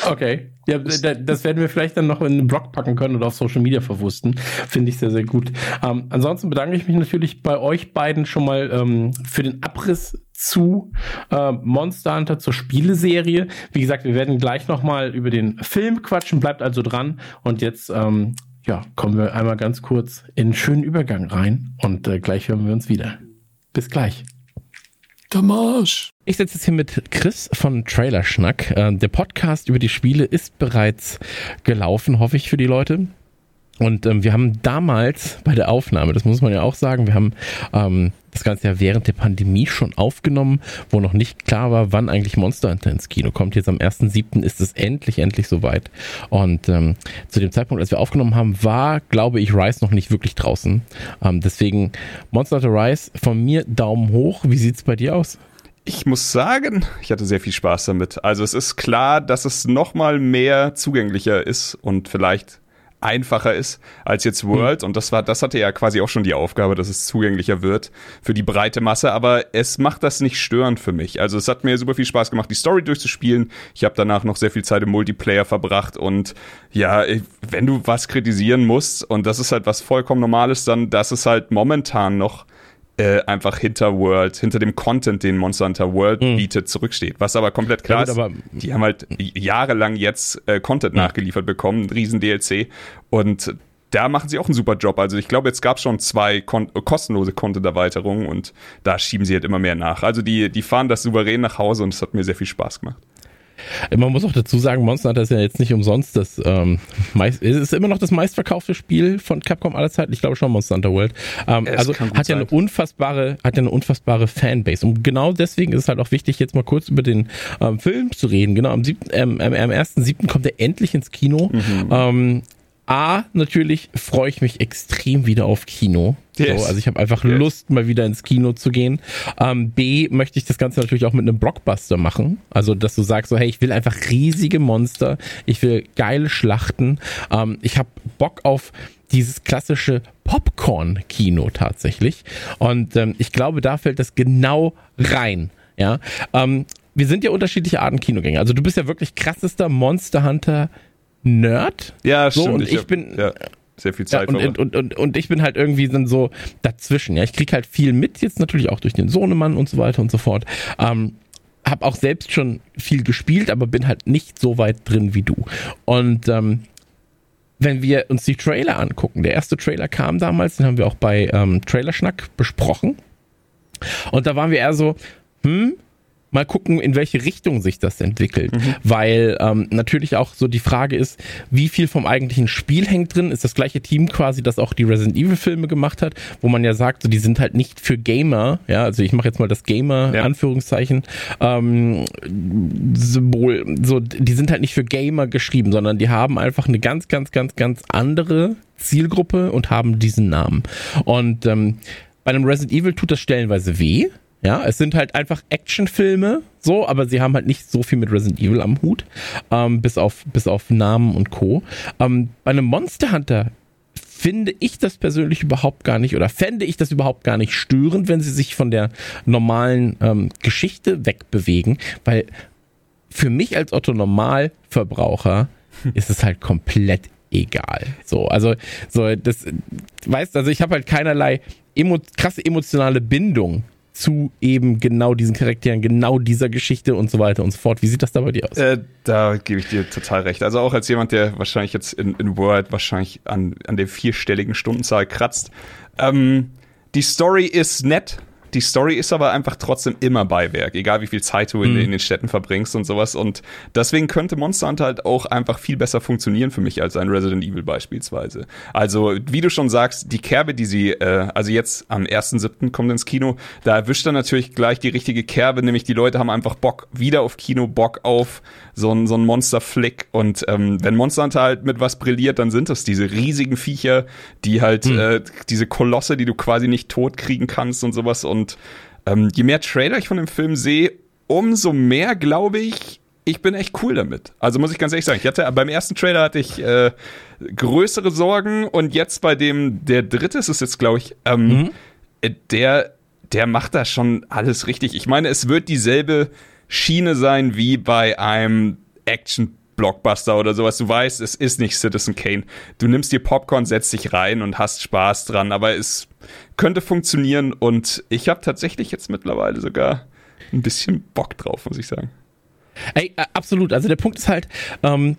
Okay. Ja, da- das werden wir vielleicht dann noch in den Blog packen können oder auf Social Media verwursten. Finde ich sehr, sehr gut. Ähm, ansonsten bedanke ich mich natürlich bei euch beiden schon mal ähm, für den Abriss zu äh, Monster Hunter zur Spieleserie. Wie gesagt, wir werden gleich nochmal über den Film quatschen. Bleibt also dran. Und jetzt ähm, ja, kommen wir einmal ganz kurz in einen schönen Übergang rein und äh, gleich hören wir uns wieder. Bis gleich. Damage. Ich sitze jetzt hier mit Chris von Trailerschnack. Äh, der Podcast über die Spiele ist bereits gelaufen, hoffe ich, für die Leute. Und ähm, wir haben damals bei der Aufnahme, das muss man ja auch sagen, wir haben ähm, das Ganze ja während der Pandemie schon aufgenommen, wo noch nicht klar war, wann eigentlich Monster Hunter ins Kino kommt. Jetzt am 1.7. ist es endlich, endlich soweit. Und ähm, zu dem Zeitpunkt, als wir aufgenommen haben, war, glaube ich, Rise noch nicht wirklich draußen. Ähm, deswegen Monster Hunter Rise von mir Daumen hoch. Wie sieht's bei dir aus? Ich muss sagen, ich hatte sehr viel Spaß damit. Also es ist klar, dass es noch mal mehr zugänglicher ist und vielleicht einfacher ist als jetzt World. Mhm. Und das war, das hatte ja quasi auch schon die Aufgabe, dass es zugänglicher wird für die breite Masse. Aber es macht das nicht störend für mich. Also es hat mir super viel Spaß gemacht, die Story durchzuspielen. Ich habe danach noch sehr viel Zeit im Multiplayer verbracht. Und ja, wenn du was kritisieren musst, und das ist halt was vollkommen Normales, dann, dass es halt momentan noch äh, einfach hinter World, hinter dem Content, den Monster Hunter World mhm. bietet, zurücksteht. Was aber komplett klar ja, ist, die haben halt jahrelang jetzt äh, Content mhm. nachgeliefert bekommen, riesen DLC und da machen sie auch einen super Job. Also ich glaube, jetzt gab es schon zwei kon kostenlose Content-Erweiterungen und da schieben sie halt immer mehr nach. Also die, die fahren das souverän nach Hause und es hat mir sehr viel Spaß gemacht. Man muss auch dazu sagen, Monster Hunter ist ja jetzt nicht umsonst das ähm, meist, es ist immer noch das meistverkaufte Spiel von Capcom aller Zeiten. Ich glaube schon Monster Hunter World. Ähm, also hat ja eine unfassbare, hat ja eine unfassbare Fanbase. Und genau deswegen ist es halt auch wichtig, jetzt mal kurz über den ähm, Film zu reden. Genau, am, siebten, ähm, am, am 1.7. kommt er endlich ins Kino. Mhm. Ähm, A, natürlich freue ich mich extrem wieder auf Kino. Yes. So, also ich habe einfach yes. Lust, mal wieder ins Kino zu gehen. Ähm, B, möchte ich das Ganze natürlich auch mit einem Blockbuster machen. Also, dass du sagst so, hey, ich will einfach riesige Monster, ich will geile Schlachten. Ähm, ich habe Bock auf dieses klassische Popcorn-Kino tatsächlich. Und ähm, ich glaube, da fällt das genau rein. Ja, ähm, wir sind ja unterschiedliche Arten Kinogänger. Also du bist ja wirklich krassester Monster Hunter Nerd. Ja, stimmt. So, und ich, ich hab, bin ja, sehr viel Zeit. Ja, und, und, und, und ich bin halt irgendwie dann so dazwischen. Ja, ich krieg halt viel mit, jetzt natürlich auch durch den Sohnemann und so weiter und so fort. Ähm, hab auch selbst schon viel gespielt, aber bin halt nicht so weit drin wie du. Und ähm, wenn wir uns die Trailer angucken, der erste Trailer kam damals, den haben wir auch bei ähm, Trailerschnack besprochen. Und da waren wir eher so, hm, mal gucken, in welche Richtung sich das entwickelt. Mhm. Weil ähm, natürlich auch so die Frage ist, wie viel vom eigentlichen Spiel hängt drin? Ist das gleiche Team quasi, das auch die Resident Evil Filme gemacht hat, wo man ja sagt, so, die sind halt nicht für Gamer, ja, also ich mache jetzt mal das Gamer, ja. Anführungszeichen, ähm, Symbol, so, die sind halt nicht für Gamer geschrieben, sondern die haben einfach eine ganz, ganz, ganz, ganz andere Zielgruppe und haben diesen Namen. Und ähm, bei einem Resident Evil tut das stellenweise weh, ja, es sind halt einfach Actionfilme, so, aber sie haben halt nicht so viel mit Resident Evil am Hut, ähm, bis auf bis auf Namen und Co. Ähm, bei einem Monster Hunter finde ich das persönlich überhaupt gar nicht oder fände ich das überhaupt gar nicht störend, wenn sie sich von der normalen ähm, Geschichte wegbewegen, weil für mich als Otto Normalverbraucher <laughs> ist es halt komplett egal. So, also so das weißt, also ich habe halt keinerlei emo krasse emotionale Bindung zu eben genau diesen Charakteren, genau dieser Geschichte und so weiter und so fort. Wie sieht das da bei dir aus? Äh, da gebe ich dir total recht. Also auch als jemand, der wahrscheinlich jetzt in, in Word wahrscheinlich an, an der vierstelligen Stundenzahl kratzt. Ähm, die Story ist nett, die Story ist aber einfach trotzdem immer Beiwerk, egal wie viel Zeit du in, mhm. in, den Städten verbringst und sowas. Und deswegen könnte Monster Hunter halt auch einfach viel besser funktionieren für mich als ein Resident Evil beispielsweise. Also, wie du schon sagst, die Kerbe, die sie, äh, also jetzt am 1.7. kommt ins Kino, da erwischt er natürlich gleich die richtige Kerbe, nämlich die Leute haben einfach Bock wieder auf Kino, Bock auf so ein, so ein Monster-Flick. Und ähm, wenn Monster Hunter halt mit was brilliert, dann sind das diese riesigen Viecher, die halt, mhm. äh, diese Kolosse, die du quasi nicht tot kriegen kannst und sowas. Und und ähm, je mehr Trailer ich von dem Film sehe, umso mehr glaube ich, ich bin echt cool damit. Also muss ich ganz ehrlich sagen, ich hatte beim ersten Trailer hatte ich äh, größere Sorgen und jetzt bei dem der dritte ist es jetzt glaube ich, ähm, mhm. Äh, der der macht da schon alles richtig. Ich meine, es wird dieselbe Schiene sein wie bei einem Action Blockbuster oder sowas. Du weißt, es ist nicht Citizen Kane. Du nimmst dir Popcorn, setzt dich rein und hast Spaß dran, aber es könnte funktionieren und ich habe tatsächlich jetzt mittlerweile sogar ein bisschen Bock drauf, muss ich sagen. Ey, absolut. Also der Punkt ist halt, ähm,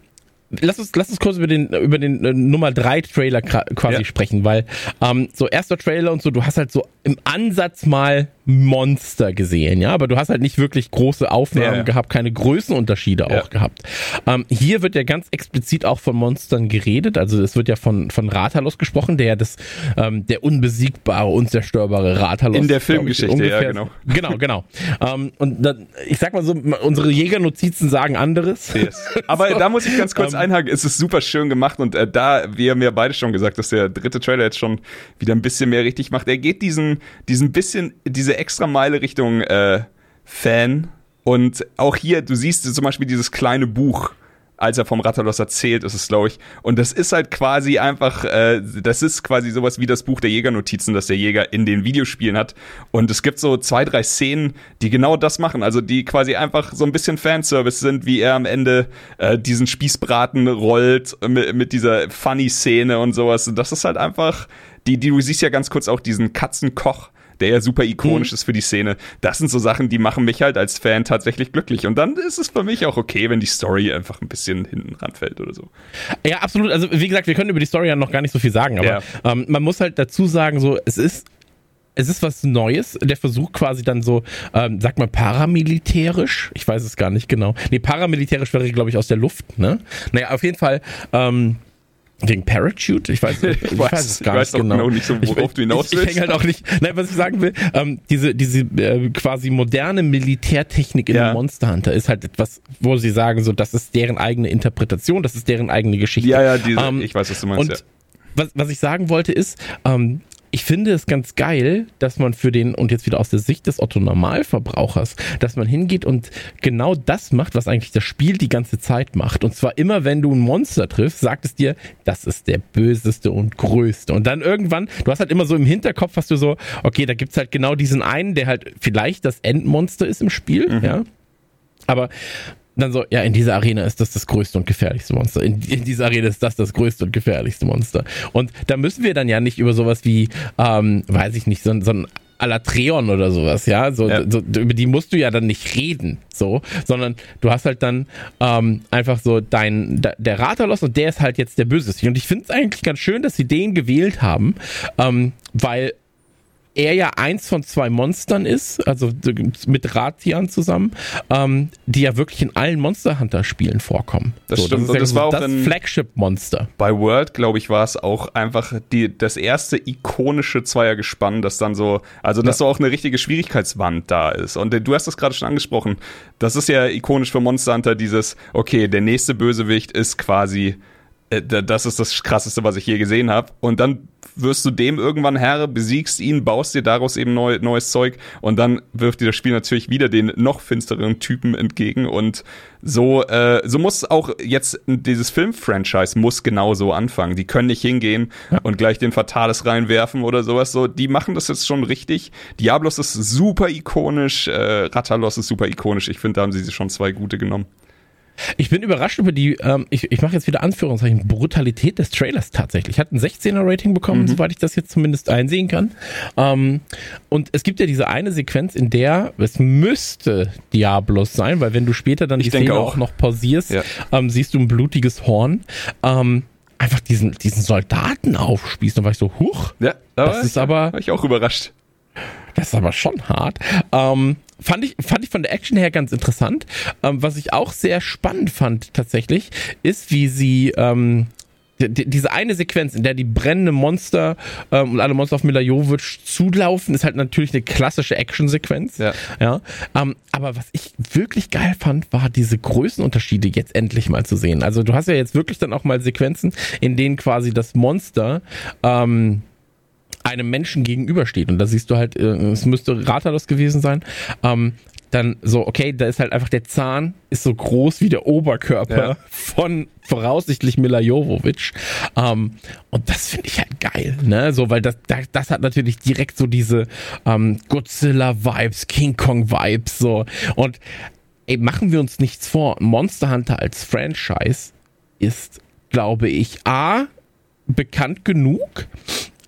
lass uns, lass uns kurz über den, über den äh, Nummer 3 Trailer quasi ja. sprechen, weil ähm, so erster Trailer und so, du hast halt so im Ansatz mal Monster gesehen, ja, aber du hast halt nicht wirklich große Aufnahmen Ja, ja. gehabt, keine Größenunterschiede Ja. auch gehabt. Ähm, hier wird ja ganz explizit auch von Monstern geredet, also es wird ja von, von Rathalos gesprochen, der ja das, ähm, der unbesiegbare, unzerstörbare Rathalos. In der glaub ich, Filmgeschichte, ja, ungefähr- genau. <laughs> Genau, genau. ähm, und dann, ich sag mal so, unsere Jägernotizen sagen anderes. Yes. <laughs> Aber da muss ich ganz kurz Ähm. einhaken. Es ist super schön gemacht und äh, da, wir haben ja beide schon gesagt, dass der dritte Trailer jetzt schon wieder ein bisschen mehr richtig macht. Er geht diesen, diesen bisschen, diese extra Meile Richtung äh, Fan und auch hier, du siehst zum Beispiel dieses kleine Buch. Als er vom Rattalos erzählt, ist es, glaube ich. Und das ist halt quasi einfach, äh, das ist quasi sowas wie das Buch der Jägernotizen, das der Jäger in den Videospielen hat. Und es gibt so zwei, drei Szenen, die genau das machen. Also die quasi einfach so ein bisschen Fanservice sind, wie er am Ende äh, diesen Spießbraten rollt mit, mit dieser Funny-Szene und sowas. Und das ist halt einfach, die, die, du siehst ja ganz kurz auch diesen Katzenkoch der ja super ikonisch ist für die Szene. Das sind so Sachen, die machen mich halt als Fan tatsächlich glücklich. Und dann ist es für mich auch okay, wenn die Story einfach ein bisschen hinten ranfällt oder so. Ja, absolut. Also wie gesagt, wir können über die Story ja noch gar nicht so viel sagen, aber Ja. ähm, man muss halt dazu sagen, so es ist es ist was Neues. Der Versuch quasi dann so, ähm, sag mal, paramilitärisch. Ich weiß es gar nicht genau. Nee, paramilitärisch wäre, glaube ich, aus der Luft, ne? Naja, auf jeden Fall, ähm, wegen Parachute? Ich weiß, <laughs> ich, Ich weiß- es gar ich weiß nicht genau. genau nicht so, worauf ich, du hinaus ich, ich willst. hänge halt auch nicht. Nein, was ich sagen will, ähm, diese, diese äh, quasi moderne Militärtechnik in Ja. Monster Hunter ist halt etwas, wo sie sagen, so, das ist deren eigene Interpretation, das ist deren eigene Geschichte. Ja, ja, diese, Ähm, ich weiß, was du meinst. Und ja. was, was ich sagen wollte ist, ähm, ich finde es ganz geil, dass man für den, und jetzt wieder aus der Sicht des Otto-Normalverbrauchers, dass man hingeht und genau das macht, was eigentlich das Spiel die ganze Zeit macht. Und zwar immer, wenn du ein Monster triffst, sagt es dir, das ist der böseste und größte. Und dann irgendwann, du hast halt immer so im Hinterkopf, hast du so, okay, da gibt's halt genau diesen einen, der halt vielleicht das Endmonster ist im Spiel, ja. Aber dann so, ja, in dieser Arena ist das das größte und gefährlichste Monster. In, in dieser Arena ist das das größte und gefährlichste Monster. Und da müssen wir dann ja nicht über sowas wie, ähm, weiß ich nicht, so, ein- so ein Alatreon oder sowas, ja, so, Ja. so über die musst du ja dann nicht reden, so, sondern du hast halt dann ähm, einfach so dein da- der Rathalos und der ist halt jetzt der Böseste. Und ich finde es eigentlich ganz schön, dass sie den gewählt haben, ähm, weil er ja eins von zwei Monstern ist, also mit Ratian zusammen, ähm, die ja wirklich in allen Monster Hunter Spielen vorkommen. Das stimmt. ist Und ja das so war auch das in- Flagship-Monster. Bei World, glaube ich, war es auch einfach die, das erste ikonische Zweiergespann, das dann so, also dass so auch eine richtige Schwierigkeitswand da ist. Und du hast das gerade schon angesprochen. Das ist ja ikonisch für Monster Hunter, dieses, okay, der nächste Bösewicht ist quasi, äh, da- das ist das krasseste, was ich je gesehen habe. Und dann wirst du dem irgendwann Herr, besiegst ihn, baust dir daraus eben neu, neues Zeug und dann wirft dir das Spiel natürlich wieder den noch finstereren Typen entgegen und so, äh, so muss auch jetzt dieses Film-Franchise muss genauso anfangen. Die können nicht hingehen und gleich den Fatales reinwerfen oder sowas. So, die machen das jetzt schon richtig. Diablos ist super ikonisch, äh, Rattalos ist super ikonisch. Ich finde, da haben sie sich schon zwei gute genommen. Ich bin überrascht über die, ähm, ich, ich mache jetzt wieder Anführungszeichen, Brutalität des Trailers tatsächlich. Hat ein 16er Rating bekommen, Mhm. soweit ich das jetzt zumindest einsehen kann. Ähm, und es gibt ja diese eine Sequenz, in der es müsste Diablos sein, weil wenn du später dann die Ich denke Szene auch. auch noch pausierst, Ja. ähm, siehst du ein blutiges Horn. Ähm, einfach diesen, diesen Soldaten aufspießt. Und war ich so, huch, Ja, Das ist aber- war ich auch überrascht. Das ist aber schon hart. Ähm, fand, ich, fand ich von der Action her ganz interessant. Ähm, was ich auch sehr spannend fand tatsächlich, ist, wie sie ähm, die- die- diese eine Sequenz, in der die brennende Monster ähm, und alle Monster auf Mila Jovovich zulaufen, ist halt natürlich eine klassische Action-Sequenz. Ja. Ja, ähm, aber was ich wirklich geil fand, war diese Größenunterschiede jetzt endlich mal zu sehen. Also du hast ja jetzt wirklich dann auch mal Sequenzen, in denen quasi das Monster ähm, einem Menschen gegenübersteht. Und da siehst du halt, äh, es müsste Rathalos gewesen sein. Ähm, dann so, okay, da ist halt einfach der Zahn ist so groß wie der Oberkörper Ja. von voraussichtlich Mila Jovovich. Ähm, und das finde ich halt geil, ne? So, weil das, das, das hat natürlich direkt so diese ähm, Godzilla-Vibes, King Kong-Vibes, so. Und ey, machen wir uns nichts vor, Monster Hunter als Franchise ist, glaube ich, A, bekannt genug,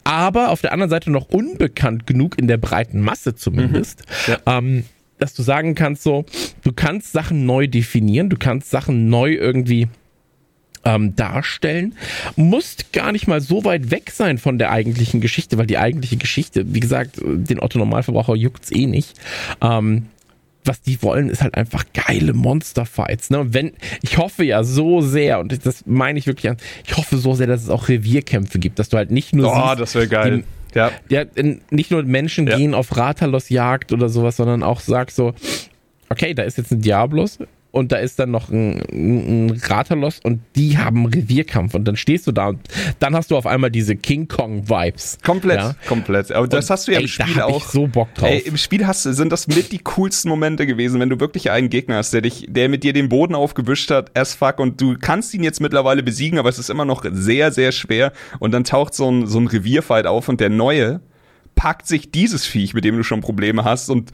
aber auf der anderen Seite noch unbekannt genug in der breiten Masse zumindest, ähm, dass du sagen kannst so, du kannst Sachen neu definieren, du kannst Sachen neu irgendwie ähm, darstellen, musst gar nicht mal so weit weg sein von der eigentlichen Geschichte, weil die eigentliche Geschichte, wie gesagt, den Otto Normalverbraucher juckt's eh nicht. Ähm, was die wollen, ist halt einfach geile Monsterfights. Ne? Und wenn, ich hoffe ja so sehr, und das meine ich wirklich an, ich hoffe so sehr, dass es auch Revierkämpfe gibt, dass du halt nicht nur. Oh, siehst, das wäre geil. Die, ja. ja, nicht nur Menschen Ja. gehen auf Ratalos-Jagd oder sowas, sondern auch sagst so, okay, da ist jetzt ein Diablos und da ist dann noch ein, ein ein Ratalos und die haben Revierkampf und dann stehst du da und dann hast du auf einmal diese King Kong-Vibes. Komplett, Ja. komplett. Aber das Und, hast du ja ey, im Spiel da hab auch. Ich so Bock drauf. Ey, im Spiel hast, sind das mit die coolsten Momente gewesen, wenn du wirklich einen Gegner hast, der dich, der mit dir den Boden aufgewischt hat, as fuck, und du kannst ihn jetzt mittlerweile besiegen, aber es ist immer noch sehr, sehr schwer. Und dann taucht so ein, so ein Revierfight auf und der Neue packt sich dieses Viech, mit dem du schon Probleme hast, und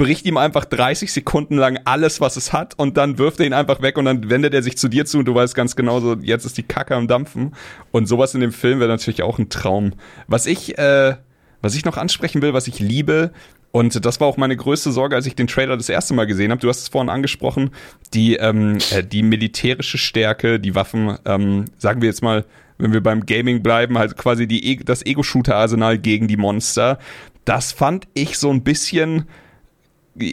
bricht ihm einfach 30 Sekunden lang alles, was es hat, und dann wirft er ihn einfach weg und dann wendet er sich zu dir zu und du weißt ganz genau so, jetzt ist die Kacke am Dampfen. Und sowas in dem Film wäre natürlich auch ein Traum. Was ich, äh, was ich noch ansprechen will, was ich liebe, und das war auch meine größte Sorge, als ich den Trailer das erste Mal gesehen habe. Du hast es vorhin angesprochen, die, ähm, äh, die militärische Stärke, die Waffen, ähm, sagen wir jetzt mal, wenn wir beim Gaming bleiben, halt quasi die, E- das Ego-Shooter-Arsenal gegen die Monster. Das fand ich so ein bisschen,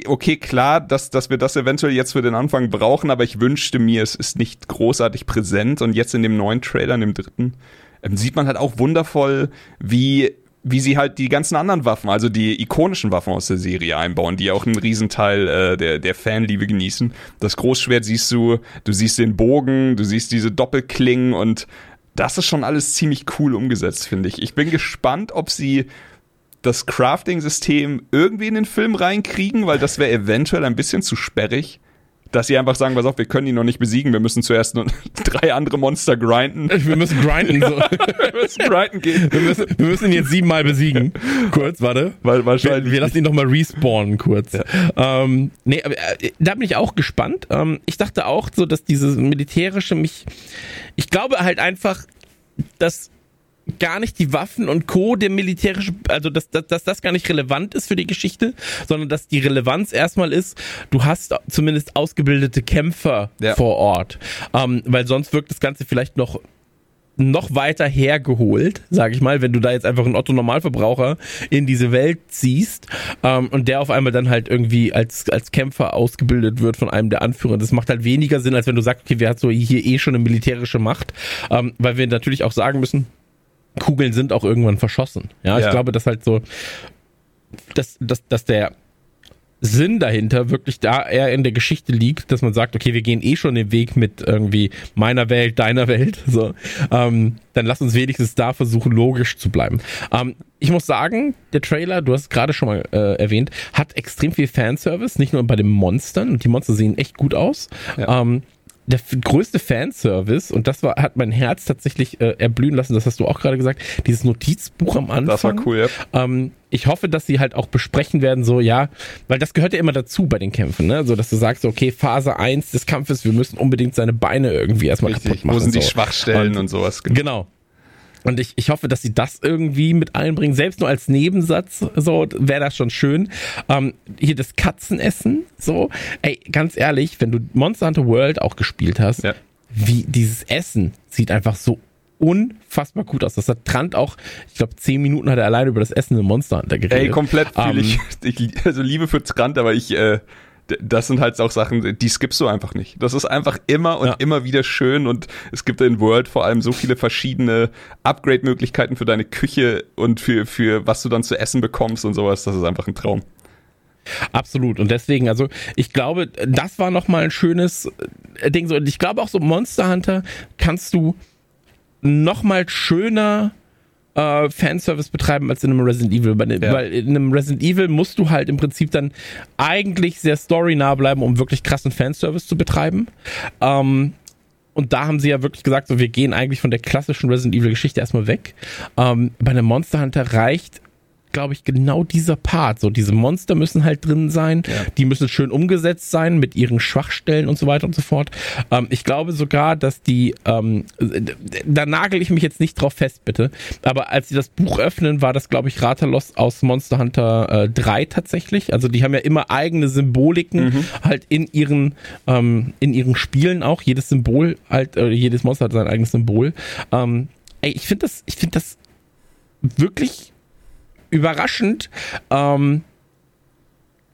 okay, klar, dass, dass wir das eventuell jetzt für den Anfang brauchen, aber ich wünschte mir, es ist nicht großartig präsent. Und jetzt in dem neuen Trailer, in dem dritten, ähm, sieht man halt auch wundervoll, wie, wie sie halt die ganzen anderen Waffen, also die ikonischen Waffen aus der Serie einbauen, die auch einen Riesenteil äh, der, der Fanliebe genießen. Das Großschwert siehst du, du siehst den Bogen, du siehst diese Doppelklingen und das ist schon alles ziemlich cool umgesetzt, finde ich. Ich bin gespannt, ob sie das Crafting-System irgendwie in den Film reinkriegen, weil das wäre eventuell ein bisschen zu sperrig. Dass sie einfach sagen, pass auf, wir können ihn noch nicht besiegen, wir müssen zuerst nur <laughs> drei andere Monster grinden. wir müssen grinden. So. <laughs> wir müssen grinden gehen. Wir müssen, wir müssen ihn jetzt siebenmal besiegen. Kurz, warte. Weil Wir, wahrscheinlich. wir lassen ihn nochmal respawnen kurz. Ähm, nee, aber äh, da bin ich auch gespannt. Ähm, ich dachte auch so, dass dieses militärische mich, ich glaube halt einfach, dass gar nicht die Waffen und Co. der militärische, also dass, dass, dass das gar nicht relevant ist für die Geschichte, sondern dass die Relevanz erstmal ist, du hast zumindest ausgebildete Kämpfer Ja. vor Ort. Ähm, weil sonst wirkt das Ganze vielleicht noch noch weiter hergeholt, sag ich mal, wenn du da jetzt einfach einen Otto Normalverbraucher in diese Welt ziehst ähm, und der auf einmal dann halt irgendwie als als Kämpfer ausgebildet wird von einem der Anführer. Das macht halt weniger Sinn, als wenn du sagst, okay, wer hat so hier eh schon eine militärische Macht, ähm, weil wir natürlich auch sagen müssen, Kugeln sind auch irgendwann verschossen. Ja, Ja. ich glaube, dass halt so, dass, dass, dass der Sinn dahinter wirklich da eher in der Geschichte liegt, dass man sagt, okay, wir gehen eh schon den Weg mit irgendwie meiner Welt, deiner Welt, <laughs> so, ähm, dann lass uns wenigstens da versuchen, logisch zu bleiben. Ähm, ich muss sagen, der Trailer, du hast es gerade schon mal äh, erwähnt, hat extrem viel Fanservice, nicht nur bei den Monstern, und die Monster sehen echt gut aus. Ja. Ähm, der größte Fanservice, und das war, hat mein Herz tatsächlich äh, erblühen lassen, das hast du auch gerade gesagt, dieses Notizbuch am Anfang. Das war cool, ja. Ähm, ich hoffe, dass sie halt auch besprechen werden, so, ja, weil das gehört ja immer dazu bei den Kämpfen, ne? So, dass du sagst, okay, Phase 1 des Kampfes, wir müssen unbedingt seine Beine irgendwie erstmal kaputt Richtig. machen. Wo sind die so. Schwachstellen und, Und- sowas? Genau. Und ich, ich hoffe, dass sie das irgendwie mit einbringen. Selbst nur als Nebensatz, so wäre das schon schön. Ähm, hier das Katzenessen, so. Ey, ganz ehrlich, wenn du Monster Hunter World auch gespielt hast, Ja. wie dieses Essen sieht einfach so unfassbar gut aus. Das hat Trant auch, ich glaube, zehn Minuten hat er alleine über das Essen im Monster Hunter geredet. Ey, komplett fühle Ähm, ich, <laughs> ich. Also Liebe für Trant, aber ich, äh, das sind halt auch Sachen, die skippst du einfach nicht. Das ist einfach immer und Ja. immer wieder schön und es gibt in World vor allem so viele verschiedene Upgrade-Möglichkeiten für deine Küche und für, für was du dann zu essen bekommst und sowas. Das ist einfach ein Traum. Absolut. Und deswegen, also ich glaube, das war nochmal ein schönes äh, Ding. So, und ich glaube auch so Monster Hunter kannst du nochmal schöner äh, Fanservice betreiben als in einem Resident Evil. Ja. Weil in einem Resident Evil musst du halt im Prinzip dann eigentlich sehr storynah bleiben, um wirklich krassen Fanservice zu betreiben. Ähm, und da haben sie ja wirklich gesagt, so wir gehen eigentlich von der klassischen Resident Evil Geschichte erstmal weg. Ähm, bei einem Monster Hunter reicht glaube ich, genau dieser Part. So, diese Monster müssen halt drin sein, ja. die müssen schön umgesetzt sein mit ihren Schwachstellen und so weiter und so fort. Ähm, ich glaube sogar, dass die, ähm, da nagel ich mich jetzt nicht drauf fest, bitte, aber als sie das Buch öffnen, war das, glaube ich, Ratalos aus Monster Hunter äh, 3 tatsächlich. Also die haben ja immer eigene Symboliken mhm. halt in ihren, ähm, in ihren Spielen auch. Jedes Symbol halt, äh, jedes Monster hat sein eigenes Symbol. Ähm, ey, ich finde das, ich finde das wirklich überraschend, ähm,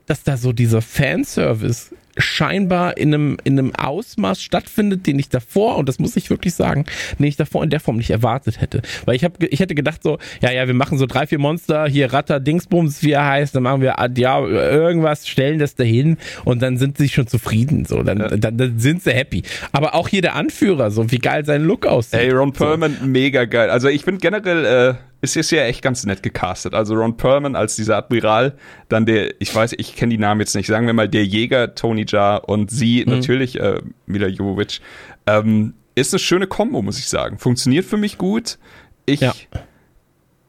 dass da so dieser Fanservice scheinbar in einem, in einem Ausmaß stattfindet, den ich davor, und das muss ich wirklich sagen, den ich davor in der Form nicht erwartet hätte. Weil ich habe, ich hätte gedacht so, ja, ja, wir machen so drei, vier Monster, hier Ratter, Dingsbums, wie er heißt, dann machen wir, ja, irgendwas, stellen das dahin und dann sind sie schon zufrieden, so, dann, ja. dann, dann, sind sie happy. Aber auch hier der Anführer, so, wie geil sein Look aussieht. Ey, Ron Perlman, so. mega geil. Also ich finde generell, äh, es ist ja echt ganz nett gecastet. Also Ron Perlman als dieser Admiral, dann der, ich weiß, ich kenne die Namen jetzt nicht, sagen wir mal der Jäger Tony Jaa und sie mhm. natürlich äh, Mila Jovovich. Ähm, ist eine schöne Kombo, muss ich sagen. Funktioniert für mich gut. Ich, ja.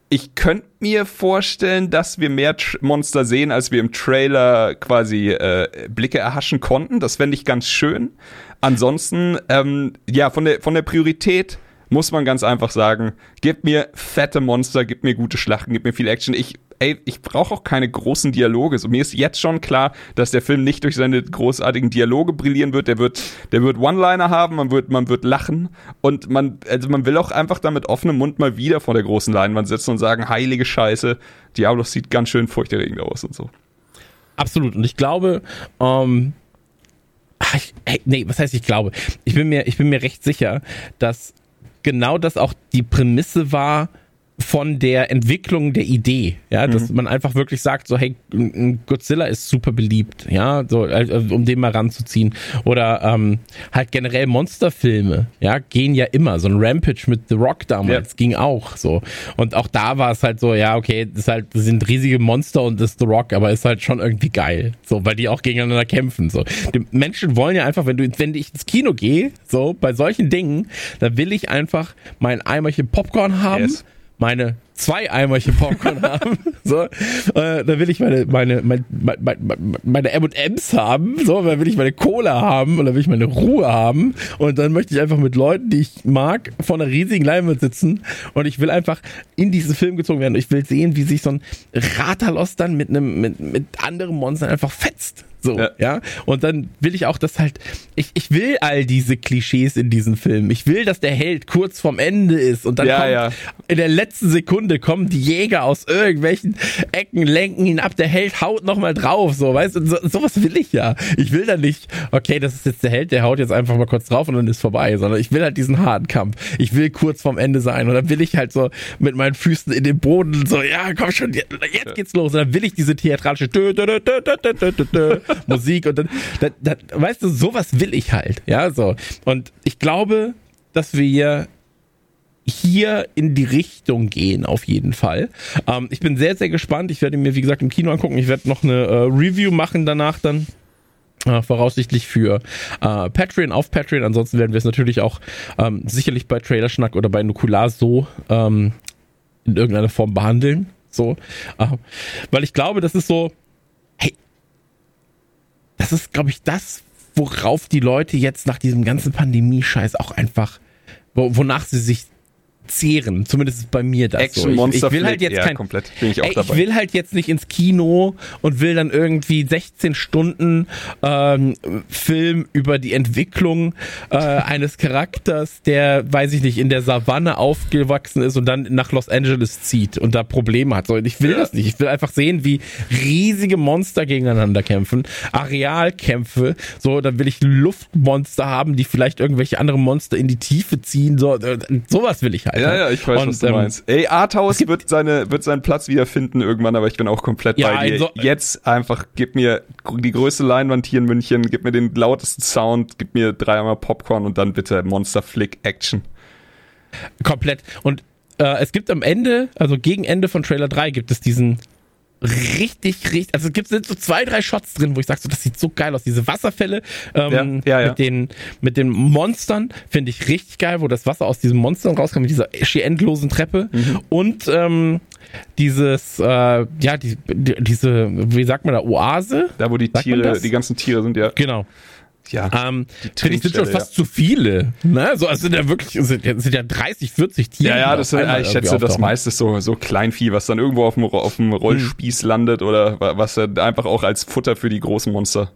ich könnte mir vorstellen, dass wir mehr Monster sehen, als wir im Trailer quasi äh, Blicke erhaschen konnten. Das fände ich ganz schön. Ansonsten, ähm, ja, von der, von der Priorität muss man ganz einfach sagen, gib mir fette Monster, gib mir gute Schlachten, gib mir viel Action. Ich, ey, ich brauche auch keine großen Dialoge. So, mir ist jetzt schon klar, dass der Film nicht durch seine großartigen Dialoge brillieren wird. Der wird, der wird One-Liner haben, man wird, man wird lachen und man, also man will auch einfach da mit offenem Mund mal wieder vor der großen Leinwand sitzen und sagen, heilige Scheiße, Diablos sieht ganz schön furchterregend aus und so. Absolut. Und ich glaube, ähm, ach, hey, nee, was heißt ich glaube? Ich bin mir, ich bin mir recht sicher, dass genau das auch die Prämisse war, von der Entwicklung der Idee, ja, dass mhm. man einfach wirklich sagt, so hey, Godzilla ist super beliebt, ja, so um den mal ranzuziehen oder ähm, halt generell Monsterfilme, ja, gehen ja immer. So ein Rampage mit The Rock damals ja. ging auch so und auch da war es halt so, ja, okay, das halt das sind riesige Monster und das ist The Rock, aber ist halt schon irgendwie geil, so, weil die auch gegeneinander kämpfen, so. Die Menschen wollen ja einfach, wenn du wenn ich ins Kino gehe, so bei solchen Dingen, da will ich einfach mein Eimerchen Popcorn haben. Yes meine zwei Eimerchen Popcorn <laughs> haben. So, äh, dann will ich meine meine meine meine, meine M&M's haben. So, dann will ich meine Cola haben und dann will ich meine Ruhe haben und dann möchte ich einfach mit Leuten, die ich mag, vor einer riesigen Leinwand sitzen und ich will einfach in diesen Film gezogen werden. Ich will sehen, wie sich so ein Ratalos dann mit einem mit mit anderen Monstern einfach fetzt. So, ja. ja. Und dann will ich auch, dass halt, ich, ich will all diese Klischees in diesem Film. Ich will, dass der Held kurz vorm Ende ist und dann ja, kommt ja. in der letzten Sekunde kommen die Jäger aus irgendwelchen Ecken, lenken ihn ab, der Held haut nochmal drauf, so, weißt du, so, sowas will ich ja. Ich will dann nicht, okay, das ist jetzt der Held, der haut jetzt einfach mal kurz drauf und dann ist vorbei, sondern ich will halt diesen harten Kampf. Ich will kurz vorm Ende sein und dann will ich halt so mit meinen Füßen in den Boden so, ja, komm schon, jetzt geht's los und dann will ich diese theatralische Musik und dann, dann, dann, weißt du, sowas will ich halt, ja, so. Und ich glaube, dass wir hier in die Richtung gehen, auf jeden Fall. Ähm, ich bin sehr, sehr gespannt. Ich werde mir, wie gesagt, im Kino angucken. Ich werde noch eine äh, Review machen danach dann. Äh, voraussichtlich für äh, Patreon auf Patreon. Ansonsten werden wir es natürlich auch ähm, sicherlich bei Trailerschnack oder bei Nukular so ähm, in irgendeiner Form behandeln. So, äh, weil ich glaube, das ist so, das ist, glaube ich, das, worauf die Leute jetzt nach diesem ganzen Pandemie-Scheiß auch einfach, wonach sie sich zehren. Zumindest ist bei mir das Action, so. Ich, Monster ich will halt jetzt kein, komplett. Bin ich, auch ey, dabei. ich will halt jetzt nicht ins Kino und will dann irgendwie 16 Stunden ähm, Film über die Entwicklung äh, eines Charakters, der, weiß ich nicht, in der Savanne aufgewachsen ist und dann nach Los Angeles zieht und da Probleme hat. So, ich will ja. das nicht. Ich will einfach sehen, wie riesige Monster gegeneinander kämpfen, Arealkämpfe. So, dann will ich Luftmonster haben, die vielleicht irgendwelche anderen Monster in die Tiefe ziehen. So, äh, sowas will ich halt. Ja, ja, ich weiß, und, was du ähm, meinst. Ey, Arthouse wird, seine, wird seinen Platz wiederfinden irgendwann, aber ich bin auch komplett ja, bei dir. Also, Jetzt einfach, gib mir die größte Leinwand hier in München, gib mir den lautesten Sound, gib mir dreimal Popcorn und dann bitte Monster Flick Action. Komplett. Und äh, es gibt am Ende, also gegen Ende von Trailer 3 gibt es diesen richtig, richtig, also es gibt so zwei, drei Shots drin, wo ich sage, so, das sieht so geil aus. Diese Wasserfälle ähm, Ja, ja, ja. mit den mit den Monstern finde ich richtig geil, wo das Wasser aus diesen Monstern rauskommt, mit dieser schier endlosen Treppe Mhm. und ähm, dieses, äh, ja, die, die, diese, wie sagt man da, Oase? Da, wo die Tiere, die ganzen Tiere sind ja. Genau. Ja. Ähm, finde ich, sind schon fast zu viele. Ne? So, es sind ja wirklich, sind, ja- sind ja 30, 40 Tiere. Ja, ja, das sind, ich schätze, das meiste ist so, so Kleinvieh, was dann irgendwo auf dem, auf dem Rollspieß landet oder wa- was dann einfach auch als Futter für die großen Monster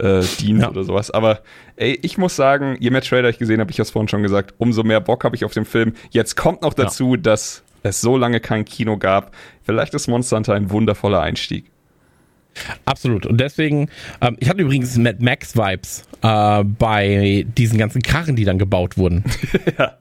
äh, dient Ja. oder sowas. Aber ey, ich muss sagen, je mehr Trailer ich gesehen habe, ich habe es vorhin schon gesagt, umso mehr Bock habe ich auf den Film. Jetzt kommt noch dazu, dass es so lange kein Kino gab. Vielleicht ist Monster Hunter ein wundervoller Einstieg. Absolut. Und deswegen, ähm, ich hatte übrigens Mad Max Vibes äh, bei diesen ganzen Karren, die dann gebaut wurden. <laughs> Ja.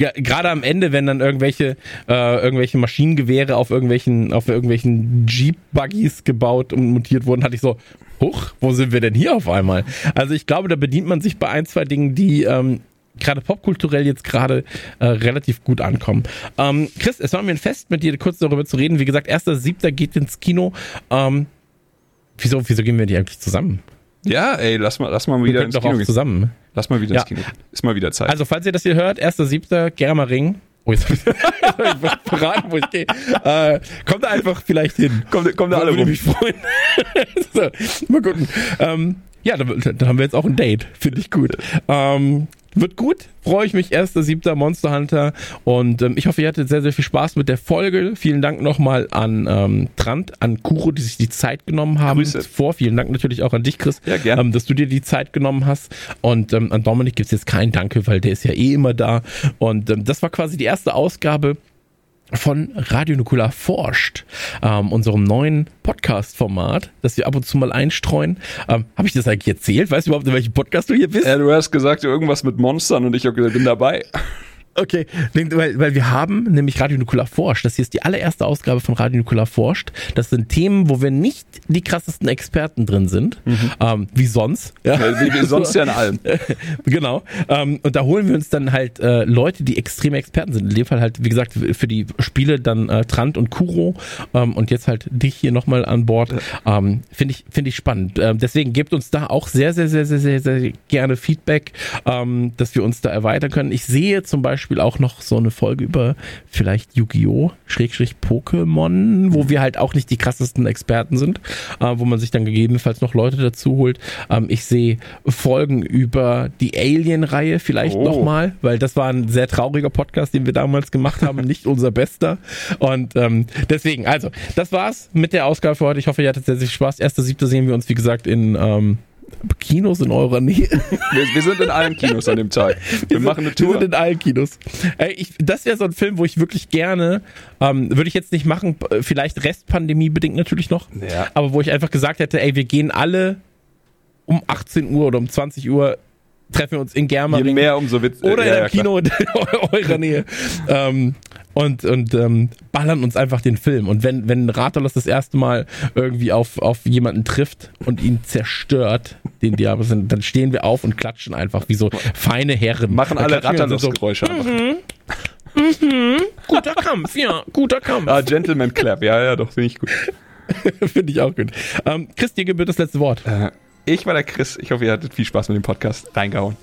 Ja, Gerade am Ende, wenn dann irgendwelche äh, irgendwelche Maschinengewehre auf irgendwelchen auf irgendwelchen Jeep Buggies gebaut und montiert wurden, hatte ich so, huch, wo sind wir denn hier auf einmal? Also ich glaube, da bedient man sich bei ein zwei Dingen, die ähm, gerade popkulturell jetzt gerade äh, relativ gut ankommen. Ähm, Chris, es war mir ein Fest, mit dir kurz darüber zu reden. Wie gesagt, erster Siebter geht ins Kino. Ähm, wieso, wieso gehen wir nicht eigentlich zusammen? Ja, ey, lass mal, lass mal wieder ins doch Kino auch gehen. zusammen. Lass mal wieder Ja. ins Kino. Ist mal wieder Zeit. Also, falls ihr das hier hört, erster Siebter, Germering. Oh, jetzt hab ich, <laughs> verraten, wo ich gehe. Äh, kommt da einfach vielleicht hin. kommt, kommt da alle Würde rum. mich freuen. <laughs> so, mal gucken. Ähm, ja, da, da haben wir jetzt auch ein Date. Finde ich gut. Ähm, wird gut. Freue ich mich. Erster, siebter Monster Hunter. Und ähm, ich hoffe, ihr hattet sehr, sehr viel Spaß mit der Folge. Vielen Dank nochmal an ähm, Trant, an Kuro, die sich die Zeit genommen haben. Grüße. Vor. Vielen Dank natürlich auch an dich, Chris, Ja, gern. ähm, dass du dir die Zeit genommen hast. Und ähm, an Dominik gibt's jetzt keinen Danke, weil der ist ja eh immer da. Und ähm, das war quasi die erste Ausgabe von Radio Nukular forscht, ähm, unserem neuen Podcast-Format, das wir ab und zu mal einstreuen. Ähm, Habe ich das eigentlich erzählt? Weißt du überhaupt, in welchem Podcast du hier bist? Äh, du hast gesagt, irgendwas mit Monstern und ich bin dabei. Okay, weil, weil wir haben nämlich Radio Nukular forscht. Das hier ist die allererste Ausgabe von Radio Nukular forscht. Das sind Themen, wo wir nicht die krassesten Experten drin sind, ähm, wie sonst. Ja. Wie, wie <laughs> sonst ja in allem. <laughs> genau. Ähm, und da holen wir uns dann halt äh, Leute, die extreme Experten sind. In dem Fall halt, wie gesagt, für die Spiele dann äh, Trant und Kuro ähm, und jetzt halt dich hier nochmal an Bord. Ähm, Finde ich, finde ich spannend. Ähm, deswegen gebt uns da auch sehr, sehr, sehr, sehr, sehr, sehr gerne Feedback, ähm, dass wir uns da erweitern können. Ich sehe zum Beispiel auch noch so eine Folge über vielleicht Yu-Gi-Oh! Schrägstrich Pokémon, wo wir halt auch nicht die krassesten Experten sind, äh, wo man sich dann gegebenenfalls noch Leute dazu holt. Ähm, ich sehe Folgen über die Alien-Reihe vielleicht Oh. nochmal, weil das war ein sehr trauriger Podcast, den wir damals gemacht haben, nicht unser bester. Und ähm, deswegen, also, das war's mit der Ausgabe für heute. Ich hoffe, ihr hattet sehr, sehr viel Spaß. Erster Siebter sehen wir uns, wie gesagt, in ähm, Kinos in eurer Nähe. Wir, wir sind in allen Kinos an dem Tag. Wir machen eine Wir Tour. sind in allen Kinos. Ey, ich, das wäre so ein Film, wo ich wirklich gerne, ähm, würde ich jetzt nicht machen, p- vielleicht Restpandemie bedingt natürlich noch, Ja. aber wo ich einfach gesagt hätte, ey, wir gehen alle um 18 Uhr oder um 20 Uhr, treffen wir uns in Je Germering mehr, umso witz. oder ja, in ja, einem Kino in <laughs> eurer Nähe ähm, und, und ähm, ballern uns einfach den Film. Und wenn, wenn Rathalos das erste Mal irgendwie auf, auf jemanden trifft und ihn zerstört, den Diablo, dann stehen wir auf und klatschen einfach wie so feine Herren. Machen alle klatschen wir und sind Ratterlos-Geräusche einfach. so, Guter Kampf, ja, guter Kampf. Ah, Gentleman Clap. Ja, ja, doch, finde ich gut. <laughs> Finde ich auch gut. Ähm, Chris, dir gebührt das letzte Wort. Äh, ich war der Chris. Ich hoffe, ihr hattet viel Spaß mit dem Podcast. Reingehauen.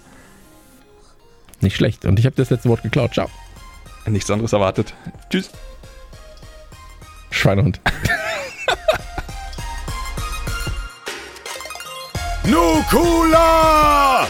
Nicht schlecht. Und ich habe das letzte Wort geklaut. Ciao. Nichts anderes erwartet. Tschüss. Schweinehund. Nukula!